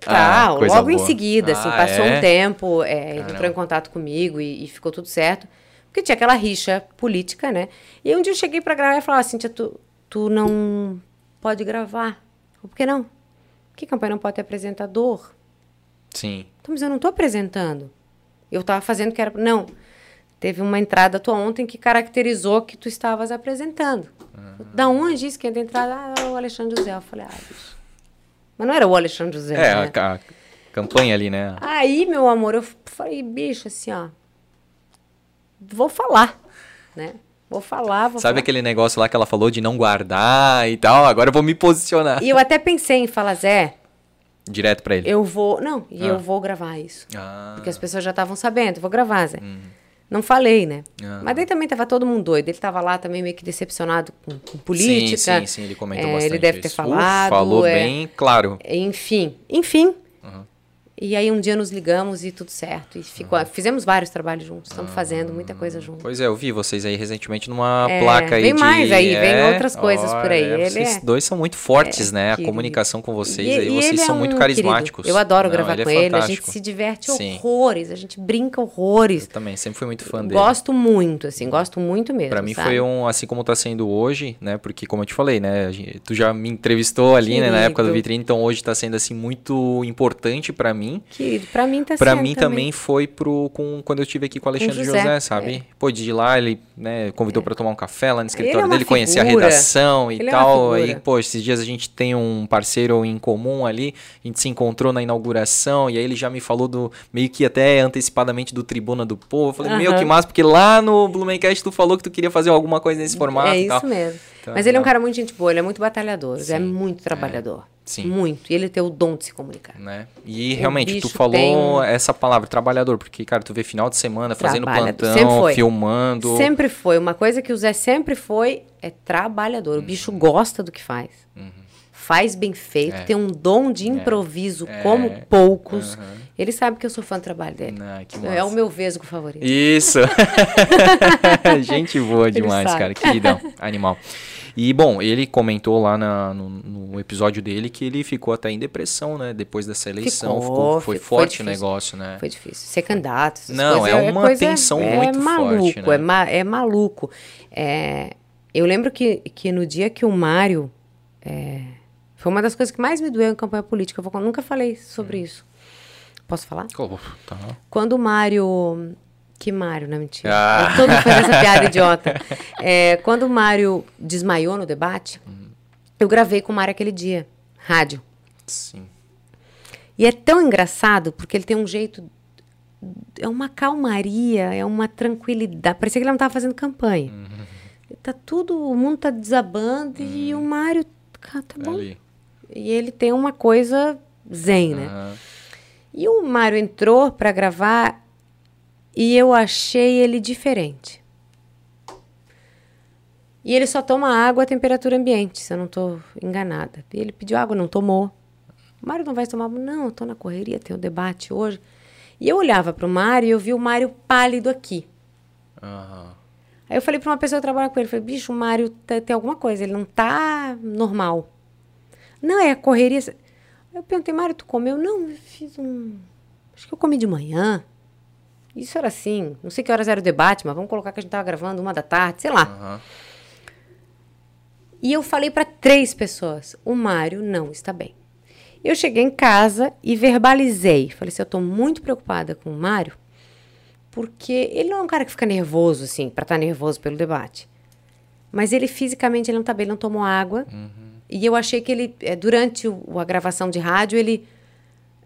Total, Ah, logo em boa. seguida, assim, Ah, passou é? um tempo, é, ele entrou em contato comigo e, e ficou tudo certo. Porque tinha aquela rixa política, né? E aí um dia eu cheguei pra gravar e falei, Cíntia, tu, tu não pode gravar. Por que não? Que campanha não pode ter apresentador? Sim. Então, mas eu não tô apresentando. Eu tava fazendo que era. Não. Teve uma entrada tua ontem que caracterizou que tu estavas apresentando. Da onde isso que entra entrada? Ah, o Alexandre José. Eu falei, ah, bicho. Mas não era o Alexandre José. É, né? a, a campanha ali, né? Aí, meu amor, eu falei, bicho, assim, ó. Vou falar, né? Vou falar, vou Sabe falar. aquele negócio lá que ela falou de não guardar e tal? Agora eu vou me posicionar. E eu até pensei em falar, Zé, Direto pra ele. eu vou. Não, e Ah. eu vou gravar isso. Ah, Porque as pessoas já estavam sabendo, vou gravar, Zé. Não falei, né? Ah. Mas daí também tava todo mundo doido. Ele tava lá também meio que decepcionado com, com política. Sim, sim, sim, ele comentou É, bastante Ele deve ter isso. falado. Uh, falou é. bem claro. Enfim, enfim. E aí um dia nos ligamos e tudo certo. E ficou, fizemos vários trabalhos juntos. Estamos fazendo muita coisa juntos. Pois é, eu vi vocês aí recentemente numa É, placa aí vem de... mais aí, vem é, outras coisas por aí. Ele vocês é- dois são muito fortes, né? A querido. comunicação com vocês E- aí, e vocês é são muito carismáticos. querido. Eu adoro Não, gravar ele é com ele. A gente se diverte Sim. horrores. A gente brinca horrores. Eu também, sempre fui muito fã dele. Gosto muito, assim, gosto muito mesmo. Pra mim sabe? foi um, assim como tá sendo hoje, né? Porque, como eu te falei, né? Tu já me entrevistou ali, né? Na época do Querido. Vitrine, então hoje tá sendo, assim, muito importante pra mim. Querido, pra mim tá mim também foi pro, com, quando eu estive aqui com o Alexandre José, José, sabe? Pô, de ir lá, ele né, convidou pra tomar um café lá no escritório é dele, conhecer a redação e Ele é tal. Aí, figura. pô, esses dias a gente tem um parceiro em comum ali, a gente se encontrou na inauguração e aí ele já me falou do meio que até antecipadamente do Tribuna do Povo. Eu falei, meu, Aham. que massa, porque lá no Blumencast tu falou que tu queria fazer alguma coisa nesse formato É e tal. isso mesmo. Então, Mas ele é um legal. cara muito gente boa, ele é muito batalhador, é Sim, muito trabalhador. sim. Muito. E ele tem o dom de se comunicar. Né? E realmente, tu falou tem essa palavra, trabalhador, porque, cara, tu vê final de semana fazendo. Sempre plantão, foi. filmando. Sempre foi. Uma coisa que o Zé sempre foi é trabalhador. O bicho gosta do que faz. Faz bem feito, Uhum. É. tem um dom de improviso É. como poucos. Aham. Ele sabe que eu sou fã do trabalho dele. Ah, que É o meu vesgo favorito. Isso. Gente boa demais, cara. Queridão. Animal. E, bom, ele comentou lá na- no, no episódio dele que ele ficou até em depressão, né? Depois dessa eleição. Ficou, Ficou, foi forte o difícil. negócio, né? Foi difícil. Ser candidato. Não, coisas, é uma coisa- tensão é muito maluco, forte, né? É, ma- é maluco. É, eu lembro que, que no dia que o Mário. é, foi uma das coisas que mais me doeu em campanha política. Eu vou- nunca falei sobre Hum. isso. Posso falar? Tá. Quando o Mário. Que Mário, não mentira. Ah. Todo mundo fez essa piada idiota. É, quando o Mário desmaiou no debate, Uhum. eu gravei com o Mário aquele dia, rádio. Sim. E é tão engraçado porque ele tem um jeito. É uma calmaria, é uma tranquilidade. Parecia que ele não estava fazendo campanha. Tá tudo, o mundo tá desabando e o Mário. Ah, tá bom. Ali. E ele tem uma coisa zen, né? E o Mário entrou para gravar e eu achei ele diferente. E ele só toma água a temperatura ambiente, se eu não estou enganada. E ele pediu água, não tomou. O Mário não vai tomar água? Não, eu tô na correria, tem o debate hoje. E eu olhava para o Mário e eu vi o Mário pálido aqui. Aham. Aí eu falei para uma pessoa que trabalha com ele, falei, bicho, o Mário tá- tem alguma coisa, ele não tá normal. Não, é a correria. Eu perguntei, Mário, tu comeu? Não, eu fiz um... Acho que eu comi de manhã. Isso era assim, não sei que horas era o debate, mas vamos colocar que a gente tava gravando uma da tarde, sei lá. Aham. E eu falei para três pessoas: o Mário não está bem. Eu cheguei em casa e verbalizei. Falei assim: eu estou muito preocupada com o Mário, porque ele não é um cara que fica nervoso, assim, para estar nervoso pelo debate. Mas ele fisicamente ele não está bem, ele não tomou água. E eu achei que ele, eh, durante a gravação de rádio, ele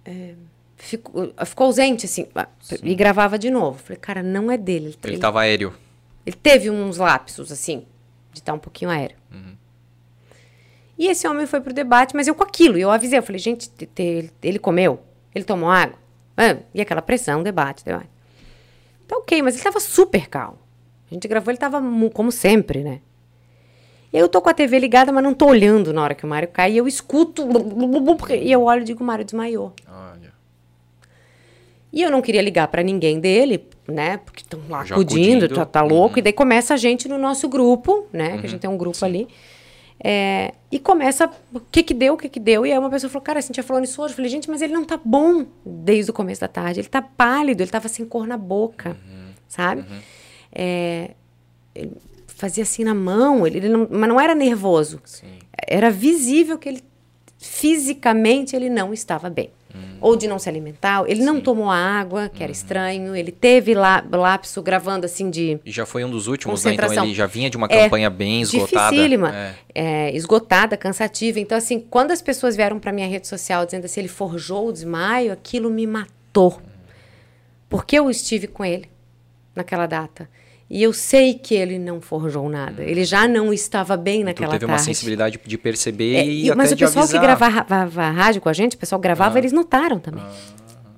eh, ficou, ficou ausente, assim, ah, e gravava de novo. Falei, cara, não é dele. Ele, Ele ele- tava aéreo. ele teve uns lapsos, assim, de estar um pouquinho aéreo. E esse homem foi pro debate, mas eu com aquilo. E eu avisei, eu falei, gente, te- te- ele comeu? Ele tomou água? Ah, e aquela pressão, debate, debate. Tá ok, mas ele tava super calmo. A gente gravou, ele tava como sempre, né? E aí eu tô com a TV ligada, mas não tô olhando na hora que o Mário cai. E eu escuto, e eu olho e digo, o Mário desmaiou. Olha. E eu não queria ligar pra ninguém dele, né? Porque estão lá Já acudindo, acudindo. tá, tá louco. E daí começa a gente no nosso grupo, né? Que a gente tem um grupo ali. É, e começa o que que deu, o que que deu. E aí uma pessoa falou, cara, a Cintia falou nisso hoje. Eu falei, gente, mas ele não tá bom desde o começo da tarde. Ele tá pálido, ele tava sem cor na boca, sabe? É, ele fazia assim na mão, ele, ele não, mas não era nervoso. Sim. Era visível que ele fisicamente ele não estava bem. Ou de não se alimentar, ele não tomou água, que era estranho, ele teve lá, lapso gravando assim de E já foi um dos últimos, né? Então ele já vinha de uma É, campanha bem esgotada. dificílima, É. é, esgotada, cansativa. Então, assim, quando as pessoas vieram para minha rede social dizendo assim, ele forjou o desmaio, aquilo me matou. Porque eu estive com ele naquela data. E eu sei que ele não forjou nada. Ele já não estava bem Tu naquela teve uma tarde. sensibilidade de perceber É, e, e- mas o pessoal que gravava gravava rádio com a gente, o pessoal gravava, eles notaram também.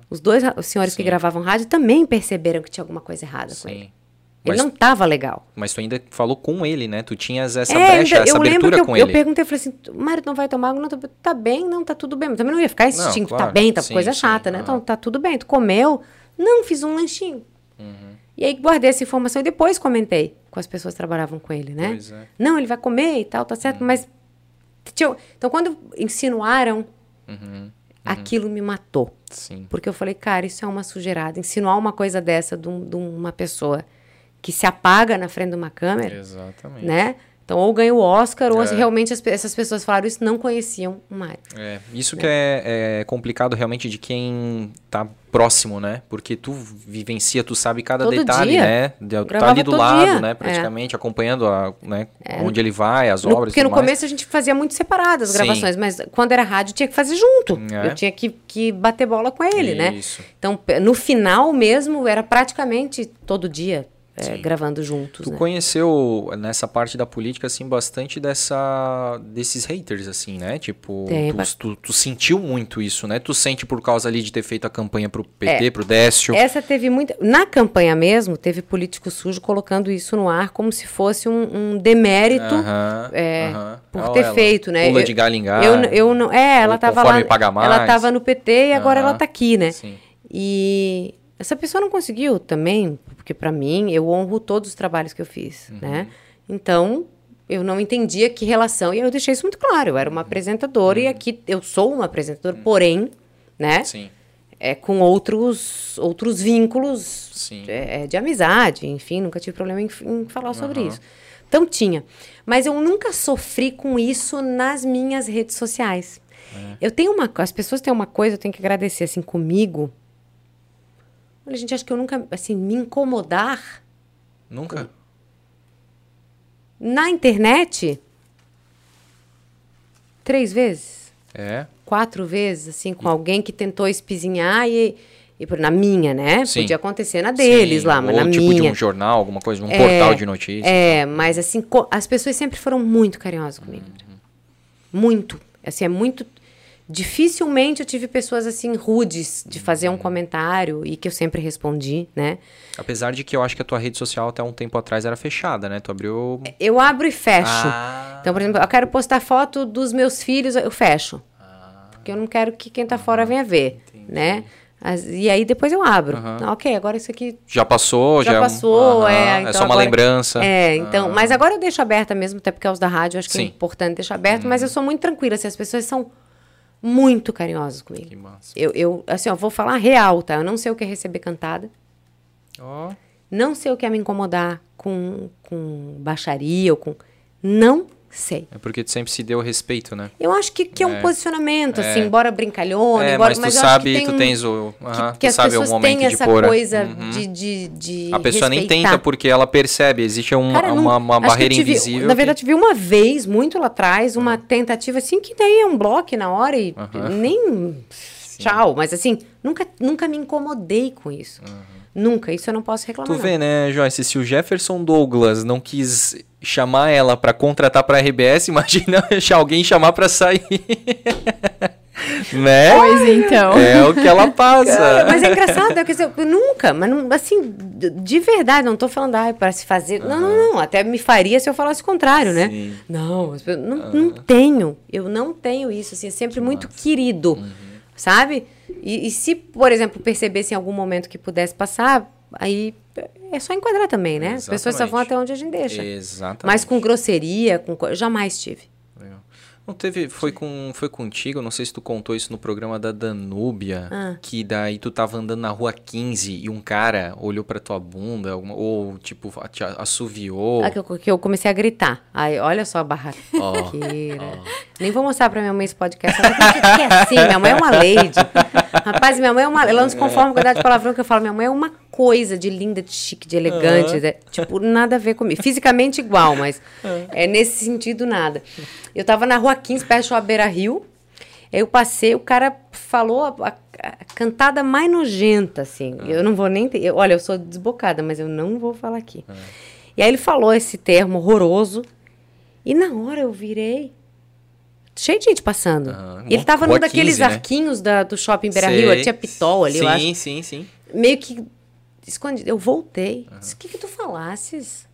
Os dois os senhores que gravavam rádio também perceberam que tinha alguma coisa errada com ele. Sim. Ele Mas, não estava legal. mas tu ainda falou com ele, né? Tu tinhas essa É, brecha, essa eu lembro abertura que eu, com eu ele. perguntei, eu falei assim, Mário, não vai tomar água? Não, tá, tá bem, não, tá tudo bem. Mas também não ia ficar Não, instinto, claro. tá bem, tá Sim, coisa sim, chata, né? aham. Então, tá tudo bem, tu comeu? Não, fiz um lanchinho. Uhum. E aí guardei essa informação e depois comentei com as pessoas que trabalhavam com ele, né? Pois é. Não, ele vai comer e tal, tá certo, mas... tinha- Então, quando insinuaram, Uhum. aquilo me matou. Sim. Porque eu falei, cara, isso é uma sujeirada. Insinuar uma coisa dessa de, um- de uma pessoa que se apaga na frente de uma câmera, Exatamente. né? Então, ou ganha o Oscar, ou é. realmente as, essas pessoas falaram isso, não conheciam o Mário. É, isso que é, é, complicado realmente de quem tá próximo, né? Porque tu vivencia, tu sabe cada todo detalhe, dia. né? Tu tá ali do lado, dia. né? É. Praticamente, é. acompanhando a, né? É. onde ele vai, as obras. No, porque no mais. começo a gente fazia muito separado as gravações, Sim. mas quando era rádio tinha que fazer junto. É. Eu tinha que, que bater bola com ele, né? isso. né? Então, no final mesmo, era praticamente todo dia é, gravando juntos. Tu né? conheceu nessa parte da política assim bastante dessa desses haters assim, né? Tipo, tu, tu, tu, sentiu muito isso, né? Tu sente por causa ali de ter feito a campanha pro PT, é, pro Décio. Essa teve muita, na campanha mesmo, teve político sujo colocando isso no ar como se fosse um, um demérito uh -huh, é, uh -huh. por ter ela. feito, né? Pula de galho. Eu, eu não, é, ela tava lá, ela tava no PT e agora uh -huh. ela tá aqui, né? Sim. E essa pessoa não conseguiu também, porque para mim eu honro todos os trabalhos que eu fiz, uhum. né? Então, eu não entendia que relação, e eu deixei isso muito claro, eu era uma apresentadora uhum. e aqui eu sou uma apresentadora, uhum. porém, né? Sim. É com outros outros vínculos é, de amizade, enfim, nunca tive problema em, em falar sobre isso. Então tinha, mas eu nunca sofri com isso nas minhas redes sociais. É. Eu tenho uma, as pessoas têm uma coisa, eu tenho que agradecer assim comigo, Olha, gente, acho que eu nunca, assim, me incomodar. Nunca? Na internet, três vezes. É? Quatro vezes, assim, com e... alguém que tentou espizinhar e, e na minha, né? Sim. Podia acontecer na deles Sim. lá, mas Ou na tipo minha. de um jornal, alguma coisa, um é, portal de notícias. É, mas assim, as pessoas sempre foram muito carinhosas comigo. Uhum. Muito. Assim, é muito dificilmente eu tive pessoas assim rudes de fazer um comentário e que eu sempre respondi, né? Apesar de que eu acho que a tua rede social até um tempo atrás era fechada, né? Tu abriu. Eu abro e fecho. Ah. Então, por exemplo, eu quero postar foto dos meus filhos, eu fecho. Ah. Porque eu não quero que quem tá fora venha ver, Entendi. né? As, e aí depois eu abro. Uhum. ok, agora isso aqui. Já passou, já, já passou, uhum. é. Então é só uma agora, lembrança. É, então. Uhum. Mas agora eu deixo aberta mesmo, até porque é os da rádio, acho que é Sim. é importante deixar aberto, mas eu sou muito tranquila. Se as pessoas são muito carinhosos comigo. Que massa. Eu, eu, assim, ó, vou falar real, tá? Eu não sei o que é receber cantada. Oh. Não sei o que é me incomodar com, com baixaria ou com. Não sei. É porque tu sempre se deu respeito, né? Eu acho que, que é, é um posicionamento, é. assim, embora brincalhona, é, embora, mas tu mas sabe, tem tu tens o, uh -huh, que, que as sabe pessoas o momento têm essa pôr, coisa uhum. de, de, de A pessoa respeitar. nem tenta porque ela percebe, existe um, Cara, uma, uma barreira tive, invisível. Na verdade, tive uma vez, muito lá atrás, uma uhum. tentativa assim, que daí é um bloco na hora e uhum. nem... Sim. Tchau, mas assim, nunca, nunca me incomodei com isso. Nunca, isso eu não posso reclamar. Tu vê, né, Joyce, se o Jefferson Douglas não quis chamar ela para contratar para RBS, imagina alguém chamar para sair. né? Pois então. É o que ela passa. Cara, mas é engraçado, é que eu nunca, mas não, assim, de verdade, não tô falando ah, para se fazer. Uhum. Não, não, não, até me faria se eu falasse o contrário, né? Sim. Não, não, uhum. não tenho. Eu não tenho isso, assim, é sempre que muito massa. querido. Uhum sabe? E, e, se, por exemplo, percebesse em algum momento que pudesse passar, aí é só enquadrar também, né? Exatamente. As pessoas só vão até onde a gente deixa. Exatamente. Mas com grosseria, com jamais tive. Não teve, foi com, foi contigo, não sei se tu contou isso no programa da Danúbia, ah. que daí tu tava andando na rua 15 e um cara olhou pra tua bunda, alguma, ou tipo, te assoviou. Ah, que, eu, que eu comecei a gritar. Aí, olha só a barraqueira. Oh, oh. Nem vou mostrar pra minha mãe esse podcast. Ela que é assim, minha mãe é uma lady. Rapaz, minha mãe é uma. Ela não se conforma com a idade de palavrão que eu falo. Minha mãe é uma coisa de linda, de chique, de elegante. Uhum. tipo, nada a ver comigo. Fisicamente igual, mas uhum. é nesse sentido nada. Eu tava na rua 15, perto da Beira Rio. Eu passei, o cara falou a, a, a cantada mais nojenta, assim. Uhum. Eu não vou nem. Eu, olha, eu sou desbocada, mas eu não vou falar aqui. E aí ele falou esse termo horroroso. E na hora eu virei cheio de gente passando. Uhum. Ele tava num daqueles 15, né? arquinhos da, do shopping Beira Rio, tinha Pitol ali, sim, eu acho. Sim, sim, sim. Meio que escondido. Eu voltei. Uhum. Disse, o que que tu falasses?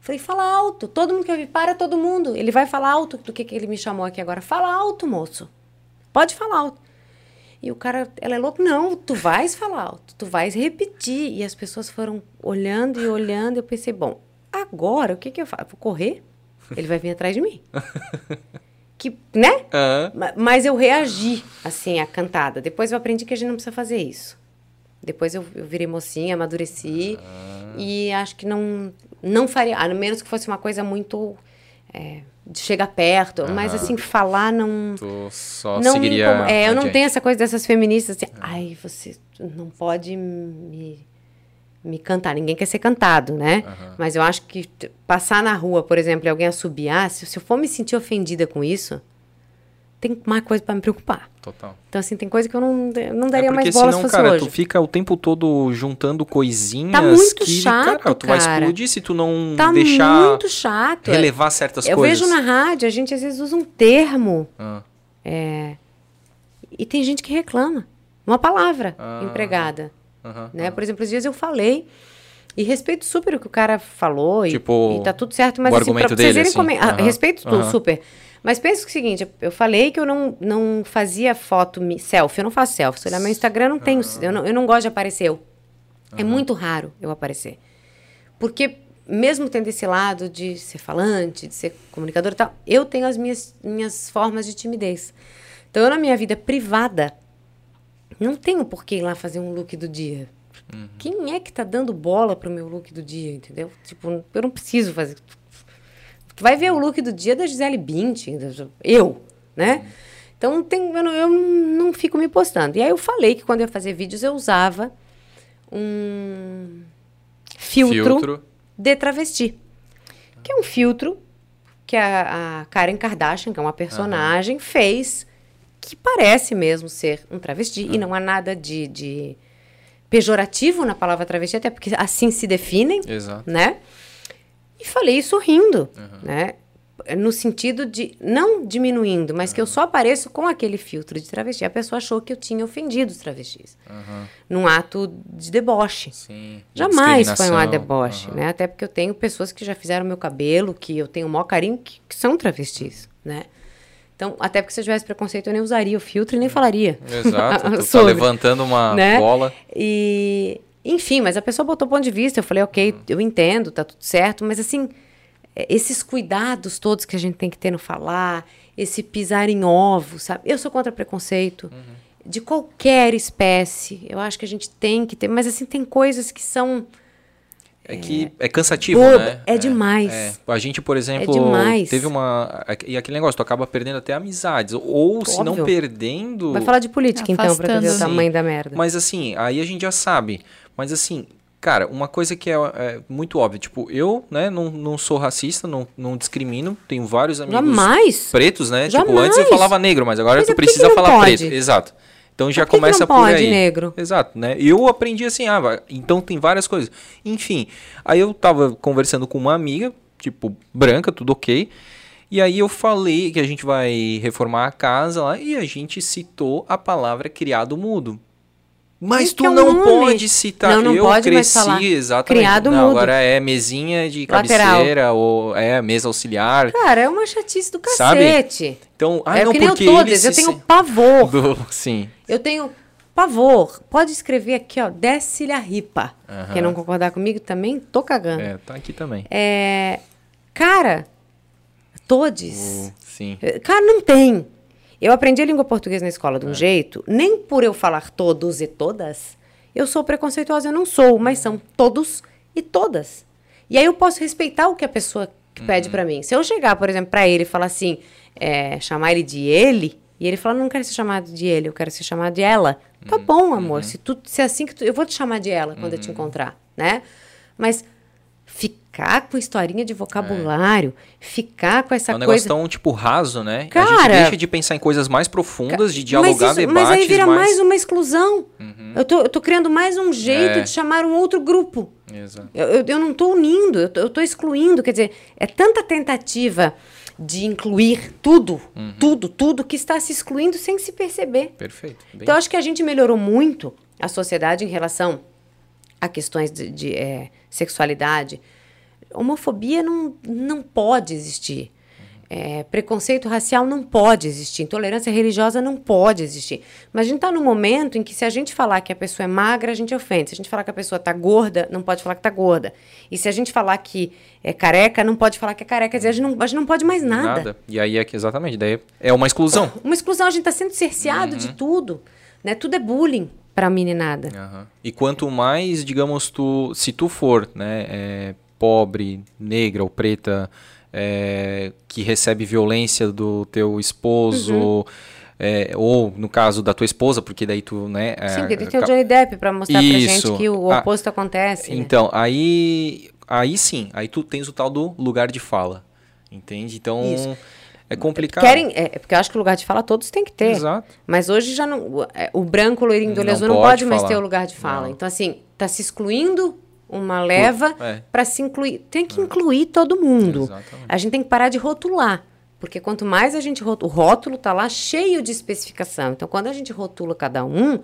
Falei, fala alto. Todo mundo que eu vi, para todo mundo. Ele vai falar alto do que, que ele me chamou aqui agora. Fala alto, moço. Pode falar alto. E o cara, ela é louco. Não, tu vais falar alto. Tu vais repetir. E as pessoas foram olhando e olhando. E eu pensei, bom, agora o que que eu faço? Vou correr? Ele vai vir atrás de mim. que, né? Uhum. Mas eu reagi, assim, à cantada. Depois eu aprendi que a gente não precisa fazer isso. Depois eu, eu virei mocinha, amadureci. Uhum. E acho que não não faria, a menos que fosse uma coisa muito é, de chegar perto, mas assim, falar não. Tu só não me seguiria. incom- é, eu não tenho essa coisa dessas feministas assim, ai, você não pode me, me cantar. Ninguém quer ser cantado, né? Mas eu acho que passar na rua, por exemplo, e alguém assobiar, se, se eu for me sentir ofendida com isso, tem mais coisa pra me preocupar. Total. Então, assim, tem coisa que eu não, eu não daria é mais bola senão, se fosse cara, hoje. tu fica o tempo todo juntando coisinhas Tá muito que, chato, cara, tu vai cara. explodir se tu não Tá deixar muito chato. relevar certas eu coisas. vejo na rádio, a gente às vezes usa um termo Ah, e tem gente que reclama. Uma palavra Ah. empregada. né? Por exemplo, esses dias eu falei e respeito super o que o cara falou e, Tipo, e tá tudo certo, mas o assim, pra vocês dele, irem assim. comen- ah, Aham, respeito tudo, super. Mas pensa o seguinte, eu falei que eu não, não fazia foto selfie, eu não faço selfie. Se olhar meu Instagram, não tenho, eu, não, eu não gosto de aparecer eu. É muito raro eu aparecer. Porque mesmo tendo esse lado de ser falante, de ser comunicador e tal, eu tenho as minhas, minhas formas de timidez. Então, eu na minha vida privada, não tenho por que ir lá fazer um look do dia. Quem é que tá dando bola pro meu look do dia, entendeu? Tipo, eu não preciso fazer. Tu vai ver o look do dia da Gisele Bündchen, eu, né? Então, tem, eu, não, eu não fico me postando. E aí eu falei que quando eu ia fazer vídeos, eu usava um filtro, Filtro. de travesti. Que é um filtro que a, a Karen Kardashian, que é uma personagem, fez que parece mesmo ser um travesti. E não há nada de, de pejorativo na palavra travesti, até porque assim se definem, Exato. né? E falei isso rindo, né? No sentido de, não diminuindo, mas que eu só apareço com aquele filtro de travesti. A pessoa achou que eu tinha ofendido os travestis. Num ato de deboche. Sim. de Jamais foi um ato deboche, Aham. né? Até porque eu tenho pessoas que já fizeram meu cabelo, que eu tenho o maior carinho, que, que são travestis, né? Então, até porque se eu tivesse preconceito, eu nem usaria o filtro e nem falaria. Exato. Tá sobre, levantando uma né? bola. E, enfim, mas a pessoa botou ponto de vista. Eu falei, ok, eu entendo, tá tudo certo, mas assim, é, esses cuidados todos que a gente tem que ter no falar, esse pisar em ovos, sabe? Eu sou contra preconceito. De qualquer espécie, eu acho que a gente tem que ter, mas assim, tem coisas que são. É que é cansativo, Boba, né? é demais. é. A gente, por exemplo, demais. teve uma. E aquele negócio, tu acaba perdendo até amizades. Ou se não Óbvio. perdendo. Vai falar de política, então, pra ver o Afastando. tamanho da merda. Mas assim, aí a gente já sabe. Mas assim, cara, uma coisa que é, é muito óbvia, tipo, eu, né, não, não sou racista, não, não discrimino, tenho vários amigos Jamais. pretos, né? Tipo, Jamais. antes eu falava negro, mas agora Mas tu é, que precisa que falar pode? preto. Exato. Então já Por que que começa não por pode, aí. negro? Exato, né? Eu aprendi assim, ah, então tem várias coisas. Enfim, aí eu tava conversando com uma amiga, tipo, branca, tudo ok. E aí eu falei que a gente vai reformar a casa lá e a gente citou a palavra criado mudo. Mas tu é não nome. pode citar. Não, não eu pode cresci falar. exatamente. Criado não, mudo. agora é mesinha de Lateral. cabeceira ou é mesa auxiliar. Cara, é uma chatice do Sabe? cacete. Então, ah, é não que nem eu porque todas, eles eu se tenho pavor. do, sim. Eu tenho pavor. Pode escrever aqui, ó, desce-lhe a ripa. Aham. Quem não concordar comigo também, tô cagando. É, tá aqui também. É, cara, todes. O- sim. Eh, Cara, não tem. Eu aprendi a língua portuguesa na escola de um jeito, nem por eu falar todos e todas, eu sou preconceituosa, eu não sou, mas são todos e todas. E aí eu posso respeitar o que a pessoa que pede pra mim. Se eu chegar, por exemplo, pra ele e falar assim, é, chamar ele de ele, e ele falar, não quero ser chamado de ele, eu quero ser chamado de ela. Tá bom, amor. Se, tu, se é assim que tu, eu vou te chamar de ela quando eu te encontrar, né? Mas ficar com historinha de vocabulário, ficar com essa É um negócio coisa tão, tipo, raso, né? a gente Cara- deixa de pensar em coisas mais profundas, de dialogar mas, isso- debates mas aí vira mais, mais... uma exclusão. Eu, tô, eu tô criando mais um jeito É. de chamar um outro grupo. Exato. Eu, eu, eu não tô unindo, eu tô, eu tô excluindo. Quer dizer, é tanta tentativa de incluir tudo, Uhum. tudo, tudo, que está se excluindo sem se perceber. Perfeito. Bem- Então, acho que a gente melhorou muito a sociedade em relação a questões de, de, eh, sexualidade. Homofobia não, não pode existir. Eh, preconceito racial não pode existir. Intolerância religiosa não pode existir. Mas a gente está num momento em que, se a gente falar que a pessoa é magra, a gente ofende. Se a gente falar que a pessoa está gorda, não pode falar que está gorda. E se a gente falar que é careca, não pode falar que é careca. Quer dizer, a gente não, a gente não pode mais nada. E aí, é que, exatamente, daí é uma exclusão. Uma exclusão, a gente está sendo cerceado Uhum. de tudo. Né? Tudo é bullying para meninada. Aham. E quanto mais, digamos, tu, se tu for, né, é, pobre, negra ou preta, é, que recebe violência do teu esposo. Uhum. É, ou no caso da tua esposa, porque daí tu, né? É, Sim, porque tem o Johnny Depp para mostrar Isso. pra gente que o ah, oposto ah, acontece. Né? Então, né? aí, aí sim, aí tu tens o tal do lugar de fala, entende? Então Isso. É complicado. Querem, é, porque eu acho que o lugar de fala todos tem que ter. Exato. Mas hoje já não, é, o branco loirinho do olho azul não pode, mais ter o lugar de fala. Não. Então assim, tá se excluindo uma leva é. para se incluir. Tem que incluir todo mundo. Exatamente. A gente tem que parar de rotular. Porque quanto mais a gente rotula, o rótulo está lá cheio de especificação. Então, quando a gente rotula cada um,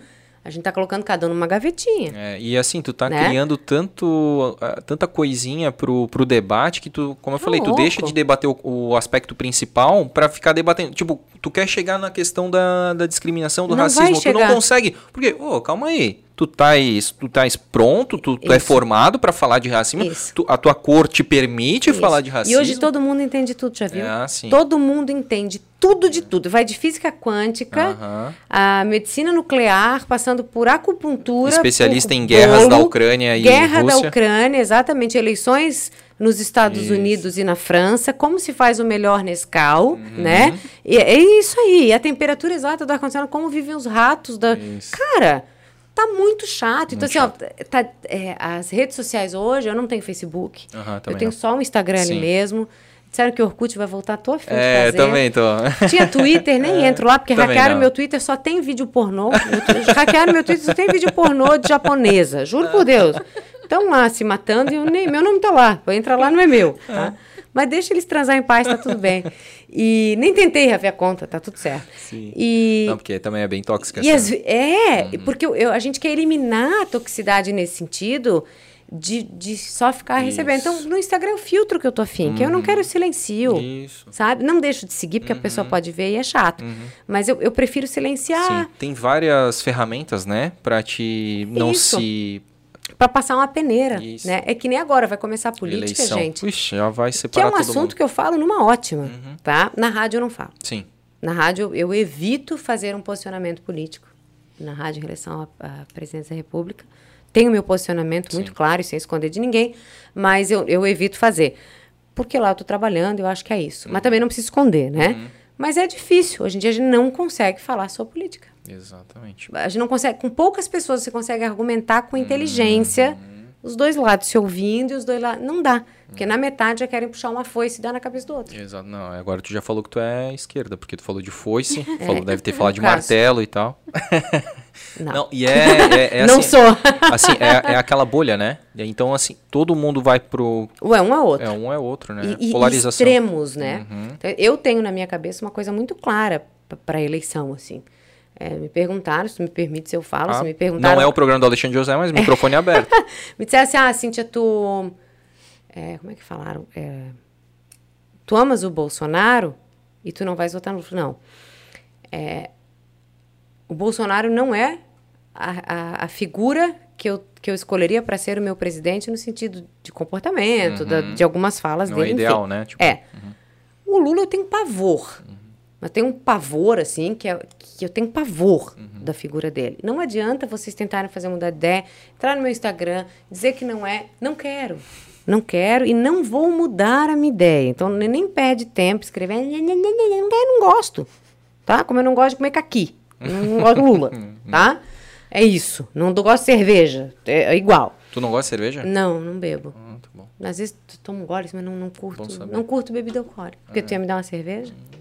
a gente tá colocando cada um numa gavetinha. É, e assim, tu tá né? criando tanto, tanta coisinha pro, pro debate que tu, como eu tá falei, louco. tu deixa de debater o, o aspecto principal para ficar debatendo. Tipo, tu quer chegar na questão da, da discriminação, do não racismo, tu não consegue. Porque, ô, oh, calma aí tu estás tu tais pronto, tu, tu é formado para falar de racismo, tu, a tua cor te permite Isso. falar de racismo. E hoje todo mundo entende tudo, já viu? É, todo mundo entende tudo de tudo. Vai de física quântica, uh -huh. a medicina nuclear, passando por acupuntura. Especialista por em guerras bolo, da Ucrânia e Guerra Rússia. da Ucrânia, exatamente. Eleições nos Estados isso. Unidos e na França, como se faz o melhor Nescau, uhum. né? E é isso aí, a temperatura exata do ar-condicionado, como vivem os ratos da. Isso. Cara tá muito chato. Então, muito assim, chato. ó, tá, é, as redes sociais hoje, eu não tenho Facebook. Uhum, eu tenho não. só um Instagram Sim. ali mesmo. Disseram que o Orkut vai voltar, tô afim é, de fazer. também tô. Tinha Twitter, nem é, entro lá, porque hackearam meu Twitter, só tem vídeo pornô. hackearam meu Twitter, só tem vídeo pornô de japonesa, juro por Deus. Estão lá se matando e eu nem, meu nome tá lá. Vou entrar lá, não é meu. Tá? Mas deixa eles transar em paz, tá tudo bem. E nem tentei rever a conta, tá tudo certo. Sim. E, Não, porque também é bem tóxica. E as, é, uhum. porque eu, a gente quer eliminar a toxicidade nesse sentido de, de só ficar Isso. recebendo. Então, no Instagram é o filtro que eu tô afim, uhum. que eu não quero silencio. Isso. Sabe? Não deixo de seguir, porque uhum. a pessoa pode ver e é chato. Uhum. Mas eu, eu prefiro silenciar. Sim. Tem várias ferramentas, né? Pra te não Isso. se para passar uma peneira, Isso. né? É que nem agora vai começar a política, Eleição. gente. Ixi, já vai separar Que é um assunto mundo. que eu falo numa ótima, uhum. tá? Na rádio eu não falo. Sim. Na rádio eu evito fazer um posicionamento político. Na rádio em relação à, à presidência da República. Tenho meu posicionamento Sim. muito claro e sem esconder de ninguém, mas eu, eu evito fazer. Porque lá eu tô trabalhando, eu acho que é isso. Uhum. Mas também não preciso esconder, né? Uhum. Mas é difícil. Hoje em dia a gente não consegue falar sobre política. Exatamente. A gente não consegue, com poucas pessoas você consegue argumentar com inteligência uhum. os dois lados, se ouvindo e os dois lados. Não dá. Porque na metade já querem puxar uma foice e dar na cabeça do outro. Exato. Não, agora tu já falou que tu é esquerda, porque tu falou de foice, é, falou, deve ter falado de caso. martelo e tal. Não. Não e é, é, é Não assim, sou. assim, é, é aquela bolha, né? Então, assim, todo mundo vai pro. Ou é um é outro. É um é outro, né? E, Polarização. extremos, né? Uhum. Então, eu tenho na minha cabeça uma coisa muito clara para eleição, assim. É, me perguntaram, se me permite se eu falo, ah, se me perguntaram... Não é o programa do Alexandre José, mas o microfone é aberto. me disseram assim, ah, Cíntia, tu... É, como é que falaram? É, tu amas o Bolsonaro e tu não vais votar no... Não. É, o Bolsonaro não é a, a, a, figura que eu, que eu escolheria para ser o meu presidente no sentido de comportamento, uhum. da, de algumas falas não dele. É ideal, enfim. né? Tipo, é. Uhum. O Lula eu tenho pavor. Mas tem um pavor, assim, que, é, que eu tenho pavor uhum. da figura dele. Não adianta vocês tentarem fazer mudar de ideia, entrar no meu Instagram, dizer que não é. Não quero. Não quero e não vou mudar a minha ideia. Então, nem perde tempo escrevendo. Não, não, não gosto. Tá? Como eu não gosto de comer caqui. Não gosto de Lula. tá? É isso. Não gosto de cerveja. É, é, igual. Tu não gosta de cerveja? Não, não bebo. Ah, tá bom. Às vezes tomo goles, mas não, não curto. Não curto bebida alcoólica. Porque é. tu ia me dar uma cerveja? Hum.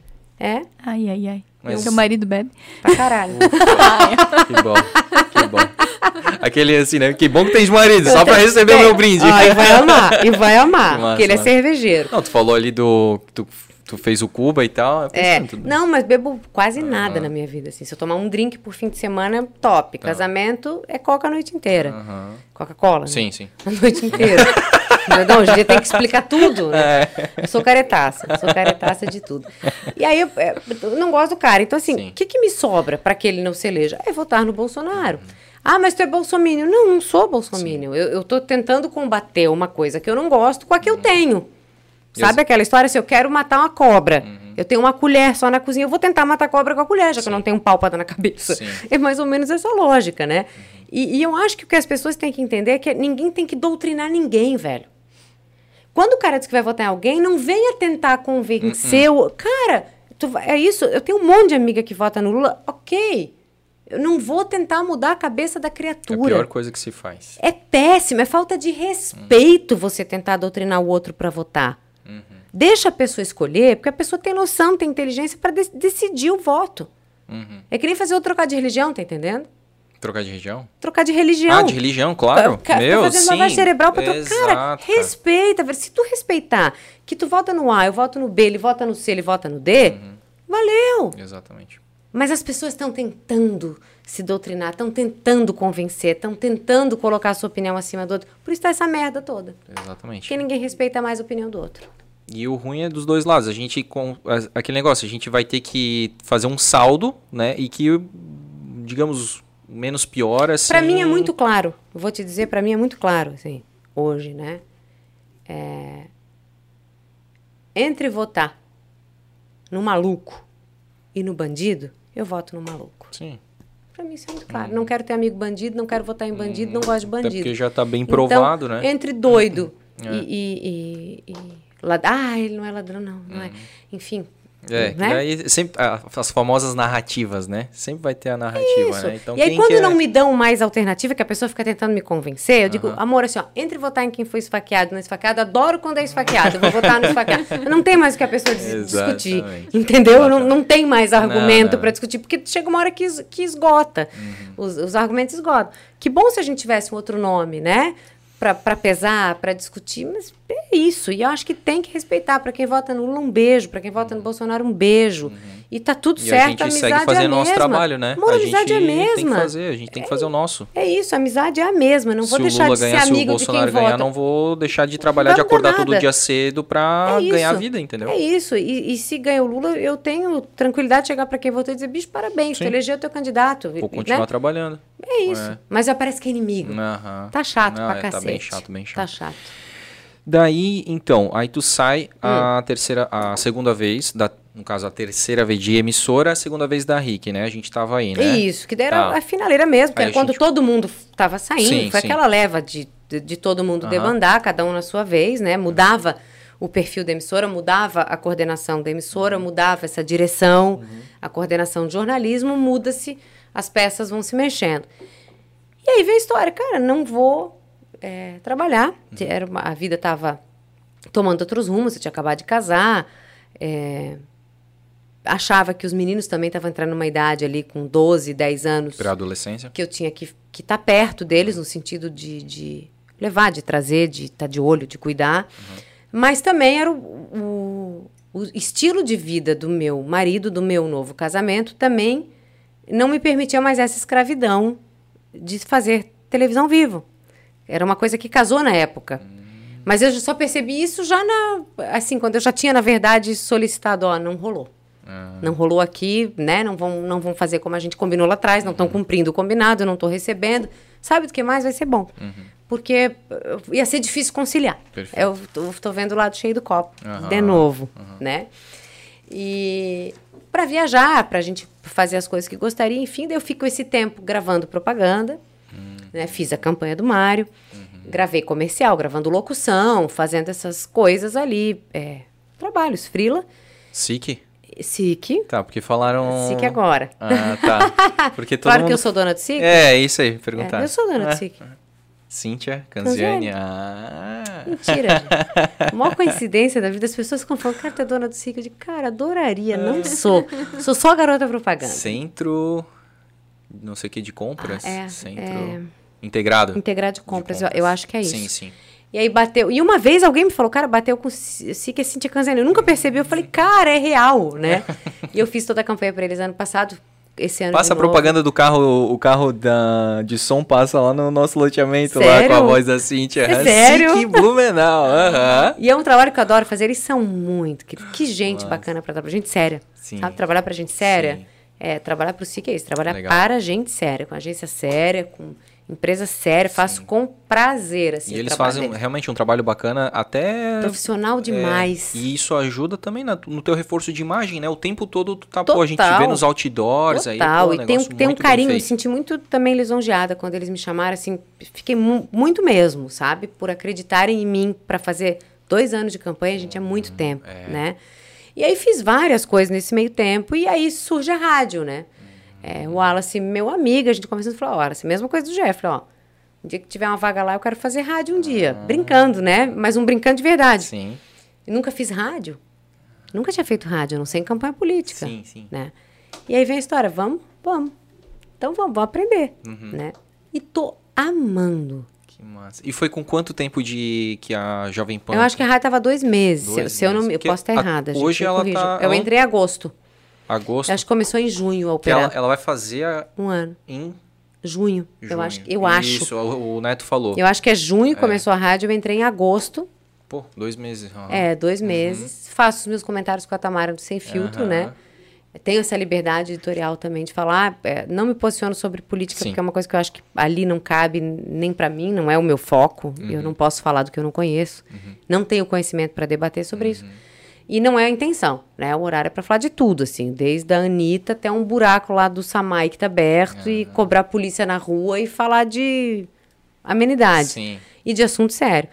É? Ai, ai, ai. Mas... Seu marido bebe? Pra caralho. que bom, que bom. Aquele assim, né? Que bom que tem marido, só pra receber o meu brinde. Ah, e vai amar, e vai amar, massa, porque ele é cervejeiro. Não, tu falou ali do... Tu, tu fez o Cuba e tal. É, não, mas bebo quase ah. nada na minha vida, assim. Se eu tomar um drink por fim de semana, top. Ah. Casamento é coca a noite inteira. Coca-Cola, né? Sim, sim. A noite inteira. Não, hoje em dia tem que explicar tudo, né? É. Eu sou caretaça, sou caretaça de tudo. E aí eu, é, eu não gosto do cara. Então, assim, o que, que me sobra para que ele não se eleja? É votar no Bolsonaro. Ah, mas tu é bolsomínio. Não, não sou bolsomínio. Eu, eu tô tentando combater uma coisa que eu não gosto com a que eu tenho. Sabe aquela história? Se eu quero matar uma cobra, uhum. eu tenho uma colher só na cozinha, eu vou tentar matar a cobra com a colher, já Sim. que eu não tenho um dar na cabeça. Sim. É mais ou menos essa lógica, né? Uhum. E, e, eu acho que o que as pessoas têm que entender é que ninguém tem que doutrinar ninguém, velho. Quando o cara diz que vai votar em alguém, não venha tentar convencer o. Cara, tu é isso. Eu tenho um monte de amiga que vota no Lula. Ok. Eu não vou tentar mudar a cabeça da É a criatura. pior coisa que se faz. É péssimo, é falta de respeito você tentar doutrinar o outro para votar. Deixa a pessoa escolher, porque a pessoa tem noção, tem inteligência para decidir o voto. É que nem fazer outro trocar de religião, tá entendendo? Trocar de região? Trocar de religião. Ah, de religião, claro. Ca- Meu, tá fazendo sim. lavagem cerebral pra tu. Cara, respeita, velho. Se tu respeitar que tu vota no A, eu voto no B, ele vota no C, ele vota no D, Uhum. valeu. Exatamente. Mas as pessoas estão tentando se doutrinar, estão tentando convencer, estão tentando colocar a sua opinião acima do outro. Por isso tá essa merda toda. Exatamente. Porque ninguém respeita mais a opinião do outro. E o ruim é dos dois lados. A gente, com aquele negócio, a gente vai ter que fazer um saldo, né? E que, digamos, menos pior, assim... Pra mim é muito claro. Vou te dizer, pra mim é muito claro, assim, hoje, né? É... Entre votar no maluco e no bandido, eu voto no maluco. Sim. Pra mim isso é muito claro. Não quero ter amigo bandido, não quero votar em bandido, não gosto de Até bandido. porque já tá bem provado, então, né? Entre doido É. e, e, e, e Ah, ele não é ladrão, não. não é. Enfim. É, né? daí sempre as famosas narrativas, né? Sempre vai ter a narrativa, Isso. né? Então e aí, quando quer- não me dão mais alternativa, que a pessoa fica tentando me convencer, eu digo, amor, assim, ó, entre votar em quem foi esfaqueado e não esfaqueado, adoro quando é esfaqueado, eu vou votar no esfaqueado. Não tem mais o que a pessoa dis- discutir. Entendeu? Não, não tem mais argumento. Uhum. para discutir, porque chega uma hora que, es- que esgota. Os, os argumentos esgotam. Que bom se a gente tivesse um outro nome, né? Para pesar, para discutir, mas é isso. E eu acho que tem que respeitar. Para quem vota no Lula, um beijo. Para quem vota no Bolsonaro, um beijo. E tá tudo. E certo. a gente amizade segue é fazendo a nosso mesma. trabalho, né? Amor, a gente é a mesma. tem que fazer, a gente tem que fazer o nosso. É isso, a amizade é a mesma. Não se vou o deixar Lula de ser ganhar, se o amigo de quem Bolsonaro ganhar, vota. não vou deixar de trabalhar, Não de acordar todo dia cedo pra É ganhar a vida, entendeu? É isso. E, e se ganha o Lula, eu tenho tranquilidade de chegar para quem votou e dizer, bicho, parabéns, tu elegeu teu candidato. Vou né? continuar trabalhando. É isso. É. Mas já parece que é inimigo. Tá chato Não, pra é, cacete. Tá bem chato, bem chato. Tá chato. Daí, então, aí tu sai a Hum. terceira, a segunda vez, da, no caso, a terceira vez de emissora, a segunda vez da RIC, né? A gente tava aí, né? Isso, que daí era Tá. a finaleira mesmo, que Aí era a quando gente- todo mundo tava saindo. Sim, foi sim. aquela leva de, de, de todo mundo Aham. demandar, cada um na sua vez, né? Mudava o perfil da emissora, mudava a coordenação da emissora, Uhum. mudava essa direção, a coordenação de jornalismo, muda-se, as peças vão se mexendo. E aí vem a história, cara, não vou é, trabalhar. Uhum. Era uma- a vida estava tomando outros rumos, eu tinha acabado de casar. é, achava que os meninos também estavam entrando numa idade ali com 12, 10 anos Pré-adolescência. que eu tinha que estar que tá perto deles, no sentido de, de levar, de trazer, de estar de olho, de cuidar. Mas também era o, o, o estilo de vida do meu marido, do meu novo casamento, também não me permitia mais essa escravidão de fazer televisão vivo. Era uma coisa que casou na época. Mas eu só percebi isso já na. Assim, quando eu já tinha, na verdade, solicitado, ó, não rolou. Não rolou aqui, né? Não vão, não vão fazer como a gente combinou lá atrás, não estão cumprindo o combinado, não estou recebendo. Sabe do que mais? Vai ser bom. Porque uh, ia ser difícil conciliar. Perfeito. Eu tô vendo o lado cheio do copo, Aham, de novo, né? E para viajar, para a gente fazer as coisas que gostaria, enfim, daí eu fico esse tempo gravando propaganda, né? Fiz a campanha do Mário, gravei comercial, gravando locução, fazendo essas coisas ali, é, trabalhos, frila, SIC? SIC, Tá, porque falaram... SIC agora. Ah, tá. Porque todo claro mundo... que eu sou dona do SIC. É, isso aí, É, perguntar. eu sou dona É. do SIC. Cíntia, Canziani. Ah. Mentira, gente. Maior coincidência da vida, as pessoas ficam falando, cara, tu é dona do SIC. Eu digo, cara, adoraria, não sou. Sou só garota propaganda. Centro... Não sei o que de compras. Ah, é, Centro... é. Integrado. Integrado de compras, eu, eu acho que é isso. Sim, sim. E aí bateu. E uma vez alguém me falou, cara, bateu com o SIC é Cintia Canzani. Eu nunca percebi. Eu falei, cara, é real, né? e eu fiz toda a campanha para eles ano passado. Esse ano. Passa a propaganda do carro, o carro da, de som passa lá no nosso loteamento, lá Sério? com a voz da Cíntia. É sério? SIC Blumenau, aham. E é um trabalho que eu adoro fazer. Eles são muito. Que, que gente bacana para trabalhar. Gente séria. Sim. Sabe? Trabalhar pra gente séria. Sim. É, trabalhar pro SIC é isso. Trabalhar Legal. para gente séria. Com agência séria, com empresa séria. Faço com prazer, assim. E eles fazem deles. realmente um trabalho bacana, até... Profissional demais. É, e isso ajuda também na- no teu reforço de imagem, né? O tempo todo tu tá, pô, a gente Total. vê nos outdoors aí, Total, pô, e tem, um- tem um carinho, me senti muito também lisonjeada quando eles me chamaram, assim, fiquei mu- muito mesmo, sabe? Por acreditarem em mim para fazer Dois anos de campanha, a gente é muito tempo, né? E aí fiz várias coisas nesse meio tempo, e aí surge a rádio, né? É, o Wallace, meu amigo, a gente conversando, falou, Wallace, mesma coisa do Jeff, ó. Um dia que tiver uma vaga lá, eu quero fazer rádio um dia. Brincando, né? Mas um brincando de verdade. Sim. Eu nunca fiz rádio. Nunca tinha feito rádio, não sei em campanha política. Sim, sim. Né? E aí vem a história, vamos, vamos. Então vamos, vamos aprender, Uhum. né? E tô amando. Que massa. E foi com quanto tempo de que a Jovem Pan. Eu acho que a rádio tava dois meses. se- Dois se eu não meses. eu Porque posso estar a- errada. gente, hoje me ela tá- Eu entrei em agosto. Agosto. Eu acho que começou em junho a que ela, operar. ela vai fazer a- Um ano. em Junho. junho. Eu acho. Eu acho. Isso, o, o Neto falou. Eu acho que é junho começou a rádio. Eu entrei em agosto. Pô, dois meses. ah. É, dois meses. Faço os meus comentários com a Tamara do Sem Filtro, Aham. né? Tenho essa liberdade editorial também de falar. é, não me posiciono sobre política, Sim. porque é uma coisa que eu acho que ali não cabe nem pra mim, não é o meu foco. Eu Uhum. não posso falar do que eu não conheço. Não tenho conhecimento para debater sobre isso. Uhum. E não é a intenção, né? O horário é pra falar de tudo, assim. Desde a Anitta até um buraco lá do Samai que tá aberto e cobrar a polícia na rua e falar de amenidade Sim. e de assunto sério.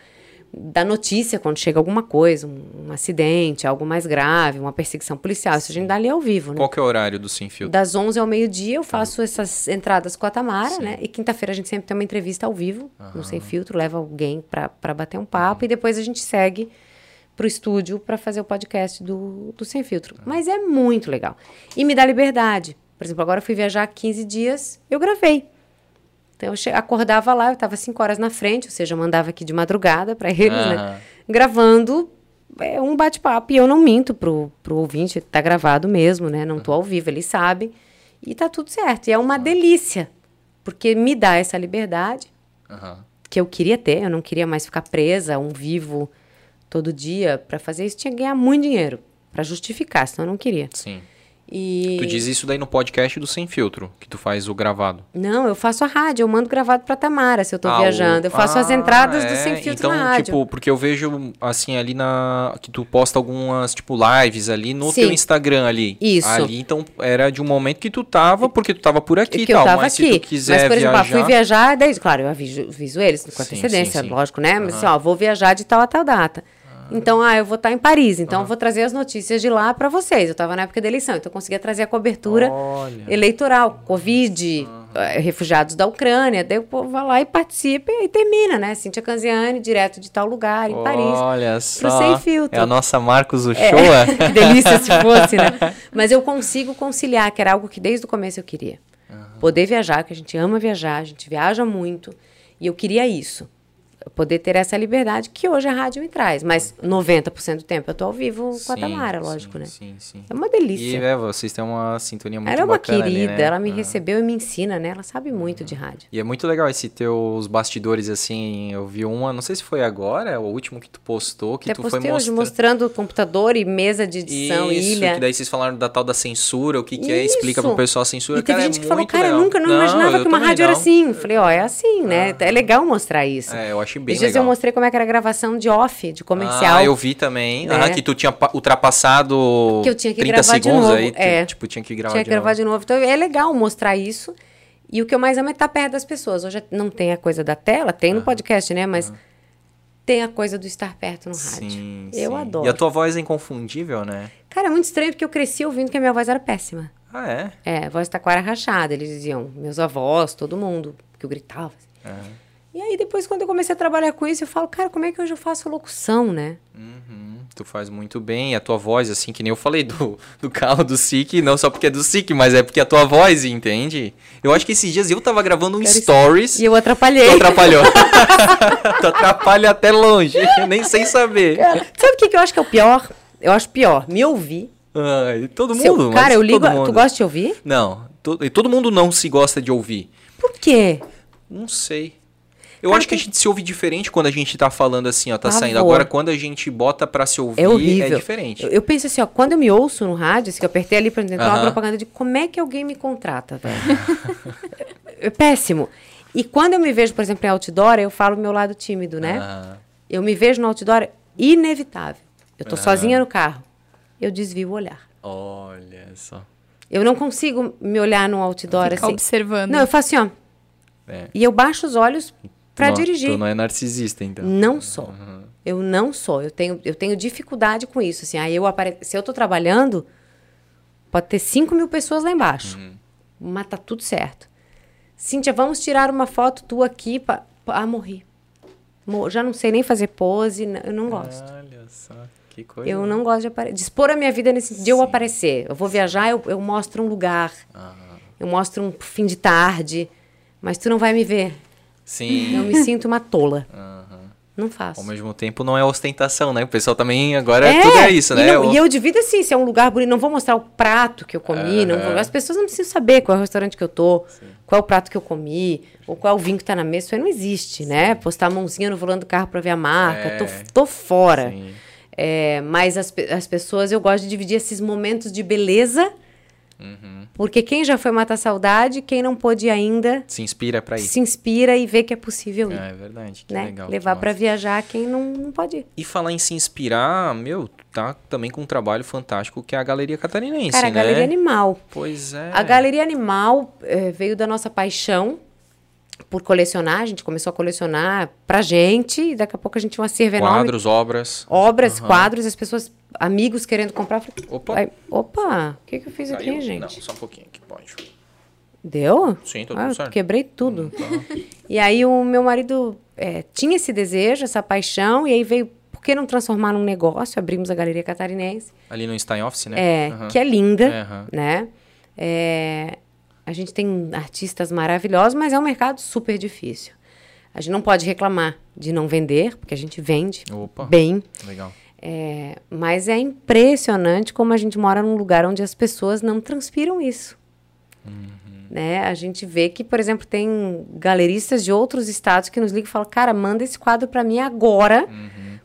Da notícia, quando chega alguma coisa, um, um acidente, algo mais grave, uma perseguição policial, isso a gente dá ali ao vivo, né? Qual que é o horário do Sem Filtro? Das 11 ao meio-dia eu faço essas entradas com a Tamara, né? E quinta-feira a gente sempre tem uma entrevista ao vivo, no Sem Filtro, leva alguém para bater um papo e depois a gente segue pro estúdio para fazer o podcast do, do Sem Filtro. Mas é muito legal. E me dá liberdade. Por exemplo, agora eu fui viajar 15 dias, eu gravei. Então eu acordava lá, eu estava 5 horas na frente, ou seja, eu mandava aqui de madrugada para eles, né? Aham. Gravando é, um bate-papo. E eu não minto pro, pro ouvinte, tá gravado mesmo, né? Não tô ao vivo, eles sabem. E tá tudo certo. E é uma delícia, porque me dá essa liberdade Aham. que eu queria ter. Eu não queria mais ficar presa a um vivo todo dia. Para fazer isso, tinha que ganhar muito dinheiro para justificar, senão eu não queria. Sim. E Tu diz isso daí no podcast do Sem Filtro, que tu faz o gravado. não, eu faço a rádio, eu mando gravado para Tamara se eu tô Ah, viajando. Eu faço as Ah, entradas do é? sem filtro então, na rádio. tipo, porque eu vejo assim ali na que tu posta algumas tipo lives ali no Sim. teu Instagram ali. Isso. Ali então era de um momento que tu tava, porque tu tava por aqui e tal, eu tava mas aqui. se tu quiser mas, por exemplo, ah, viajar, fui viajar, daí, claro, eu aviso, aviso eles com antecedência, lógico, né? Mas assim, ó, vou viajar de tal a tal data. Então, ah, eu vou estar em Paris, então eu vou trazer as notícias de lá para vocês. Eu estava na época da eleição, então eu conseguia trazer a cobertura Olha. eleitoral, Covid, eh, refugiados da Ucrânia, daí o povo vai lá e participa e termina, né? Cíntia Canziani, direto de tal lugar, em Paris. Olha só. Sem Filtro. É a nossa Marcos É, Uchoa. que delícia se fosse, né? Mas eu consigo conciliar, que era algo que desde o começo eu queria. Poder viajar, que a gente ama viajar, a gente viaja muito. E eu queria isso. Eu Poder ter essa liberdade que hoje a rádio me traz. Mas 90% do tempo eu tô ao vivo com a Sim, Tamara, lógico, sim, né? Sim, sim. É uma E delícia. é, vocês têm uma sintonia muito ela é uma bacana ali, querida, né? ela me Ah. recebeu e me ensina, né? Ela sabe muito de rádio. E é muito legal esse teus bastidores, assim, eu vi uma, não sei se foi agora, o último que tu postou, que Até tu foi postei hoje mostrando... computador e mesa de edição, Isso, ilha. que daí vocês falaram da tal da censura, o que que é, explica pro pessoal a censura. E teve cara, gente é que falou, cara, eu legal. nunca não, imaginava eu que uma rádio era não. Ah. assim. Eu Falei, ó, é assim, né? É legal mostrar isso. É, eu achei bem Esses legal. eu mostrei como é que era a gravação de off, de comercial. Ah, eu vi também. né? Aham, que tu tinha pa- ultrapassado Que eu tinha que 30 gravar de segundos novo, aí, tu, é. tipo, tinha que gravar Tinha de que gravar novo. de novo. Então é legal mostrar isso. E o que eu mais amo é estar perto das pessoas. Hoje não tem a coisa da tela, tem no podcast, né? Mas tem a coisa do estar perto no rádio. Sim, eu sim. adoro. E a tua voz é inconfundível, né? Cara, é muito estranho porque eu cresci ouvindo que a minha voz era péssima. Ah, é? É, a voz taquara rachada. Eles diziam, meus avós, todo mundo, que eu gritava. assim. E aí depois, quando eu comecei a trabalhar com isso, eu falo, cara, como é que hoje eu faço locução, né? Uhum, tu faz muito bem. A tua voz, assim, que nem eu falei do, do carro do SIC, não só porque é do SIC, mas é porque a tua voz, entende? Eu acho que esses dias eu tava gravando um Quero isso. stories. E eu atrapalhei. Tu atrapalhou. tu atrapalha até longe, nem sem saber. Sabe o que, que eu acho que é o pior? Eu acho pior me ouvir. Ai, todo Se eu- mundo. cara, eu ligo. todo Tu mundo. gosta de ouvir? Não, to- e todo mundo não se gosta de ouvir. Por quê? Não sei. Eu Cara, acho que a gente se ouve diferente quando a gente tá falando assim, ó, tá saindo. Agora, quando a gente bota pra se ouvir, É horrível. diferente. Eu, eu penso assim, ó, quando eu me ouço no rádio, assim, que eu apertei ali pra tentar uma Aham. propaganda de como é que alguém me contrata, velho. é péssimo. E quando eu me vejo, por exemplo, em outdoor, eu falo meu lado tímido, né? Eu me vejo no outdoor, inevitável. Eu tô sozinha no carro. Eu desvio o olhar. Olha só. Eu não consigo me olhar no outdoor Ficar assim. observando. Não, eu faço assim, ó. É. E eu baixo os olhos Não- dirigir. Tu não é narcisista, então. Não sou. Eu não sou. Eu tenho, eu tenho dificuldade com isso. Assim, aí eu apare... Se eu tô trabalhando, pode ter 5 mil pessoas lá embaixo. Mas tá tudo certo. Cíntia, vamos tirar uma foto tua aqui. Pra... Ah, morri. Mo- Já não sei nem fazer pose. Eu não gosto. Olha só, que coisa. Eu não gosto de aparecer. De expor a minha vida nesse de eu aparecer. Eu vou viajar, eu, eu mostro um lugar. Eu mostro um fim de tarde. Mas tu não vai me ver. Sim. Eu me sinto uma tola. Não faço. Ao mesmo tempo, não é ostentação, né? O pessoal também agora tudo é isso, e né? não- O- E, eu divido assim, se é um lugar bonito, não vou mostrar o prato que eu comi, não vou- as pessoas não precisam saber qual é o restaurante que eu tô, qual é o prato que eu comi, ou qual é o vinho que tá na mesa, isso aí não existe, né? Postar a mãozinha no volante do carro pra ver a marca, É. tô, tô fora. Sim. É, mas as, as pessoas, eu gosto de dividir esses momentos de beleza, Uhum. porque quem já foi matar saudade, quem não pôde ainda, Se inspira pra ir. se inspira e vê que é possível ir. É verdade, que né? legal. Levar pra massa. viajar quem não, não pode ir. E falar em se inspirar, meu, tá também com um trabalho fantástico que é a Galeria Catarinense, Cara, a né? Galeria Animal. Pois é. A Galeria Animal eh, veio da nossa paixão por colecionar. A gente começou a colecionar pra gente e daqui a pouco a gente tinha uma enorme. Quadros, obras. Obras, quadros, as pessoas, amigos querendo comprar. Falei, Opa. Aí, opa, o que, que eu fiz aqui, Caiu? gente? Não, só um pouquinho aqui, pode. Deu? Sim, tudo ah, certo. Hum, Quebrei tudo. E aí o meu marido eh, tinha esse desejo, essa paixão, e aí veio, por que não transformar num negócio? Abrimos a Galeria Catarinense. Ali no Stein Office, né? É, Aham. que é linda, Aham. né? É, a gente tem artistas maravilhosos, mas é um mercado super difícil. A gente não pode reclamar de não vender, porque a gente vende Opa. bem. Legal. É, mas é impressionante como a gente mora num lugar onde as pessoas não transpiram isso. Né? A gente vê que, por exemplo, tem galeristas de outros estados que nos ligam e falam: Cara, manda esse quadro para mim agora,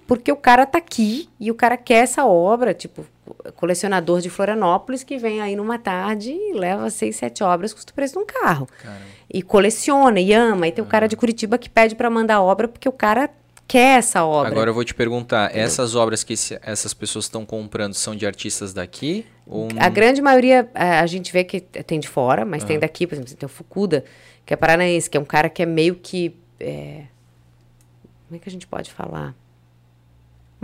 porque o cara tá aqui e o cara quer essa obra. Tipo, colecionador de Florianópolis que vem aí numa tarde e leva seis, sete obras, custa o preço de um carro. E coleciona e ama. E tem o cara de Curitiba que pede para mandar obra porque o cara quer essa obra. Agora eu vou te perguntar, essas obras que esse- essas pessoas estão comprando são de artistas daqui? Ou... A grande maioria a, a gente vê que tem de fora, mas tem daqui, por exemplo, tem o Fukuda, que é paranaense, que é um cara que é meio que. é, como é que a gente pode falar?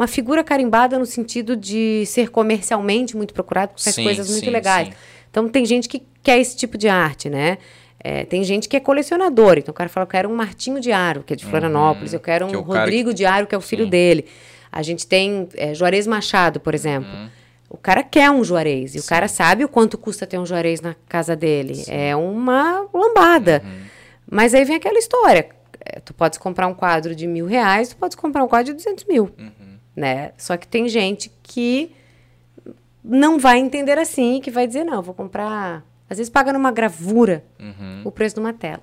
Uma figura carimbada no sentido de ser comercialmente muito procurado, porque faz Sim, coisas muito sim, legais. sim. Então tem gente que quer esse tipo de arte, né? É, tem gente que é colecionador, então o cara fala, eu quero um Martinho Diário, que é de Florianópolis, eu quero que é um o cara Rodrigo Diário, que é o filho dele. A gente tem é, Juarez Machado, por exemplo. Uhum. O cara quer um Juarez, e o cara sabe o quanto custa ter um Juarez na casa dele. É uma lambada. Uhum. Mas aí vem aquela história. É, tu podes comprar um quadro de mil reais, tu podes comprar um quadro de 200 mil. Uhum. Né? Só que tem gente que não vai entender assim, que vai dizer, não, vou comprar... Às vezes paga numa gravura Uhum. o preço de uma tela.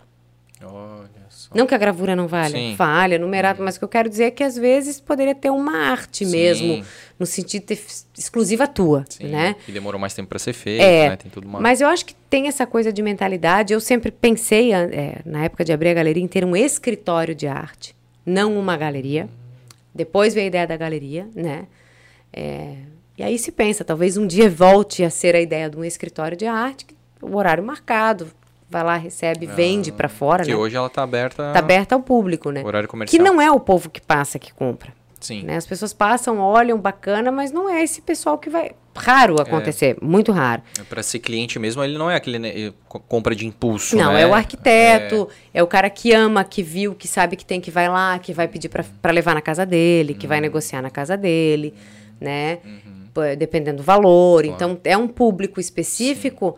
Olha só. Não que a gravura não valha, Sim. valha, numerado, mas o que eu quero dizer é que às vezes poderia ter uma arte Sim. mesmo, no sentido de ter exclusiva tua, Sim, né? que demorou mais tempo pra ser feito, É, né? Tem tudo uma... Mas eu acho que tem essa coisa de mentalidade. Eu sempre pensei, é, na época de abrir a galeria, em ter um escritório de arte, não uma galeria. Depois veio a ideia da galeria, né? É, e aí se pensa, talvez um dia volte a ser a ideia de um escritório de arte, que o horário marcado, vai lá, recebe, vende para fora, que né? hoje ela tá aberta... Tá aberta ao público, né? Horário Que comercial. não é o povo que passa que compra. Sim. Né? As pessoas passam, olham, bacana, mas não é esse pessoal que vai. Raro acontecer, muito raro. Para ser cliente mesmo, ele não é aquele né, co- compra de impulso, Não, né? é o arquiteto, é... o cara que ama, que viu, que sabe que tem que vai lá, que vai pedir para levar na casa dele, que Uhum. vai negociar na casa dele, né? Pô, Dependendo do valor. Então, é um público específico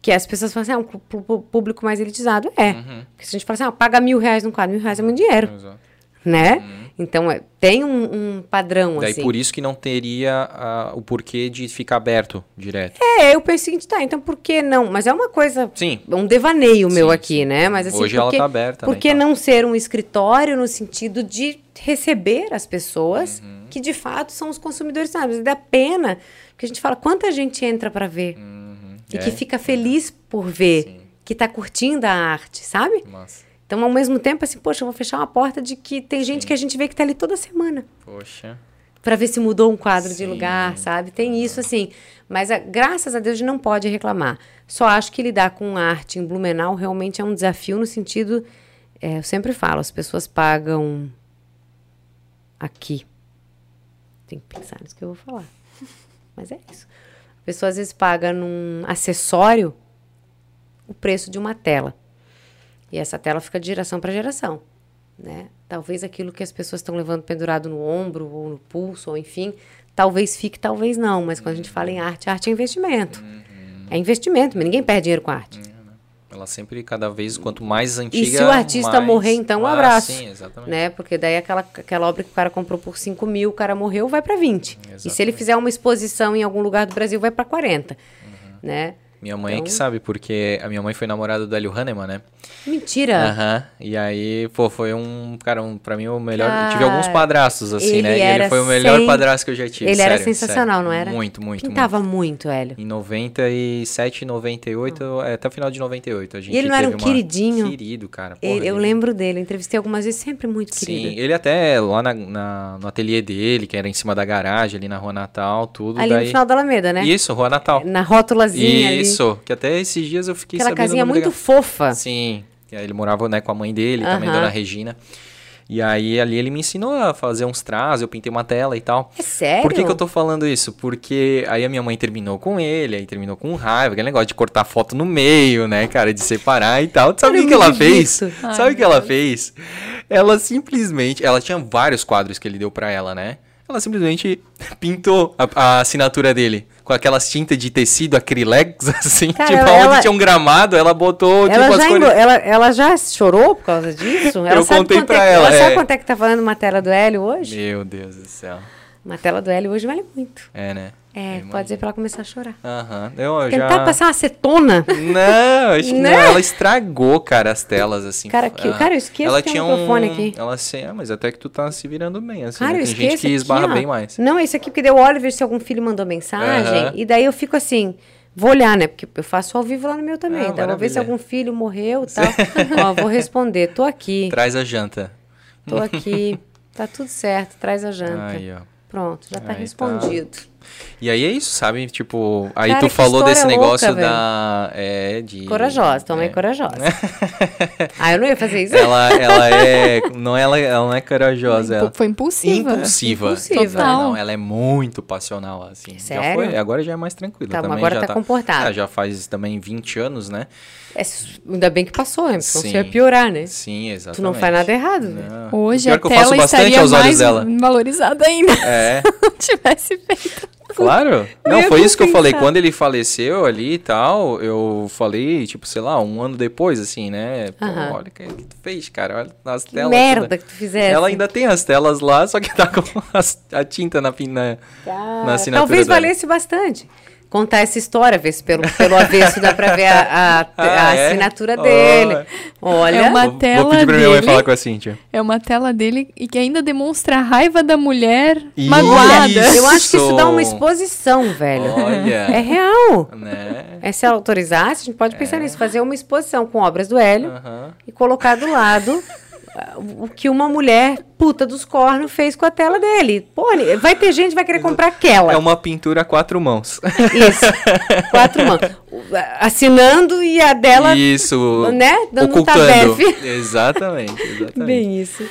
que as pessoas falam assim, ah, um público mais elitizado. É. Porque se a gente fala assim, ah, paga mil reais num quadro, mil reais é muito dinheiro, Exato. Né? Então, é, tem um, um padrão, Uhum. Daí assim. por isso que não teria ah, o porquê de ficar aberto direto. É, eu penso o seguinte, tá, então por que não? Mas é uma coisa, Sim. um devaneio meu Sim, aqui, né? Mas assim, Hoje por ela que- tá aberta, né, Por que então. não ser um escritório no sentido de receber as pessoas Uhum. que de fato são os consumidores, sabe? Dá pena, porque a gente fala quanta gente entra para ver e É. que fica feliz por ver, Sim. que tá curtindo a arte, sabe? Massa. Então, ao mesmo tempo, assim, poxa, eu vou fechar uma porta de que tem gente que a gente vê que tá ali toda semana Poxa. para ver se mudou um quadro de Sim. lugar, sabe? Tem isso assim. Mas a- graças a Deus a gente não pode reclamar. Só acho que lidar com arte em Blumenau realmente é um desafio no sentido, é, eu sempre falo, as pessoas pagam aqui tem que pensar nisso que eu vou falar. Mas é isso. A pessoa às vezes paga num acessório o preço de uma tela. E essa tela fica de geração para geração. Né? Talvez aquilo que as pessoas estão levando pendurado no ombro ou no pulso, ou enfim, talvez fique, talvez não. Mas quando a gente fala em arte, arte é investimento. É investimento, mas ninguém perde dinheiro com arte. Ela sempre, cada vez, quanto mais antiga. E se o artista mais... morrer, então, um Ah, abraço. Sim, exatamente. Né? Porque daí aquela, aquela obra que o cara comprou por 5 mil, o cara morreu, vai para 20. E se ele Exatamente. fizer uma exposição em algum lugar do Brasil, vai para 40. Né? Minha mãe é que Então- sabe, porque a minha mãe foi namorada do Hélio Hanneman, né? Mentira! Aham. E aí, pô, foi um, cara, um, pra mim o melhor. tive alguns padrastos, assim, né? E era ele foi o melhor sem- padrasto que eu já tive. Ele era sério, sensacional, sério. não era? Muito, muito. muito. Pintava muito, Hélio. Em 97, 98, é, até o final de 98. A gente E ele não era um uma- queridinho? Querido, cara. porra, Ele- eu ele- lembro dele, eu entrevistei algumas vezes, sempre muito querido. Sim, ele até lá na, na- no ateliê dele, que era em cima da garagem, ali na Rua Natal, tudo. Ali daí... no final da Alameda, né? Isso, Rua Natal. Na rótulazinha ali. Isso, que até esses dias eu fiquei Aquela sabendo casinha o nome muito fofa. Sim, ele morava né, com a mãe dele, também Aham. Dona Regina. E aí ali ele me ensinou a fazer uns traços, eu pintei uma tela e tal. É sério? Por que, que eu tô falando isso? Porque aí a minha mãe terminou com ele, aí terminou com raiva, aquele negócio de cortar foto no meio, né, cara, de separar e tal. Sabe o que ela fez? Ai, Sabe o que ela fez? Ela simplesmente, ela tinha vários quadros que ele deu pra ela, né? Ela simplesmente pintou a, a assinatura dele com aquelas tintas de tecido acrilex, assim, Cara, tipo, ela- onde tinha um gramado, ela botou, Ela tipo, as já, cores... engo- ela, ela já chorou por causa disso? Ela Eu sabe contei pra é, ela, sabe é. quanto é que tá falando uma tela do Hélio hoje? Meu Deus do céu. Uma tela do Hélio hoje vale muito. É, né? É, Eu pode dizer pra ela começar a chorar. Aham. Eu, eu Tentar já... passar uma acetona. Não, acho que Né? não. Ela estragou, cara, as telas, assim. Cara, que- Ah, cara, eu esqueço ela que tinha um microfone aqui. Ela sei, ah, mas até que tu tá se virando bem, assim. Cara, né? eu Tem gente que aqui, esbarra ó. bem mais. Não, esse aqui porque deu olho ver se algum filho mandou mensagem. Aham. E daí eu fico assim, vou olhar, né? Porque eu faço ao vivo lá no meu também. Ah, então eu vou ver se algum filho morreu e tal. Ó, vou responder. Tô aqui, Traz a janta. tô aqui. Tá tudo certo, traz a janta. Aí, ó. Pronto, já tá Aí tá. E aí é isso, sabe? Tipo, aí Cara, tu falou desse louca, negócio velho. da. É, de. Corajosa, tua mãe é corajosa. ah, eu não ia fazer isso. Ela, ela é. Não, ela, ela não é corajosa. Ela... Foi impulsiva. Impulsiva. Impulsiva. Total. Não, ela é muito passional, assim. Já Sério? foi, agora já é mais tranquila. Tá, também agora já tá comportada. Ah, já faz também 20 anos, né? É, ainda bem que passou, né? Porque senão Sim. você ia piorar, né? Sim, exatamente. Tu não faz nada errado, né? Não. Hoje Pior a que eu faço tela bastante estaria aos olhos mais dela. valorizada ainda É, se não tivesse feito. claro. Não, foi isso que eu falei. Quando ele faleceu ali e tal, eu falei, tipo, sei lá, um ano depois, assim, né? Pô, olha o que que tu fez, cara. Olha as Que telas. merda toda. que tu fizesse. Ela ainda tem as telas lá, só que tá com as- a tinta na, na, Cara, na assinatura Talvez dela. valesse bastante. Contar essa história, ver se pelo, pelo avesso dá pra ver a, a- a Ah, é? assinatura Oh. dele. Olha, É uma Vou, vou tela pedir pra minha mãe dele. falar com a Cíntia. É uma tela dele e que ainda demonstra a raiva da mulher Isso. magoada. eu acho que isso dá uma exposição, velho. Olha. É real. Né? É, se ela autorizasse, a gente pode pensar nisso, fazer uma exposição com obras do Hélio Aham. e colocar do lado ah, o que uma mulher puta dos cornos fez com a tela dele. Pô, vai ter gente que vai querer comprar aquela. É uma pintura a quatro mãos. Isso. Quatro mãos. Assinando e a dela, Isso. né, dando um ocultando. tabefe. Exatamente, exatamente. Bem isso.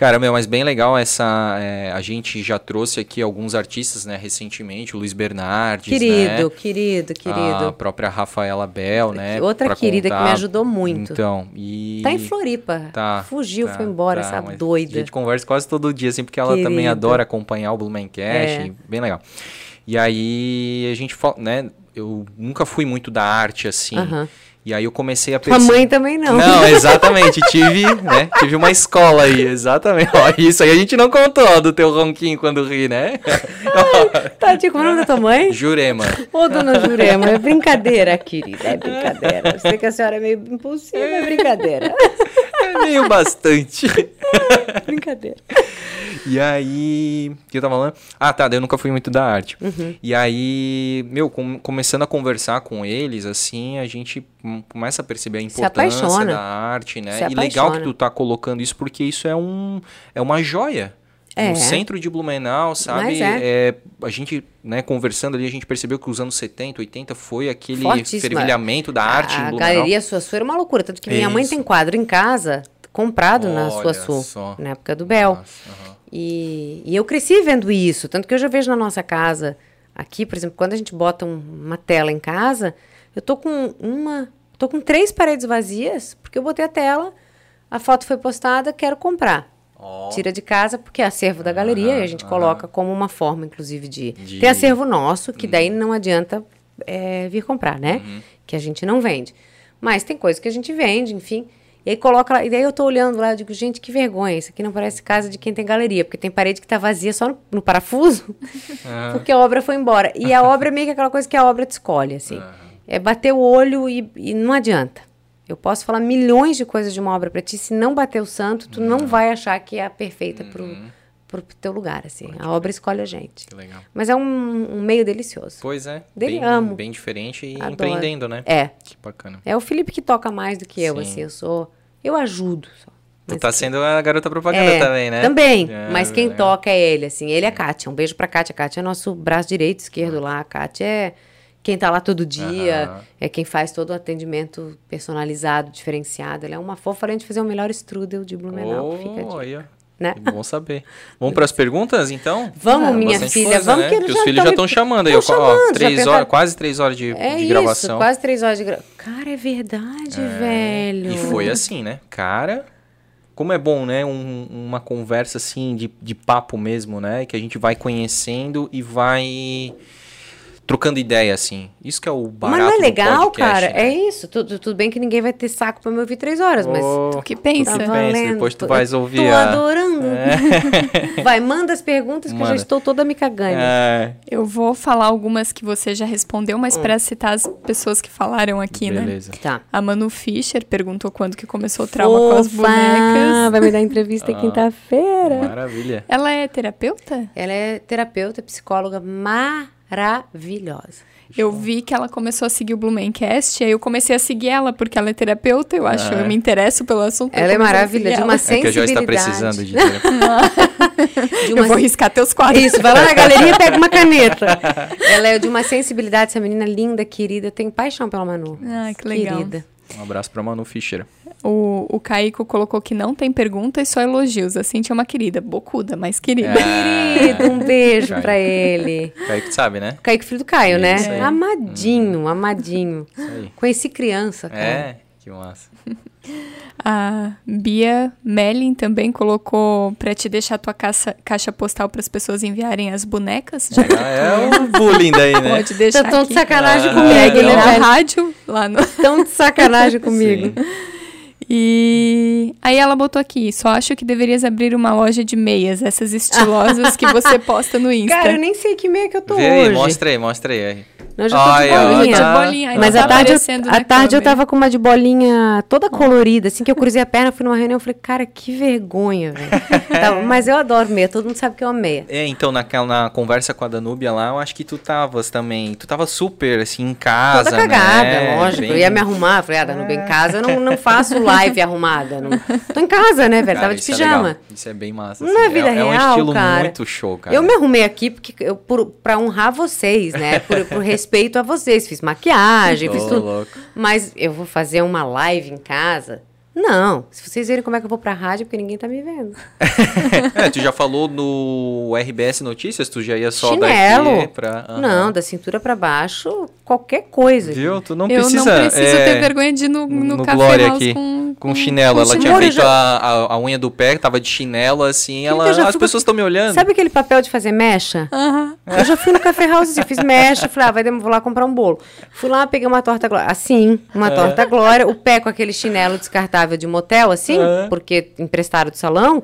Cara, meu, mas bem legal essa. é, a gente já trouxe aqui alguns artistas, né, recentemente, o Luiz Bernardes, Querido, né? querido, A querido. própria Rafaela Bel, né? Outra querida que contar. me ajudou muito. Então, e. Tá em Floripa. Tá, Fugiu, tá, foi embora, tá, essa mas A doida. gente conversa quase todo dia, assim, porque ela também adora acompanhar o Blumencast, É. bem legal. E aí a gente fala, né? Eu nunca fui muito da arte, assim. Aham. E aí eu comecei a Tua perceber. mãe também não. Não, exatamente. tive, né? Tive uma escola aí, exatamente. Ó, isso aí a gente não contou ó, do teu ronquinho quando ri, né? Tadinho, como é o nome da tua mãe? Jurema. Ô, dona Jurema, é brincadeira, querida, é brincadeira. Eu sei que a senhora é meio impulsiva, é brincadeira. É meio bastante. brincadeira. E aí. O que eu tava falando? Ah, tá. daí Eu nunca fui muito da arte. Uhum. E aí, meu, com- começando a conversar com eles, assim, a gente começa a perceber a importância da arte, né? Se e legal que tu tá colocando isso, porque isso é, um, é uma joia. É. No centro de Blumenau, sabe? É. é, a gente, né, conversando ali, a gente percebeu que os anos 70, 80 foi aquele Fortíssima. fervilhamento da arte em A Blumenau. galeria Sua Sul era uma loucura, tanto que minha mãe Isso. tem quadro em casa comprado na Sua Olha Sul, só. na época do Bel. Aham. E, e eu cresci vendo isso, tanto que eu já vejo na nossa casa, aqui, por exemplo, quando a gente bota um- uma tela em casa, eu tô com uma, tô com três paredes vazias, porque eu botei a tela, a foto foi postada, quero comprar. Tira de casa porque é acervo da galeria e a gente coloca como uma forma, inclusive, de. De- Tem acervo nosso, que daí não adianta é, vir comprar, né? Que a gente não vende. Mas tem coisas que a gente vende, enfim. E aí coloca lá. E daí eu tô olhando lá e digo, gente, que vergonha. Isso aqui não parece casa de quem tem galeria, porque tem parede que tá vazia só no, no parafuso, porque a obra foi embora. E a obra é meio que aquela coisa que a obra te escolhe, assim. É bater o olho e, e não adianta. Eu posso falar milhões de coisas de uma obra pra ti, se não bater o santo, tu não vai achar que é a perfeita pro, pro teu lugar, assim. A obra escolhe a gente. Que legal. Mas é um, um meio delicioso. Pois é. Dele bem, amo. bem diferente e Adoro. empreendendo, né? É. Que bacana. É o Felipe que toca mais do que eu, Sim. assim. Eu sou. Eu ajudo só. Tu tá sendo a garota propaganda É, também, né? Também. É, mas quem legal. toca é ele, assim. Ele é a Kátia. Um beijo pra Kátia. A Kátia é nosso braço direito, esquerdo lá. A Kátia é quem tá lá todo dia. Aham. É quem faz todo o atendimento personalizado, diferenciado. Ela é uma fofa, além de fazer o melhor strudel de Blumenau. Fica a Oh, dica. ó. Né? Bom saber. Vamos para as perguntas, então? Vamos, Ah, minha filha, coisa, vamos né? que Porque os filhos já tão estão me- chamando aí, ó, ó, chamando, já três horas, quase três horas de, É de isso, gravação. quase três horas de gravação. Cara, é verdade, velho. E foi assim, né? Cara, como é bom, né? Um- uma conversa assim de, de papo mesmo, né? Que a gente vai conhecendo e vai trocando ideia, assim. Isso que é o barato Mas não é legal, podcast, cara? né? É isso. Tudo, tudo bem que ninguém vai ter saco pra me ouvir três horas, mas. Oh, O que pensa? Tá pensa, valendo. depois tu vais eu ouvir Tô a- adorando. Vai, manda as perguntas que eu já Manda. estou toda me cagando. É, Eu vou falar algumas que você já respondeu, mas para citar as pessoas que falaram aqui, né? beleza. Tá. A Manu Fischer perguntou quando que começou o trauma com as bonecas. Vai me dar entrevista quinta-feira. Maravilha. Ela é terapeuta? Ela é terapeuta, psicóloga maravilhosa. Eu vi que ela começou a seguir o Blumencast, aí eu comecei a seguir ela, porque ela é terapeuta, eu acho, eu me interesso pelo assunto. eu Ela é maravilhosa, de ela. uma É que a Joyce está sensibilidade. precisando de de Eu uma vou riscar teus quadros. Isso, vai lá na galeria e pega uma caneta. Ela é de uma sensibilidade, essa menina linda, querida. Eu tenho paixão pela Manu. Ah, que legal. Querida. Um abraço pra Manu Fischer. O, o Caico colocou que não tem perguntas, só elogios. A Cintia é uma querida, bocuda, mas querida. É. Querido, um beijo pra ele. Kaique sabe, né? Kaique, filho do Caio, né? Isso aí. Amadinho, amadinho. aí. Conheci criança, cara. É, que massa. A Bia Mellin também colocou pra te deixar tua caixa, caixa postal para as pessoas enviarem as bonecas. Já Ah, é o bullying daí, né? pode deixar Tá tão de sacanagem Ah, comigo, Pegue né, na velho? rádio, lá no... Tão de sacanagem comigo. E aí ela botou aqui, só acho que deverias abrir uma loja de meias, essas estilosas que você posta no Insta. Cara, eu nem sei que meia que eu tô Vê aí, hoje. mostra aí, mostra aí. Não, eu já tô Ai, de ó, bolinha. tá. De bolinha, Mas não à tá tarde, eu, aparecendo à tarde eu tava com uma de bolinha toda colorida, assim, que eu cruzei a perna, fui numa reunião, eu falei, cara, que vergonha, velho. Tá, mas eu adoro meia, todo mundo sabe que eu amo meia. É, então naquela na conversa com a Danúbia lá, eu acho que tu tavas também. Tu tava super assim em casa, Toda cagada, né? lógico. Bem- Eu ia me arrumar, falei, ah, Danube, em casa eu não, não faço live arrumada. Não... Tô em casa, né, velho? Tava de isso é pijama. legal. Isso é bem massa. Não é assim. vida é, um real, estilo cara. muito show, cara. Eu me arrumei aqui porque eu, por, pra honrar vocês, né? Por, por respeito a vocês. Fiz maquiagem, Tô fiz tudo. louco. Mas eu vou fazer uma live em casa? Não. Se vocês verem como é que eu vou pra rádio, porque ninguém tá me vendo. É, tu já falou no RBS Notícias, tu já ia só Chinelo. daqui pra... Aham. Não, da cintura pra baixo, qualquer coisa. Viu? Tu não eu precisa... não preciso é, ter vergonha de ir no, no, no café aqui, com, Com chinelo, com ela tinha chinelo, feito já- a, a, unha do pé, tava de chinelo, assim, ela, eu já as pessoas estão me olhando. Sabe aquele papel de fazer mecha? Aham. Eu já fui no café house, assim, fiz mecha, falei, ah, vai, vou lá comprar um bolo. Fui lá, peguei uma torta glória, assim, uma É. torta glória, o pé com aquele chinelo descartável de motel, assim, É. porque emprestaram do salão.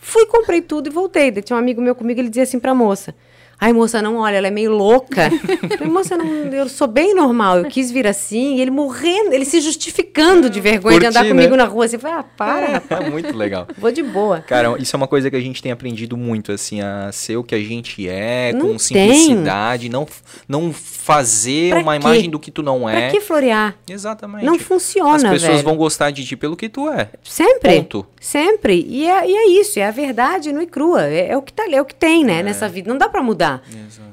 Fui, comprei tudo e voltei. Daí tinha um amigo meu comigo, ele dizia assim pra moça, ai, moça, não olha, ela é meio louca. Eu falei, moça, não, eu sou bem normal, eu quis vir assim, e ele morrendo, ele se justificando de vergonha Por de andar comigo né? na rua, assim, eu falei, ah, para, É muito legal. vou de boa. Cara, isso é uma coisa que a gente tem aprendido muito, assim, a ser o que a gente é, Não com tem. simplicidade, não, não fazer Pra uma quê? imagem do que tu não Pra é. que florear? Exatamente. Não funciona, As pessoas velho. vão gostar de ti pelo que tu é. Sempre. Ponto. Sempre. E é, e é isso, é a verdade nua e crua. É, é o que tá, é o que tem, né, nessa vida. Não dá pra mudar.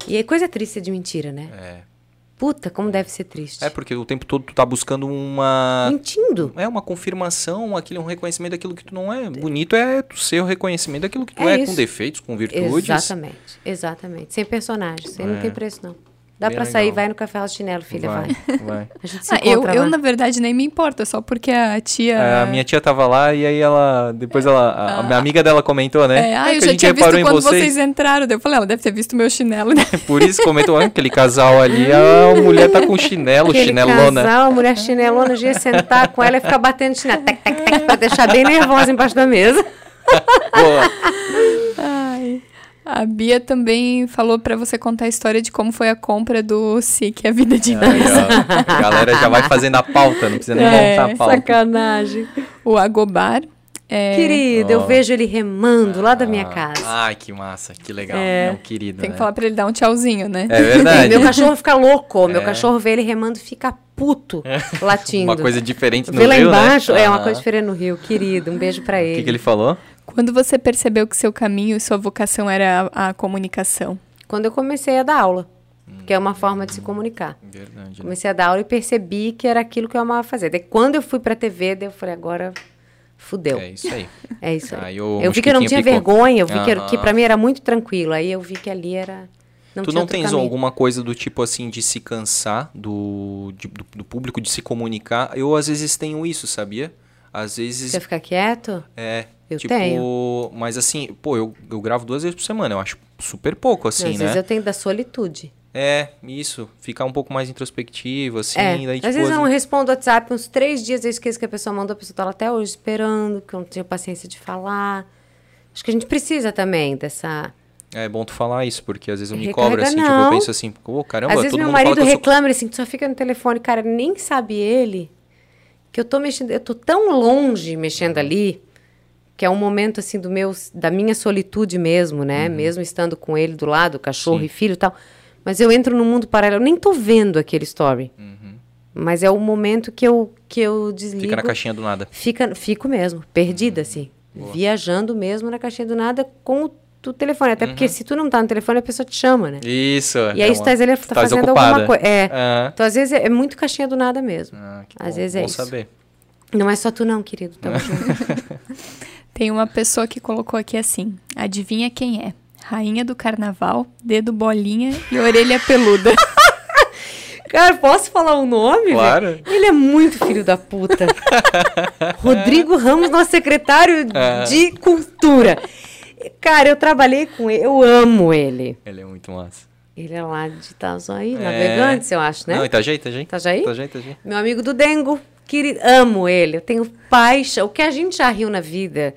E é coisa triste de mentira, né? É. Puta, como deve ser triste. É porque o tempo todo tu tá buscando uma. Mentindo. É uma confirmação, aquilo, um reconhecimento daquilo que tu não é. Bonito é tu ser o reconhecimento daquilo que tu É é, com defeitos, com virtudes. Exatamente, exatamente. Sem personagem, sem não É. tem preço não. Dá pra sair, vai no café Chinelo, filha, vai. Vai, vai. A gente se Ah, eu, encontra eu, lá. na verdade, nem me importa, só porque a tia. É, a minha tia tava lá e aí ela. Depois ela. A, a minha amiga dela comentou, né? É, ah, "É eu que a já gente tinha visto quando vocês. vocês. entraram. Eu falei, ela deve ter visto meu chinelo, né? Por isso comentou, "Ah, aquele casal ali, a mulher tá com chinelo, Aquele chinelona. casal, a mulher chinelona, já ia sentar com ela e ficar batendo chinelo, tec, tec, tec, pra deixar bem nervosa embaixo da mesa. Boa. Ai. A Bia também falou pra você contar a história de como foi a compra do SIC, a vida de Aí, ó, a galera já vai fazendo a pauta, não precisa nem É, montar a pauta. Sacanagem. O Agobar. É, Querido, eu Ó. vejo ele remando lá da minha Ah, casa. Ai, que massa, que legal. É. É um querido. Tem que né? falar pra ele dar um tchauzinho, né? É verdade. Meu cachorro fica louco. Meu É. cachorro vê ele remando e fica puto, latindo. Uma coisa diferente no Vê lá Rio, né? embaixo, é uma Aham. coisa diferente no Rio. Querido, um beijo pra O ele. que, que ele falou? Quando você percebeu que seu caminho e sua vocação era a, a comunicação? Quando eu comecei a dar aula, que é uma forma de se comunicar. Verdade. né? Comecei a dar aula e percebi que era aquilo que eu amava fazer. Daí quando eu fui pra TV, daí eu falei, agora fudeu. É isso aí. É isso aí. Aí o eu vi que eu não tinha picou. vergonha, eu vi que, que pra mim era muito tranquilo. Aí eu vi que ali era. Não tu tinha não tens caminho. alguma coisa do tipo assim de se cansar do, de- do, do público, de se comunicar? Eu às vezes tenho isso, sabia? Às vezes. Você ficar quieto? É. Eu tipo, tenho. Mas assim, pô, eu, eu gravo duas vezes por semana. Eu acho super pouco, assim, Não, às né? vezes eu tenho da solitude. É, isso. Ficar um pouco mais introspectivo, assim. é. daí, tipo, às vezes eu não respondo WhatsApp, uns três dias eu esqueço que a pessoa mandou, a pessoa tá lá até hoje esperando, que eu não tenho paciência de falar. Acho que a gente precisa também dessa. É bom tu falar isso, porque às vezes eu me Recarrega cobro, assim, tipo, não. eu penso assim, pô, caramba, Às vezes meu marido sou... reclama ele assim, tu só fica no telefone, cara, nem sabe ele que eu tô mexendo, eu tô tão longe mexendo ali, que é um momento assim do meu da minha solitude mesmo, né? Mesmo estando com ele do lado, cachorro Uhum. Sim. e filho e tal. Mas eu entro num mundo paralelo, eu nem tô vendo aquele story. Mas é o momento que eu que eu desligo. Uhum. Fica na caixinha do nada. Fica, fico mesmo, perdida, assim. Viajando mesmo na caixinha do nada com o, o telefone. Até porque se tu não tá no telefone, a pessoa te chama, né? Isso. E aí, é tu tá, ele tá fazendo desocupada. alguma coisa. É. Ah. Então, às vezes, é, é muito caixinha do nada mesmo. Ah, que Às bom, vezes é bom isso. saber. Não é só tu, não, querido. Tamo junto. Tem uma pessoa que colocou aqui assim: adivinha quem é? Rainha do carnaval, dedo bolinha e orelha peluda. Cara, posso falar o nome? velho? Claro. Ele é muito filho da puta. Rodrigo Ramos, nosso secretário Ah. de Cultura. Cara, eu trabalhei com ele, eu amo ele. Ele é muito massa. Ele é lá de Itajaí, É. Navegantes, eu acho, né? Não, Itajaí, Itajaí. Itajaí? Itajaí, Itajaí. Meu amigo do Dengo, querido, amo ele. Eu tenho paixão. O que a gente já riu na vida,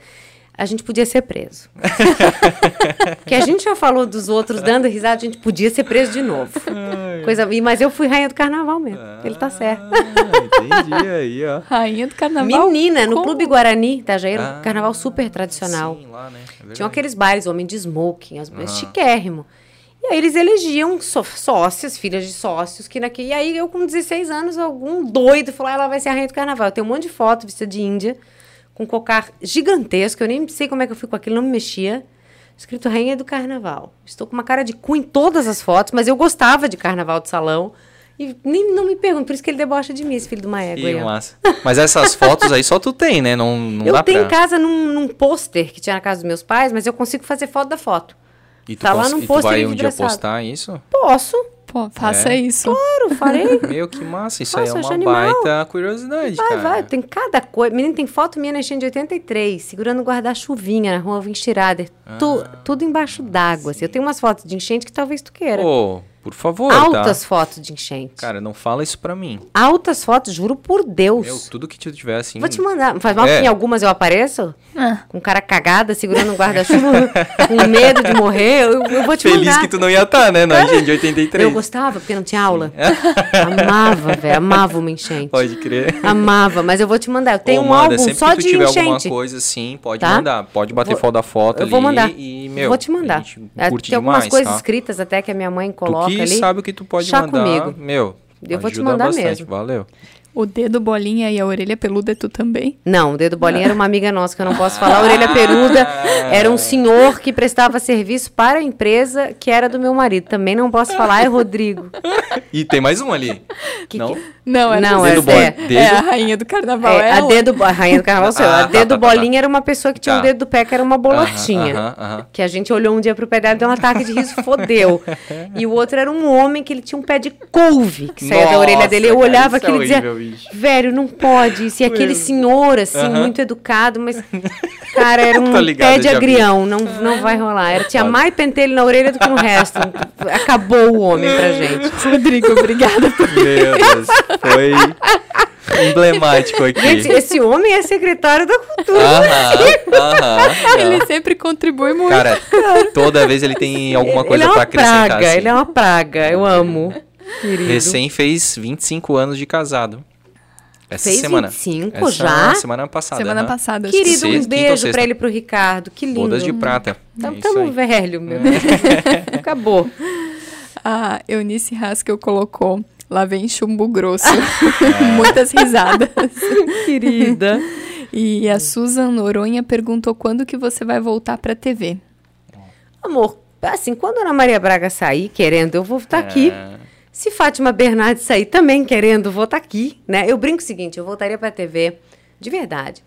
a gente podia ser preso. o que a gente já falou dos outros dando risada, a gente podia ser preso de novo. Coisa, mas eu fui rainha do carnaval mesmo. Ele tá certo. Ah, entendi aí, ó. Rainha do carnaval. Menina, no Como? Clube Guarani, Itajaí, era um Ah, carnaval super tradicional. Sim, lá, né? É. Tinham aqueles bailes, homem de smoking, as chiquérrimo. E aí eles elegiam só- sócias, filhas de sócios, que naquele. E aí eu, com 16 anos, algum doido falou: "Ah, ela vai ser a rainha do carnaval. Eu tenho um monte de foto vestida de índia, com cocar gigantesco, eu nem sei como é que eu fui com aquilo, não me mexia. Escrito Rainha do Carnaval. Estou com uma cara de cu em todas as fotos, mas eu gostava de carnaval de salão. E nem, não me pergunto, por isso que ele debocha de mim, esse filho de uma égua. Que massa. Mas essas fotos aí só tu tem, né? Não, não Eu dá tenho em pra... casa num, num pôster que tinha na casa dos meus pais, mas eu consigo fazer foto da foto. E tu, tá lá num e tu vai um dia postar isso? Posso, Pô, faça É? isso. claro, farei. Meu, que massa. Isso Nossa, aí é uma animal. baita curiosidade, Vai, cara. vai, tem cada coisa. Menino, tem foto minha na enchente de 83, segurando um guarda-chuvinha na rua Vinchirader. Tu, tudo embaixo d'água. Assim. Eu tenho umas fotos de enchente que talvez tu queira. Pô, por favor, Altas tá? fotos de enchente. Cara, não fala isso pra mim. Altas fotos, juro por Deus. Meu, tudo que tu tiver assim... Vou te mandar. Faz mal É. que em algumas eu apareço? Ah. Com cara cagada, segurando um guarda-chuva, com medo de morrer. Eu, eu vou te Feliz mandar. que tu não ia estar, né? Na enchente de 83. Eu gostava, porque não tinha aula. amava, velho. Amava uma enchente. Pode crer. Amava, mas eu vou te mandar. Eu tenho Ô, um manda, álbum sempre só que tu de tiver enchente. alguma coisa assim, pode Tá? mandar. Pode bater Vou- foto da foto eu ali vou mandar. e, meu, vou te mandar. a gente É, curte tem algumas demais, coisas tá? escritas até que a minha mãe coloca ali. sabe o que tu pode Chá mandar. comigo. Meu, Eu vou te mandar bastante. mesmo. Valeu. O dedo bolinha e a orelha peluda é tu também? Não, o dedo bolinha era uma amiga nossa que eu não posso falar. A orelha peluda era um senhor que prestava serviço para a empresa que era do meu marido. Também não posso falar, é Rodrigo. E tem mais um ali. Que não? que- Não, era Não, Dedo é, dedo? É a rainha do carnaval. É, É, a ela. dedo, a rainha do carnaval sou eu. Ah, A tá, dedo tá, tá, bolinha tá. era uma pessoa que tinha Tá. um dedo do pé que era uma bolotinha. Aham, aham. Que a gente olhou um dia pro pé dela e deu um ataque de riso, fodeu. E o outro era um homem que ele tinha um pé de couve que saía da Nossa, orelha dele. Eu cara, olhava isso é aquilo e dizia, velho, não pode isso. E aquele senhor, assim, Aham. muito educado, mas, cara, era um Tô ligado, pé de agrião. Não, não vai rolar. Era, tinha mais pentelho na orelha do que no resto. Acabou o homem pra gente. Rodrigo, obrigada por Meu Deus, foi emblemático aqui. Gente, esse homem é secretário da cultura. Aham, aham. Ele sempre contribui muito. Cara, toda vez ele tem alguma coisa ele é uma pra acrescentar. praga, assim. ele é uma praga. Eu amo. Querido. Recém fez 25 anos de casado. Essa Fez semana. 25 Essa já? Semana passada. Semana aham. passada. Querido, Sexta, um ou beijo sexta. pra ele e pro Ricardo. Que lindo. Bodas de prata. Tamo, É tamo aí. velho, meu Deus. Acabou. A Eunice Haskell colocou. Lá vem chumbo grosso. É. Muitas risadas. Querida. E a Susan Noronha perguntou quando que você vai voltar pra TV. Amor, assim, quando a Ana Maria Braga sair querendo, eu vou estar aqui. Se Fátima Bernardes sair também querendo, vou estar aqui, né? Eu brinco o seguinte, eu voltaria pra TV, de verdade.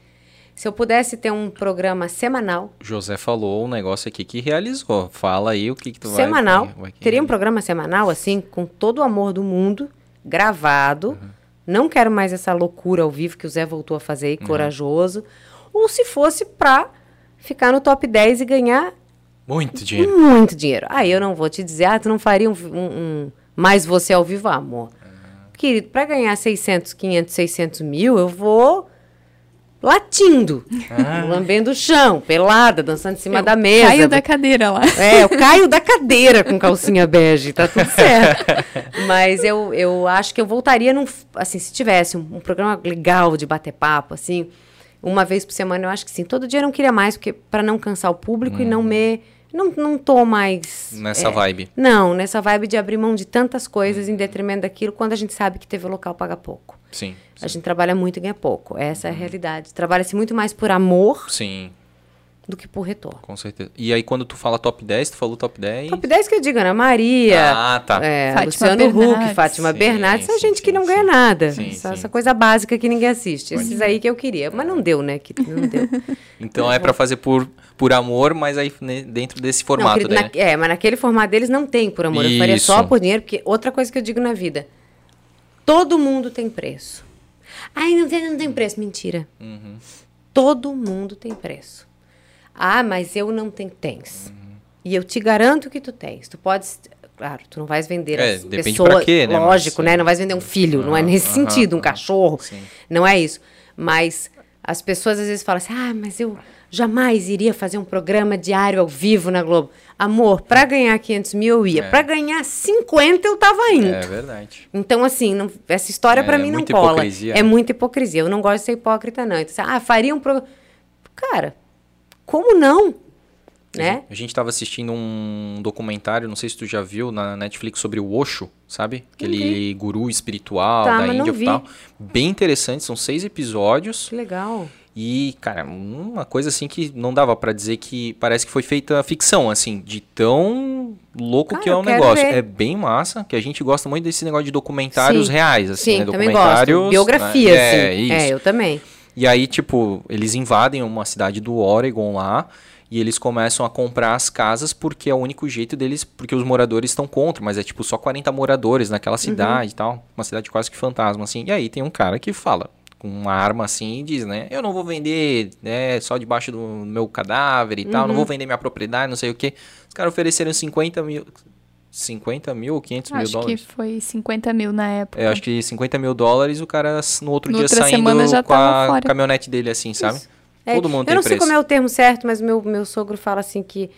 Se eu pudesse ter um programa semanal, José falou um negócio aqui que realizou. Fala aí o que, que tu vai... semanal, vai- vai- teria um programa semanal, assim, com todo o amor do mundo, gravado. Não quero mais essa loucura ao vivo que o Zé voltou a fazer, aí, corajoso. Ou se fosse pra ficar no top 10 e ganhar Muito dinheiro. muito dinheiro. Aí eu não vou te dizer, ah, tu não faria um, um- um mais você ao vivo, Ah, amor. Querido, pra ganhar 600, 500, 600 mil, eu vou latindo, lambendo o chão, pelada, dançando em cima Eu da mesa. Caio da cadeira lá. É, eu caio da cadeira com calcinha bege, tá tudo certo. Mas eu, eu acho que eu voltaria num. Assim, se tivesse um, um programa legal de bater papo, assim, uma vez por semana, eu acho que sim. Todo dia eu não queria mais, porque para não cansar o público e não me. Não, não tô mais. Nessa é, vibe. Não, nessa vibe de abrir mão de tantas coisas em detrimento daquilo, quando a gente sabe que TV local paga pouco. Sim. A gente trabalha muito e ganha pouco. Essa é a realidade. Trabalha-se muito mais por amor Sim, do que por retorno. com certeza. E aí, quando tu fala top 10, tu falou top 10. Top 10 que eu digo, Ana Maria, Ah, tá. é, Fátima Luciano Huck, Bernardes. Fátima Sim, Bernardes, essa sim, gente que sim, não sim. ganha nada. Sim, essa, sim. essa coisa básica que ninguém assiste. Esses aí que eu queria, mas não deu, né? Que não deu. Então é pra fazer por, por amor, mas aí né, dentro desse Não, formato, querido, né? na- é, mas naquele formato deles não tem por amor. Eu faria só Isso. por dinheiro, porque outra coisa que eu digo na vida: todo mundo tem preço. Ai, não tem, não tem preço. Mentira. Uhum. Todo mundo tem preço. Ah, mas eu não tenho. Tens. Uhum. E eu te garanto que tu tens. Tu podes. Claro, tu não vais vender É, as depende pessoas. quê, né, mas- Lógico, né? Não vais vender um filho. não é nesse sentido, um cachorro. Sim. Não é isso. Mas as pessoas às vezes falam assim: ah, mas eu jamais iria fazer um programa diário ao vivo na Globo. Amor, para ganhar 500 mil eu ia. É. Para ganhar 50 eu tava indo. É verdade. Então, assim, não- essa história É, pra mim não muita cola. hipocrisia, É muita hipocrisia. Eu não gosto de ser hipócrita, não. Então, assim, ah, faria um programa. Cara, como não? Né? A gente tava assistindo um documentário, não sei se tu já viu, na Netflix sobre o Osho, sabe? Aquele guru espiritual Tá, da Índia e tal. Bem interessante, são seis episódios. Que legal. E, cara, uma coisa assim que não dava pra dizer que parece que foi feita ficção, assim, de tão louco Cara, que é o negócio. ver. É bem massa, que a gente gosta muito desse negócio de documentários Sim. reais, assim, Sim, né? também Documentários. gosto. Biografia, né? É, assim. isso. É, eu também. E aí, tipo, eles invadem uma cidade do Oregon lá e eles começam a comprar as casas porque é o único jeito deles, porque os moradores estão contra, mas é tipo só 40 moradores naquela cidade e tal, uma cidade quase que fantasma assim. E aí tem um cara que fala com uma arma assim e diz, né, eu não vou vender, né, só debaixo do meu cadáver e tal, não vou vender minha propriedade, não sei o que. Os caras ofereceram 50 mil, 50 mil ou 500 mil Acho que dólares. foi 50 mil na época. É, acho que 50 mil dólares, o cara no outro No dia saindo com a fora. caminhonete dele assim, sabe? É, Todo mundo eu não sei preço. como é o termo certo, mas meu, meu sogro fala assim que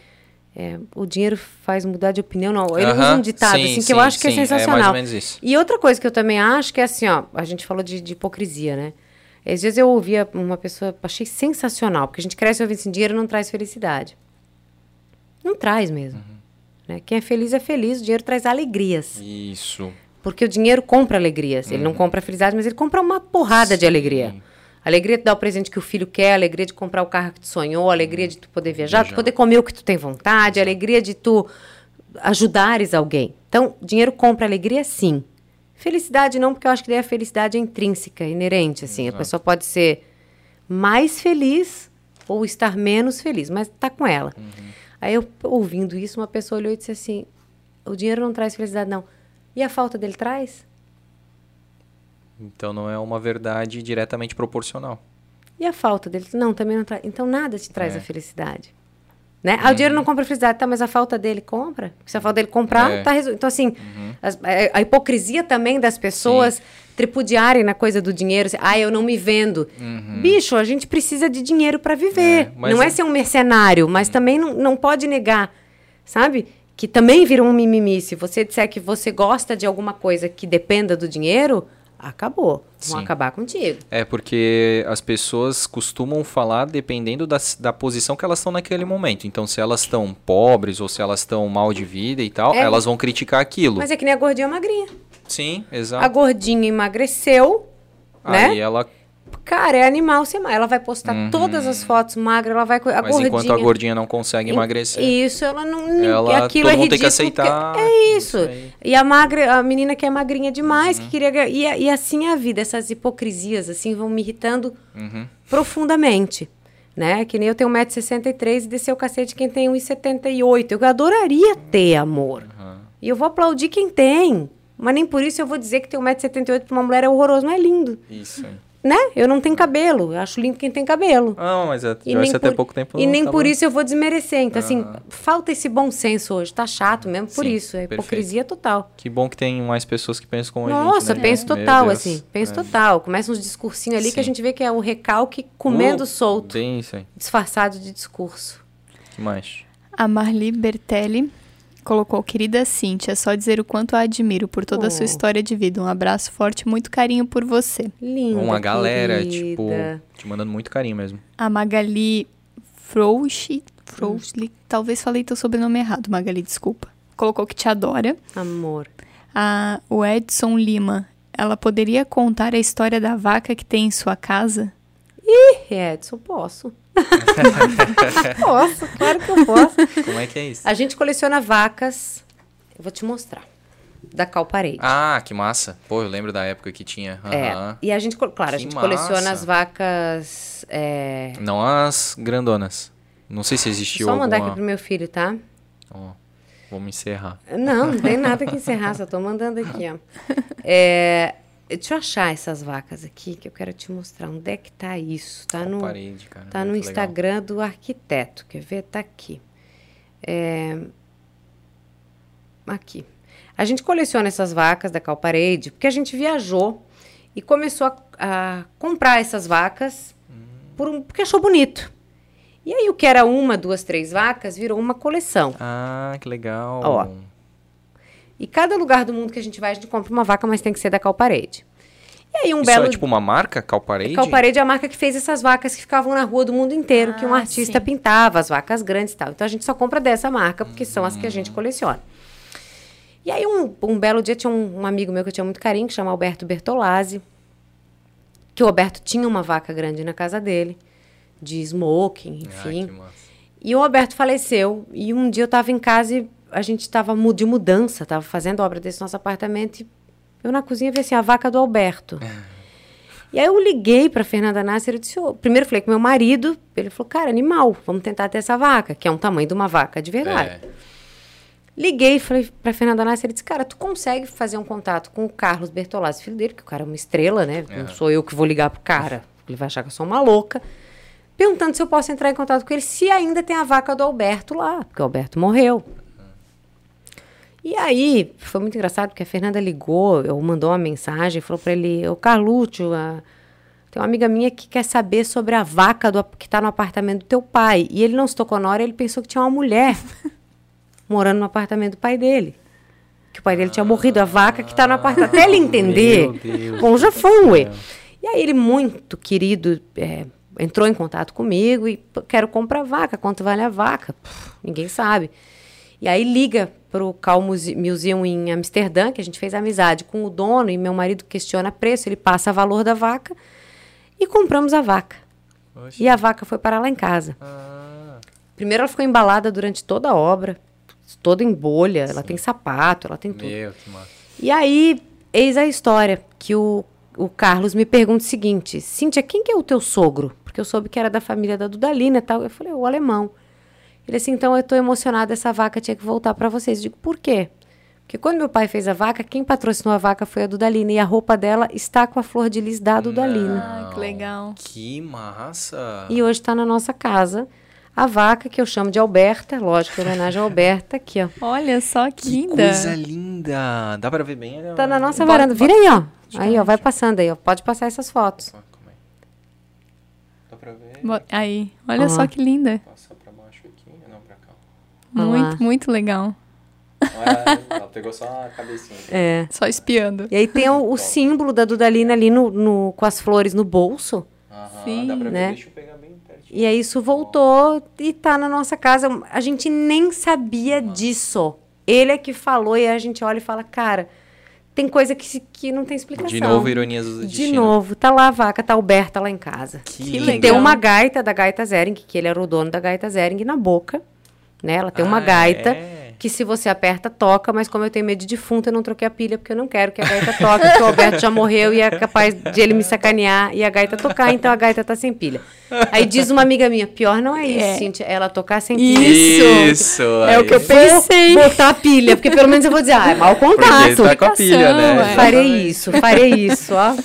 é, o dinheiro faz mudar de opinião. Não, ele usa Aham, um ditado sim, assim que sim, eu acho que é sim, É mais sensacional. ou menos isso. E outra coisa que eu também acho que é assim, ó, a gente falou de, de hipocrisia, né? Às vezes eu ouvia uma pessoa, achei sensacional, porque a gente cresce ouvindo assim, dinheiro não traz felicidade. Não traz mesmo. Uhum. Né? Quem é feliz é feliz, o dinheiro traz alegrias. Isso. Porque o dinheiro compra alegrias. Ele não compra felicidade, mas ele compra uma porrada de alegria. Alegria de dar o presente que o filho quer, alegria de comprar o carro que tu sonhou, alegria de tu poder viajar, tu poder comer o que tu tem vontade, alegria de tu ajudares alguém. Então, dinheiro compra alegria, sim. Felicidade não, porque eu acho que daí a felicidade é intrínseca, inerente, assim. A pessoa pode ser mais feliz ou estar menos feliz, mas tá com ela. Aí eu, ouvindo isso, uma pessoa olhou e disse assim, o dinheiro não traz felicidade, não. E a falta dele traz? Então não é uma verdade diretamente proporcional. E a falta dele? Não, também não traz. Então nada te traz É. a felicidade. Né? Ah, o dinheiro não compra felicidade, tá, mas a falta dele compra. Se a falta dele comprar, É. tá resolvido. Então, assim, as- a, a hipocrisia também das pessoas tripudiarem na coisa do dinheiro. Ah, eu não me vendo. Bicho, a gente precisa de dinheiro para viver. É, não é é- ser um mercenário, mas também não, não pode negar, sabe? Que também vira um mimimi. Se você disser que você gosta de alguma coisa que dependa do dinheiro, acabou. Vão Sim. acabar contigo. É porque as pessoas costumam falar dependendo da, da posição que elas estão naquele momento. Então, se elas estão pobres ou se elas estão mal de vida e tal, É. elas vão criticar aquilo. Mas é que nem a gordinha magrinha. Sim, A exato. gordinha emagreceu, né? Aí ela. Cara, é animal sem Ela vai postar todas as fotos magras, ela vai. A Uhum. Mas gordinha. enquanto a gordinha não consegue Em- emagrecer. Isso, ela não. Ela- aquilo todo é mundo tem que aceitar É isso. isso aí. Uhum. E a magra, a menina que é magrinha demais, que queria. E, e assim é a vida, essas hipocrisias, assim, vão me irritando Uhum. profundamente. Né? Que nem eu tenho 1,63m e descer o cacete quem tem 1,78m. Eu adoraria ter amor. E eu vou aplaudir quem tem. Mas nem por isso eu vou dizer que ter 1,78m pra uma mulher é horroroso. Não é lindo. Isso aí. Né? Eu não tenho cabelo. Eu acho lindo quem tem cabelo. Não, mas a E nem, até por, pouco tempo e não nem tava- por isso eu vou desmerecer. Então, assim, falta esse bom senso hoje. Tá chato mesmo por Sim, isso. É perfeito. hipocrisia total. Que bom que tem mais pessoas que pensam como a Nossa, gente. né? penso total, assim. Penso É. total. Começa uns discursinhos ali que a Sim. gente vê que é o recalque comendo Uh, solto, Bem isso aí. disfarçado de discurso. que mais? A Marli Bertelli colocou, querida Cíntia, só dizer o quanto a admiro por toda a sua Oh. história de vida. Um abraço forte e muito carinho por você. Linda, Uma galera, querida. tipo, te mandando muito carinho mesmo. A Magali Frouchi, Frouchli, talvez falei teu sobrenome errado, Magali, desculpa. Colocou que te adora. Amor. A, o Edson Lima, ela poderia contar a história da vaca que tem em sua casa? Edson, posso. posso, claro que eu posso. Como é que é isso? A gente coleciona vacas. Eu vou te mostrar. Da Calparede. Ah, que massa. Pô, eu lembro da época que tinha. É, Aham. e a gente, claro, a Que gente coleciona massa. as vacas. é, Não as grandonas. Não sei se existiu Só mandar alguma... aqui pro meu filho, tá? Ó, vamos encerrar. Não, não tem nada que encerrar, só tô mandando aqui, ó. É, deixa eu achar essas vacas aqui, que eu quero te mostrar. Onde é que tá isso? Tá no, Parede, cara. tá no muito legal. Instagram do arquiteto. Quer ver? Tá aqui. É, aqui. A gente coleciona essas vacas da Calparede porque a gente viajou e começou a, a comprar essas vacas por um- porque achou bonito. E aí o que era uma, duas, três vacas virou uma coleção. Ah, que legal. Ó. E cada lugar do mundo que a gente vai, a gente compra uma vaca, mas tem que ser da Calparede. E aí um Isso belo é tipo uma marca, Calparede? Calparede é a marca que fez essas vacas que ficavam na rua do mundo inteiro, que um Ah, artista sim. pintava, as vacas grandes e tal. Então a gente só compra dessa marca, porque são as que a gente coleciona. E aí um, um belo dia tinha um, um amigo meu que eu tinha muito carinho, que chama Alberto Bertolazzi, que o Alberto tinha uma vaca grande na casa dele, de smoking, Ah, enfim. que massa. E o Alberto faleceu. E um dia eu estava em casa e a gente estava de mudança, estava fazendo obra desse nosso apartamento. E eu na cozinha vi assim, a vaca do Alberto. e aí eu liguei para Fernanda Nasser e disse, "Ô", primeiro falei com meu marido, ele falou, cara, animal, vamos tentar ter essa vaca, que é um tamanho de uma vaca de verdade. É. Liguei e falei pra Fernanda Nasser, ele disse, cara, tu consegue fazer um contato com o Carlos Bertolazzi, filho dele, que o cara é uma estrela, né? Não sou eu que vou ligar pro cara, ele vai achar que eu sou uma louca. Perguntando se eu posso entrar em contato com ele, se ainda tem a vaca do Alberto lá, porque o Alberto morreu. E aí, foi muito engraçado, porque a Fernanda ligou, eu mandou uma mensagem, falou pra ele, ô Carlúcio, a- tem uma amiga minha que quer saber sobre a vaca do, que tá no apartamento do teu pai. E ele não se tocou na hora, ele pensou que tinha uma mulher morando no apartamento do pai dele. Que o pai dele tinha morrido, a vaca que tá no apartamento. Até ele entender. Bom, já foi. E aí ele, muito querido, é, entrou em contato comigo e "Pô, quero comprar vaca. Quanto vale a vaca? Pff, ninguém sabe. E aí liga para o Cal Muse- Museum em Amsterdã, que a gente fez amizade com o dono e meu marido questiona preço, ele passa valor da vaca e compramos a vaca. E a vaca foi parar lá em casa. Primeiro ela ficou embalada durante toda a obra, toda em bolha, ela tem sapato, ela tem tudo. Meu. E aí, eis a história, que o, o Carlos me pergunta o seguinte, Cíntia, quem que é o teu sogro? Porque eu soube que era da família da Dudalina e tal. Eu falei, o alemão. Ele assim, então eu tô emocionada, essa vaca tinha que voltar para vocês. Eu digo, por quê? Porque quando meu pai fez a vaca, quem patrocinou a vaca foi a Dudalina. E a roupa dela está com a flor de lis da Dudalina. Ah, que legal. Que massa. E hoje está na nossa casa a vaca, que eu chamo de Alberta, lógico, em homenagem a Alberta, aqui, ó. Olha só que, Que linda. coisa linda. Dá pra ver bem? Olha, Tá na nossa Bota- varanda. Vira aí, ó. Aí, ó, vai passando aí, ó. Pode passar essas fotos. Dá pra ver? Aí, olha Ó. só que linda. Passa pra baixo aqui. Não, pra cá. Lá. Muito, muito legal. Ah, ela pegou só a cabecinha. É. Só espiando. E aí tem o, o símbolo da Dudalina ali no, no- com as flores no bolso. Aham, Sim, dá pra ver. né? Deixa eu pegar bem pertinho. E aí isso voltou e tá na nossa casa. A gente nem sabia disso. Ele é que falou e a gente olha e fala, cara, tem coisa que, que não tem explicação. De novo, ironias do De destino. novo, tá lá a vaca, tá Alberta lá em casa. Que, Que Que legal. tem uma gaita da Gaita Zering, que ele era o dono da Gaita Zering, na boca. Né? Ela tem uma Ah, gaita é? que se você aperta, toca, mas como eu tenho medo de defunto, eu não troquei a pilha, porque eu não quero que a gaita toque, porque o Alberto já morreu e é capaz de ele me sacanear e a gaita tocar, então a gaita tá sem pilha. Aí diz uma amiga minha, pior não é isso, É. Cíntia, ela tocar sem pilha. Isso. Isso. É o que eu pensei. Vou botar a pilha, porque pelo menos eu vou dizer, ah, é mau Porque contato. tá com a pilha, né? É. Farei isso, farei isso, ó.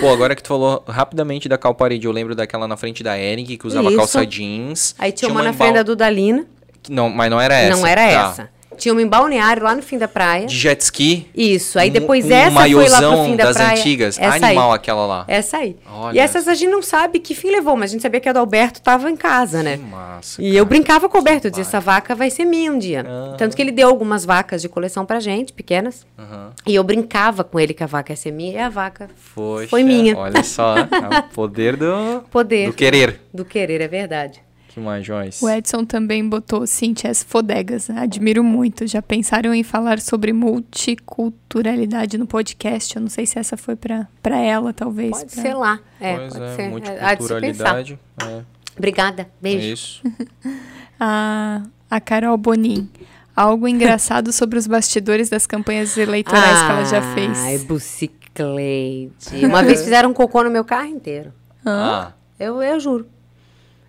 Pô, agora que tu falou rapidamente da Calparede, eu lembro daquela na frente da Ering, que usava Isso. calça jeans. Aí tinha uma na embal- frente da Dudalina, Não, mas não era essa. não era Tá. essa. Tinha uma em balneário lá no fim da praia. De jet ski. Isso, aí depois um essa foi lá pro fim da das praia. antigas. Essa Animal aí. aquela lá. Essa aí. Olha e essas a gente não sabe que fim levou, mas a gente sabia que a do Alberto tava em casa, né? Que massa. E eu brincava com o Alberto, eu dizia, essa vaca vai ser minha um dia. Ah. Tanto que ele deu algumas vacas de coleção pra gente, pequenas. Aham. E eu brincava com ele que a vaca ia ser minha, e a vaca, Poxa, Foi minha. Olha só, o poder do, poder do querer. do querer, é verdade. Que mais, Joyce? O Edson também botou Cintia as fodegas. Admiro muito. Já pensaram em falar sobre multiculturalidade no podcast? Eu não sei se essa foi pra, pra ela, talvez. Pode pra- ser lá. É, pois pode é, ser. Há de se pensar. multiculturalidade. É, Obrigada, beijo. isso. A, a Carol Bonin. Algo engraçado sobre os bastidores das campanhas eleitorais que ela já fez. Ai, biciclete. Uma vez fizeram um cocô no meu carro inteiro. Ah, Eu, eu juro.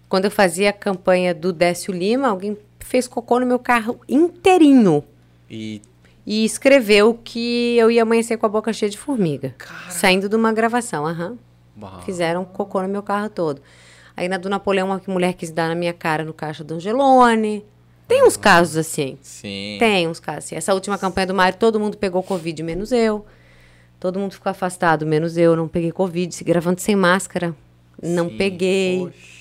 Quando eu fazia a campanha do Décio Lima, alguém fez cocô no meu carro inteirinho. e E escreveu que eu ia amanhecer com a boca cheia de formiga. Saindo de uma gravação, aham. bah, Fizeram cocô no meu carro todo. Aí na do Napoleão, uma mulher quis dar na minha cara no caixa do Angelone. Tem uns casos assim. sim. Tem uns casos assim. Essa última campanha do Mário, todo mundo pegou Covid, menos eu. Todo mundo ficou afastado, menos eu. Não peguei Covid. Se gravando sem máscara, não Sim, peguei. poxa.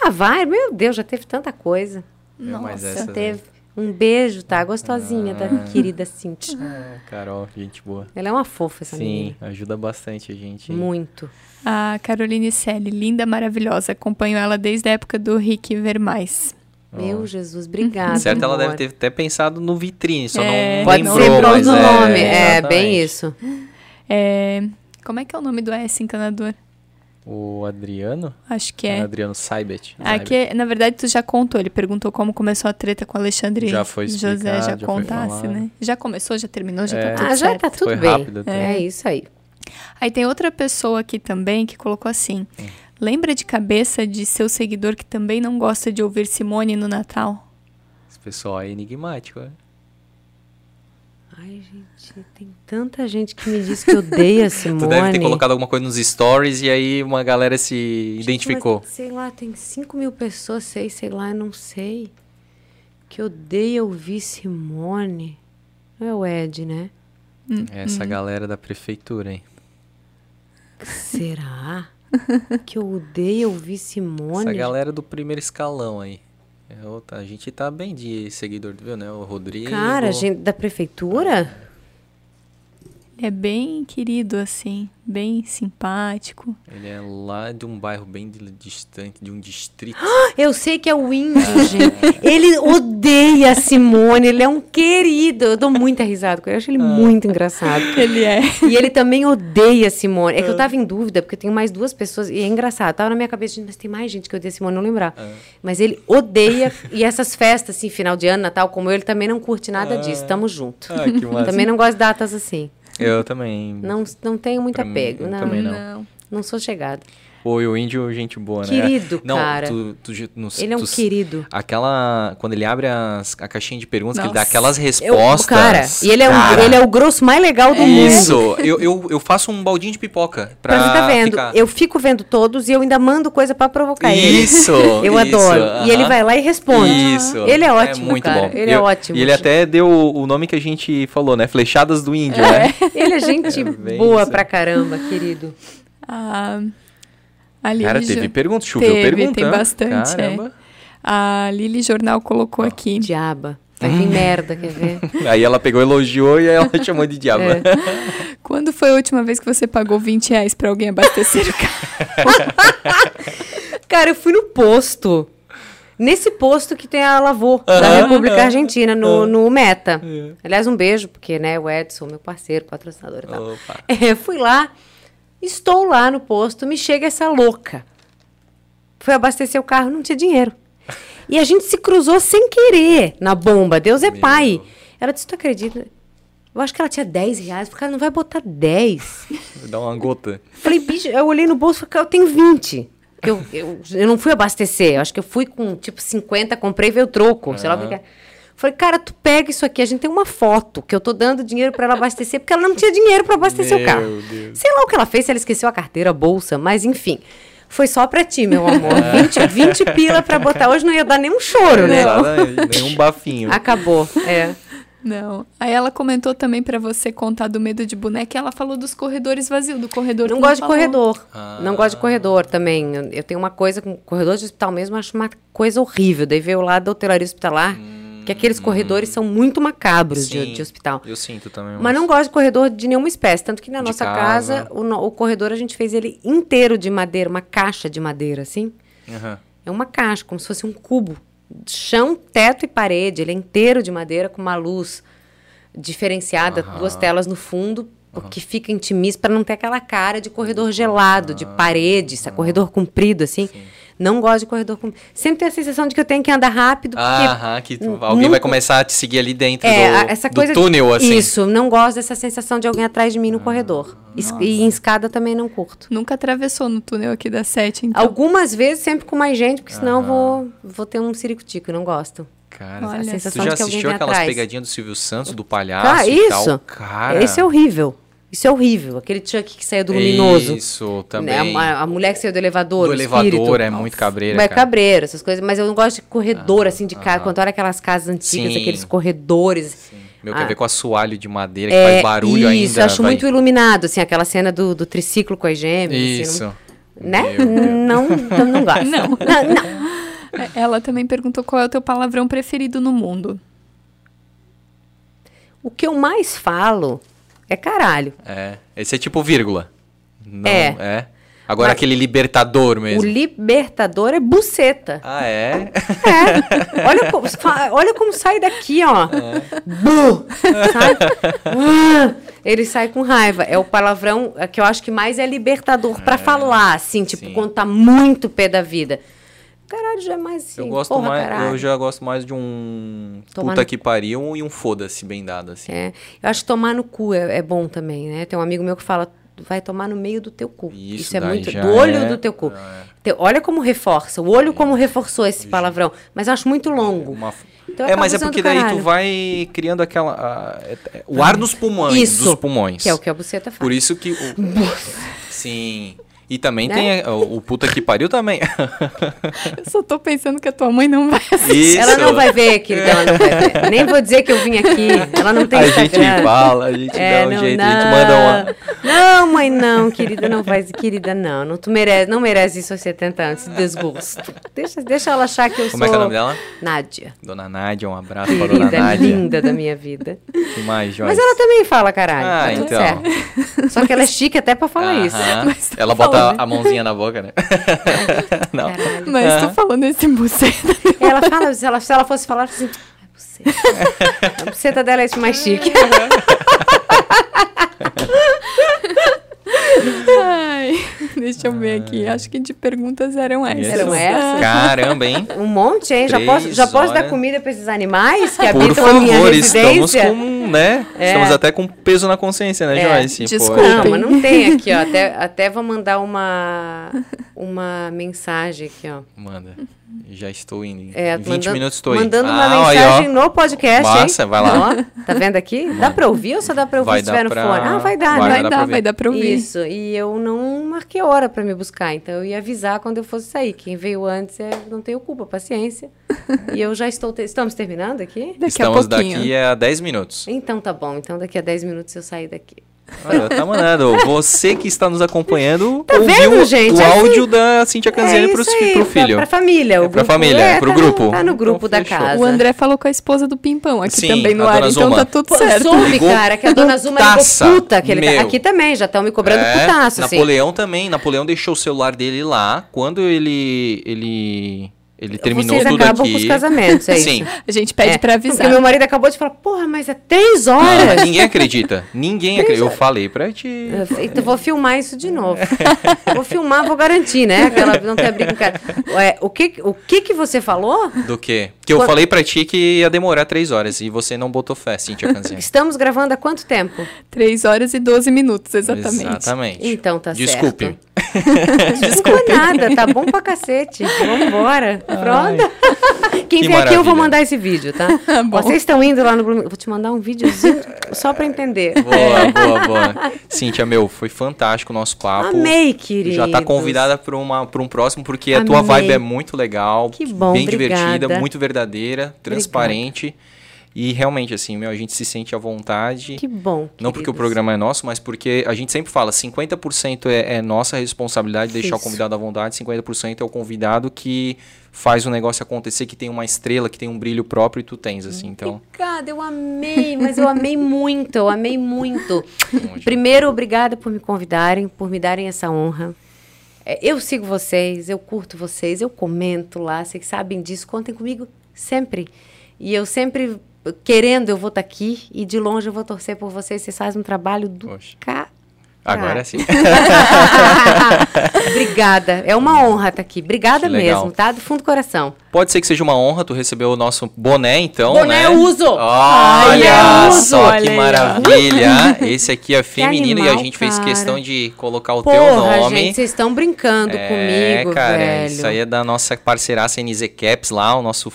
Ah, vai, meu Deus, já teve tanta coisa. É Nossa, essa, né? teve. Um beijo, tá? Gostosinha da querida Cintia. É, Carol, gente boa. Ela é uma fofa, essa Sim, menina. ajuda bastante a gente. Muito. A Caroline Selle, linda, maravilhosa. Acompanho ela desde a época do Rick Vermais. Meu Jesus, obrigada. Certo, ela deve ter até pensado no vitrine, só É, não Pode lembrou, ser mas causa do é, nome. É, exatamente. bem isso. É, como é que é o nome do S encanador? O Adriano? Acho que é. Adriano Saibet. Aqui, na verdade, tu já contou. Ele perguntou como começou a treta com o Alexandre Já foi José. explicado, Já já foi contasse, né? Já começou, já terminou, já É. tá tudo Ah, já certo. tá tudo Foi bem. rápido até. É isso aí. Aí tem outra pessoa aqui também que colocou assim: lembra de cabeça de seu seguidor que também não gosta de ouvir Simone no Natal? Esse pessoal é enigmático, né? Ai, gente, tem tanta gente que me diz que odeia a Simone. Tu deve ter colocado alguma coisa nos stories e aí uma galera se Gente, identificou. mas, sei lá, tem 5 mil pessoas, sei, sei lá, eu não sei. Que odeia ouvir Simone. Não é o Ed, né? Essa galera da prefeitura, hein? Será? que eu odeio ouvir Simone? Essa galera do primeiro escalão aí. É outra- a gente tá bem de seguidor, viu, né? O Rodrigo. Cara, gente da prefeitura? É bem querido, assim, bem simpático. Ele é lá de um bairro bem distante, de um distrito. Eu sei que é o índio, gente. Ele odeia a Simone, ele é um querido. Eu dou muita risada com ele, eu acho ele muito engraçado. Ele é. E ele também odeia a Simone. É que eu tava em dúvida, porque tem mais duas pessoas, e é engraçado. Tava na minha cabeça, gente, mas tem mais gente que odeia a Simone, não lembrar. Mas ele odeia, e essas festas, assim, final de ano, Natal, como eu, ele também não curte nada disso. Tamo junto. Ah, que massa. Também não gosto de datas assim. Eu também. Não, não tenho muito Pra mim, apego. eu não, também não. não. Não. sou chegada. Pô, e o índio, gente boa, né? Querido, não, cara. Tu, tu, no- Ele é um tu- querido. Aquela. Quando ele abre as- a caixinha de perguntas, que ele dá Nossa. aquelas Eu, respostas. cara, e ele é, um, cara, ele é o grosso mais legal do mundo. Isso! Eu, eu, eu faço um baldinho de pipoca. Pra, Pra ficar vendo. ficar- Eu fico vendo todos e eu ainda mando coisa pra provocar ele. Isso! Eu isso, adoro. E ele vai lá e responde. Isso. Ele é ótimo, muito cara. bom. Ele é Eu- ótimo. E ele até deu o nome que a gente falou, né? Flechadas do índio, né? Ele é gente É boa isso. pra caramba, querido. A, a Lili Cara, Jo- teve pergunta, choveu Teve, pergunta. tem bastante, é. Caramba. A Lili Jornal colocou aqui. Diaba. Vai vir merda, quer ver? Aí ela pegou, elogiou e aí ela chamou de diabo. É. Quando foi a última vez que você pagou 20 reais pra alguém abastecer o carro? Cara, eu fui no posto. Nesse posto que tem a Lavô, da Aham, República. Argentina, no, no Meta. É. Aliás, um beijo, porque, né, o Edson, meu parceiro, patrocinador e tal. Opa. É, fui lá, estou lá no posto, me chega essa louca. Fui abastecer o carro, não tinha dinheiro. E a gente se cruzou sem querer na bomba. Deus é pai. Ela disse: Tu acredita? Eu acho que ela tinha 10 reais. Eu falei, cara, não vai botar 10. Dá uma gota. Falei, bicho, eu olhei no bolso e falei, eu tenho 20. Porque Eu, eu, eu não fui abastecer. Eu acho que eu fui com tipo 50, comprei e veio troco. Sei lá o que é. Falei, cara, tu pega isso aqui. A gente tem uma foto que eu tô dando dinheiro pra ela abastecer, porque ela não tinha dinheiro pra abastecer o Meu carro. Deus. Sei lá o que ela fez, se ela esqueceu a carteira, a bolsa, mas enfim. Foi só pra ti, meu amor. 20, 20 pila pra botar. Hoje não ia dar nenhum choro, né? Exatamente, Nenhum bafinho. Acabou. É. Não. Aí ela comentou também pra você contar do medo de boneca e ela falou dos corredores vazios, do corredor Não gosto de falou. corredor. Ah. Não gosto de corredor também. Eu, eu tenho uma coisa com corredor de hospital mesmo, acho uma coisa horrível. Daí veio lá da hotelaria hospitalar, que aqueles corredores são muito macabros de. Sim, de hospital. Eu sinto também. Mas não gosto de corredor de nenhuma espécie. Tanto que na De nossa casa. casa, o, o corredor a gente fez ele inteiro de madeira, uma caixa de madeira, assim. Aham. É uma caixa, como se fosse um cubo. Chão, teto e parede. Ele é inteiro de madeira com uma luz diferenciada, duas telas no fundo, porque fica intimista para não ter aquela cara de corredor gelado, de parede, esse corredor comprido assim. Não gosto de corredor comprido. Sempre tenho a sensação de que eu tenho que andar rápido, porque Aham, que tu- alguém nunca- vai começar a te seguir ali dentro é, do, essa do coisa túnel, assim. Isso, não gosto dessa sensação de alguém atrás de mim no corredor. Es- E em escada também não curto. Nunca atravessou no túnel aqui da Sete, então. Algumas vezes sempre com mais gente, porque senão eu vou, vou ter um ciricutico, não gosto. Cara, Olha, a tu sensação já de que assistiu aquelas atrás. pegadinhas do Silvio Santos, do palhaço Cara, e tal? isso. Cara, Esse é horrível. Isso é horrível. Aquele Chuck que saía do luminoso. Isso, também. Né? A, a mulher que saiu do elevador. do o elevador espírito. é muito cabreira, É cara. cabreiro, essas coisas. Mas eu não gosto de corredor, assim, de casa. Quando olha aquelas casas antigas, Sim. aqueles corredores. Meu, Ah. quer ver com assoalho de madeira que É, faz barulho ainda. Isso, eu acho vai- muito iluminado, assim, aquela cena do, do triciclo com as gêmeas. assim, Isso. não- né? Não, não, não gosto. Não. não, não. É, Ela também perguntou qual é o teu palavrão preferido no mundo. O que eu mais falo é caralho. É. Esse é tipo vírgula. Não, É. é. Agora Mas- aquele libertador mesmo. O libertador é buceta. Ah, é? É. Olha como, olha como sai daqui, ó. É. Bu! Sai. Ah, Ele sai com raiva. É o palavrão é, que eu acho que mais é libertador pra falar, assim, tipo, sim. quando tá muito pé da vida. Caralho, já é mais assim. Eu gosto porra, mais, caralho. eu já gosto mais de um Tomar puta no- que pariu e um foda-se bem dado assim. É. Eu acho que tomar no cu é, é bom também, né? Tem um amigo meu que fala, vai tomar no meio do teu cu. Isso é daí muito. Do olho é- do teu cu. Te- Olha como reforça. O olho como reforçou esse palavrão. Mas eu acho muito longo. Uma- Então é, mas é porque daí tu vai criando aquela a- é- é- o ar nos pulmões, Isso. dos pulmões. Que é o que a buceta faz. Por isso que o- sim. E também Né? tem o, o puta que pariu também. Eu só tô pensando que a tua mãe não vai assistir. Ela não vai ver, querida, ela não vai ver. Nem vou dizer que eu vim aqui. Ela não tem a gente Instagram. fala, a gente É, dá um não, jeito, não. a gente manda uma. Não, mãe, não, querida, não vai, querida, não. Não, tu merece, não merece isso aos 70 anos, esse desgosto. Deixa, deixa ela achar que eu Como sou é que é o nome dela? Dona Dona Nádia, um abraço pra Dona Querida, Nádia. linda da minha vida. Que mais, Joyce? Mas ela também fala, caralho. Ah, tá tudo então. certo. Só que ela é chique até pra falar isso. Mas tá Ela bota falando. a mãozinha na boca, né? não. Caralho. Mas tô falando esse buceta. Ela fala, se ela, se ela fosse falar assim, "Ai, buceta. A buceta dela é mais chique. Ai, deixa eu ver aqui. Acho que de perguntas eram essas. Eram essas? Caramba, hein? Um monte, hein? Já posso, já posso dar comida pra esses animais que Por habitam a minha favor, estamos residência? com, né? É. Estamos até com peso na consciência, né, É, Joyce? desculpa. Poxa. Não, mas não tem aqui, ó. Até, até vou mandar uma, uma mensagem aqui, ó. Manda. Já estou indo. Em É, 20 mandando- minutos estou indo. Mandando Ah, uma aí, mensagem ó. no podcast, Massa, hein? vai lá. Ó, tá vendo aqui? Dá pra ouvir ou só dá pra ouvir Vai se dar tiver no pra- fone? Ah, vai dar, Vai né? Vai dar vai dar pra ouvir. Isso, e eu não marquei hora pra me buscar, então eu ia avisar quando eu fosse sair. Quem veio antes é, não tenho culpa, paciência. e eu já estou. te- Estamos terminando aqui? Daqui Estamos a pouquinho. daqui a 10 minutos. Então tá bom, então daqui a 10 minutos eu sair daqui. Olha, tá mandando. Você que está nos acompanhando Tá ouviu vendo, gente? o É assim. áudio da Cintia Canziani pro, aí, pro pra- filho. Pra, família. É o pra família, é pro tá no- grupo. Tá no grupo Então, da fechou. casa. O André falou com a esposa do Pimpão aqui Sim, também no ar, então Zuma. tá tudo Pô, certo. soube, Ligou cara, que a dona Zuma putaça, ligou puta. Que ele tá-. Aqui também, já estão me cobrando É, putaço, assim. Napoleão também. Napoleão deixou o celular dele lá. Quando ele ele ele terminou Vocês tudo acabam aqui. com os casamentos, é isso? Sim. A gente pede É, pra avisar. Porque meu marido acabou de falar, porra, mas é três Não, horas. mas ninguém acredita. Ninguém acredita. Eu falei pra ti. Eu então vou filmar isso de novo. vou filmar, vou garantir, né? Aquela não tem brincadeira. Ué, o que, o que que você falou? Do quê? Que eu Quando- falei pra ti que ia demorar três horas e você não botou fé, Cintia Canziani. Estamos gravando há quanto tempo? 3 horas e 12 minutos, exatamente. Exatamente. Então tá Desculpe. certo. Desculpa nada, tá bom pra cacete. Vambora. Pronto. Quem Que vier aqui, eu vou mandar esse vídeo, tá? Bom. Vocês estão indo lá no Blooming. Eu vou te mandar um videozinho só pra entender. Boa, boa, boa. Cíntia, meu, foi fantástico o nosso papo. Amei, querido. Já tá convidada para um próximo, porque a tua Amei. vibe é muito legal. Que bom, Bem obrigada. divertida, muito verdadeira, transparente. E realmente, assim, meu, a gente se sente à vontade. Que bom. Não porque o queridos. programa é nosso, mas porque a gente sempre fala, 50% é, é nossa responsabilidade deixar o Isso. convidado à vontade, 50% é o convidado que faz o negócio acontecer, que tem uma estrela, que tem um brilho próprio e tu tens, assim, então... Obrigada, eu amei, mas eu amei muito, eu amei muito. Primeiro, obrigada por me convidarem, por me darem essa honra. É, Eu sigo vocês, eu curto vocês, eu comento lá, vocês sabem disso, contem comigo sempre. E eu sempre, querendo, eu vou estar aqui e de longe eu vou torcer por vocês, vocês fazem um trabalho do Poxa. ca... Agora sim. Obrigada, é uma honra estar aqui. Obrigada mesmo, tá? Do fundo do coração. Pode ser que seja uma honra tu receber o nosso boné, então, Boné né? eu uso. Olha eu uso, só olha que maravilha. Esse aqui é feminino e a animal, gente fez cara. questão de colocar o teu Porra, nome. gente, vocês estão brincando é, comigo, cara, velho. isso aí é da nossa parceiraça NZ Caps lá, o nosso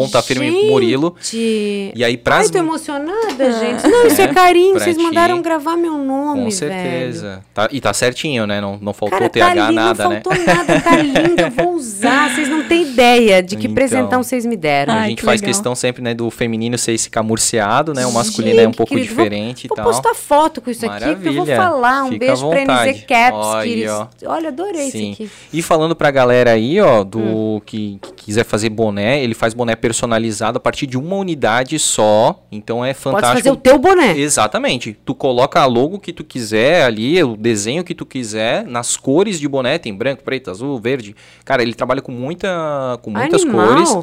ponta firme Murilo. Gente. E aí, pras Ai, tô emocionada, gente. Não, isso é carinho. pra Vocês ti. mandaram gravar meu nome, Com velho. certeza. Tá- e tá certinho, né? Não, não faltou Cara, TH tá lindo, nada, não né? faltou nada, tá lindo, eu vou usar. Vocês não têm ideia de que Então. presentão vocês me deram. a Ai, gente que faz legal. questão sempre, né, do feminino ser esse camurciado, né? O masculino é um Gente, pouco querido, vou- diferente Vou e tal. postar foto com isso aqui, porque eu vou Maravilha. falar. Um Fica beijo pra. NZ Caps, Olha, queridos. Olha, adorei Sim. isso aqui. E falando pra galera aí, ó, do Hum. que, que quiser fazer boné, ele faz boné personalizado a partir de uma unidade só. Então é Pode fantástico. fazer o teu boné. Exatamente. Tu coloca a logo que tu quiser ali, o desenho que tu quiser, nas cores de boné, tem branco, preto, azul, verde. Cara, ele trabalha com muita com muitas Animal. cores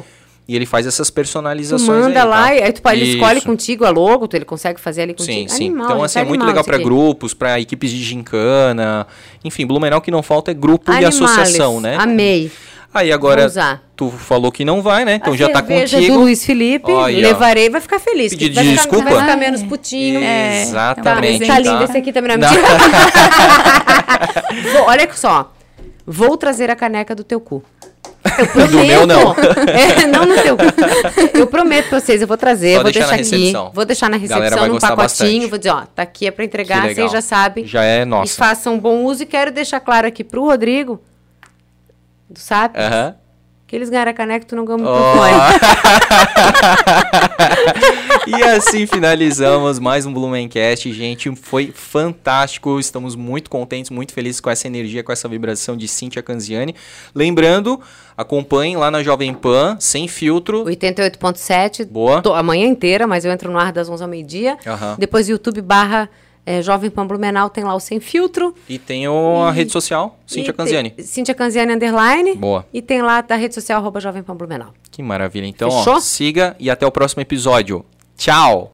e ele faz essas Tu personalizações manda aí, lá, tá? e aí tu, ele escolhe Isso. contigo a logo, tu, ele consegue fazer ali contigo. Sim, sim. Animal, então, assim, é muito legal aqui. grupos, pra equipes de gincana. Enfim, Blumenau que não falta é grupo e Animales. associação, né? Amei. Aí agora, tu falou que não vai, né? Então a já tá contigo. do Luiz Felipe, Olha, levarei, vai ficar feliz. vai de ficar, desculpa? Vai ficar menos putinho. É, Exatamente. Tá tá. lindo, esse aqui também não é olha só, vou trazer a caneca do teu cu. Eu prometo. Do meu, não. É, não no teu. Eu prometo pra vocês, eu vou trazer, Só vou deixar deixar, na aqui. recepção. Vou deixar na recepção num pacotinho. bastante. Vou dizer, ó, tá aqui é pra entregar, vocês já sabem. Já é E nossa. façam bom uso. E quero deixar claro aqui pro Rodrigo, do SAP, Aham. que eles ganharam a caneca, tu não ganhou Oh. e assim finalizamos mais um Blumencast, gente. Foi fantástico. Estamos muito contentes, muito felizes com essa energia, com essa vibração de Cíntia Canziani. Lembrando, acompanhem lá na Jovem Pan, sem filtro. 88.7. Boa. Tô- a manhã inteira, mas eu entro no ar das 11 ao meio-dia. Aham. Depois YouTube barra eh, Jovem Pan Blumenau tem lá o Sem Filtro. E tem o- a E- rede social, Cíntia E Canziani. Cíntia Canziani Underline. Boa. E tem lá da rede social arroba Jovem Pan Blumenau. Que maravilha. Então, ó, siga e até o próximo episódio. Tchau!